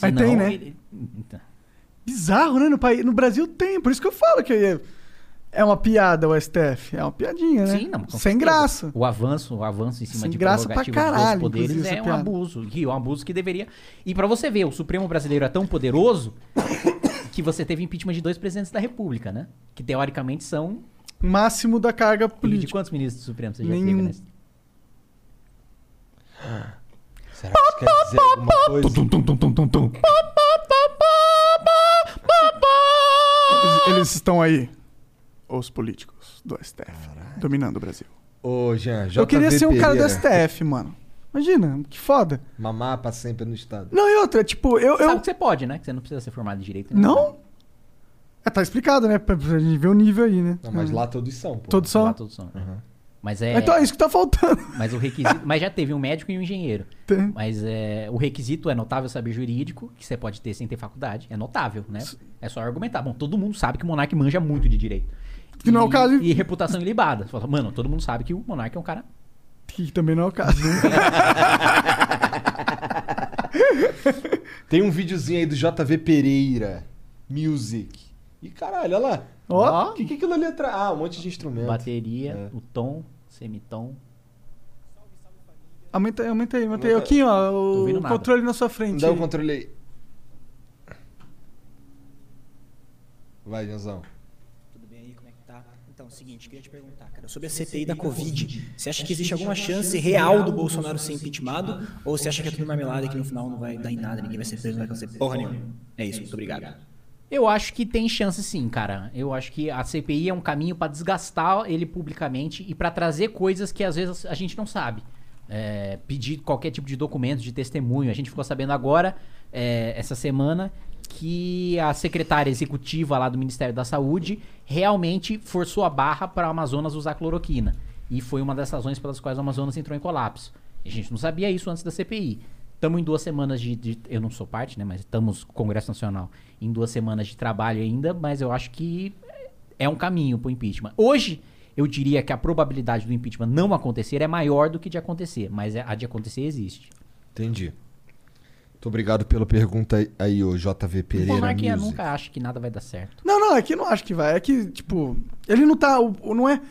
S1: Mas tem, né?
S3: ele- Então,
S1: Bizarro, né? No, país, no Brasil tem, por isso que eu falo que é- é uma piada o STF. É uma piadinha, né?
S3: Sim, não,
S1: Sem
S3: certeza.
S1: graça.
S3: O avanço, o avanço em cima
S1: Sem
S3: de
S1: graça pra caralho,
S3: dos poderes é um
S1: piada.
S3: abuso. Que é um abuso que deveria. E pra você ver, o Supremo brasileiro é tão poderoso que você teve impeachment de dois presidentes da República, né? Que teoricamente são.
S1: Máximo da carga
S3: E de
S1: política.
S3: quantos ministros do Supremo você já
S1: Nenhum.
S3: teve, né?
S2: Será que isso quer dizer alguma coisa?
S1: Eles, eles estão aí. Os políticos do STF. Dominando o Brasil.
S2: Ô, Jean,
S1: eu queria ser um cara do. STF, mano. Imagina, que foda.
S2: Mamar pra sempre no Estado.
S1: Não, e outra, tipo, eu.
S3: Sabe
S1: eu...
S3: que você pode, né? Que você não precisa ser formado em direito. né?
S1: Não? É, tá explicado, né? Pra, pra gente ver o nível aí, né?
S2: Não, mas
S1: Hum.
S2: lá todos são, pô.
S1: Todos são?
S3: Lá todos são. Mas é.
S1: Então é isso que tá faltando.
S3: Mas o requisito. mas já teve um médico e um engenheiro.
S1: Tem.
S3: Mas é, o requisito é notável saber jurídico, que você pode ter sem ter faculdade. É notável, né? É só argumentar. Bom, todo mundo sabe que o Monark manja muito de direito.
S1: Que não é o
S3: E-
S1: caso.
S3: E reputação ilibada. Você fala, mano, todo mundo sabe que o Monark é um cara.
S1: Que também não é o caso.
S2: Tem um videozinho aí do JV Pereira. Music. E caralho, olha lá.
S1: Ó.
S2: O que, que aquilo ali atrás? Ah, um monte de instrumento.
S3: Bateria,
S2: É.
S3: o tom, semitom.
S1: aumenta aí, aumenta aí, aumenta aí. Aqui, ó, o controle na sua frente.
S2: Dá o
S1: aí.
S2: controle aí. Vai, Janzão.
S10: Tudo bem aí, como é que tá? Então, é o seguinte, queria te perguntar, cara, sobre a CPI da Covid, você acha que existe alguma chance real do Bolsonaro ser impeachmentado? Ou você acha que é tudo marmelada e que no final não vai dar em nada, ninguém vai ser preso, não vai acontecer porra nenhuma? É isso, muito obrigado.
S3: Eu acho que tem chance sim, cara. Eu acho que a CPI é um caminho pra desgastar ele publicamente e pra trazer coisas que às vezes a gente não sabe. É, pedir qualquer tipo de documento, de testemunho. A gente ficou sabendo agora, é, essa semana, que a secretária executiva lá do Ministério da Saúde realmente forçou a barra para o Amazonas usar cloroquina. E foi uma das razões pelas quais o Amazonas entrou em colapso. A gente não sabia isso antes da CPI. Estamos em duas semanas de, de- Eu não sou parte, né? Mas estamos com o Congresso Nacional em duas semanas de trabalho ainda, mas eu acho que é um caminho pro impeachment. Hoje, eu diria que a probabilidade do impeachment não acontecer é maior do que de acontecer, mas a de acontecer existe.
S2: Entendi. Muito obrigado pela pergunta aí- ô JV
S3: O
S2: Pereira.
S3: monarquia
S2: Music.
S3: nunca acha que nada vai dar certo.
S1: Não, não, é que eu não acho que vai. É que, tipo, ele não tá. O, o- não é.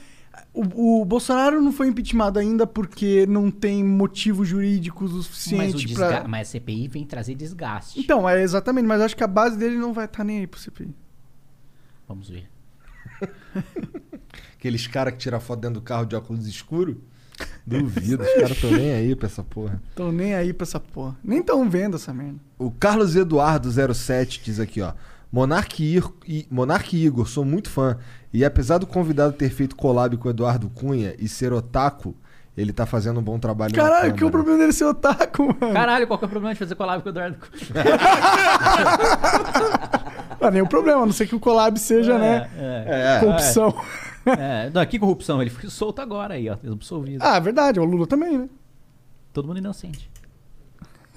S1: O, o Bolsonaro não foi impeachmentado ainda porque não tem motivo jurídico o
S3: Mas, o
S1: suficiente
S3: desga...
S1: pra.
S3: mas a CPI vem trazer desgaste.
S1: Então, é exatamente, mas acho que a base dele não vai estar nem aí pro CPI.
S3: Vamos ver.
S2: Aqueles caras que tiram foto dentro do carro de óculos escuro. Duvido, os caras estão nem aí pra essa porra.
S1: Tô nem aí pra essa porra. Nem tão vendo essa merda.
S2: O Carlos Eduardo 07 diz aqui, ó. Monark, Ir- e Igor, sou muito fã. E apesar do convidado ter feito collab com o Eduardo Cunha e ser otaku, ele tá fazendo um bom trabalho
S1: Caralho, que é o problema dele ser otaku, mano?
S3: Caralho, qual que é o problema de fazer collab com o Eduardo?
S1: Não é nenhum problema, a não ser que o collab seja, né?
S3: É,
S1: corrupção.
S3: É, não, que corrupção? Ele foi solto agora aí, ó. Absolvido.
S1: Ah, verdade, o Lula também, né?
S3: Todo mundo inocente.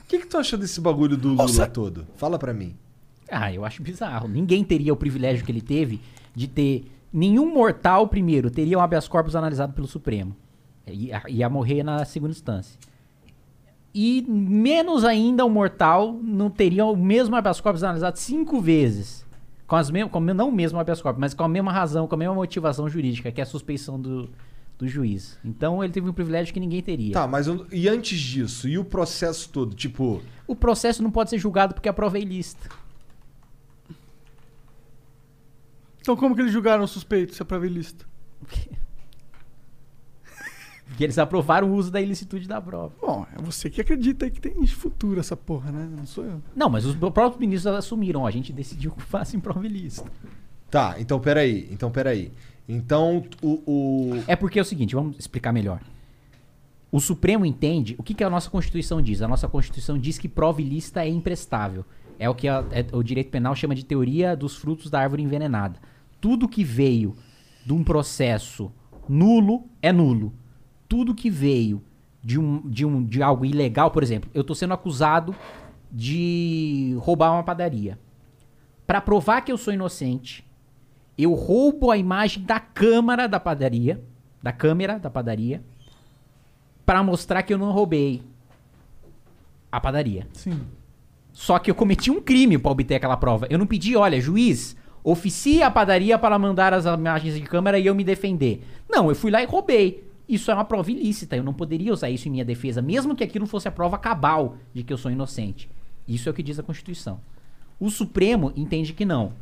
S2: O que, que tu acha desse bagulho do Lula todo? Fala pra mim.
S3: Ah, eu acho bizarro. Ninguém teria o privilégio que ele teve de ter. Nenhum mortal, primeiro, teria um habeas corpus analisado pelo Supremo. Ia, ia morrer na segunda instância. E menos ainda um mortal não teria o mesmo habeas corpus analisado cinco vezes. Com as mesmas, com, não o mesmo habeas corpus, mas com a mesma razão, com a mesma motivação jurídica, que é a suspeição do, do juiz. Então ele teve um privilégio que ninguém teria.
S2: Tá, mas eu- e antes disso? E o processo todo? Tipo,
S3: O processo não pode ser julgado porque a prova é ilícita.
S1: Então como que eles julgaram o suspeito, se é prova ilícita?
S3: Porque eles aprovaram o uso da ilicitude da prova.
S1: Bom, é você que acredita aí que tem futuro essa porra, né? Não sou eu.
S3: Não, mas os próprios ministros assumiram. ó, A gente decidiu que faça em prova ilícita.
S2: tá, então peraí. Então peraí. Então o. o-
S3: É porque é o seguinte, vamos explicar melhor. O Supremo entende. O que, que a nossa Constituição diz? A nossa Constituição diz que prova ilícita é imprestável. É o que a- é- o direito penal chama de teoria dos frutos da árvore envenenada. Tudo que veio de um processo nulo é nulo. Tudo que veio de, um, de, um, de algo ilegal, por exemplo, eu estou sendo acusado de roubar uma padaria. Para provar que eu sou inocente, eu roubo a imagem da câmara da padaria, da câmera da padaria, para mostrar que eu não roubei a padaria.
S1: Sim.
S3: Só que eu cometi um crime para obter aquela prova. Eu não pedi, olha, juiz, oficie a padaria para mandar as imagens de câmera e eu me defender. Não, eu fui lá e roubei. Isso é uma prova ilícita. Eu não poderia usar isso em minha defesa, mesmo que aquilo fosse a prova cabal de que eu sou inocente. Isso é o que diz a Constituição. O Supremo entende que não.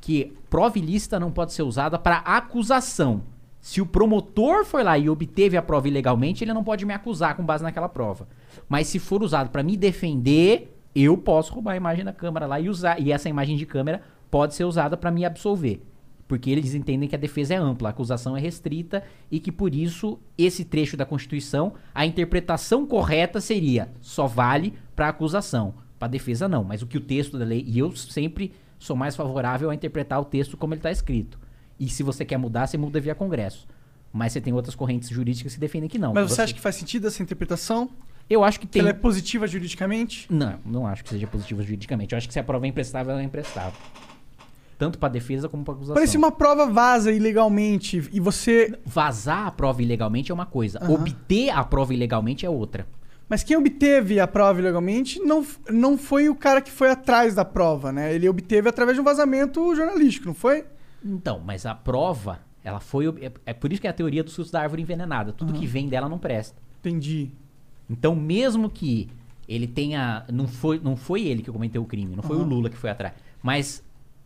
S3: Que prova ilícita não pode ser usada para acusação. Se o promotor foi lá e obteve a prova ilegalmente, ele não pode me acusar com base naquela prova. Mas se for usado para me defender, eu posso roubar a imagem da câmera lá e usar. E essa imagem de câmera pode ser usada para me absolver. Porque eles entendem que a defesa é ampla, a acusação é restrita e que por isso esse trecho da Constituição, a interpretação correta seria só vale para acusação, para defesa não. Mas o que o texto da lei e eu sempre sou mais favorável a interpretar o texto como ele está escrito. E se você quer mudar, você muda via Congresso. Mas você tem outras correntes jurídicas que defendem que não.
S1: Mas você acha que faz sentido essa interpretação?
S3: Eu acho que
S1: Que
S3: tem.
S1: ela é positiva juridicamente?
S3: Não, não acho que seja positiva juridicamente. Eu acho que se a prova é imprestável, ela é imprestável. Tanto para defesa como para acusação.
S1: Parece uma prova vaza ilegalmente e você.
S3: Vazar a prova ilegalmente é uma coisa.
S1: Aham.
S3: Obter a prova ilegalmente é outra.
S1: Mas quem obteve a prova ilegalmente não, não foi o cara que foi atrás da prova, né? Ele obteve através de um vazamento jornalístico, não foi?
S3: Então, mas a prova, ela foi. É, é por isso que é a teoria dos frutos da árvore envenenada. Tudo que vem dela não presta.
S1: Entendi.
S3: Então, mesmo que ele tenha. Não foi, não foi ele que cometeu o crime, não foi o. Lula que foi atrás. Mas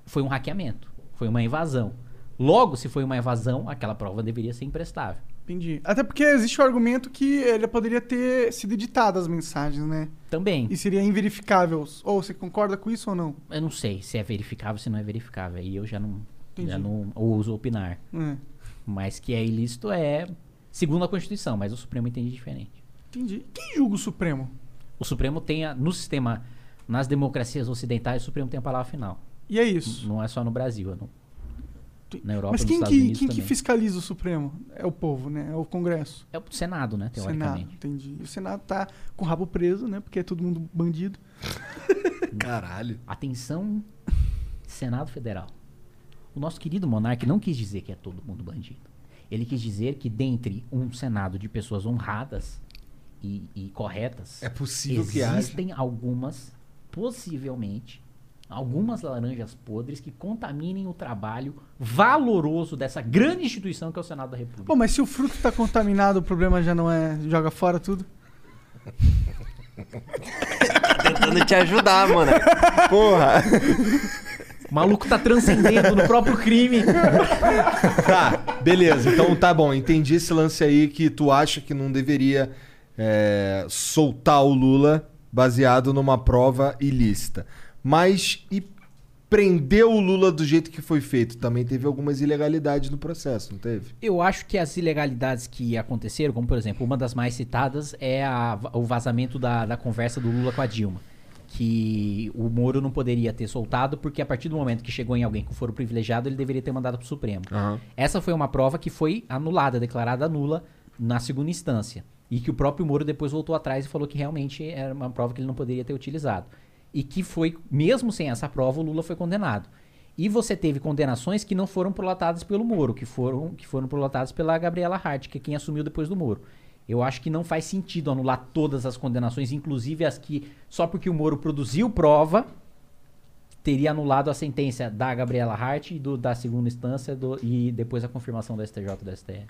S3: foi um hackeamento. Foi uma invasão. Logo, se foi uma invasão, aquela prova deveria ser imprestável.
S1: Entendi. Até porque existe o argumento que ele poderia ter sido editado as mensagens, né?
S3: Também.
S1: E seria inverificável. Ou você concorda com isso ou não?
S3: Eu não sei se é verificável, se não é verificável. Aí eu já não,
S1: Entendi.
S3: já não ouso opinar.
S1: É.
S3: Mas que é ilícito é segundo a Constituição, mas o Supremo entende diferente.
S1: Entendi. Quem julga o Supremo?
S3: O Supremo tem, a, no sistema, nas democracias ocidentais, o Supremo tem a palavra final.
S1: E é isso.
S3: Não é só no Brasil, é no, na Europa,
S1: Mas quem, que, quem que fiscaliza o Supremo? É o povo, né? É o Congresso.
S3: É o Senado, né,
S1: Senado,
S3: teoricamente.
S1: entendi. E o Senado tá com o rabo preso, né? Porque é todo mundo bandido.
S2: Caralho.
S3: Atenção, Senado Federal. O nosso querido monarca não quis dizer que é todo mundo bandido. Ele quis dizer que dentre um Senado de pessoas honradas e, e corretas,
S2: É possível que haja.
S3: existem algumas, possivelmente, algumas laranjas podres que contaminem o trabalho valoroso dessa grande instituição que é o Senado da República.
S1: Pô, mas se o fruto tá contaminado, o problema já não é. joga fora tudo?
S4: Tentando te ajudar, mano. Porra.
S3: O maluco tá transcendendo no próprio crime.
S2: Tá, beleza. Então tá bom. Entendi esse lance aí que tu acha que não deveria é, soltar o Lula baseado numa prova ilícita. Mas e prender o Lula do jeito que foi feito? Também teve algumas ilegalidades no processo, não teve?
S3: Eu acho que as ilegalidades que aconteceram, como por exemplo, uma das mais citadas é a- o vazamento da, da conversa do Lula com a Dilma. Que o Moro não poderia ter soltado, porque a partir do momento que chegou em alguém com foro privilegiado, ele deveria ter mandado pro Supremo. Essa foi uma prova que foi anulada, declarada nula na segunda instância. E que o próprio Moro depois voltou atrás e falou que realmente era uma prova que ele não poderia ter utilizado. E que foi, mesmo sem essa prova, o Lula foi condenado. E você teve condenações que não foram prolatadas pelo Moro, que foram, que foram prolatadas pela Gabriela Hart, que é quem assumiu depois do Moro. Eu acho que não faz sentido anular todas as condenações, inclusive as que, só porque o Moro produziu prova, teria anulado a sentença da Gabriela Hart e do- da segunda instância do- e depois a confirmação do STJ e do STF.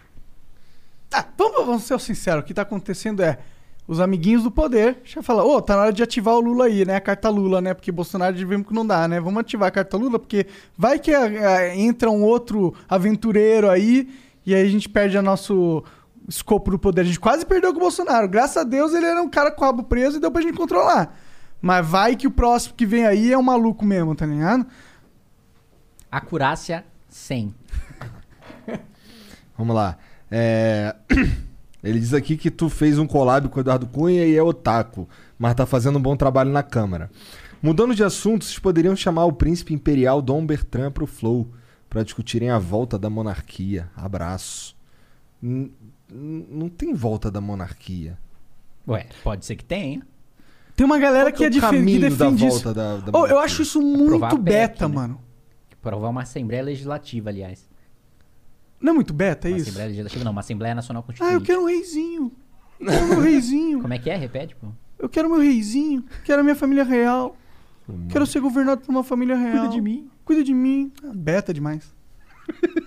S1: Ah, vamos, vamos ser sinceros, o que tá acontecendo é os amiguinhos do poder já falam, ô, tá na hora de ativar o Lula aí, né? A carta Lula, né? Porque Bolsonaro vimos que não dá, né? Vamos ativar a carta Lula, porque vai que ah, ah, entra um outro aventureiro aí e aí a gente perde o nosso escopo do poder. A gente quase perdeu com o Bolsonaro. Graças a Deus ele era um cara com o rabo preso e deu pra gente controlar. Mas vai que o próximo que vem aí é um maluco mesmo, tá ligado?
S3: Acurácia 100.
S2: Vamos lá. É, Ele diz aqui que tu fez um collab com o Eduardo Cunha e é otaku, mas tá fazendo um bom trabalho na Câmara. Mudando de assunto, vocês poderiam chamar o príncipe imperial Dom Bertrand pro Flow pra discutirem a volta da monarquia. Abraço. N- não tem volta da monarquia.
S3: Ué, pode ser que tenha.
S1: Tem uma galera
S2: Qual
S1: que, é
S2: que é o
S1: defe- que defende isso.
S2: volta da- da
S1: Ô, eu acho isso muito
S3: a PEC,
S1: beta,
S3: né?
S1: mano.
S3: Provar uma Assembleia Legislativa, aliás.
S1: Não é muito beta
S3: Uma
S1: isso?
S3: Assembleia Legislativa não, uma Assembleia Nacional
S1: Ah,
S3: Constituinte.
S1: eu quero um reizinho. Eu quero meu reizinho.
S3: Como é que é? Repete, pô.
S1: Eu quero meu reizinho. Quero a minha família real. Quero ser governado por uma família real.
S3: Cuida de mim.
S1: Cuida de mim. Ah, beta demais.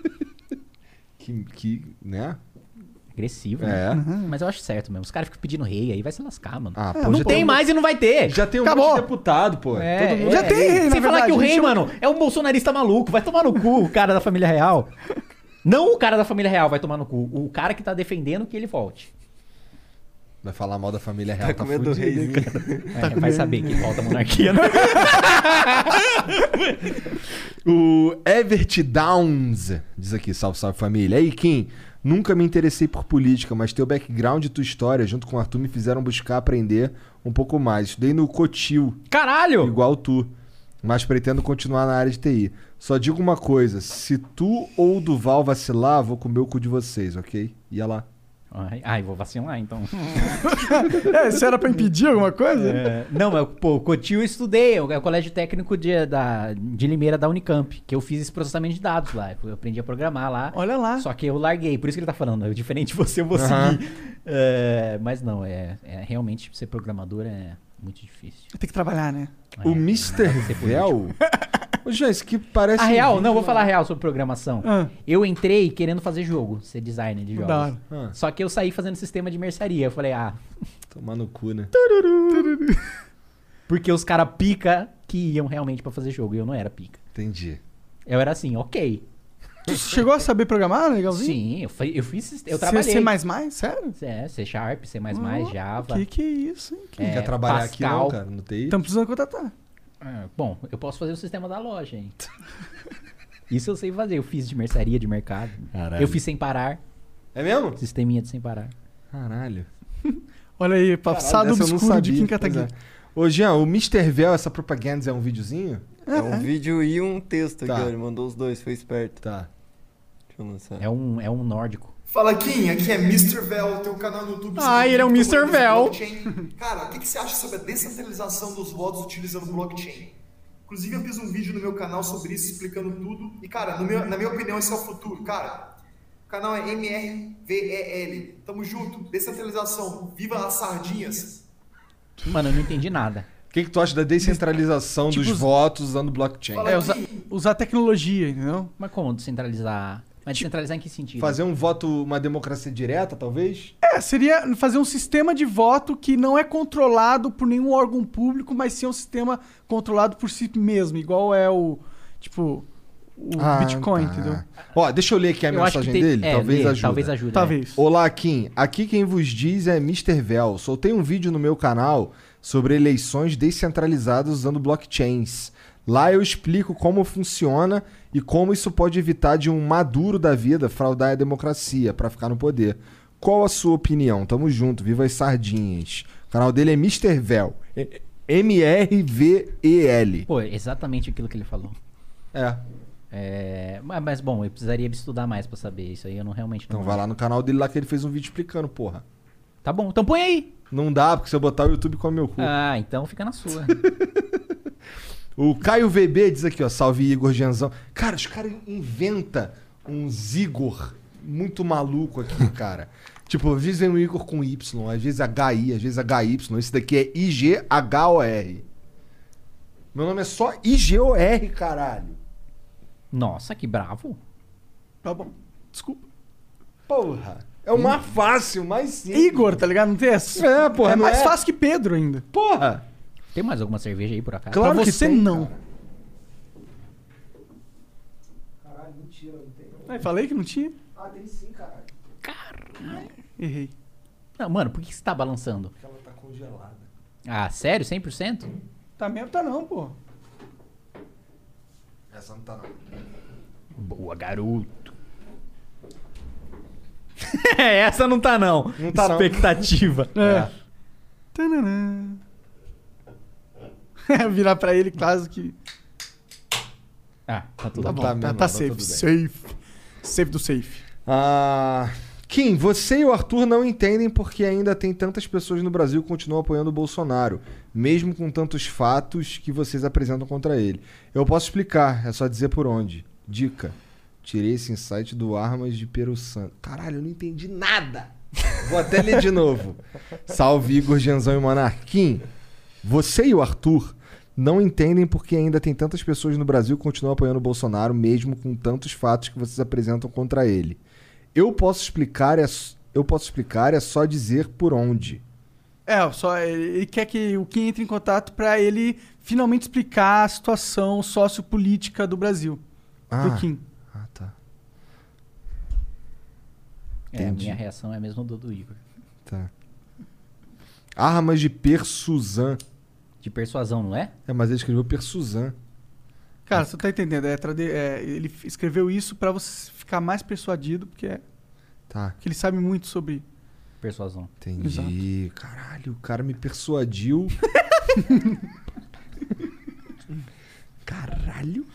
S2: Que, que né?
S3: Agressivo,
S2: É.
S3: né? Mas eu acho certo mesmo. Os caras ficam pedindo rei aí, vai se lascar, mano.
S2: Ah,
S1: É,
S2: pô,
S3: não
S2: já
S3: tem
S2: um-
S3: mais e não vai ter.
S2: Já tem um
S1: Acabou.
S2: monte de deputado, pô.
S3: É,
S2: Todo mundo
S1: Já tem rei, na
S3: Sem falar
S1: verdade,
S3: que o rei, mano, é um bolsonarista maluco. Vai tomar no cu o cara da família real. Não o cara da família real vai tomar no cu. O cara que tá defendendo que ele volte.
S2: Vai falar mal da família real.
S4: Tá com medo do
S2: cara.
S3: É, vai saber que volta a monarquia, né?
S2: O Evert Downs diz aqui, salve, salve família. Aí, Kim, nunca me interessei por política, mas teu background e tua história, junto com o Arthur, me fizeram buscar aprender um pouco mais. Estudei no Cotil,
S3: Caralho!
S2: igual tu, mas pretendo continuar na área de TI. Só digo uma coisa, se tu ou o Duval vacilar, vou comer o cu de vocês, ok? Ia lá.
S3: Ai, ai, vou vacilar então.
S1: É, isso era pra impedir alguma coisa?
S3: É, não, mas, pô, o Cotil eu estudei, é o colégio técnico de, da, de Limeira da Unicamp, que eu fiz esse processamento de dados lá. Eu aprendi a programar lá.
S1: Olha lá.
S3: Só que eu larguei, por isso que ele tá falando. Eu, diferente de você, eu vou seguir. É, mas não, é, é realmente ser programador é muito difícil.
S1: Tem que trabalhar, né?
S2: O
S3: É,
S2: Mr.
S3: ser
S2: Vel... Ô, isso que parece...
S3: A
S2: um
S3: real,
S2: vídeo
S3: não, vou falar a real sobre programação.
S1: Ah.
S3: Eu entrei querendo fazer jogo, ser designer de jogos.
S2: Ah,
S3: Só que eu saí fazendo sistema de mercearia. Eu falei, ah,
S2: tomar no cu, né?
S3: porque os caras pica que iam realmente pra fazer jogo. E eu não era pica.
S2: Entendi.
S3: Eu era assim, ok.
S1: Tu chegou a saber programar, legalzinho?
S3: Sim, eu, fui- eu fiz. sistema- Eu
S1: C-
S3: trabalhei.
S1: C++? Sério?
S3: É, C Sharp, C,
S1: Oh,
S3: Java.
S1: Que que é isso, hein?
S2: Quem
S3: É,
S2: quer trabalhar aqui não,
S3: Pascal.
S2: cara, no TI?
S1: Estamos precisando contratar.
S3: Ah, bom, eu posso fazer o sistema da loja, hein? Isso eu sei fazer. Eu fiz de mercearia, de mercado.
S2: Caralho.
S3: Eu fiz sem parar.
S2: É mesmo?
S3: Sisteminha de sem parar.
S2: Caralho.
S1: Olha aí, passado
S2: Caralho, não
S1: obscuro de Kim Kataguiri.
S2: é. Ô, Jean, o Mr. Vel, essa propaganda é um videozinho?
S4: É um vídeo e um texto
S2: Tá.
S4: aqui, ó. Ele mandou os dois, foi esperto.
S2: Tá.
S4: Deixa eu lançar.
S3: É um, é um nórdico.
S11: Fala Kim, aqui é Mr. Vel, teu canal no YouTube.
S3: Ah, ele é um Mr. Vel.
S11: blockchain. Cara, o que, que você acha sobre a descentralização dos votos utilizando blockchain? Inclusive, eu fiz um vídeo no meu canal sobre isso, explicando tudo. E, cara, no meu- na minha opinião, esse é o futuro. Cara, o canal é MRVEL. Tamo junto. Descentralização. Viva as sardinhas.
S3: Mano, eu não entendi nada.
S2: O que, que tu acha da descentralização
S1: Tipo,
S2: dos
S1: os-
S2: votos usando blockchain?
S1: É, usar, usar tecnologia, entendeu?
S3: Mas como descentralizar? Mas descentralizar em que sentido?
S2: Fazer um voto, uma democracia direta, talvez?
S1: É, seria fazer um sistema de voto que não é controlado por nenhum órgão público, mas sim um sistema controlado por si mesmo, igual é o, tipo, o
S2: Ah,
S1: Bitcoin,
S2: tá.
S1: entendeu?
S2: Ó, deixa eu ler aqui a
S3: Eu
S2: mensagem
S3: tem-
S2: dele,
S3: é,
S2: talvez
S3: lê. Talvez ajude. é.
S1: Talvez.
S2: Olá, Kim. Aqui quem vos diz é Mr. Vel. Soltei um vídeo no meu canal sobre eleições descentralizadas usando blockchains. Lá eu explico como funciona e como isso pode evitar de um maduro da vida fraudar a democracia para ficar no poder. Qual a sua opinião? Tamo junto, viva as sardinhas. O canal dele é Mr. Vel. M-R-V-E-L.
S3: Pô, exatamente aquilo que ele falou.
S2: É.
S3: É, mas, bom, eu precisaria estudar mais pra saber isso aí. Eu não realmente não.
S2: Então vai lá no canal dele lá que ele fez um vídeo explicando, porra.
S3: Tá bom, então põe aí.
S2: Não dá, porque se eu botar o YouTube come meu cu.
S3: Ah, então fica na sua.
S2: O Caio VB diz aqui, ó, salve Igor Genzão. Cara, os caras inventam uns Igor muito maluco aqui, cara. tipo, às vezes vem um Igor com Y, às vezes HI, às vezes HY. Esse daqui é IGHOR. Meu nome é só IGOR, caralho.
S3: Nossa, que bravo.
S1: Tá bom. Desculpa.
S2: Porra. É o mais fácil, mais simples.
S1: Igor, tá ligado? Não tem essa.
S2: É, porra,
S1: É
S2: não
S1: mais
S2: é?
S1: fácil que Pedro ainda.
S2: Porra.
S3: Tem mais alguma cerveja aí por acaso?
S1: Claro pra você não.
S2: Caralho, mentira, não tem.
S1: Aí, falei que não tinha.
S2: Ah, tem sim, caralho.
S1: Errei.
S3: Não, mano, por que que você tá balançando?
S2: Porque ela tá congelada.
S3: Ah, sério? 100%?
S1: Tá mesmo, tá não, pô.
S2: Essa não tá não.
S3: Boa, garoto. Essa não tá não.
S2: Não tá, não.
S3: Expectativa.
S1: É. Tananã. Virar pra ele, quase que.
S3: Ah, tá tudo
S1: Tá
S3: bom.
S1: tá,
S2: mesmo,
S1: tá
S2: tá
S1: safe.
S2: bem.
S1: Safe. Safe do safe.
S2: Ah, Kim, você e o Arthur não entendem porque ainda tem tantas pessoas no Brasil que continuam apoiando o Bolsonaro, mesmo com tantos fatos que vocês apresentam contra ele. Eu posso explicar, é só dizer por onde. Dica: tirei esse insight do Armas de Peru Santo. Caralho, eu não entendi nada. Vou até ler de novo. Salve Igor, Genzão e Monark. Kim, você e o Arthur não entendem porque ainda tem tantas pessoas no Brasil que continuam apoiando o Bolsonaro, mesmo com tantos fatos que vocês apresentam contra ele. Eu posso explicar, é, eu posso explicar, é só dizer por onde.
S1: É, só ele quer que o Kim entre em contato pra ele finalmente explicar a situação sociopolítica do Brasil.
S2: Ah.
S1: Pro Kim.
S2: Ah, tá.
S3: É, a minha reação é a mesma do, do Igor.
S2: Tá. Armas de Persuzan.
S3: De persuasão, não é?
S2: É, mas ele escreveu Persuzan.
S1: Cara, você tá entendendo? É, trade- é, ele escreveu isso pra você ficar mais persuadido, porque, é,
S2: Tá.
S1: porque ele sabe muito sobre.
S3: Persuasão.
S2: Entendi. Caralho, o cara me persuadiu. Caralho.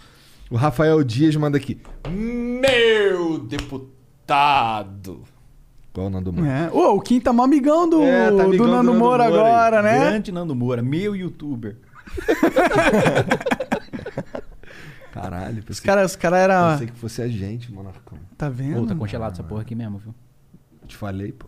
S2: O Rafael Dias manda aqui. Meu deputado. Qual é o nome do mano?
S1: É. Ô, o Kim tá mó amigão do,
S2: É, tá amigão
S1: do
S2: do
S1: Nando
S2: Nando
S1: Moura
S2: Moura aí.
S1: agora, né?
S3: Grande Nando Moura, meu youtuber.
S2: Caralho,
S1: Os
S2: pensei,
S1: caras os cara era.
S2: pensei que fosse a gente, Monarcão.
S1: Tá vendo?
S3: Pô, tá congelado essa porra aqui mesmo, viu?
S2: Te falei, pô.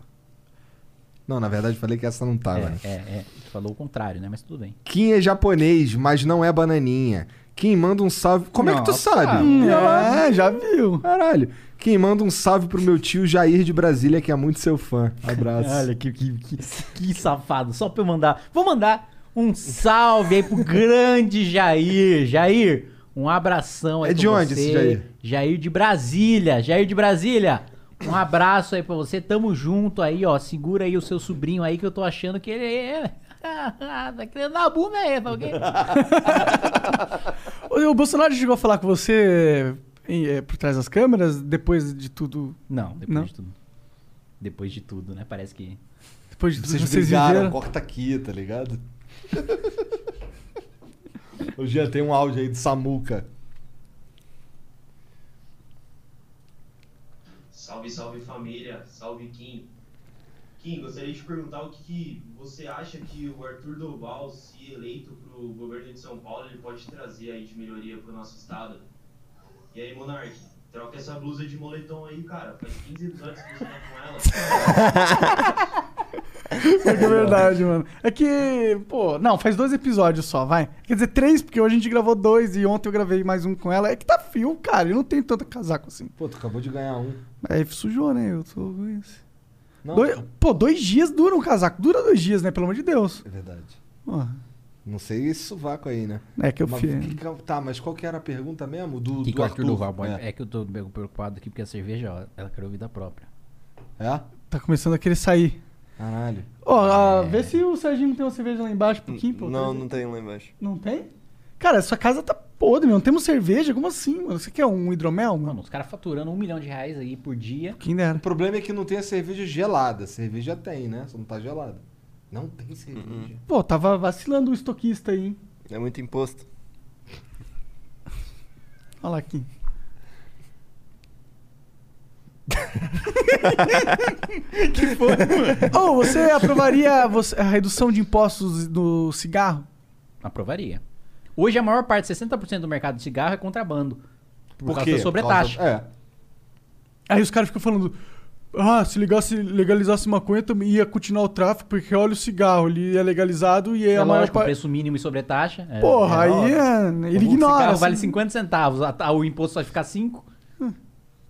S2: Não, na verdade falei que essa não tava. né?
S3: É, é, é. Tu falou o contrário, né? Mas tudo bem.
S2: Kim é japonês, mas não é bananinha. Kim manda um salve. Como é que tu
S3: Nossa,
S2: sabe?
S1: Hum, é, já viu.
S2: Caralho. Kim manda um salve pro meu tio Jair de Brasília, que é muito seu fã. Abraço.
S3: Olha que, que, que, que safado. Só pra eu mandar. Vou mandar um salve aí pro grande Jair. Jair, um abração aí
S2: É de onde
S3: você.
S2: esse Jair?
S3: Jair de Brasília. Jair de Brasília. Um abraço aí pra você. Tamo junto aí, ó. Segura aí o seu sobrinho aí que eu tô achando que ele é. tá querendo dar a bunda aí, tá ok?
S1: O, o Bolsonaro chegou a falar com você em- é, por trás das câmeras, depois de tudo.
S3: Não, depois
S1: Não?
S3: de tudo. Depois de tudo, né? Parece que.
S1: Depois de tudo
S2: Vocês,
S1: vocês
S2: brigaram,
S1: viveram.
S2: corta aqui, tá ligado? Ô, Jean, tem um áudio aí do Samuca.
S12: Salve, salve família, salve Kim. Kim, gostaria de te perguntar o que, que você acha que o Arthur Doval, se eleito para o governo de São Paulo, ele pode trazer aí de melhoria para o nosso estado? E aí, Monark, troca essa blusa de moletom aí, cara. Faz 15 episódios que você tá com ela.
S1: É que é verdade, mano. É que, pô, não, faz dois episódios só, vai. Quer dizer, três, porque hoje a gente gravou dois e ontem eu gravei mais um com ela. É que tá fio, cara. Eu não tenho tanto casaco assim.
S2: Pô, tu acabou de ganhar um.
S1: Aí sujou, né? Eu tô com isso.
S2: Não,
S1: Dois- pô, dois dias dura um casaco. Dura dois dias, né? Pelo amor de Deus.
S2: É verdade.
S1: Pô,
S2: Não sei esse sovaco aí, né?
S1: É que eu
S2: Mas
S1: fiz.
S2: que que- Tá, mas qual que era a pergunta mesmo? Do,
S3: que,
S2: do
S3: que o Arthur Duval pode-
S2: É.
S3: É. que eu tô meio preocupado aqui porque a cerveja, ó, ela criou vida própria.
S2: É?
S1: Tá começando a querer sair.
S2: Caralho.
S1: Ó, ah, vê se o Serginho não tem uma cerveja lá embaixo pro Kim, pô.
S4: Não, não tem lá embaixo.
S1: Não tem? Cara, sua casa tá podre. Não temos cerveja? Como assim, mano? Você quer um hidromel, mano?
S3: Mano, os caras faturando um milhão de reais aí por dia.
S1: Quem dera.
S2: O problema é que não tem a cerveja gelada. Cerveja tem, né? Só não tá gelada. Não tem cerveja.
S1: Pô, tava vacilando o estoquista aí, hein?
S4: É muito imposto.
S1: Olha lá aqui.
S3: que foi, mano?
S1: Ô, você aprovaria a redução de impostos do cigarro?
S3: Aprovaria. Hoje a maior parte, 60% do mercado de cigarro é contrabando. Por,
S2: Por
S3: causa
S2: quê?
S3: da sobretaxa.
S2: causa- É.
S1: Aí os caras ficam falando. Ah, se ligasse, legalizasse maconha, também ia continuar o tráfico, porque olha o cigarro, ele é legalizado e é,
S3: É
S1: a maior parte.
S3: preço mínimo e sobretaxa. É,
S1: Porra, aí
S3: óbvio.
S1: é- ele
S3: O
S1: ignora,
S3: cigarro
S1: assim.
S3: vale 50 centavos, a- a- o imposto vai ficar 5.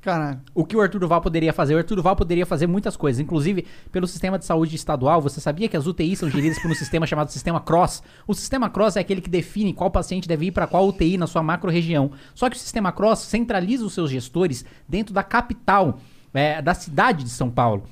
S1: Caralho.
S3: O que o Arthur Duval poderia fazer? O Arthur Duval poderia fazer muitas coisas, inclusive pelo sistema de saúde estadual. Você sabia que as UTIs são geridas por um sistema chamado Sistema Cross? O Sistema Cross é aquele que define qual paciente deve ir para qual UTI na sua macro-região. Só que o Sistema Cross centraliza os seus gestores dentro da capital, é, da cidade de São Paulo.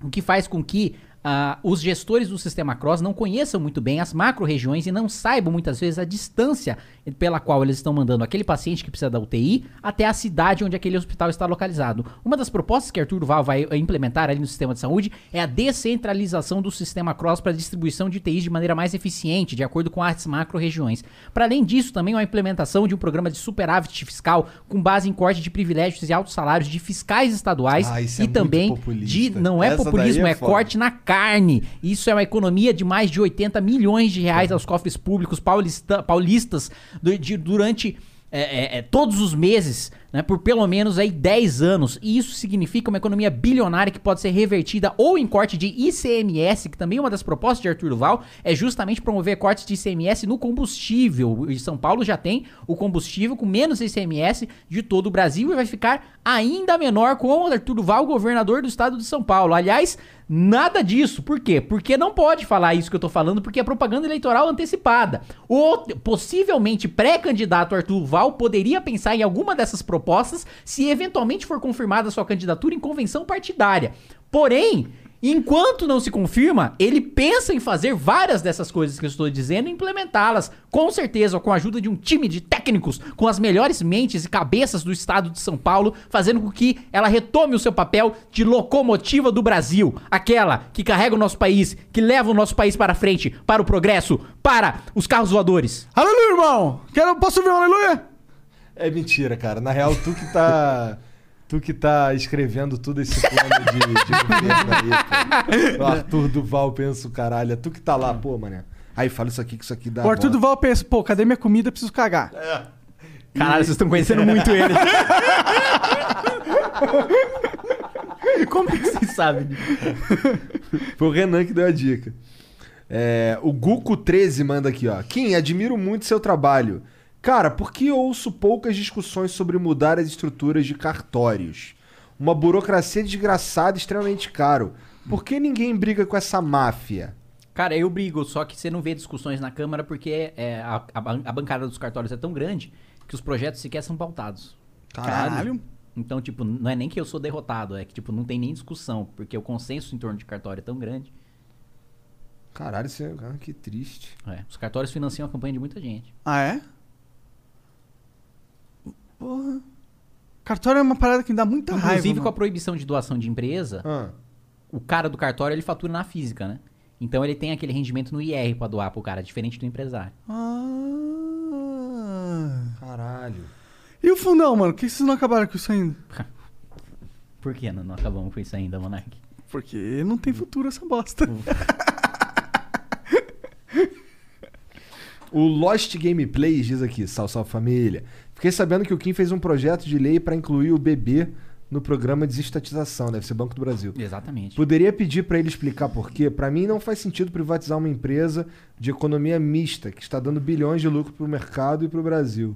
S3: O que faz com que ah, os gestores do sistema Cross não conheçam muito bem as macro-regiões e não saibam muitas vezes a distância pela qual eles estão mandando aquele paciente que precisa da UTI até a cidade onde aquele hospital está localizado. Uma das propostas que Arthur Duval vai eh, implementar ali no sistema de saúde é a descentralização do sistema Cross para a distribuição de UTIs de maneira mais eficiente, de acordo com as macro-regiões. Para além disso, também uma implementação de um programa de superávit fiscal com base em corte de privilégios e altos salários de fiscais estaduais
S2: Ah, é
S3: e
S2: muito
S3: também de não é
S2: Essa
S3: populismo,
S2: é
S3: é corte na carne. Isso é uma economia de mais de 80 milhões de reais aos cofres públicos paulista- paulistas de- durante é, é, é, todos os meses, né, por pelo menos aí 10 anos. E isso significa uma economia bilionária que pode ser revertida ou em corte de ICMS, que também é uma das propostas de Arthur Duval, é justamente promover cortes de ICMS no combustível. E São Paulo já tem o combustível com menos ICMS de todo o Brasil e vai ficar ainda menor com o Arthur Duval, governador do estado de São Paulo. Aliás, nada disso. Por quê? Porque não pode falar isso que eu tô falando, porque é propaganda eleitoral antecipada. O possivelmente pré-candidato Arthur Duval poderia pensar em alguma dessas propostas se eventualmente for confirmada sua candidatura em convenção partidária. Porém, Enquanto não se confirma, ele pensa em fazer várias dessas coisas que eu estou dizendo e implementá-las, com certeza, com a ajuda de um time de técnicos, com as melhores mentes e cabeças do estado de São Paulo, fazendo com que ela retome o seu papel de locomotiva do Brasil, aquela que carrega o nosso país, que leva o nosso país para frente, para o progresso, para os carros voadores.
S1: Aleluia, irmão! Quero, posso ver um aleluia?
S2: É mentira, cara. Na real, tu que tá. Tu que tá escrevendo tudo esse plano de, de governo aí, pô. O Arthur Duval pensa o caralho. É tu que tá lá, pô, mané. Aí fala isso aqui, que isso aqui dá.
S1: o Arthur
S2: volta.
S1: Duval pensa, pô, cadê minha comida? Preciso cagar.
S3: Caralho, vocês estão conhecendo muito ele. Como é que vocês sabem?
S2: Foi o Renan que deu a dica. É, o Guco13 manda aqui, ó. Kim, admiro muito seu trabalho. Cara, por que ouço poucas discussões sobre mudar as estruturas de cartórios? Uma burocracia desgraçada e extremamente caro. Por que ninguém briga com essa máfia?
S3: Cara, eu brigo, só que você não vê discussões na Câmara porque é, a, a a bancada dos cartórios é tão grande que os projetos sequer são pautados.
S1: Caralho.
S3: Então, tipo, não é nem que eu sou derrotado, é que, tipo, não tem nem discussão, porque o consenso em torno de cartório é tão grande.
S2: Caralho, isso é... ah, que triste.
S3: É, os cartórios financiam a campanha de muita gente.
S1: Ah, é? Porra. Cartório é uma parada que me dá muita raiva.
S3: Inclusive, com a proibição de doação de empresa,
S2: Ah.
S3: o cara do cartório, ele fatura na física, né? Então ele tem aquele rendimento no IR pra doar pro cara, diferente do empresário.
S1: Ah.
S2: Caralho.
S1: E o fundão, mano? Por que vocês não acabaram com isso ainda?
S3: Por que não, não acabamos com isso ainda, Monark?
S1: Porque não tem futuro essa bosta.
S2: O Lost Gameplays diz aqui, salve, salve família. Fiquei sabendo que o Kim fez um projeto de lei para incluir o bebê no programa de desestatização, deve ser Banco do Brasil.
S3: Exatamente.
S2: Poderia pedir para ele explicar por quê? Para mim não faz sentido privatizar uma empresa de economia mista que está dando bilhões de lucro para o mercado e para o Brasil.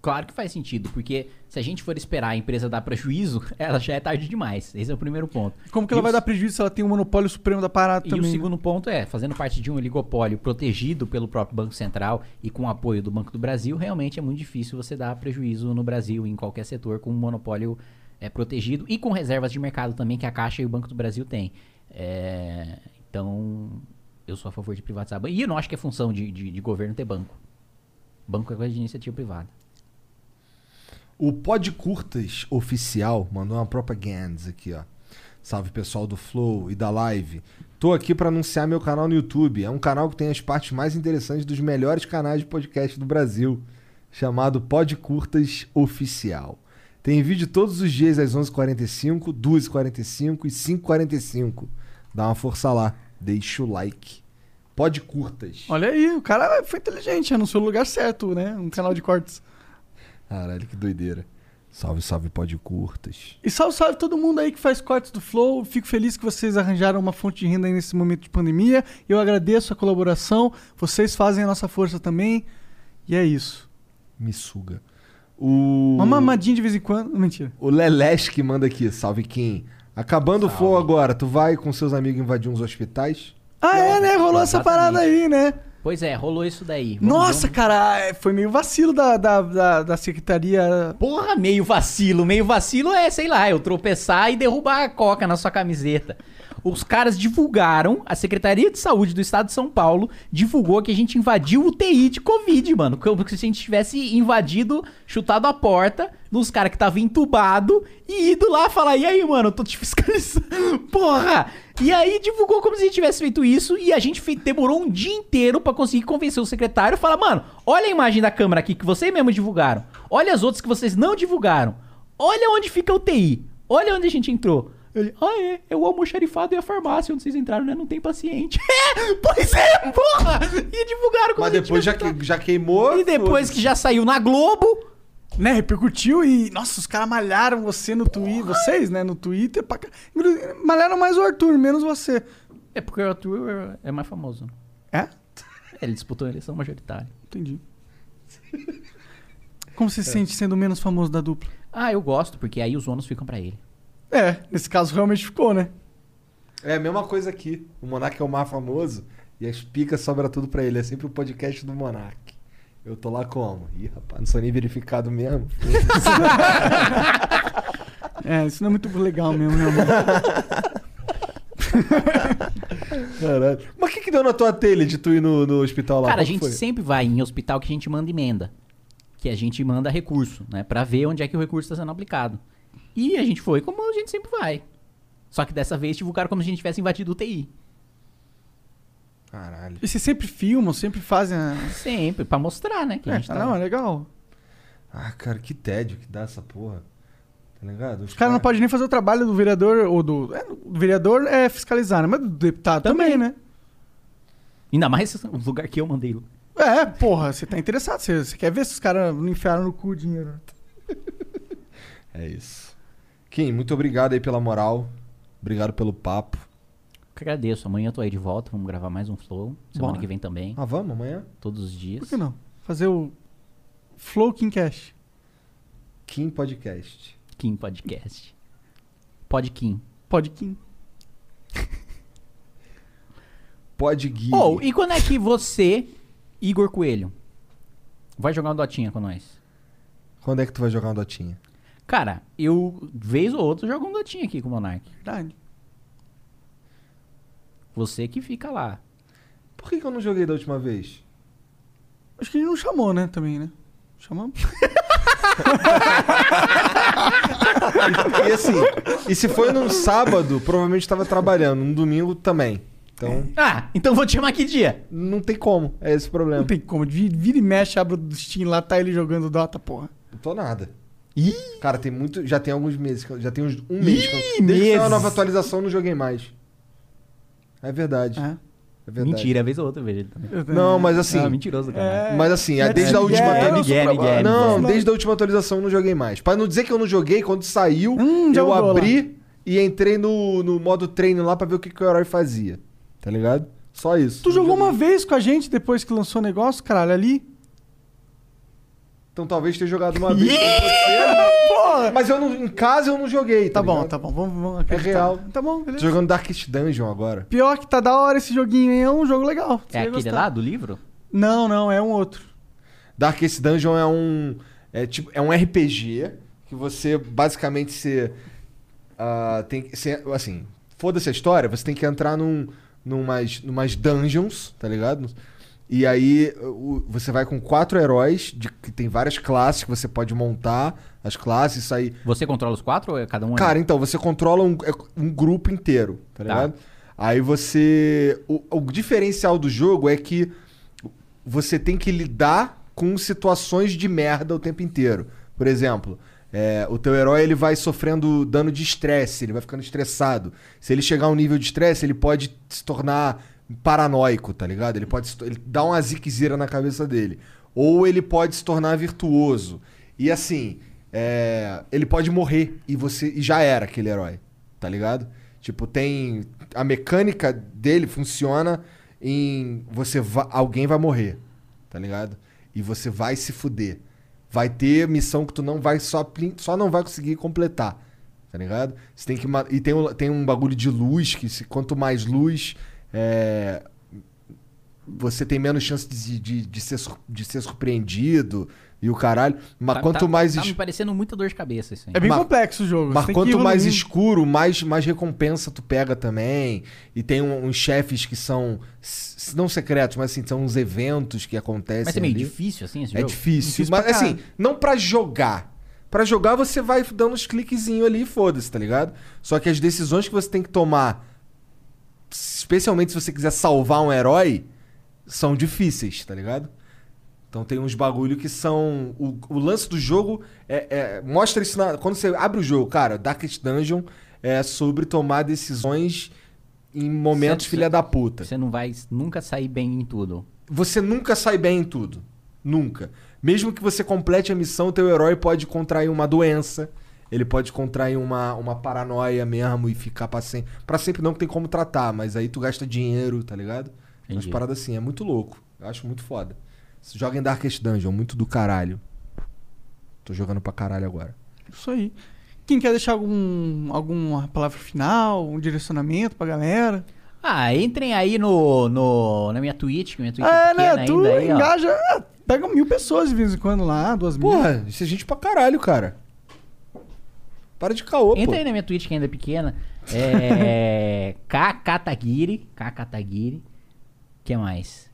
S3: Claro que faz sentido, porque se a gente for esperar a empresa dar prejuízo, ela já é tarde demais. Esse é o primeiro ponto.
S1: Como que
S3: E
S1: ela
S3: o
S1: vai dar prejuízo se ela tem o monopólio supremo da parada
S3: E
S1: também?
S3: o
S1: né?
S3: segundo ponto é, fazendo parte de um oligopólio protegido pelo próprio Banco Central e com o apoio do Banco do Brasil, realmente é muito difícil você dar prejuízo no Brasil, em qualquer setor, com um monopólio é, protegido e com reservas de mercado também que a Caixa e o Banco do Brasil têm. É, então, eu sou a favor de privatizar. E eu não acho que é função de, de, de governo ter banco. Banco é coisa de iniciativa privada.
S2: O Pod Curtas Oficial mandou uma propaganda aqui, ó. Salve pessoal do Flow e da Live. Tô aqui para anunciar meu canal no YouTube. É um canal que tem as partes mais interessantes dos melhores canais de podcast do Brasil, chamado Pod Curtas Oficial. Tem vídeo todos os dias às 11h45, 2h45 e 5h45. Dá uma força lá, deixa o like. Pode curtas.
S1: Olha aí, o cara foi inteligente, anunciou o lugar certo, né? Um canal de cortes.
S2: Caralho, que doideira. Salve, salve, pode curtas.
S1: E salve, salve todo mundo aí que faz cortes do Flow. Fico feliz que vocês arranjaram uma fonte de renda aí nesse momento de pandemia. Eu agradeço a colaboração. Vocês fazem a nossa força também. E é isso.
S2: Me suga. O...
S1: Uma mamadinha de vez em quando. Mentira.
S2: O Lelesh que manda aqui, salve Kim. Acabando o flow agora, tu vai com seus amigos invadir uns hospitais?
S1: Ah, é, né? Rolou essa parada aí, né?
S3: Pois é, rolou isso daí. Vamos-
S1: Nossa, cara, é, foi meio vacilo da, da, da, da secretaria.
S3: Porra, meio vacilo. Meio vacilo é, sei lá, eu tropeçar e derrubar a coca na sua camiseta. Os caras divulgaram, a Secretaria de Saúde do Estado de São Paulo divulgou que a gente invadiu o TI de Covid, mano. Como se a gente tivesse invadido, chutado a porta nos caras que estavam entubado e ido lá falar: e aí, mano, eu tô te fiscalizando. Porra! E aí divulgou como se a gente tivesse feito isso e a gente demorou um dia inteiro pra conseguir convencer o secretário e falar: mano, olha a imagem da câmera aqui que vocês mesmo divulgaram. Olha as outras que vocês não divulgaram. Olha onde fica o TI. Olha onde a gente entrou. Ele, ah, é, é o almoxarifado e a farmácia onde vocês entraram, né? Não tem paciente. É, pois é, porra! E divulgaram como
S2: Mas depois já, que, já queimou.
S3: E depois que já saiu na Globo.
S1: Né, repercutiu e. Nossa, os caras malharam você no Twitter. Vocês, né, no Twitter. Pra... Malharam mais o Arthur, menos você.
S3: É porque o Arthur é mais famoso.
S1: É?
S3: Ele disputou a eleição majoritária.
S1: Entendi. Como você se sente sendo o menos famoso da dupla?
S3: Ah, eu gosto, porque aí os ônus ficam pra ele.
S1: É, nesse caso realmente ficou, né?
S2: É a mesma coisa aqui. O Monark é o mais famoso e as picas sobra tudo pra ele. É sempre o podcast do Monark. Eu tô lá como? Ih, rapaz, não sou nem verificado mesmo.
S1: É, isso não é muito legal mesmo, né, mano?
S2: Caralho. Mas o que, que deu na tua telha de tu ir no, no hospital lá?
S3: Cara, a
S2: Qual que
S3: gente
S2: foi?
S3: sempre vai em hospital que a gente manda emenda. Que a gente manda recurso, né? Pra ver onde é que o recurso tá sendo aplicado. E a gente foi como a gente sempre vai. Só que dessa vez divulgaram como se a gente tivesse invadido o TI.
S2: Caralho.
S1: E vocês sempre filmam, sempre fazem. A...
S3: Sempre, pra mostrar, né? Que a
S1: É,
S3: gente tá...
S1: não, é legal.
S2: Ah, cara, que tédio que dá essa porra. Tá ligado?
S1: Os caras não podem nem fazer o trabalho do vereador ou do. É, do vereador é fiscalizar, né? Mas do deputado também, né?
S3: Ainda mais o lugar que eu mandei.
S1: É, porra, você tá interessado. Você, você quer ver se os caras não enfiaram no cu o dinheiro.
S2: É isso. Kim, muito obrigado aí pela moral. Obrigado pelo papo.
S3: Eu que agradeço. Amanhã eu tô aí de volta. Vamos gravar mais um Flow. Semana
S1: Bora.
S3: que vem também.
S2: Ah, vamos amanhã?
S3: Todos os dias.
S1: Por que não? Fazer o Flow King Cash.
S2: Kim Podcast.
S3: Kim Podcast. Pod Kim.
S1: Pod Kim.
S2: Pod Gui.
S3: Ou, e quando é que você, Igor Coelho, vai jogar um Dotinha com nós?
S2: Quando é que tu vai jogar uma dotinha?
S3: Cara, eu, vez ou outra, jogo um Dotinha aqui com o Monark.
S1: Verdade.
S3: Você que fica lá.
S2: Por que, que eu não joguei da última vez?
S1: Acho que ele não chamou, né? Também, né? Chamamos?
S2: E assim, e se foi num sábado, provavelmente tava trabalhando. Num domingo também. Então.
S3: Ah, então vou te chamar que dia?
S2: Não tem como. É esse o problema.
S1: Não tem como. Vi- Vira e mexe, abre o Steam lá, tá ele jogando Dota, porra.
S2: Não tô nada.
S3: Ih!
S2: Cara, tem muito. Já tem alguns meses. Já tem uns um mês. que eu-
S3: Ih,
S2: Desde que a
S3: meses.
S2: nova atualização, eu não joguei mais. É verdade.
S1: É.
S2: É verdade.
S3: Mentira, vez ou outra eu vejo ele também.
S2: Não, mas assim.
S3: Ah, mentiroso, cara.
S2: Mas assim, é
S1: Mete
S2: desde a
S1: Miguel,
S2: última
S3: Miguel,
S1: trabalho.
S3: Miguel,
S2: Não, desde a última atualização eu não joguei mais. Pra não dizer que eu não joguei, quando saiu,
S1: Hum,
S2: eu
S1: jogou lá.
S2: abri e entrei no, no modo treino lá pra ver o que, que o herói fazia. Tá ligado? Só isso.
S1: Tu
S2: Não
S1: jogou
S2: joguei.
S1: uma vez com a gente depois que lançou o negócio, caralho, ali?
S2: Então talvez tenha jogado uma vez.
S1: Porra!
S2: Mas eu não, em casa eu não joguei.
S1: Tá bom,
S2: ligado?
S1: tá bom, vamos, vamos
S2: É
S1: acreditar.
S2: real.
S1: Tá bom,
S2: Tô
S1: beleza.
S2: jogando Darkest Dungeon agora.
S1: Pior que tá da hora esse joguinho, hein? É um jogo legal. Você
S3: É
S1: vai
S3: aquele
S1: gostar.
S3: lá do livro?
S1: Não, não, é um outro.
S2: Darkest Dungeon é um. É, tipo, é um RPG que você basicamente se. ah, tem, se, assim, foda-se a história, você tem que entrar num, numas, numas dungeons, tá ligado? E aí o- você vai com quatro heróis, de, que tem várias classes que você pode montar, as classes, aí.
S3: Você controla os quatro ou é cada um?
S2: Cara, então, você controla um, é um grupo inteiro, tá
S3: Tá.
S2: ligado? Aí você. O, o diferencial do jogo é que você tem que lidar com situações de merda o tempo inteiro. Por exemplo, é, o teu herói ele vai sofrendo dano de estresse, ele vai ficando estressado. Se ele chegar a um nível de estresse, ele pode se tornar paranoico, tá ligado? Ele pode ele dá uma ziquezira na cabeça dele. Ou ele pode se tornar virtuoso. E assim, é, ele pode morrer e você e já era aquele herói, tá ligado? Tipo, tem a mecânica dele funciona em você va- alguém vai morrer, tá ligado? E você vai se fuder. Vai ter missão que tu não vai só só não vai conseguir completar, tá ligado? Você tem que e tem um, tem um bagulho de luz que se, quanto mais luz é, você tem menos chance de, de, de ser, de ser surpreendido e o caralho. Mas
S3: Tá-
S2: quanto
S3: tá-
S2: mais
S3: Tá
S2: es-
S3: me parecendo muita dor de cabeça isso aí.
S1: É bem
S2: Mas-
S1: complexo o jogo.
S2: mas quanto mais escuro, mais, mais recompensa tu pega também. E tem um- uns chefes que são. Não secretos, mas assim, são uns eventos que acontecem.
S3: Mas é meio
S2: ali.
S3: difícil, assim, esse
S2: É
S3: jogo?
S2: difícil.
S3: Difícil
S2: mas
S3: pra
S2: assim, não pra jogar. Pra jogar você vai dando uns cliquezinhos ali e foda-se, tá ligado? Só que as decisões que você tem que tomar, especialmente se você quiser salvar um herói, são difíceis, tá ligado? Então tem uns bagulho que são. O, o lance do jogo é, é- mostra isso na- quando você abre o jogo, cara. Darkest Dungeon é sobre tomar decisões em momentos
S3: Você-
S2: filha da puta.
S3: Você não vai nunca sair bem em tudo.
S2: Você nunca sai bem em tudo. Nunca. Mesmo que você complete a missão, teu herói pode contrair uma doença. Ele pode contrair uma, uma paranoia mesmo e ficar pra sempre. Pra sempre não que tem como tratar, mas aí tu gasta dinheiro, tá ligado? Umas
S3: Entendi.
S2: paradas assim, é muito louco. Eu acho muito foda. Você joga em Darkest Dungeon, muito do caralho. Tô jogando pra caralho agora.
S1: Isso aí. Quem quer deixar algum, alguma palavra final, um direcionamento pra galera?
S3: Ah, entrem aí no, no, na minha Twitch, que minha Twitch é,
S1: É,
S3: pequena
S1: né? Tu
S3: ainda aí, ó.
S1: engaja. ah, Pega mil pessoas de vez em quando lá, duas mil.
S2: Porra, isso é gente pra caralho, cara. Para de caô, pô.
S3: Entra aí na minha Twitch que ainda é pequena. É. Kakatagiri. Kakatagiri. O que mais?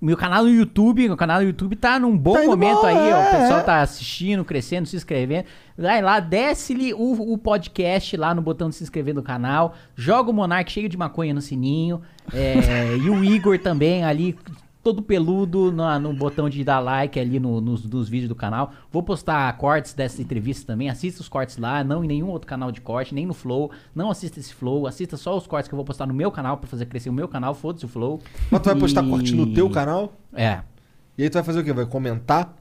S3: Meu canal no YouTube, meu canal no YouTube tá num bom
S1: Tá
S3: momento
S1: bom,
S3: aí, ó. O
S1: é,
S3: pessoal
S1: é.
S3: tá assistindo, crescendo, se inscrevendo. Vai lá, desce-lhe o, o podcast lá no botão de se inscrever no canal. Joga o Monark cheio de maconha no sininho. é, e o Igor também ali, todo peludo na- no, botão de dar like ali no- nos, nos vídeos do canal. Vou postar cortes dessa entrevista também. Assista os cortes lá, não em nenhum outro canal de corte, nem no Flow. Não assista esse Flow, assista só os cortes que eu vou postar no meu canal pra fazer crescer o meu canal. Foda-se o Flow.
S2: Mas tu vai postar
S3: E-
S2: corte no teu canal?
S3: É.
S2: E aí tu vai fazer o quê? Vai comentar?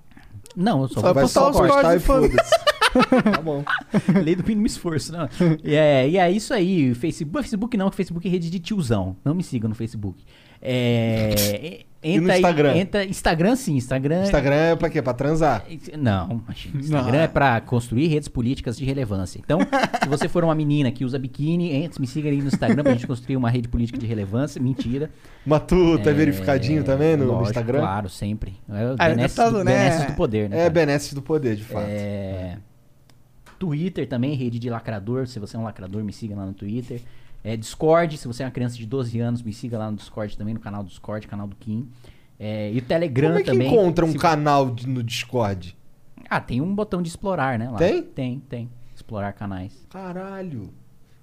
S3: Não, eu só
S2: Vai
S3: vou
S2: postar
S3: postar
S2: os cortes e foda-se. tá bom.
S3: Lei do mínimo esforço, não. E é, e é isso aí. Facebook, Facebook não, que Facebook é rede de tiozão. Não me siga no Facebook. É,
S2: E no
S3: entra aí-
S2: Instagram?
S3: entra, Instagram sim, Instagram.
S2: Instagram é pra quê? Pra transar?
S3: Não, imagina. Instagram é pra construir redes políticas de relevância. Então, se você for uma menina que usa biquíni, entre, me siga aí no Instagram pra gente construir uma rede política de relevância. Mentira.
S2: Mas tu tá verificadinho também no
S3: lógico,
S2: Instagram?
S3: Claro, sempre. É o
S2: Ah,
S3: benesses,
S2: deputado,
S3: do,
S2: né?
S3: benesses do poder, né?
S2: É,
S3: cara?
S2: benesses do poder, de fato.
S3: É... Twitter também, rede de lacrador. Se você é um lacrador, me siga lá no Twitter. É, Discord, se você é uma criança de 12 anos, me siga lá no Discord também, no canal do Discord, canal do Kim. É, e o Telegram
S2: Como é que
S3: também.
S2: encontra um
S3: Se-
S2: canal de- no Discord?
S3: Ah, tem um botão de explorar, né? Lá.
S2: Tem?
S3: Tem, tem. Explorar canais.
S2: Caralho.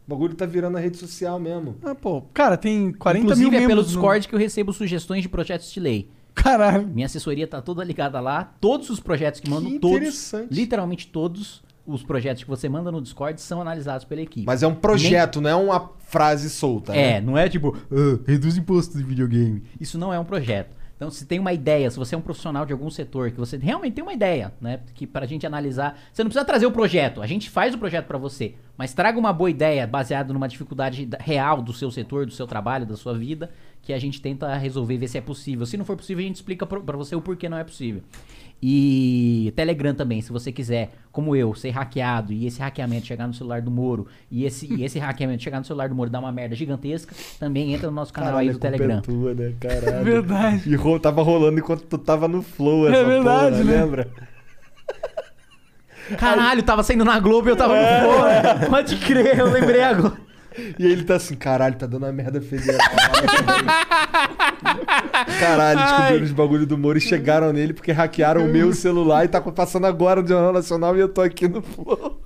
S2: O bagulho tá virando a rede social mesmo.
S1: Ah, pô. Cara, tem 40
S3: Inclusive
S1: mil
S3: é pelo
S1: membros no-
S3: Discord que eu recebo sugestões de projetos de lei.
S1: Caralho.
S3: Minha assessoria tá toda ligada lá. Todos os projetos que mandam, todos,
S2: interessante.
S3: literalmente todos os projetos que você manda no Discord são analisados pela equipe.
S2: Mas é um projeto, não é uma frase solta.
S3: É,
S2: né?
S3: não é tipo, "Ah, reduz imposto de videogame. Isso não é um projeto. Então, se tem uma ideia, se você é um profissional de algum setor, que você realmente tem uma ideia, né? Que pra gente analisar. Você não precisa trazer o projeto, a gente faz o projeto pra você. Mas traga uma boa ideia baseada numa dificuldade da- real do seu setor, do seu trabalho, da sua vida, que a gente tenta resolver ver se é possível. Se não for possível, a gente explica pra você o porquê não é possível. E Telegram também, se você quiser, como eu, ser hackeado e esse hackeamento chegar no celular do Moro e esse, e esse hackeamento chegar no celular do Moro dar uma merda gigantesca, também entra no nosso canal
S2: Caralho,
S3: aí do
S2: é
S3: Telegram.
S2: tua, né? Caralho.
S1: Verdade.
S2: E ro- tava rolando enquanto tu tava no flow essa
S1: É verdade,
S2: porra,
S1: né?
S2: lembra?
S3: Caralho, tava saindo na Globo e eu tava
S2: É.
S3: no fone. Pode crer, eu lembrei agora.
S2: E aí ele tá assim, caralho, tá dando uma merda federal. caralho, descobriram os bagulho do Moro e chegaram nele porque hackearam o meu celular e tá passando agora no Jornal Nacional e eu tô aqui no flow.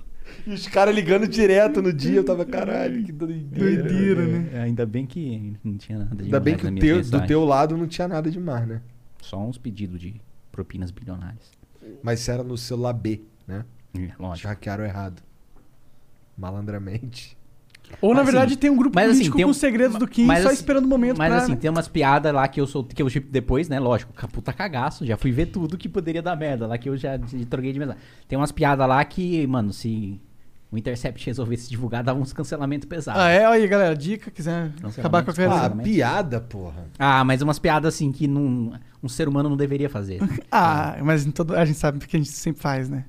S2: E os caras ligando direto no dia, eu tava, caralho, que doideira.
S1: Doideira, né?
S3: É, ainda bem que não tinha nada de
S2: Ainda bem que teu, do teu lado não tinha nada demais, né?
S3: Só uns pedidos de propinas bilionárias.
S2: Mas isso era no celular B, né?
S3: É, lógico.
S2: Te hackearam errado. Malandramente.
S1: Ou, na
S3: Mas,
S1: verdade,
S3: assim,
S1: tem um grupo
S3: mas, assim,
S1: político
S3: tem
S1: com
S3: um-
S1: os segredos do Kim
S3: mas,
S1: só
S3: assim,
S1: esperando o momento
S3: Mas
S1: pra...
S3: assim,
S1: né?
S3: tem umas piadas lá que eu sou que eu tipo, depois, né? Lógico, puta cagaço, já fui ver tudo que poderia dar merda lá que eu já troquei de mesa. Tem umas piadas lá que, mano, se o Intercept resolvesse divulgar, dava uns cancelamentos pesados.
S1: Ah, é? Olha aí, galera, dica, quiser acabar com a
S2: Ah, piada, porra.
S3: Ah, mas umas piadas assim que não, um ser humano não deveria fazer.
S1: Ah, mas em todo... a gente sabe que a gente sempre faz, né?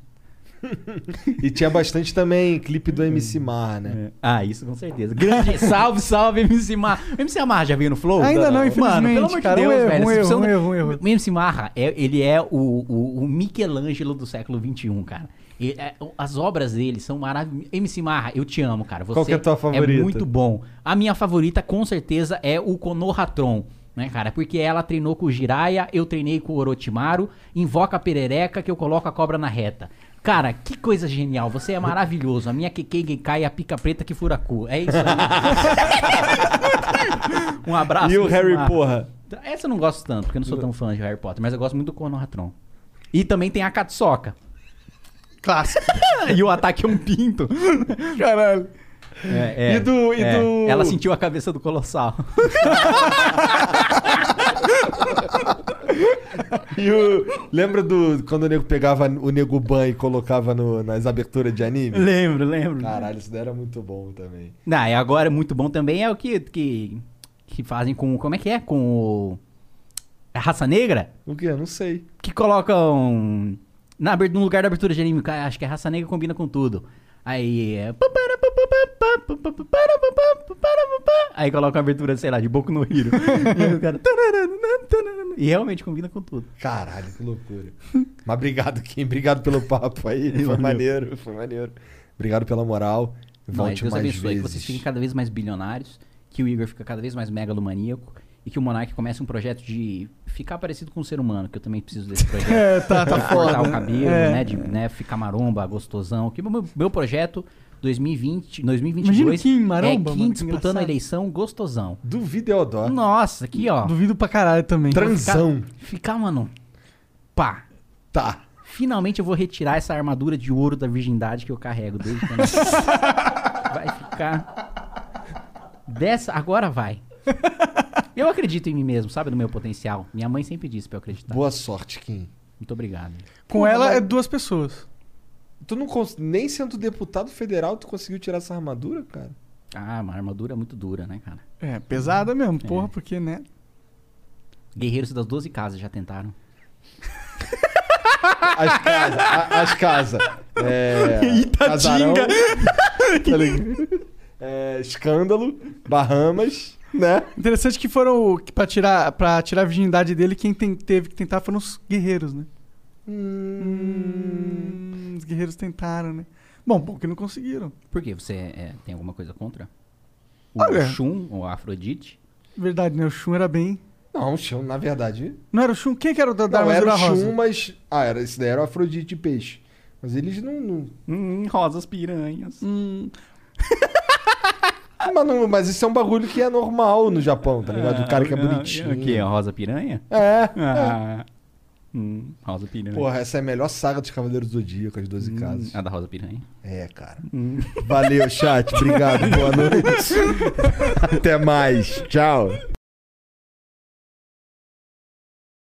S2: E tinha bastante também clipe do MC Mar, né?
S3: Ah, isso com certeza. Grande salve, salve, MC Marra. O MC Marra já veio no Flow?
S1: Ainda não,
S3: Mano,
S1: infelizmente,
S3: pelo amor
S1: cara.
S3: de
S1: Um
S3: Deus,
S1: erro,
S3: velho.
S1: um erro,
S3: precisa-
S1: um erro, um erro.
S3: O MC Marra, é, ele é o, o, o Michelangelo do século XXI, cara. Ele- é, as obras dele são maravilhosas. MC Marra, eu te amo, cara. Você
S2: Qual que é a tua favorita?
S3: muito bom. A minha favorita, com certeza, é o Konohatron. Né, cara? Porque ela treinou com o Jiraiya, eu treinei com o Orochimaru, invoca a perereca que eu coloco a cobra na reta. Cara, que coisa genial. Você é maravilhoso. A minha Kekei Genkai é a pica preta que fura cu. É isso aí. um abraço.
S2: E o Harry,
S3: Marra.
S2: porra?
S3: Essa eu não gosto tanto, porque eu não sou tão fã de Harry Potter, mas eu gosto muito do Konohatron. E também tem a Katsoka.
S1: Clássico.
S3: e o ataque é um pinto.
S1: Caralho.
S3: É, é,
S2: E do- e
S3: é.
S2: do-
S3: Ela sentiu a cabeça do Colossal.
S2: E o... Lembra do quando o nego pegava o nego ban e colocava no- nas aberturas de anime?
S3: Lembro, lembro.
S2: Caralho, isso daí era muito bom também.
S3: Não, e agora muito bom também é o que, que, que fazem com. Como é que é? Com o. A raça negra?
S2: O quê? Não sei.
S3: Que colocam. Na, no lugar da abertura de anime, acho que a raça negra combina com tudo. Aí é. Aí coloca uma abertura, sei lá, de Boku no Hero. e, o cara... e realmente combina com tudo.
S2: Caralho, que loucura. Mas obrigado, Kim. Obrigado pelo papo aí. Foi maneiro, foi maneiro. Obrigado pela moral. Volte
S3: Deus
S2: mais
S3: abençoe
S2: vezes.
S3: que vocês fiquem cada vez mais bilionários, que o Igor fica cada vez mais megalomaníaco e que o Monark comece um projeto de ficar parecido com um ser humano, que eu também preciso desse projeto.
S1: É, tá- tá
S3: cortar
S1: foda,
S3: o cabelo,
S1: é.
S3: né, de né, ficar maromba, gostosão. Que meu, meu projeto 2020,
S1: Imagina
S3: 2022
S1: o Kim maromba,
S3: é
S1: mano,
S3: Kim
S1: que
S3: disputando a
S1: engraçado.
S3: eleição gostosão.
S2: Duvido Eodó.
S3: Nossa, aqui ó.
S1: Duvido pra caralho também.
S2: Transão.
S3: Ficar, ficar, mano, pá.
S2: Tá.
S3: Finalmente eu vou retirar essa armadura de ouro da virgindade que eu carrego desde quando... Vai ficar. Dessa. Agora vai. Eu acredito em mim mesmo, sabe? No meu potencial. Minha mãe sempre disse pra eu acreditar.
S2: Boa sorte, Kim.
S3: Muito obrigado.
S1: Com ela é duas pessoas.
S2: Tu não cons... Nem sendo deputado federal, tu conseguiu tirar essa armadura, cara?
S3: Ah, uma armadura muito dura, né, cara?
S1: É, pesada mesmo, porra, porque, né?
S3: Guerreiros das 12 casas já tentaram.
S2: As casas. as casas. É. Casarão, tá é, escândalo. Bahamas. Né?
S1: Interessante que foram. Que pra, tirar, pra tirar a virgindade dele, quem tem- teve que tentar foram os guerreiros, né? Hum, os guerreiros tentaram, né? Bom, bom que não conseguiram.
S3: Por quê? Você é, tem alguma coisa contra? O
S1: Olha.
S3: Shun, ou a Afrodite?
S1: Verdade, né? O Shun era bem.
S2: Não, o Shun, na verdade.
S1: Não era o Shun? Quem que era o da, da
S2: Não, era o
S1: armadura rosa?
S2: Shun, mas. Ah, era, esse daí era o Afrodite de peixe. Mas eles não. não...
S3: Hum, rosas piranhas.
S1: Hum.
S2: mas, não- mas isso é um bagulho que é normal no Japão, tá ligado? O cara que é bonitinho.
S3: O que? A rosa piranha?
S2: É.
S3: Ah. Hum, rosa piranha.
S2: Porra, essa é a melhor saga dos Cavaleiros do Zodíaco, as 12 casas.
S3: A da rosa piranha.
S2: É, cara.
S3: Hum.
S2: Valeu, chat. Obrigado. Boa noite. Até mais. Tchau.